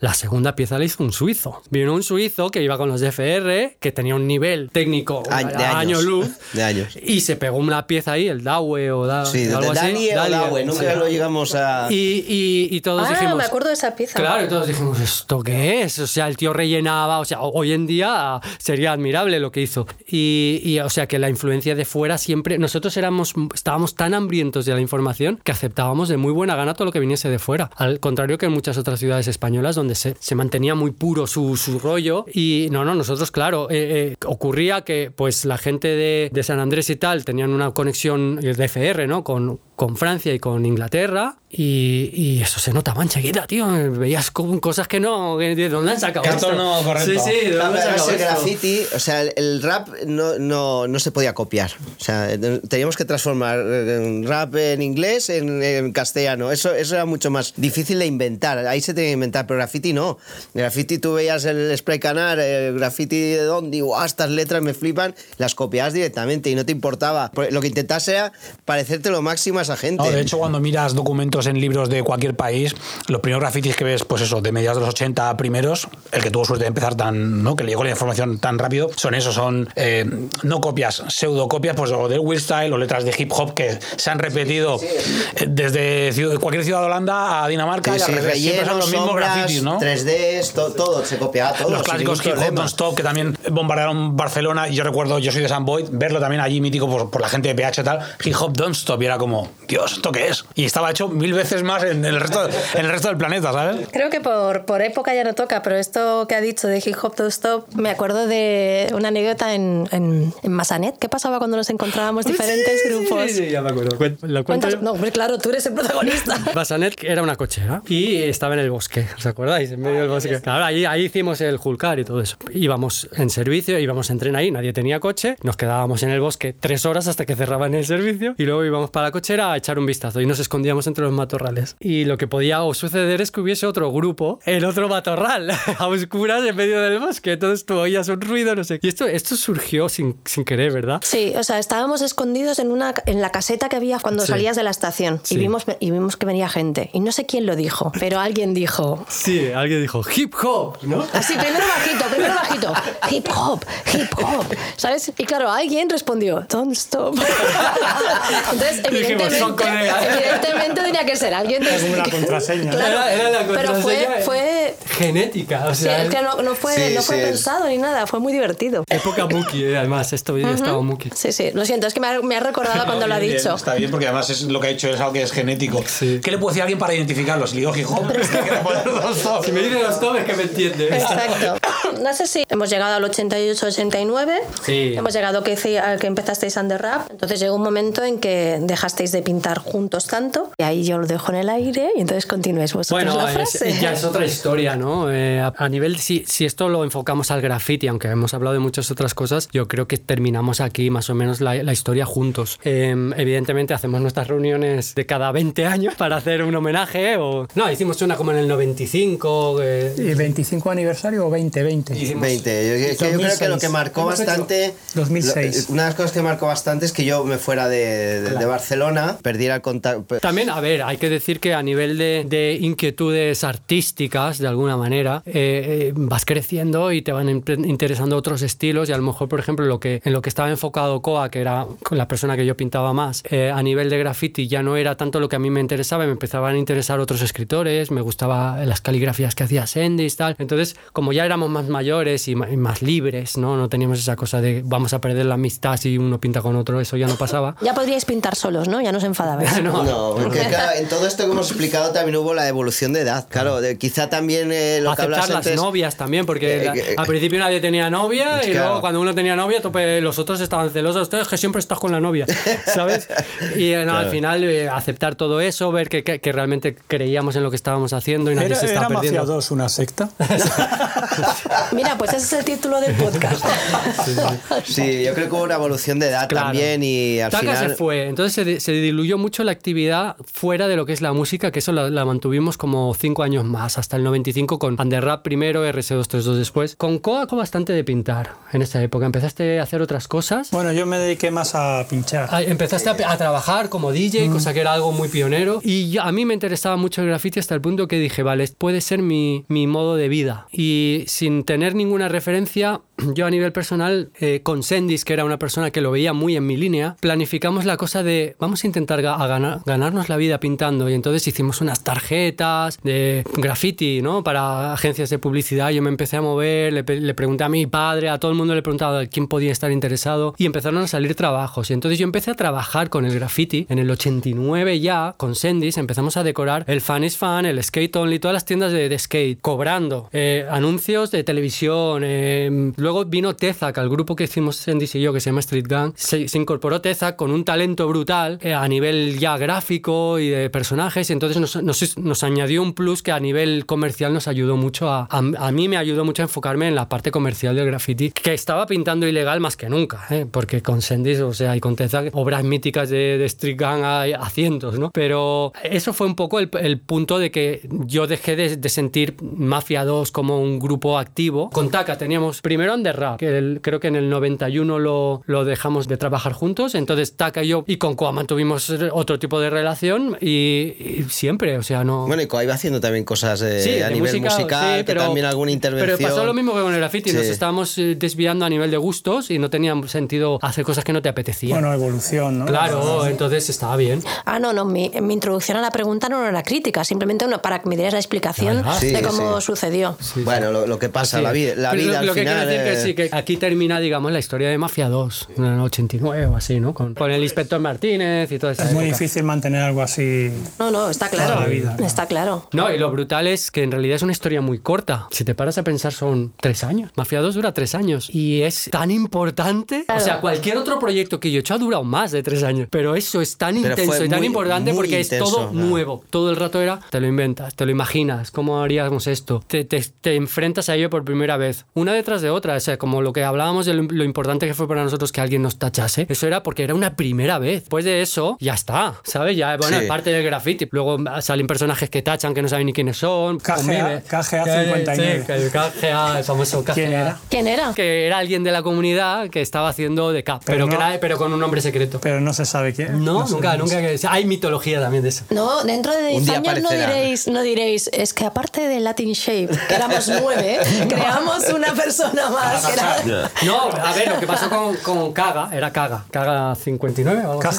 Speaker 4: la segunda pieza la hizo un suizo. Vino un suizo que iba con los DFR, que tenía un nivel técnico
Speaker 3: A-
Speaker 4: a,
Speaker 3: de
Speaker 4: a
Speaker 3: años.
Speaker 4: año luz.
Speaker 3: De años.
Speaker 4: Y se pegó una pieza ahí, el Dawe o da,
Speaker 3: Sí,
Speaker 4: algo
Speaker 3: de
Speaker 4: así.
Speaker 3: Dani o Dawe, nunca
Speaker 4: sí.
Speaker 3: lo llegamos a...
Speaker 4: Y, y- y todos
Speaker 2: Ah,
Speaker 4: dijimos.
Speaker 2: me acuerdo de esa pieza.
Speaker 4: Claro, y todos dijimos, ¿esto qué es? O sea, el tío rellenaba, o sea, hoy en día sería admirable lo que hizo. Y, y, o sea, que la influencia de fuera siempre, nosotros éramos, estábamos tan hambrientos de la información que aceptábamos de muy buena gana todo lo que viniese de fuera. Al contrario que en muchas otras ciudades españolas donde se, mantenía muy puro su, su rollo. Y no, no, nosotros, claro, eh, eh, ocurría que pues la gente de, de San Andrés y tal tenían una conexión de FR, ¿no? Con, con Francia y con Inglaterra. Y, y eso se notaba enseguida, tío. Veías como cosas que no. ¿De dónde han sacado
Speaker 1: Esto no, correcto.
Speaker 4: Sí, sí, ¿de dónde han sacado
Speaker 3: el
Speaker 4: esto?
Speaker 3: graffiti, o sea, el, rap no, no, no se podía copiar. O sea, teníamos que transformar eh, rap en inglés en, en castellano. Eso, eso era mucho más difícil de inventar. Ahí se tenía que inventar, pero graffiti no. Graffiti tú veías el spray canar, el graffiti de Dondi, ¡guau! Estas letras me flipan, las copiabas directamente y no te importaba. Lo que intentas era parecerte lo máximo a gente.
Speaker 1: No, de hecho, cuando miras documentos en libros de cualquier país, los primeros grafitis que ves, pues eso, de mediados de los 80 primeros, el que tuvo suerte de empezar tan, ¿no? Que le llegó la información tan rápido, son esos, son eh, no copias, pseudocopias, pues o del Will Style o letras de hip hop que se han repetido eh, desde ciudad- cualquier ciudad de Holanda a Dinamarca
Speaker 3: Sí,
Speaker 1: y al. Siempre son los mismos
Speaker 3: sombras,
Speaker 1: grafitis, ¿no?
Speaker 3: 3Ds, to- todo, se copiaba todo.
Speaker 1: los clásicos Hip Hop. Don't Stop, que también bombardearon Barcelona. Y yo recuerdo, yo soy de San Boyd, verlo también allí mítico por, por la gente de PH y tal. Hip Hop Don't Stop. Y era como, Dios, ¿esto qué es? Y estaba hecho mil veces más en el resto, en el resto del planeta, ¿sabes?
Speaker 2: Creo que por, por época ya no toca, pero esto que ha dicho de Hip Hop to Stop, me acuerdo de una anécdota en, en, en Masanet. ¿Qué pasaba cuando nos encontrábamos diferentes grupos?
Speaker 4: Sí, sí, ya me acuerdo. ¿Lo
Speaker 2: Cuentas- no, hombre, claro, tú eres el protagonista.
Speaker 4: Basanet era una cochera y estaba en el bosque, ¿os acordáis? En medio del bosque. Claro, ahí, ahí hicimos el Julcar y todo eso. Íbamos en servicio, íbamos en tren ahí, nadie tenía coche, nos quedábamos en el bosque tres horas hasta que cerraban el servicio y luego íbamos para la cochera a echar un vistazo y nos escondíamos entre los matorrales. Y lo que podía suceder es que hubiese otro grupo en otro matorral, a oscuras en medio del bosque. Entonces tú oías un ruido, no sé. Y esto, esto surgió sin, sin querer, ¿verdad?
Speaker 2: Sí, o sea, estábamos escondidos en, una, en la caseta que había cuando
Speaker 4: Sí.
Speaker 2: salías de la estación
Speaker 4: Sí.
Speaker 2: y, vimos, y vimos que venía gente. Y no sé quién lo dijo, pero alguien dijo...
Speaker 4: Sí, alguien dijo hip hop, ¿no?
Speaker 2: Así, primero bajito, primero bajito. Hip hop, hip hop. ¿Sabes? Y claro, alguien respondió, don't stop. Entonces,
Speaker 4: Dijimos,
Speaker 2: evidentemente,
Speaker 4: "Son colegas".
Speaker 2: evidentemente tenía que ser alguien de
Speaker 5: Es como una contraseña.
Speaker 2: Claro,
Speaker 4: Era- era la
Speaker 2: pero fue,
Speaker 4: contraseña
Speaker 2: fue,
Speaker 4: Genética, o
Speaker 2: sí,
Speaker 4: sea.
Speaker 2: es que no, no fue,
Speaker 3: Sí,
Speaker 2: no fue
Speaker 3: sí.
Speaker 2: pensado ni nada, fue muy divertido.
Speaker 4: Época Muki, eh, además, esto ya estaba Muki.
Speaker 2: Sí, sí, lo siento, es que me ha, me ha recordado cuando lo ha
Speaker 1: Bien,
Speaker 2: dicho.
Speaker 1: Está bien, porque además es lo que ha hecho es algo que es genético.
Speaker 4: Sí.
Speaker 1: ¿Qué le puede decir a alguien para identificarlo? Si le digo hip hop, ¿qué le puede decir Don't Stop?
Speaker 4: Si me dice los tomes que me entiende.
Speaker 2: Exacto. No sé si hemos llegado al 88-89.
Speaker 4: Sí.
Speaker 2: Hemos llegado que, que empezasteis Under Rap. Entonces llegó un momento en que dejasteis de pintar juntos tanto. Y ahí yo lo dejo en el aire y entonces continuéis vosotros
Speaker 4: Bueno,
Speaker 2: la
Speaker 4: es-
Speaker 2: frase.
Speaker 4: ya es otra historia, ¿no? Eh, a, a nivel, si, si esto lo enfocamos al graffiti, aunque hemos hablado de muchas otras cosas, yo creo que terminamos aquí más o menos la, la historia juntos. Eh, evidentemente hacemos nuestras reuniones de cada 20 años para hacer un homenaje, o... No, hicimos una como en el 95. eh,
Speaker 5: ¿Y 25 aniversario o 20? 20.
Speaker 4: hicimos-
Speaker 3: 20. Yo, yo creo que lo que marcó
Speaker 5: hecho
Speaker 3: bastante.
Speaker 5: 2006.
Speaker 3: lo- una de las cosas que marcó bastante es que yo me fuera de, de- de Barcelona, perdiera el contacto.
Speaker 4: También, a ver, hay que decir que a nivel de, de inquietudes artísticas, de alguna manera, eh, eh, vas creciendo y te van interesando otros estilos y a lo mejor, por ejemplo, lo que, en lo que estaba enfocado Koa, que era con la persona que yo pintaba más, eh, a nivel de graffiti ya no era tanto lo que a mí me interesaba, me empezaban a interesar otros escritores, me gustaba las caligrafías que hacía Sendis, tal. Entonces, como ya éramos más mayores y y más libres, ¿no? No teníamos esa cosa de vamos a perder la amistad si uno pinta con otro, eso ya no pasaba.
Speaker 2: Ya podríais pintar solos, ¿no? Ya no os enfadabais.
Speaker 4: No,
Speaker 3: No, porque claro, en todo esto que hemos explicado también hubo la evolución de edad. Claro, de- quizá también eh, lo que
Speaker 4: aceptar
Speaker 3: hablas
Speaker 4: las
Speaker 3: antes.
Speaker 4: novias también, porque
Speaker 3: Eh, eh,
Speaker 4: al principio nadie tenía novia y
Speaker 3: Claro.
Speaker 4: luego cuando uno tenía novia, tope, los otros estaban celosos. Ustedes que siempre estás con la novia, ¿sabes? Y eh, no, al final eh, aceptar todo eso, ver que, que- que realmente creíamos en lo que estábamos haciendo y nadie
Speaker 5: ¿Era,
Speaker 4: se
Speaker 5: Mafia
Speaker 4: perdiendo.
Speaker 5: 2 una secta?
Speaker 2: Mira, pues ese es el título del podcast.
Speaker 3: Sí, yo creo que hubo una evolución de edad
Speaker 4: Claro.
Speaker 3: también y al final.
Speaker 4: se fue, entonces se, se diluyó mucho la actividad fuera de lo que es la música, que eso la, la mantuvimos como cinco años más, hasta el 95 con Underrap primero, RS232 después. Con Koa bastante de pintar en esa época. Empezaste a hacer otras cosas.
Speaker 5: Bueno, yo me dediqué más a pinchar.
Speaker 4: Ah, Empezaste a, a trabajar como DJ, cosa que era algo muy pionero. Y yo- a mí me interesaba mucho el graffiti hasta el punto que dije, vale, puede ser mi, mi modo de vida. Y sin tener ninguna referencia, yo a nivel personal, eh, con Sendis, que era una persona que lo veía muy en mi línea, planificamos la cosa de vamos a intentar a ganar- ganarnos la vida pintando. Y entonces hicimos unas tarjetas de graffiti, ¿no? Para agencias de publicidad. Yo me empecé a mover, le, pregunté a mi padre, a todo el mundo le preguntaba quién podía estar interesado y empezaron a salir trabajos. Y entonces yo empecé a trabajar con el graffiti. En el 89 ya, con Sendis, empezamos a decorar el Fan is Fan, el Skate Only, todas las tiendas de, skate, cobrando eh, anuncios de televisión. eh, luego vino Tezac, al grupo que hicimos Sendis y yo, que se llama Street Gang. Se, se incorporó Tezac con un talento brutal eh, a nivel ya gráfico y de personajes. Y entonces nos, nos- nos añadió un plus que a nivel comercial nos ayudó mucho a, a, a mí me ayudó mucho a enfocarme en la parte comercial del graffiti, que estaba pintando ilegal más que nunca, ¿eh? porque con Sendis, o sea, y con Tezac, obras míticas de, de Street Gang hay a cientos, ¿no? Pero eso fue un poco el, el punto de que yo dejé de, de sentir Mafia 2 como un grupo activo. Con Taka teníamos primero Underrap, que el- creo que en el 91 lo, lo dejamos de trabajar juntos, entonces Taka y yo y con Koa mantuvimos otro tipo de relación y, y siempre, o sea, no...
Speaker 3: Bueno, y Koa iba haciendo también cosas eh,
Speaker 4: Sí,
Speaker 3: a
Speaker 4: de
Speaker 3: nivel
Speaker 4: música,
Speaker 3: musical,
Speaker 4: sí,
Speaker 3: que también alguna intervención.
Speaker 4: Pero pasó lo mismo que con el graffiti, nos estábamos eh, desviando a nivel de gustos y no tenía sentido hacer cosas que no te apetecían.
Speaker 5: Bueno, evolución, ¿no?
Speaker 4: claro, entonces estaba bien.
Speaker 2: Ah, no, no, mi, mi introducción a la pregunta no era crítica, simplemente una, para que me dieras la explicación
Speaker 4: Ah,
Speaker 3: sí,
Speaker 2: de cómo
Speaker 3: sí.
Speaker 2: sucedió.
Speaker 3: Bueno, lo, lo que pasa,
Speaker 4: Sí.
Speaker 3: la vida, la
Speaker 4: Pero
Speaker 3: vida
Speaker 4: lo,
Speaker 3: al
Speaker 4: lo que
Speaker 3: final.
Speaker 4: Que sí, que aquí termina, digamos, la historia de Mafia 2, en el 89 o así, ¿no? Con, con el inspector Martínez y toda esa
Speaker 5: Es muy difícil mantener algo así.
Speaker 2: No, no, está claro.
Speaker 5: Toda la vida.
Speaker 2: Está claro.
Speaker 4: No, y lo brutal es que en realidad es una historia muy corta. Si te paras a pensar, son tres años. Mafia 2 dura tres años. Y es tan importante.
Speaker 2: Claro.
Speaker 4: O sea, cualquier otro proyecto que yo he hecho ha durado más de tres años. Pero eso es tan
Speaker 3: Pero
Speaker 4: intenso y tan
Speaker 3: muy-
Speaker 4: importante
Speaker 3: muy
Speaker 4: porque
Speaker 3: intenso,
Speaker 4: es todo
Speaker 3: claro.
Speaker 4: nuevo. Todo el rato era, te lo inventas, te lo imaginas, cómo haríamos esto. Te, te- te enfrentas a ello por primera vez. Una detrás de otra. O sea, como lo que hablábamos de lo, lo importante que fue para nosotros que alguien nos tachase. Eso era porque era una primera vez. Después de eso, ya está. ¿Sabes? Ya, bueno,
Speaker 3: Sí.
Speaker 4: es parte del graffiti. Luego salen personajes que tachan que no saben ni quiénes son.
Speaker 5: KGA. KGA
Speaker 4: Eh,
Speaker 5: 59.
Speaker 4: Sí, el KGA, el famoso KGA.
Speaker 5: ¿Quién era?
Speaker 2: ¿Quién era?
Speaker 4: Que era alguien de la comunidad que estaba haciendo de K, pero,
Speaker 5: Pero
Speaker 4: que
Speaker 5: no-
Speaker 4: era- pero con un nombre secreto.
Speaker 5: Pero no se sabe quién.
Speaker 4: no, nunca,
Speaker 5: no sé.
Speaker 4: nunca. que- Hay mitología también de eso.
Speaker 2: No, dentro de
Speaker 3: Un
Speaker 2: 10
Speaker 3: día
Speaker 2: años no diréis, no diréis, es que aparte de Latin Shape, que éramos nueve, creamos una persona más. Que era-
Speaker 4: No, a ver, lo que pasó con, con Kaga, era Kaga, Kaga 59 o algo así.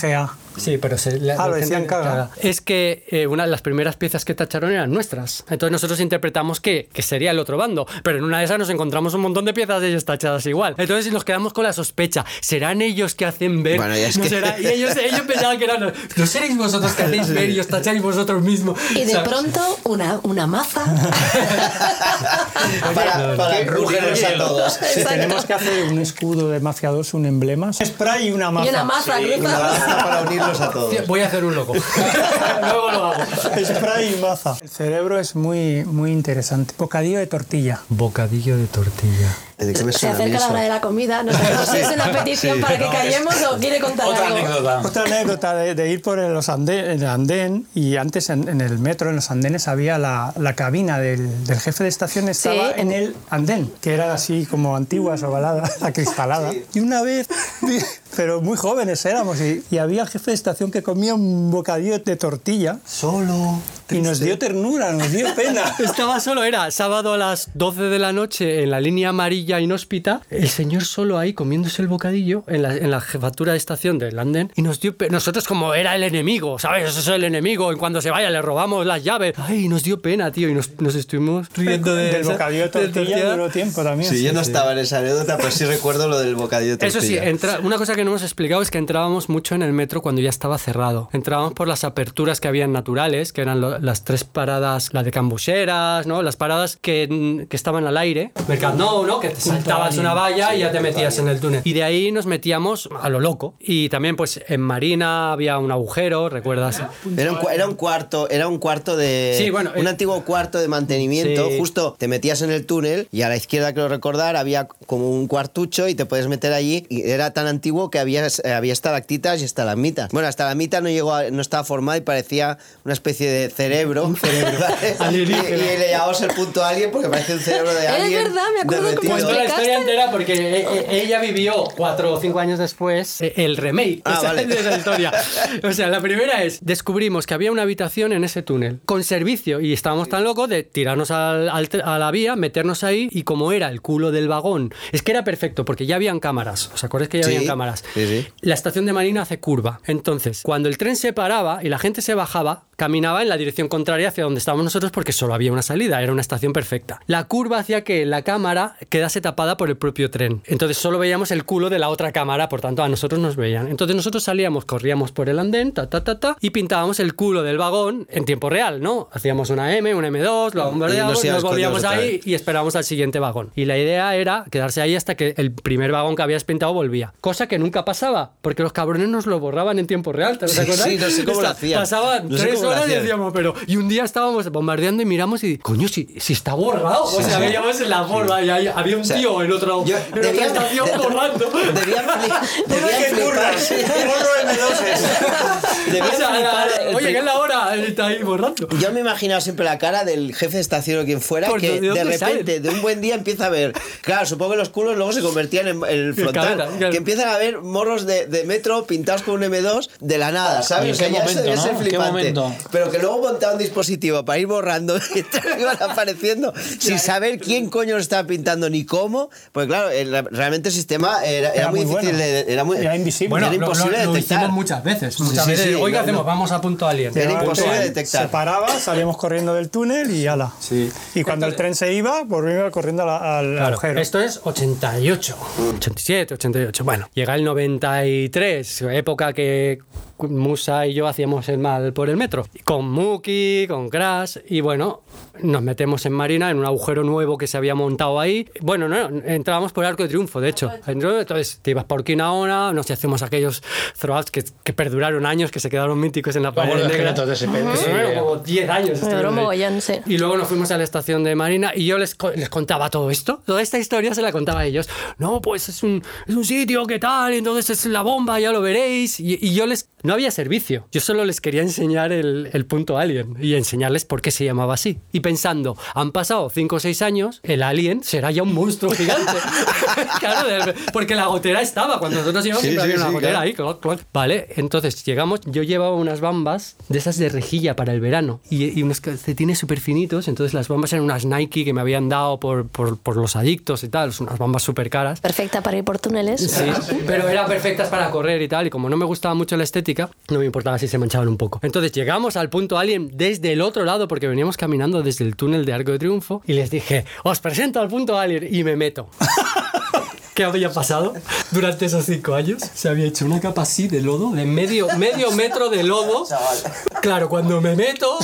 Speaker 4: Sí, pero se, la-
Speaker 5: Ah, lo decían
Speaker 4: que
Speaker 5: Kaga.
Speaker 4: Es que eh, una de las primeras piezas que tacharon eran nuestras. Entonces nosotros interpretamos que, que sería el otro bando. Pero en una de esas nos encontramos un montón de piezas de ellos tachadas igual. Entonces nos quedamos con la sospecha. ¿Serán ellos que hacen ver?
Speaker 3: Bueno, ya es
Speaker 4: No
Speaker 3: que-
Speaker 4: será- Y ellos, ellos pensaban que eran... ¿No seréis vosotros que hacéis ver y os tacháis vosotros mismos?
Speaker 2: Y de
Speaker 4: sea,
Speaker 2: pronto una, una maza.
Speaker 3: para para rugirnos a todos.
Speaker 5: Tenemos que hacer un escudo de Mafia 2, un emblema, spray y una maza.
Speaker 2: Y una maza
Speaker 3: Una
Speaker 2: cruzada.
Speaker 3: lanza para unir decirlos a todos.
Speaker 4: Voy a hacer un loco. Luego lo hago.
Speaker 5: Spray y maza. El cerebro es muy, muy interesante. Bocadillo de tortilla.
Speaker 4: Bocadillo de tortilla.
Speaker 3: ¿De qué me
Speaker 2: Se acerca la hora de la comida. No sabemos si es una petición para que callemos o quiere contar
Speaker 1: Otra
Speaker 2: algo.
Speaker 1: anécdota.
Speaker 5: Otra anécdota de, de ir por los andén, el andén y antes en, en el metro, en los andenes, había la, la cabina del, del jefe de estación, estaba
Speaker 2: Sí.
Speaker 5: en el andén, que era así como antigua, ovalada, acristalada. Y una vez, pero muy jóvenes éramos, y, y había el jefe de estación que comía un bocadillo de tortilla
Speaker 6: Solo.
Speaker 5: y nos dio ternura, nos dio pena.
Speaker 4: Estaba solo, era sábado a las 12 de la noche en la línea amarilla inhóspita, el señor solo ahí comiéndose el bocadillo en la, en la jefatura de estación del Anden y nos dio nosotros como era el enemigo, ¿sabes? Ese es el enemigo, y cuando se vaya le robamos las llaves. Ay, nos dio pena, tío, y nos, nos estuvimos riendo de
Speaker 5: Del bocadillo de tortilla duró tiempo también.
Speaker 3: Sí, yo no estaba en esa anécdota, pero sí recuerdo lo del bocadillo de
Speaker 4: Eso sí, entra- una cosa que no hemos explicado es que entrábamos mucho en el metro cuando ya estaba cerrado. Entrábamos por las aperturas que habían naturales, que eran lo- las tres paradas, la de Cambuseras, ¿no? Las paradas que, que estaban al aire. Mercat Nou, ¿no? Que te saltabas una valla y ya te metías en el túnel. Y de ahí nos metíamos a lo loco. Y también, pues, en Marina había un agujero, ¿recuerdas?
Speaker 3: Era un, era un cuarto, era un cuarto de.
Speaker 4: Sí, bueno,
Speaker 3: un
Speaker 4: eh,
Speaker 3: antiguo cuarto de mantenimiento.
Speaker 4: sí.
Speaker 3: Justo te metías en el túnel y a la izquierda, creo recordar, había como un cuartucho y te puedes meter allí. Y era tan antiguo que había, había estalactitas y estalagmitas. Bueno, la estalagmita no llegó a- no estaba formada y parecía una especie de cerebro. ¿vale? y, y le llamamos el punto alien porque parece un cerebro de
Speaker 2: Es
Speaker 3: alguien.
Speaker 2: verdad, me acuerdo.
Speaker 4: La historia entera porque e- e- ella vivió cuatro o cinco años después eh, el remake
Speaker 3: Ah,
Speaker 4: esa-
Speaker 3: vale.
Speaker 4: de esa historia. O sea, la primera es, descubrimos que había una habitación en ese túnel con servicio y estábamos tan locos de tirarnos al- a la vía, meternos ahí y como era el culo del vagón, es que era perfecto porque ya habían cámaras, ¿os acordáis que ya
Speaker 3: Sí,
Speaker 4: habían cámaras?
Speaker 3: sí, sí.
Speaker 4: La estación de Marina hace curva, entonces cuando el tren se paraba y la gente se bajaba, caminaba en la dirección contraria hacia donde estábamos nosotros porque solo había una salida, era una estación perfecta. La curva hacía que la cámara quedase tapada por el propio tren. Entonces solo veíamos el culo de la otra cámara, por tanto a nosotros nos veían. Entonces nosotros salíamos, corríamos por el andén, ta ta ta ta, y pintábamos el culo del vagón en tiempo real, ¿no? Hacíamos una M, una M2, lo bombardeábamos,
Speaker 3: nos
Speaker 4: volvíamos ahí y esperábamos al siguiente vagón. Y la idea era quedarse ahí hasta que el primer vagón que habías pintado volvía. Cosa que nunca pasaba, porque los cabrones nos lo borraban en tiempo real, ¿te
Speaker 3: Sí,
Speaker 4: acuerdas?
Speaker 3: sí, no sé cómo lo hacían.
Speaker 4: Pasaban
Speaker 3: No sé
Speaker 4: tres horas y decíamos, pero... Y un día estábamos bombardeando y miramos y, coño, si, si está borrado. O sea, veíamos la forma y ahí había un
Speaker 3: sea,
Speaker 4: tío en, otro,
Speaker 3: yo-
Speaker 4: en otra
Speaker 3: debían-
Speaker 4: estación
Speaker 3: de-
Speaker 4: borrando.
Speaker 3: Debían, debían flipar. sí. Debían
Speaker 4: O sea,
Speaker 3: flipar el
Speaker 4: oye, que es la hora, está ahí borrando.
Speaker 3: Yo me he imaginado siempre la cara del jefe de estación o quien fuera
Speaker 4: Por
Speaker 3: que
Speaker 4: ¿de
Speaker 3: repente,
Speaker 4: salen?
Speaker 3: de un buen día, empieza a ver. Claro, supongo que los culos luego se convertían en, en el frontal. Que empiezan a ver morros de, de metro pintados con un M2 de la nada, ¿sabes?
Speaker 1: ¿En
Speaker 3: O sea,
Speaker 1: qué
Speaker 3: ya eso
Speaker 1: momento,
Speaker 3: debe
Speaker 1: no?
Speaker 3: ser
Speaker 1: ¿En qué
Speaker 3: flipante. Pero que luego montaban un dispositivo para ir borrando y iban apareciendo sin saber quién coño lo estaba pintando ni cómo. Porque claro, el- realmente el sistema era, era
Speaker 5: Era
Speaker 3: muy,
Speaker 5: muy
Speaker 3: difícil
Speaker 5: bueno.
Speaker 3: de. Era, muy,
Speaker 5: Era invisible.
Speaker 3: era imposible
Speaker 4: lo, lo
Speaker 3: detectar.
Speaker 4: hicimos muchas veces. Muchas
Speaker 3: Sí,
Speaker 4: veces.
Speaker 3: sí,
Speaker 4: Hoy, ¿qué
Speaker 3: no,
Speaker 4: hacemos?
Speaker 3: no.
Speaker 4: Vamos a punto alien.
Speaker 3: Era imposible detectar.
Speaker 5: Se paraba, salíamos corriendo del túnel y ala.
Speaker 6: Sí.
Speaker 5: Y cuando el tren se iba, volvíamos corriendo al
Speaker 4: Claro,
Speaker 5: agujero.
Speaker 4: esto es 88, 87, 88. Bueno, llega el 93, época que Musa y yo hacíamos el mal por el metro. Con Muki, con Crash, y bueno, nos metemos en Marina en un agujero nuevo que se había montado ahí. Bueno, no, entrábamos por el Arco de Triunfo, de hecho. Entonces te ibas por Quinaona, nos hacíamos aquellos throwouts que, que perduraron años, que se quedaron míticos en la pared
Speaker 1: los
Speaker 4: negra.
Speaker 1: de ese sí.
Speaker 4: era como 10 años. Y luego nos fuimos a la estación de Marina y yo les, les contaba todo esto. Toda esta historia se la contaba a ellos. No, pues es un, es un sitio que tal, y entonces es la bomba, ya lo veréis. Y, y yo les... No había servicio. Yo solo les quería enseñar el, el punto alien y enseñarles por qué se llamaba así. Y pensando, han pasado 5 o 6 años, el alien será ya un monstruo gigante. claro, de- porque la gotera estaba. Cuando nosotros íbamos
Speaker 3: Sí,
Speaker 4: siempre
Speaker 3: sí,
Speaker 4: había una
Speaker 3: sí,
Speaker 4: gotera
Speaker 3: claro.
Speaker 4: ahí. cloc, cloc. Vale, entonces llegamos, yo llevaba unas bambas de esas de rejilla para el verano y, y unos calcetines súper finitos, entonces las bambas eran unas Nike que me habían dado por, por, por los adictos y tal, unas bambas súper caras.
Speaker 2: Perfecta para ir por túneles.
Speaker 4: Sí, pero eran perfectas para correr y tal, y como no me gustaba mucho la estética, no me importaba si se manchaban un poco. Entonces llegamos al punto alien desde el otro lado, porque veníamos caminando desde el túnel de Arco de Triunfo, y les dije, os presento al punto alien, y me meto. ¿Qué había pasado durante esos cinco años? Se había hecho una capa así de lodo, de medio, medio metro de lodo. Claro, cuando me meto,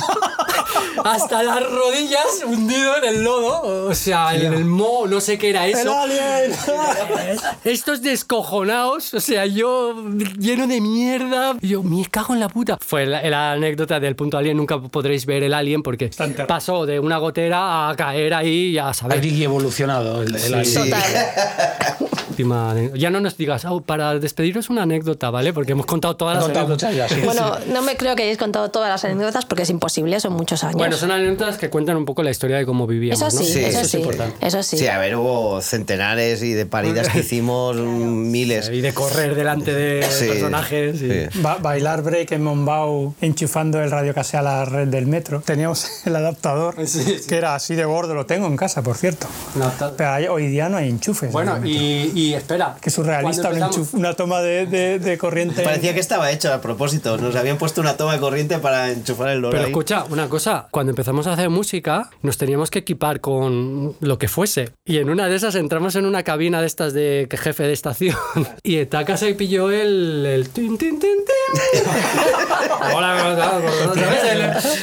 Speaker 4: hasta las rodillas hundido en el lodo, o sea, en el mo, no sé qué era eso.
Speaker 5: alien!
Speaker 4: Estos descojonados, o sea, yo lleno de mierda. Yo, me cago en la puta. Fue la, la anécdota del punto alien, nunca podréis ver el alien porque pasó de una gotera a caer ahí y a saber.
Speaker 1: Ahí evolucionado el, el alien.
Speaker 2: Total.
Speaker 4: Última Ya no nos digas, "Oh, para despediros una anécdota, ¿vale? Porque hemos contado todas las
Speaker 1: contado
Speaker 4: anécdotas.
Speaker 1: muchas ya, sí.
Speaker 2: Bueno, no me creo que hayáis contado todas las anécdotas porque es imposible, son muchos años.
Speaker 4: Bueno, son anécdotas que cuentan un poco la historia de cómo vivíamos.
Speaker 2: eso
Speaker 4: ¿no?
Speaker 2: sí, eso,
Speaker 3: eso
Speaker 4: es
Speaker 2: sí.
Speaker 4: importante.
Speaker 2: Eso sí.
Speaker 3: Sí, a ver, hubo centenares y de paridas que hicimos miles.
Speaker 4: Y de correr delante de
Speaker 3: Sí,
Speaker 4: personajes. y-
Speaker 3: sí.
Speaker 5: Ba- bailar break en Mombau enchufando el radiocasé a la red del metro. Teníamos el adaptador que era así de gordo, lo tengo en casa, por cierto.
Speaker 4: No,
Speaker 5: Pero hay- hoy día no hay enchufes.
Speaker 4: Bueno,
Speaker 5: metro.
Speaker 4: Y, y espera.
Speaker 5: Qué surrealista, un una toma de, de- de corriente.
Speaker 3: Parecía que estaba hecho a propósito. Nos habían puesto una toma de corriente para enchufar el loro
Speaker 4: Pero
Speaker 3: ahí.
Speaker 4: escucha, una cosa, cuando empezamos a hacer música, nos teníamos que equipar con lo que fuese. Y en una de esas entramos en una cabina de estas de que jefe de estación. Y Etaka se pilló el. el tin, tin, tin, tin. Hola,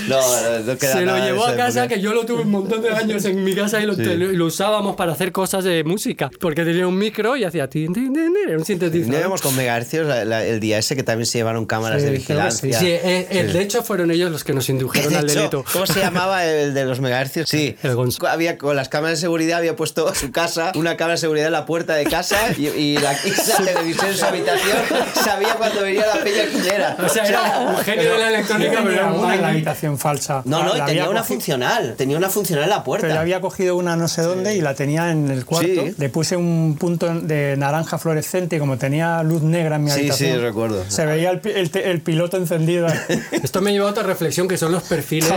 Speaker 3: No, no, queda
Speaker 4: se lo
Speaker 3: nada
Speaker 4: llevó a casa,
Speaker 3: poner.
Speaker 4: que yo lo tuve un montón de años en mi casa y lo, te- lo usábamos para hacer cosas de música. Porque tenía un micro y hacía tin, tin, tin, tin, era un
Speaker 3: No
Speaker 4: sintetizador.
Speaker 3: íbamos con megahercios la- la- el día ese que también se llevaron cámaras
Speaker 5: Sí,
Speaker 3: de vigilancia.
Speaker 4: Sí, eh, eh, de hecho fueron ellos los que nos indujeron
Speaker 3: De
Speaker 4: al
Speaker 3: hecho,
Speaker 4: delito.
Speaker 3: ¿Cómo se llamaba el de los megahercios? Sí.
Speaker 4: El Gonzo.
Speaker 3: Había con las cámaras de seguridad había puesto su casa una cámara de seguridad en la puerta de casa y, y la, y la televisión en su habitación sabía cuando venía la peña quién era.
Speaker 4: O sea, era un genio de la electrónica, pero era un
Speaker 5: una en la habitación falsa.
Speaker 3: No, no, y
Speaker 5: La
Speaker 3: tenía una
Speaker 5: cogido-
Speaker 3: funcional. Tenía una funcional en la
Speaker 5: Pero
Speaker 3: puerta.
Speaker 5: había cogido una no sé dónde y la tenía en el cuarto.
Speaker 3: Sí.
Speaker 5: Le puse un punto de naranja fluorescente y como tenía luz negra en mi
Speaker 3: Sí,
Speaker 5: habitación.
Speaker 3: sí, recuerdo.
Speaker 5: Se veía el, el el piloto encendido.
Speaker 4: Esto me lleva a otra reflexión que son los perfiles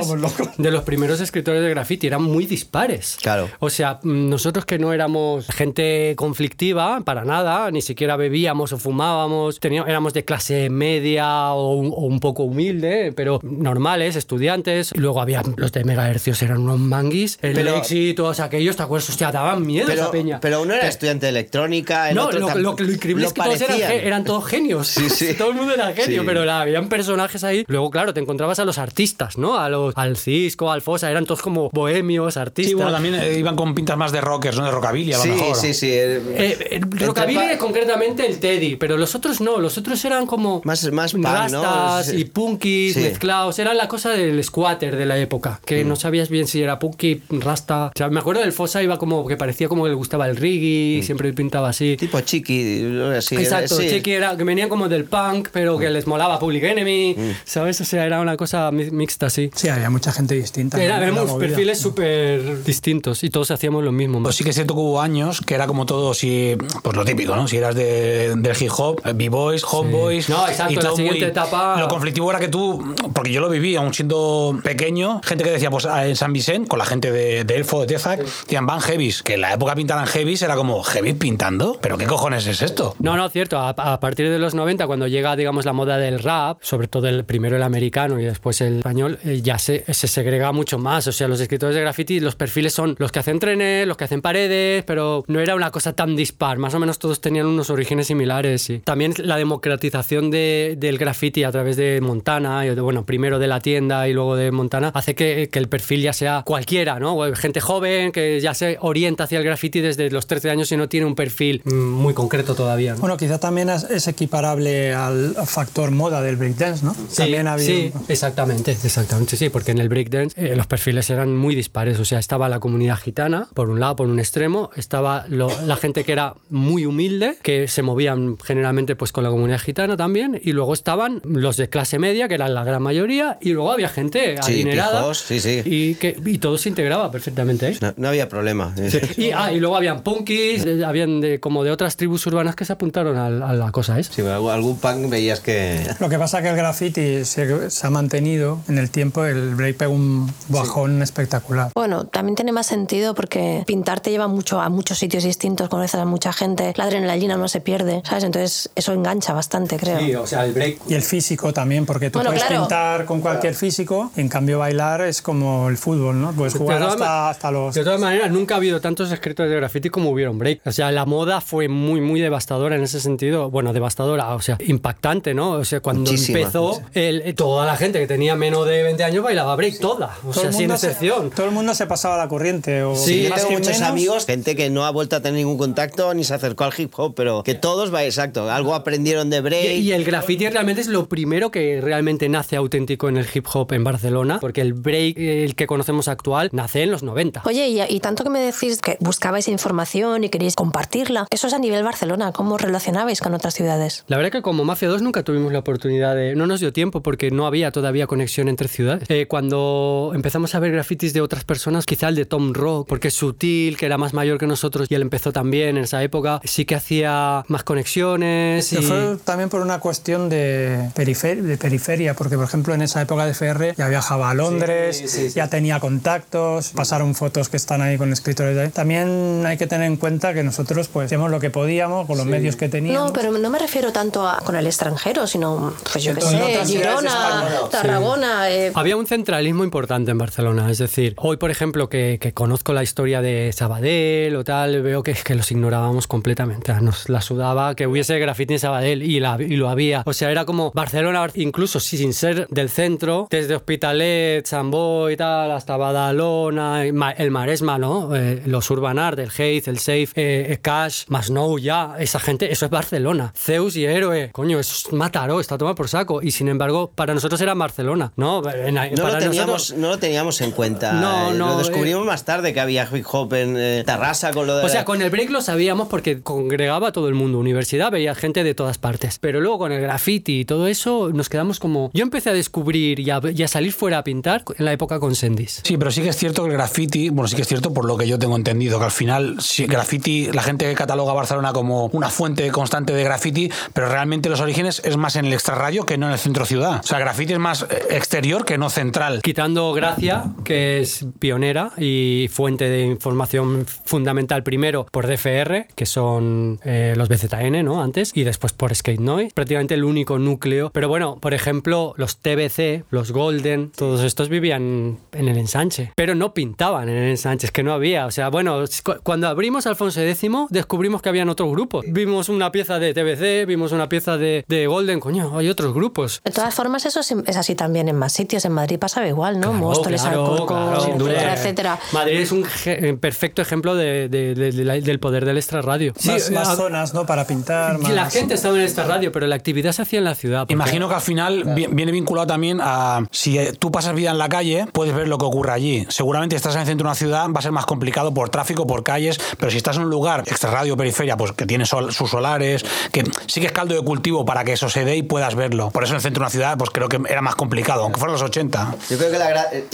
Speaker 4: de los primeros escritores de graffiti. Eran muy dispares.
Speaker 3: Claro.
Speaker 4: O sea, mm, nosotros que no éramos gente conflictiva, para nada, ni siquiera bebíamos o fumábamos, teníamos, éramos de clase media o un, o un poco humilde, pero normales, estudiantes. Luego había los de megahercios, eran unos manguis. El
Speaker 3: Pero-
Speaker 4: Lexi y todos aquellos, ¿te acuerdas? Hostia, daban miedo esa
Speaker 3: Pero,
Speaker 4: peña.
Speaker 3: pero uno era estudiante de electrónica, el
Speaker 4: No,
Speaker 3: otro
Speaker 4: lo, lo, lo increíble
Speaker 3: lo
Speaker 4: es que todos eran, eran todos genios.
Speaker 3: Sí, sí.
Speaker 4: Todo el mundo era genio,
Speaker 3: Sí.
Speaker 4: pero la- habían personajes ahí. Luego, claro, te encontrabas a los artistas, ¿no? A los, al Cisco, al Fosa, eran todos como bohemios, artistas.
Speaker 1: Sí, bueno, también eh, iban con pintas más de rockers, no de rockabilly, a lo
Speaker 3: Sí,
Speaker 1: mejor.
Speaker 3: sí, sí. eh,
Speaker 4: Eh, eh, rockabilly concretamente el Teddy, pero los otros no, los otros eran como
Speaker 3: Más- más
Speaker 4: rastas y punkis
Speaker 3: Sí.
Speaker 4: mezclados, era la cosa del squatter de la época, que
Speaker 3: Mm.
Speaker 4: no sabías bien si era punky, rasta. O sea, me acuerdo del Fosa iba como que parecía como que le gustaba el
Speaker 3: Mm.
Speaker 4: reggae, siempre pintaba así.
Speaker 3: Tipo chiqui. Así,
Speaker 4: Exacto,
Speaker 3: sí.
Speaker 4: Chiqui era que venían como del punk, pero que les molaba Public Enemy,
Speaker 3: Mm.
Speaker 4: ¿sabes? O sea, era una cosa mi- mixta así.
Speaker 5: Sí, había mucha gente distinta.
Speaker 4: Era, éramos perfiles súper distintos y todos hacíamos lo mismo.
Speaker 1: Pues sí que es cierto que hubo años que era como todo, si, pues lo típico, ¿no? Si eras de, del hip hop, eh, B-Boys, Homeboys.
Speaker 4: No, exacto,
Speaker 1: y
Speaker 4: la
Speaker 1: todo
Speaker 4: siguiente etapa-
Speaker 1: Lo conflictivo era que tú, porque yo lo viví aún siendo pequeño, gente que decía, pues en San Vicente, con la gente de, de Elfo, de Tezac, decían van heavies, que en la época pintaban heavies era como, ¿heavy pintando? ¿Pero qué cojones es esto?
Speaker 4: No, no, cierto. A, a partir de los 90, cuando llega, digamos, la moda del rap, sobre todo el primero el americano y después el español, eh, ya se, se segrega mucho más. O sea, los escritores de graffiti, los perfiles son los que hacen trenes, los que hacen paredes, pero no era una cosa tan dispar. Más o menos todos tenían unos orígenes similares. sí. También la democratización de- del graffiti a través de Montana, y de- bueno, primero de la tienda y luego de Montana, hace que, que el perfil ya sea cualquiera, ¿no? Gente joven que ya se orienta hacia el graffiti desde los 13 años y no tiene un perfil muy concreto todavía. ¿no?
Speaker 5: Bueno, quizá también es, equiparable al factor moda del breakdance, ¿no?
Speaker 4: Sí,
Speaker 5: también había.
Speaker 4: sí, exactamente, exactamente, sí, porque en el breakdance eh, los perfiles eran muy dispares, o sea, estaba la comunidad gitana, por un lado, por un extremo, estaba lo- la gente que era muy humilde, que se movían generalmente pues con la comunidad gitana también, y luego estaban los de clase media, que eran la gran mayoría, y luego había gente
Speaker 3: Sí,
Speaker 4: adinerada,
Speaker 3: pijos, sí, sí.
Speaker 4: Y, que, y todo se integraba perfectamente. ¿eh?
Speaker 3: No, no había problema.
Speaker 4: Y, ah, y luego habían punkis, eh, habían de, como de otras tribus urbanas que se apuntaron al- a, la cosa esa.
Speaker 3: Sí, algún, algún punk veías que...
Speaker 5: Lo que pasa es que el graffiti se, se ha mantenido en el tiempo, el break pegó un bajón espectacular.
Speaker 2: Bueno, también tiene más sentido porque pintar te lleva mucho a muchos sitios distintos, conoces a mucha gente, la adrenalina no se pierde, ¿sabes? Entonces eso engancha bastante, creo.
Speaker 4: o sea, el break
Speaker 5: Y el físico también, porque tú
Speaker 2: Bueno,
Speaker 5: puedes
Speaker 2: claro.
Speaker 5: pintar con cualquier físico, en cambio bailar es como el fútbol, ¿no? Puedes jugar hasta, hasta los...
Speaker 4: De todas maneras, nunca ha habido tantos escritores de graffiti como hubieron break. O sea, la moda fue muy, muy devastadora en ese sentido. Bueno, devastadora, o sea, impactante, ¿no? O sea, cuando
Speaker 3: Muchísima,
Speaker 4: empezó, el- toda la gente que tenía menos de 20 años bailaba break toda. O
Speaker 5: Todo
Speaker 4: sea, sin
Speaker 5: se-
Speaker 4: excepción.
Speaker 5: todo el mundo se pasaba la corriente. O
Speaker 4: Sí,
Speaker 3: Yo
Speaker 5: más
Speaker 3: tengo
Speaker 5: que
Speaker 3: muchos
Speaker 5: menos.
Speaker 3: amigos, gente que no ha vuelto a tener ningún contacto ni se acercó al hip hop, pero que todos, va, exacto, algo aprendieron de break.
Speaker 4: Y, y el graffiti realmente es lo primero que realmente nace auténtico en el hip hop en Barcelona, porque el break, eh, el que conocemos actual, nace en los 90.
Speaker 2: Oye, y, y tanto que me decís que buscabais información y queréis compartirla, eso es a nivel Barcelona, ¿cómo relacionabais con otras ciudades?
Speaker 4: La verdad que como Mafia 2 nunca tuvimos la oportunidad de... No nos dio tiempo porque no había todavía conexión entre ciudades. Eh, cuando empezamos a ver grafitis de otras personas, quizá el de Tom Rock, porque es sutil, que era más mayor que nosotros y él empezó también en esa época, sí que hacía más conexiones y...
Speaker 5: Pero Fue también por una cuestión de, perifer- de periferia, porque por ejemplo en esa época de FR ya viajaba a Londres, ya tenía contactos, pasaron fotos que están ahí con escritores. de ahí. También hay que tener en cuenta que nosotros pues hacíamos lo que podíamos con los medios que teníamos.
Speaker 2: No, pero no me refiero tanto a, con el extranjero, sino, pues yo qué sé, Girona. Tarragona. eh,
Speaker 4: Había un centralismo importante en Barcelona, es decir, hoy por ejemplo que, que conozco la historia de Sabadell o tal, veo que, que los ignorábamos completamente, nos la sudaba que hubiese graffiti en Sabadell y, la- y lo había, o sea, era como Barcelona, incluso sin ser del centro, desde Hospitalet, Boi y tal, hasta Badalona, el Maresma, ¿no? Eh, los Urban Art, el Haze, el Safe, eh, Cash, Masnou, ya, esa gente, eso es Barcelona, Zeus y Héroe, coño, eso es Mataró, está tomado por saco, y sin embargo, para nosotros era Barcelona, ¿no? En-
Speaker 3: no, lo teníamos,
Speaker 4: nosotros-
Speaker 3: no lo teníamos en cuenta.
Speaker 4: No,
Speaker 3: Eh,
Speaker 4: no,
Speaker 3: Lo descubrimos más tarde que había hip hop en eh, Tarrasa con lo de.
Speaker 4: O sea, con el break lo sabíamos porque congregaba a todo el mundo. Universidad veía gente de todas partes. Pero luego con el graffiti y todo eso nos quedamos como... Yo empecé a descubrir y a, y a salir fuera a pintar en la época con Sendis.
Speaker 1: Sí, pero sí que es cierto que el graffiti, bueno, sí que es cierto por lo que yo tengo entendido, que al final, si graffiti, la gente cataloga Barcelona como una fuente constante de graffiti, pero realmente los orígenes es más en el extrarradio que no en el centro ciudad. O sea, graffiti es más eh, exterior que no central.
Speaker 4: Quitando Gracia, que es pionera y fuente de información fundamental primero por DFR, que son eh, los BZN, ¿no? Antes, y después por Skate Noise, prácticamente el único núcleo. Pero bueno, por ejemplo, los TBC, los Golden, todos estos vivían en el ensanche, pero no pintaban en el ensanche, es que no había. O sea, bueno, cu- cuando abrimos Alfonso X, descubrimos que habían otros grupos. Vimos una pieza de TBC, vimos una pieza de, de Golden, coño, hay otros grupos.
Speaker 2: De todas formas, eso es es así también en más sitios. En Madrid pasaba igual, ¿no?
Speaker 4: Claro,
Speaker 2: Móstoles,
Speaker 4: claro,
Speaker 2: Alcorcón,
Speaker 4: claro,
Speaker 2: etcétera, etcétera.
Speaker 4: Madrid es un ge- perfecto ejemplo de- de- de- de la- del poder del extrarradio.
Speaker 5: más, más
Speaker 4: a-
Speaker 5: zonas ¿no? para pintar.
Speaker 4: la gente estaba en el extrarradio, pero la actividad se hacía en la ciudad. porque-
Speaker 1: Imagino que al final vi- viene vinculado también a si eh, tú pasas vida en la calle, puedes ver lo que ocurre allí. Seguramente estás en el centro de una ciudad, va a ser más complicado por tráfico, por calles, pero si estás en un lugar extrarradio, periferia, pues que tiene sol- sus solares, que sí que es caldo de cultivo para que eso se dé y puedas verlo. Por eso en el centro de una ciudad, pues creo que era más complicado, aunque fueran los 80.
Speaker 3: Yo creo que la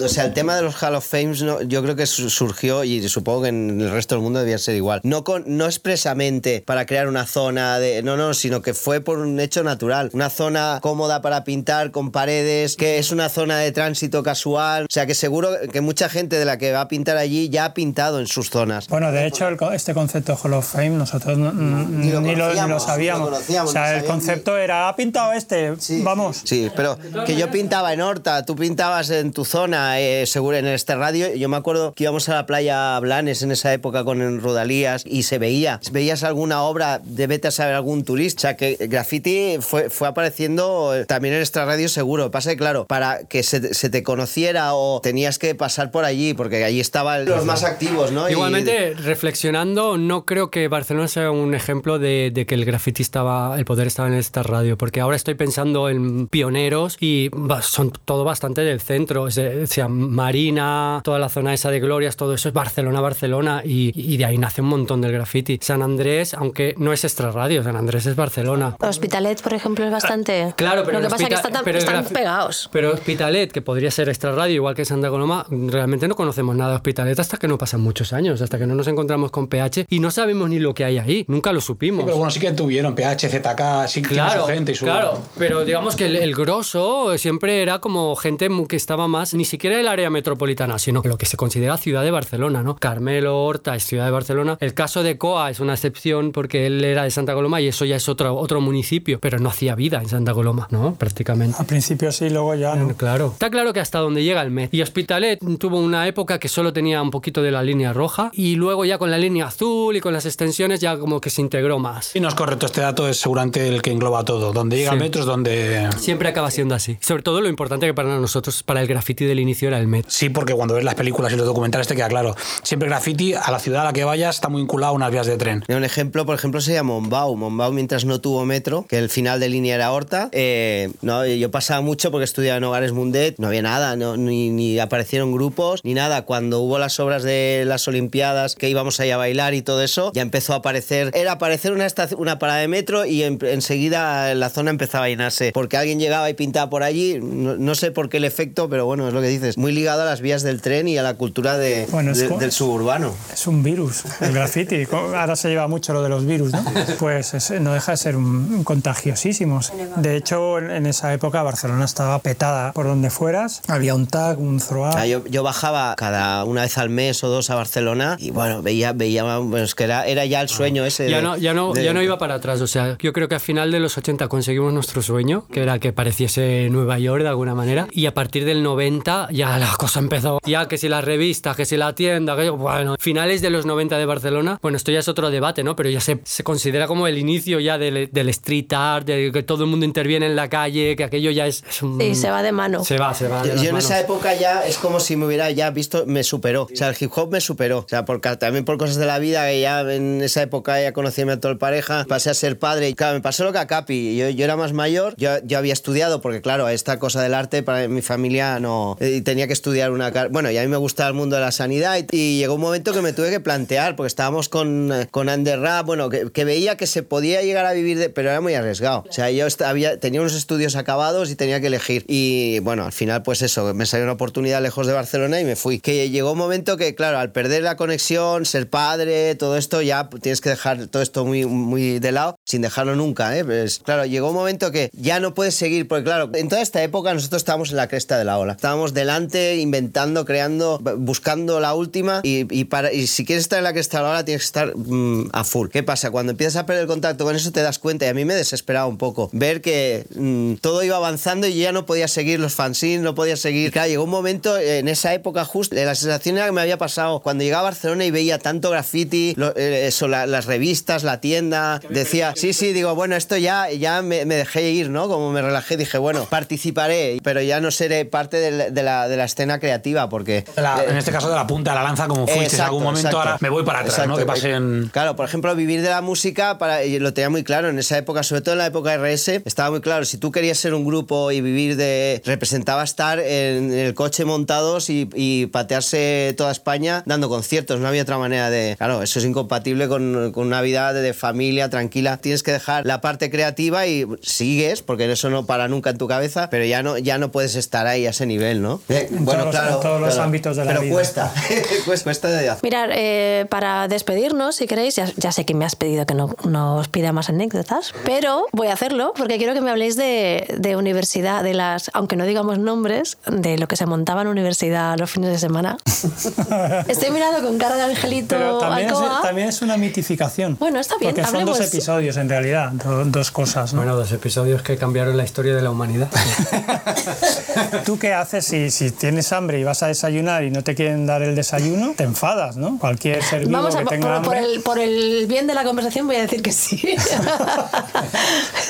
Speaker 3: o sea, el tema de los Hall of Fames, no, yo creo que su- surgió y supongo que en el resto del mundo debía ser igual. No, con, no expresamente para crear una zona de. No, no, sino que fue por un hecho natural. Una zona cómoda para pintar, con paredes, que es una zona de tránsito casual. O sea, que seguro que mucha gente de la que va a pintar allí ya ha pintado en sus zonas.
Speaker 5: Bueno, de hecho, el este concepto Hall of Fame nosotros no- ni,
Speaker 3: lo
Speaker 5: lo, ni lo sabíamos.
Speaker 3: lo conocíamos,
Speaker 5: o sea, el concepto era, ha pintado este, vamos.
Speaker 3: Sí, pero que yo pintaba en Horta, tú pintabas en tu zona, eh, seguro en este radio. Yo me acuerdo que íbamos a la playa Blanes en esa época con Rodalías y se veía. Veías alguna obra de vete a saber algún turista. O sea, que graffiti fue, fue apareciendo eh, también en esta radio seguro. Pasa que, claro, para que se, se te conociera o tenías que pasar por allí, porque allí estaban los más activos, ¿no? Y-
Speaker 4: Igualmente, reflexionando, no creo que Barcelona sea un ejemplo de, de que el graffiti estaba, el poder estaba en esta radio, porque ahora estoy pensando en pioneros y son todo bastante del centro, o sea, Marina, toda la zona esa de Glorias, todo eso es Barcelona, Barcelona, y, y de ahí nace un montón del graffiti. San Andrés, aunque no es extra radio, San Andrés es Barcelona.
Speaker 2: Hospitalet, por ejemplo, es bastante.
Speaker 4: Claro, pero
Speaker 2: Lo que pasa es que está tan-
Speaker 4: pero
Speaker 2: están pegados.
Speaker 4: Pero Hospitalet, que podría ser extra radio, igual que Santa Coloma, realmente no conocemos nada de Hospitalet hasta que no pasan muchos años, hasta que no nos encontramos con PH y no sabemos ni lo que hay ahí, nunca lo supimos.
Speaker 1: Pero bueno, sí que tuvieron PH, ZK, sí
Speaker 4: Claro,
Speaker 1: su gente y su...
Speaker 4: claro, pero digamos que el, el grosso siempre era como gente que estaba más, ni siquiera del área metropolitana, sino lo que se considera ciudad de Barcelona, ¿no? Carmelo Horta es ciudad de Barcelona. El caso de Coa es una excepción porque él era de Santa Coloma y eso ya es otro, otro municipio, pero no hacía vida en Santa Coloma, ¿no? Prácticamente.
Speaker 5: Al principio sí, luego ya no.
Speaker 4: Claro. Está claro que hasta donde llega el Met. Y Hospitalet tuvo una época que solo tenía un poquito de la línea roja y luego ya con la línea azul y con las extensiones ya como que se integró más.
Speaker 1: Y no es correcto, este dato es seguramente el que engloba todo. Donde llega
Speaker 4: Sí.
Speaker 1: el metro es donde...
Speaker 4: Siempre acaba siendo así. Sobre todo lo importante que para nosotros, para el graffiti del inicio era el metro.
Speaker 1: Sí, porque cuando ves las películas y los documentales te queda claro. Siempre graffiti, a la ciudad a la que vayas está muy vinculado a unas vías de tren.
Speaker 3: Un ejemplo, por ejemplo, sería Mombau. Mombau, mientras no tuvo metro, que el final de línea era Horta, eh, no, yo pasaba mucho porque estudiaba en Hogares Mundet, no había nada, no, ni, ni aparecieron grupos, ni nada. Cuando hubo las obras de las Olimpiadas, que íbamos ahí a bailar y todo eso, ya empezó a aparecer, era aparecer una, estación, una parada de metro y en- enseguida la zona empezaba a llenarse, porque alguien llegaba y pintaba por allí, no, no sé por qué el efecto, pero bueno, es lo que dices, muy ligado a las vías del tren y a la cultura de,
Speaker 5: Bueno,
Speaker 3: de- del suburbano.
Speaker 5: Es un virus, el graffiti. Ahora se lleva mucho lo de los virus, ¿no? Pues es- no deja de ser un, un contagiosísimos. De hecho, en, en esa época Barcelona estaba petada por donde fueras. Había un tag, un throw
Speaker 3: Ah, yo, yo bajaba cada una vez al mes o dos a Barcelona y bueno, veía, veía bueno, que era, era ya el sueño ese.
Speaker 4: Ya
Speaker 3: de-
Speaker 4: no, ya, no,
Speaker 3: de-
Speaker 4: ya no iba para atrás, o sea, yo creo que a final de los 80 conseguimos nuestro sueño, que era que pareciese Nueva York de alguna manera, y a partir del 90 ya la cosa empezó, ya que si las revistas, que si la tienda, que bueno, finales de los 90 de Barcelona, bueno, esto ya es otro debate, ¿no? Pero ya se, se considera como el inicio ya del, del street art, de que todo el mundo interviene en la calle, que aquello ya es... es un-
Speaker 2: Sí, se va de mano.
Speaker 4: Se va, se va. de
Speaker 3: Yo, en esa época ya es como si me hubiera ya visto, me superó. O sea, el hip hop me superó. O sea, porque también por cosas de la vida, que ya en esa época ya conocí a mi actual pareja, pasé a ser padre. Y claro, me pasó lo que a Capi. Yo, yo era más mayor, yo, yo había estudiado, porque claro, esta cosa del arte para mi familia no. Y tenía que estudiar una. Bueno, y a mí me gustaba el mundo de la sanidad. Y, y llegó un momento que me tuve que plantear, porque estábamos con, eh, con Under Rap, bueno, que, que veía que se podía llegar a vivir, de, pero era muy arriesgado. O sea, yo había, tenía unos estudios acabados y tenía que elegir. Y bueno, al final, pues eso, me salió una oportunidad lejos de Barcelona y me fui. Que llegó un momento que, claro, al perder la conexión, ser padre, todo esto, ya tienes que dejar todo esto muy, muy de lado, sin dejarlo nunca, ¿eh? Pues, claro, llegó un momento que ya no puedes seguir, porque claro, en toda esta época nosotros estábamos en la cresta de la ola. Estábamos delante, inventando, creando, buscando la última y, y para, y si quieres estar en la cresta de la ola tienes que estar mm, a full. ¿Qué pasa? Cuando empiezas a perder el contacto con eso te das cuenta y a mí me desesperaba un poco ver que mm, todo iba avanzando y yo ya no podía seguir los fanzines, no podía seguir. Claro, llegó un momento en esa época justo, la sensación era que me había pasado cuando llegaba a Barcelona y veía tanto graffiti, lo- eh, eso, la- las revistas, la tienda, decía, sí, sí, digo, bueno, esto ya, ya me, me dejé ir, ¿no? Como me relajé, dije, bueno, participaré, pero ya no seré parte de la, de la, de la escena creativa porque...
Speaker 1: La-
Speaker 3: eh,
Speaker 1: en este caso de la punta de la lanza, como fuiste en
Speaker 3: Exacto,
Speaker 1: algún momento,
Speaker 3: exacto.
Speaker 1: ahora me voy para atrás, ¿no? Que pasen...
Speaker 3: Claro, por ejemplo, vivir de la música, para, y lo tenía muy claro en esa época, sobre todo en la época RS, estaba muy claro, si tú querías ser un grupo y vivir de... representaba estar en el coche montados y, y patearse toda España dando conciertos, no había otra manera de... Claro, eso es incompatible con, con una vida de, de familia tranquila, tienes que dejar la parte creativa y sigues, porque eso no para nunca en tu cabeza, pero ya no, ya no puedes estar ahí a ese nivel, ¿no? Eh,
Speaker 5: En todos los- en todos los ámbitos de la
Speaker 3: pero
Speaker 5: vida.
Speaker 3: cuesta, cuesta, cuesta de hacer.
Speaker 2: Mirar, eh, para despedirnos, si queréis, ya, ya sé que me has pedido que no, no os pida más anécdotas, pero voy a hacerlo porque quiero que me habléis de, de universidad, de las, aunque no digamos nombres, de lo que se montaba en universidad los fines de semana. Estoy mirando con cara de angelito
Speaker 5: Pero también es,
Speaker 2: Alcoa.
Speaker 5: También es una mitificación.
Speaker 2: Bueno, está bien,
Speaker 5: Porque son dos episodios en realidad, do- dos cosas. ¿no?
Speaker 4: Bueno, dos episodios que cambiaron la historia de la humanidad.
Speaker 5: ¿Tú qué haces si, si tienes hambre y vas a desayunar y no te quieren dar el desayuno? Te enfadas, ¿no? Cualquier ser vivo
Speaker 2: Vamos a,
Speaker 5: que
Speaker 2: por,
Speaker 5: tenga
Speaker 2: por
Speaker 5: hambre.
Speaker 2: el, por el bien de la conversación voy a decir que sí.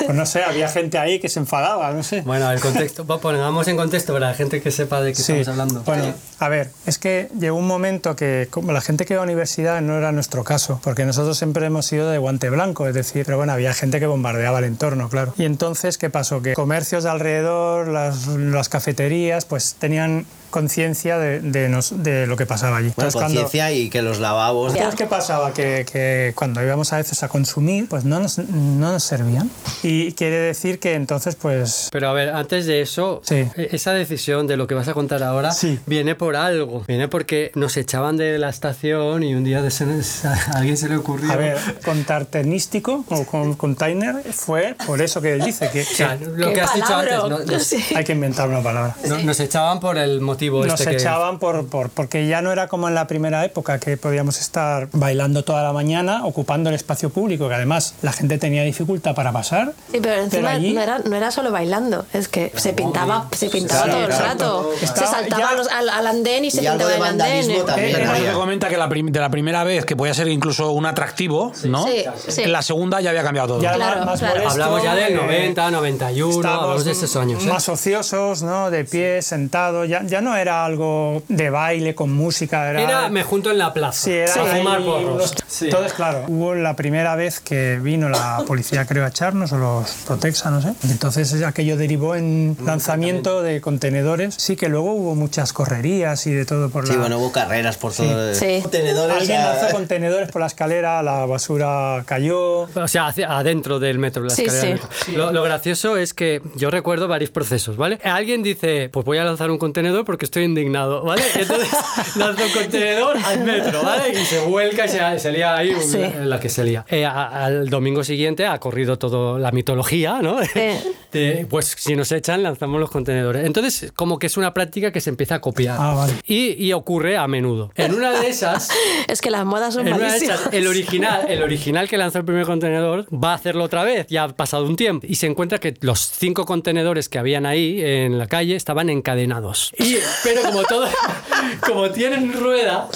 Speaker 5: Pues no sé, había gente ahí que se enfadaba, no sé.
Speaker 4: Bueno, el contexto, va, pongamos en contexto para la gente que sepa de qué
Speaker 5: Sí,
Speaker 4: estamos hablando.
Speaker 5: Bueno, a ver, es que llegó un momento que como la gente que iba a la universidad no era nuestro caso, porque nosotros siempre hemos sido de guante blanco, es decir, pero bueno, había gente que bombardeaba el entorno, claro. Y entonces, ¿qué pasó? Que comercios de alrededor, las, las cafeterías, pues tenían conciencia de, de nos- de lo que pasaba allí.
Speaker 3: Bueno, conciencia y que los lavabos...
Speaker 5: entonces, ¿qué pasaba? Que, que cuando íbamos a veces a consumir, pues no nos, no nos servían. Y quiere decir que entonces, pues...
Speaker 4: Pero a ver, antes de eso,
Speaker 5: Sí.
Speaker 4: e- esa decisión de lo que vas a contar ahora
Speaker 5: Sí.
Speaker 4: viene por algo. Viene porque nos echaban de la estación y un día de a alguien se le ocurrió.
Speaker 5: A ver, contartenístico o con container fue por eso que él dice, que,
Speaker 4: O sea,
Speaker 5: que
Speaker 4: lo que has dicho
Speaker 2: palabra,
Speaker 4: antes, no-
Speaker 2: sí.
Speaker 5: hay que inventar una palabra.
Speaker 4: no- nos echaban por el motivo motivo
Speaker 5: nos
Speaker 4: este que...
Speaker 5: echaban por, por- porque ya no era como en la primera época que podíamos estar bailando toda la mañana ocupando el espacio público que además la gente tenía dificultad para pasar
Speaker 2: Sí, pero encima
Speaker 5: allí-
Speaker 2: no, era, no era solo bailando, es que se pintaba, se pintaba
Speaker 3: Claro,
Speaker 2: todo el rato.
Speaker 5: Estaba-
Speaker 2: se saltaba
Speaker 5: ya-
Speaker 2: los- al, al andén y se
Speaker 3: Y algo
Speaker 2: pintaba
Speaker 3: de
Speaker 2: el andén. eh.
Speaker 3: también.
Speaker 5: Eh,
Speaker 1: Pero que comenta que la, prim- de la primera vez, que podía ser incluso un atractivo, ¿no?
Speaker 2: Sí, sí.
Speaker 1: En la segunda ya había cambiado todo.
Speaker 5: ya
Speaker 2: Claro,
Speaker 5: más, más
Speaker 2: claro.
Speaker 5: molesto,
Speaker 4: Hablamos ya del
Speaker 5: eh,
Speaker 4: 90, 91,
Speaker 5: estábamos
Speaker 4: hablamos de esos años. ¿eh?
Speaker 5: más ociosos no de pie sentado ya, ya no era algo de baile con música era,
Speaker 4: Era me junto en la plaza
Speaker 5: Sí, era
Speaker 4: a fumar porros. Sí.
Speaker 5: Entonces, claro, hubo la primera vez que vino la policía, creo, a echarnos, o los Protexa, no sé. Entonces aquello derivó en lanzamiento de contenedores. Sí, que luego hubo muchas correrías y de todo por la...
Speaker 3: Sí, bueno, hubo carreras por todo.
Speaker 2: Sí.
Speaker 3: Contenedores.
Speaker 5: Alguien
Speaker 3: a-
Speaker 5: lanzó contenedores por la escalera, la basura cayó.
Speaker 4: O sea, hacia- adentro del metro, la
Speaker 2: Sí,
Speaker 4: escalera del
Speaker 2: sí.
Speaker 4: metro. Lo, lo gracioso es que yo recuerdo varios procesos, ¿vale? Alguien dice, pues voy a lanzar un contenedor porque estoy indignado, ¿vale? Entonces lanza un contenedor al metro, ¿vale? Y se vuelca y se, se lía ahí
Speaker 2: Sí.
Speaker 4: en la que se lía. Eh, a- al domingo siguiente ha corrido toda la mitología, ¿no? De, pues si nos echan, lanzamos los contenedores. Entonces, como que es una práctica que se empieza a copiar.
Speaker 5: Ah, vale.
Speaker 4: y, y ocurre a menudo. En una de esas...
Speaker 2: Es que las modas son
Speaker 4: En una de
Speaker 2: malísimas.
Speaker 4: esas, el original, el original que lanzó el primer contenedor va a hacerlo otra vez, ya ha pasado un tiempo, y se encuentra que los cinco contenedores que habían ahí en la calle estaban encadenados. Y, pero como todo, como tienen rueda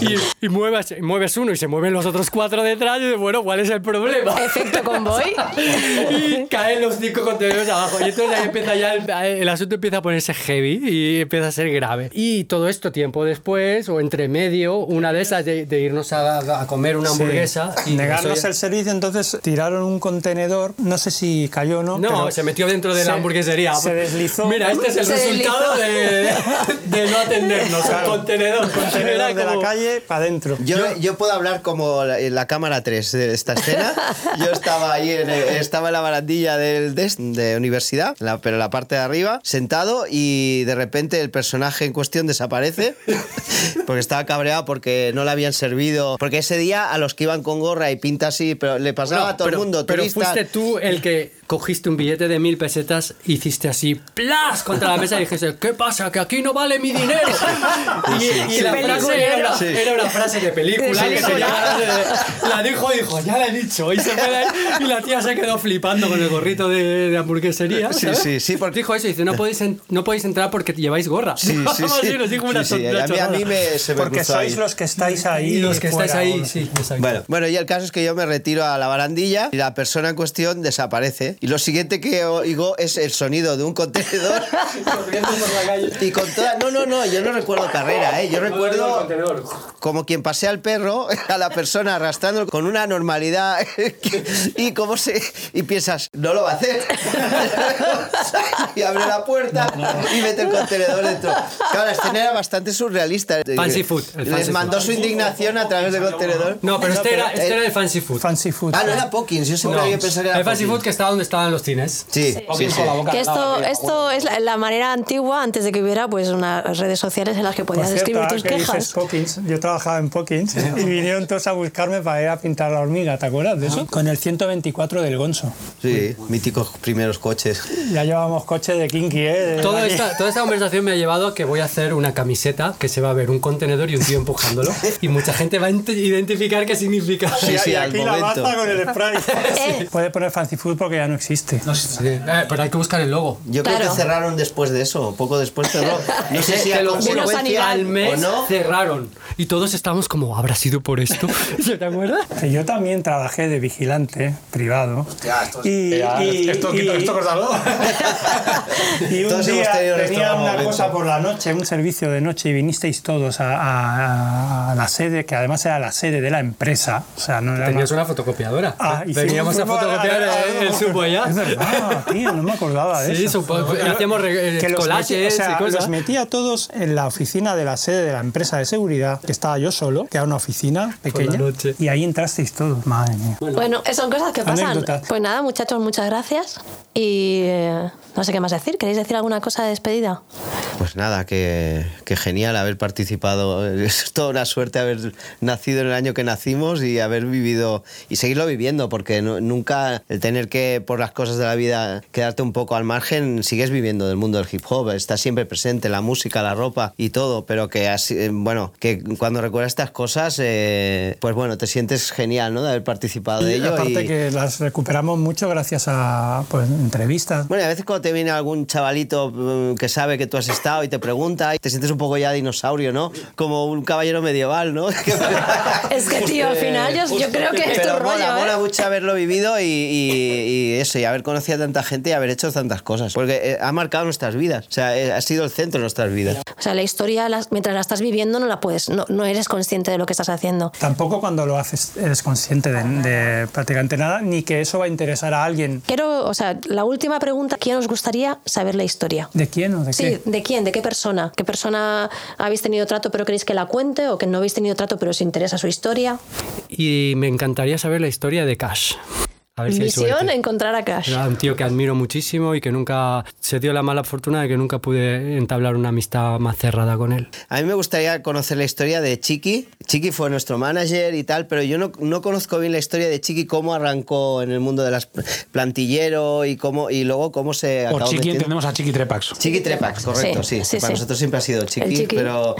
Speaker 4: y, y mueves, mueves uno y se mueven los otros cuatro detrás, y dices, bueno, ¿cuál es el problema?
Speaker 2: Efecto convoy.
Speaker 4: y caen los cinco contenedores abajo. Y entonces ahí empieza ya el, el asunto empieza a ponerse heavy y empieza a ser grave. Y todo esto tiempo después o entre medio, una de esas de, de irnos a, a comer una hamburguesa. y
Speaker 5: Negarnos el servicio, entonces tiraron un contenedor, no sé si cayó o no.
Speaker 4: No,
Speaker 5: pero
Speaker 4: se metió dentro de
Speaker 5: se-
Speaker 4: la hamburguesería.
Speaker 5: Se deslizó.
Speaker 4: Mira, este es el
Speaker 2: Se
Speaker 4: resultado de, de no atendernos. El contenedor.
Speaker 5: contenedor
Speaker 4: Era
Speaker 5: de la
Speaker 4: como-
Speaker 5: calle para adentro.
Speaker 3: Yo, yo puedo hablar como la, en la cámara 3 de esta escena. Yo estaba ahí, en, estaba en la barandilla del des- de universidad, la- pero en la parte de arriba, sentado y de repente el personaje en cuestión desaparece porque estaba cabreado porque no le habían servido. Porque ese día a los que iban con gorra y pinta así, pero le pasaba
Speaker 4: No,
Speaker 3: a todo
Speaker 4: pero,
Speaker 3: el mundo,
Speaker 4: Pero
Speaker 3: turistas.
Speaker 4: fuiste tú el que cogiste un billete de mil pesetas, hiciste así, ¡plas! contra la mesa y dijiste, ¿qué pasa? Que aquí no vale mi dinero. Y, y la frase era una, era una frase de película. Que se la dijo y dijo, ya la he dicho. Y, se fue ahí, y la tía se quedó flipando con el gorrito de, de hamburguesería.
Speaker 3: Sí,
Speaker 4: ¿sabes?
Speaker 3: sí, sí, porque-
Speaker 4: Dijo eso y dice, no podéis, en- no podéis entrar porque lleváis gorra.
Speaker 3: Sí, sí, sí.
Speaker 4: nos dijo una
Speaker 3: Sí, sí, A mí, a mí me, se me
Speaker 5: Porque sois
Speaker 3: ahí.
Speaker 5: los que estáis ahí.
Speaker 4: Y los que estáis ahí, sí, exacto.
Speaker 3: Bueno, bueno, y el caso es que yo me retiro a la barandilla y la persona en cuestión desaparece. Y lo siguiente que oigo es el sonido de un contenedor. y con toda. No, no, no, yo no recuerdo carrera, ¿eh? Yo recuerdo como quien pasea al perro a la persona arrastrando con una normalidad. y cómo se. Y piensas, no lo va a hacer. y abre la puerta y mete el contenedor dentro. Claro, la escena era bastante surrealista.
Speaker 4: Fancy food,
Speaker 3: Les
Speaker 4: food.
Speaker 3: mandó su indignación a través del contenedor.
Speaker 4: No, pero este era, este era el fancy food.
Speaker 5: Fancy food.
Speaker 3: Ah, no era Pokins, yo siempre
Speaker 4: No,
Speaker 3: había pensado que era
Speaker 4: el fancy
Speaker 3: Pokins.
Speaker 4: food que estaba donde estaban los cines.
Speaker 3: Sí, sí, sí.
Speaker 2: Que esto, esto es la, la manera antigua, antes de que hubiera pues unas redes sociales en las que podías
Speaker 5: cierto,
Speaker 2: escribir tus
Speaker 5: que dices
Speaker 2: quejas.
Speaker 5: Pokins, yo trabajaba en Pokins y vinieron todos a buscarme para ir a pintar la hormiga, ¿te acuerdas de eso? Con el 124 del Gonzo.
Speaker 3: Sí, míticos primeros coches.
Speaker 5: Ya llevábamos coche de Kinky, ¿eh? De
Speaker 4: Toda esta, toda esta conversación me ha llevado a que voy a hacer una camiseta que se va a ver un contenedor y un tío empujándolo. Y mucha gente va a identificar qué significa.
Speaker 3: Sí, sí,
Speaker 5: y
Speaker 3: al
Speaker 5: aquí la
Speaker 3: momento.
Speaker 5: baza con el spray.
Speaker 2: Eh.
Speaker 5: Puede poner Fancy Food porque ya no existe.
Speaker 4: Sí, eh, pero hay que buscar el logo.
Speaker 3: Yo creo
Speaker 2: Claro.
Speaker 3: que cerraron después de eso, poco después cerró. No sé si a consecuencia
Speaker 4: al mes
Speaker 3: o no.
Speaker 4: cerraron. Y todos estábamos como, ¿habrá sido por esto? ¿Se te acuerdas?
Speaker 5: Yo también trabajé de vigilante privado. y, y-
Speaker 1: esto,
Speaker 5: y-
Speaker 1: esto cortalo.
Speaker 5: y un día tenía una
Speaker 3: momento.
Speaker 5: cosa por la noche, un servicio de noche, y vinisteis todos a, a- a la sede, que además era la sede de la empresa. O sea, no era
Speaker 4: Tenías
Speaker 5: una-
Speaker 4: una fotocopiadora.
Speaker 5: Ah, y
Speaker 4: Veníamos a fotocopiar el, el supo allá.
Speaker 5: Es verdad, tío, no me acordaba de
Speaker 4: Sí,
Speaker 5: eso.
Speaker 4: supo- hacíamos
Speaker 5: metí- o sea,
Speaker 4: y cosas.
Speaker 5: los metía a todos en la oficina de la sede de la empresa de seguridad, que estaba yo solo, que era una oficina pequeña,
Speaker 4: noche.
Speaker 5: y ahí entrasteis todos, madre mía.
Speaker 2: Bueno, son cosas que pasan.
Speaker 5: Anécdotas.
Speaker 2: Pues nada, muchachos, muchas gracias. y eh, no sé qué más decir. ¿Queréis decir alguna cosa de despedida?
Speaker 3: Pues nada, que, que genial haber participado. Es toda una suerte haber nacido en el año que nacimos y haber vivido y seguirlo viviendo, porque no- nunca el tener que, por las cosas de la vida, quedarte un poco al margen, sigues viviendo del mundo del hip hop, está siempre presente la música, la ropa y todo, pero que así, eh, bueno, que cuando recuerdas estas cosas, eh, pues bueno, te sientes genial, ¿no? De haber participado de
Speaker 5: Y
Speaker 3: ello.
Speaker 5: aparte
Speaker 3: y-
Speaker 5: que las recuperamos mucho gracias a pues, entrevistas.
Speaker 3: Bueno, y a veces cuando te viene algún chavalito mm, que sabe que tú has estado y te pregunta, y te sientes un poco ya dinosaurio, ¿no? Como un caballero medieval, ¿no?
Speaker 2: Es que, tío, al final yo, yo creo que es tu rollo,
Speaker 3: mola,
Speaker 2: ¿eh?
Speaker 3: mola mucho haberlo vivido y, y- y eso, y haber conocido a tanta gente y haber hecho tantas cosas. Porque eh, ha marcado nuestras vidas. O sea, eh, ha sido el centro de nuestras vidas.
Speaker 2: O sea, la historia, mientras la estás viviendo, no la puedes, no, no eres consciente de lo que estás haciendo.
Speaker 5: Tampoco cuando lo haces eres consciente de, de prácticamente nada, ni que eso va a interesar a alguien.
Speaker 2: Quiero, o sea, la última pregunta, ¿quién os gustaría saber la historia?
Speaker 5: ¿De quién o de
Speaker 2: Sí,
Speaker 5: qué?
Speaker 2: ¿de quién? ¿De qué persona? ¿Qué persona habéis tenido trato pero queréis que la cuente o que no habéis tenido trato pero os interesa su historia?
Speaker 4: Y me encantaría saber la historia de Cash. A ver si hay
Speaker 2: Misión,
Speaker 4: suerte.
Speaker 2: encontrar a Cash.
Speaker 4: Era un tío que admiro muchísimo y que nunca se dio la mala fortuna de que nunca pude entablar una amistad más cerrada con él.
Speaker 3: A mí me gustaría conocer la historia de Chiqui. Chiqui fue nuestro manager y tal, pero yo no, no conozco bien la historia de Chiqui, cómo arrancó en el mundo de las plantillero y cómo y luego cómo se
Speaker 1: Por
Speaker 3: acabó
Speaker 1: Chiqui
Speaker 3: metiendo-
Speaker 1: entendemos a Chiqui Trepax.
Speaker 3: Chiqui Trepax, correcto, sí.
Speaker 2: Sí, sí,
Speaker 3: Para
Speaker 2: sí.
Speaker 3: nosotros siempre ha sido Chiqui,
Speaker 2: Chiqui.
Speaker 3: pero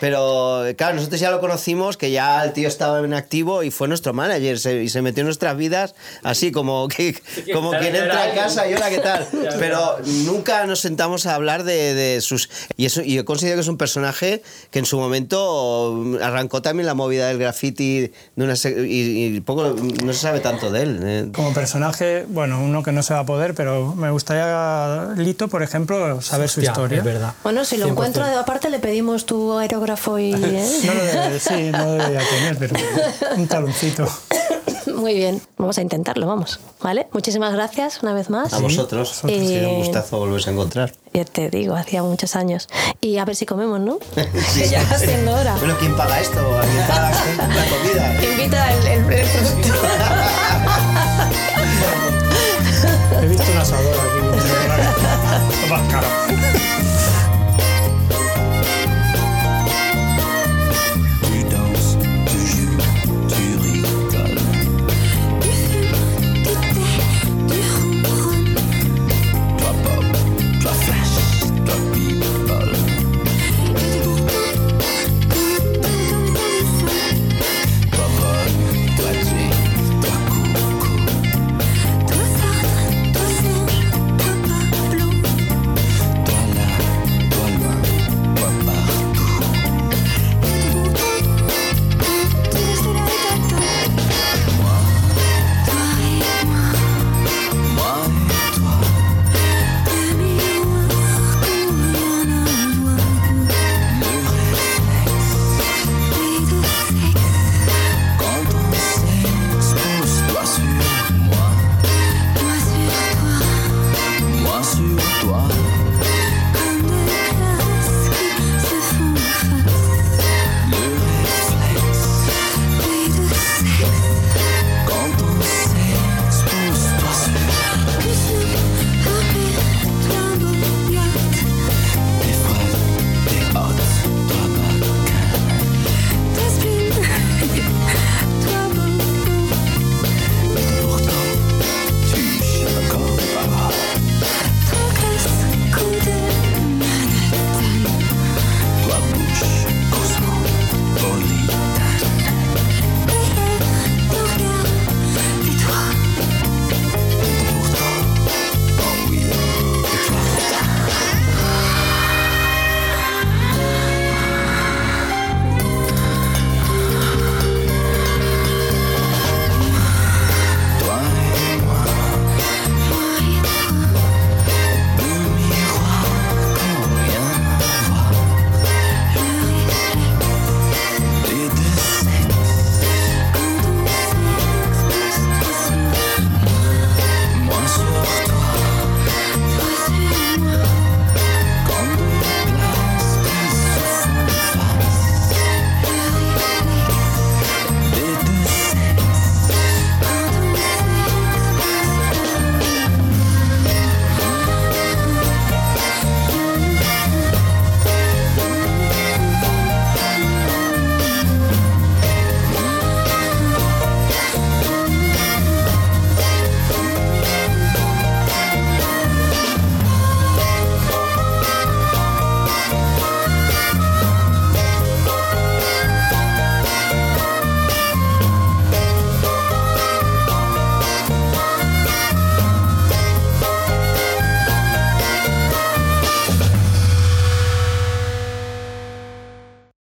Speaker 3: pero claro, nosotros ya lo conocimos, que ya el tío estaba en activo y fue nuestro manager se- y se metió en nuestras vidas así como que como quien entra a casa y hola, ¿qué tal? Pero nunca nos sentamos a hablar de, de sus y eso y yo considero que es un personaje que en su momento arrancó también la movida del graffiti de una se- y, y poco no se sabe tanto de él. eh.
Speaker 5: Como personaje, bueno, uno que no se va a poder, pero me gustaría, Lito, por ejemplo, saber su
Speaker 4: Hostia,
Speaker 5: historia.
Speaker 4: Es verdad.
Speaker 2: Bueno, si lo
Speaker 4: 100%.
Speaker 2: encuentro, aparte le pedimos tu aerógrafo y... ¿eh?
Speaker 5: No lo debe- sí, no debería tener, pero un taloncito.
Speaker 2: Muy bien, vamos a intentarlo, vamos. ¿Vale? Muchísimas gracias una vez más.
Speaker 3: A vosotros. Eh, sí, un gustazo volveros a encontrar.
Speaker 2: Ya te digo, hacía muchos años. Y a ver si comemos, ¿no? que ya va siendo hora.
Speaker 3: Bueno, ¿quién paga esto? ¿Quién paga la comida?
Speaker 2: Invita el, el. He visto un asador aquí. Más caro.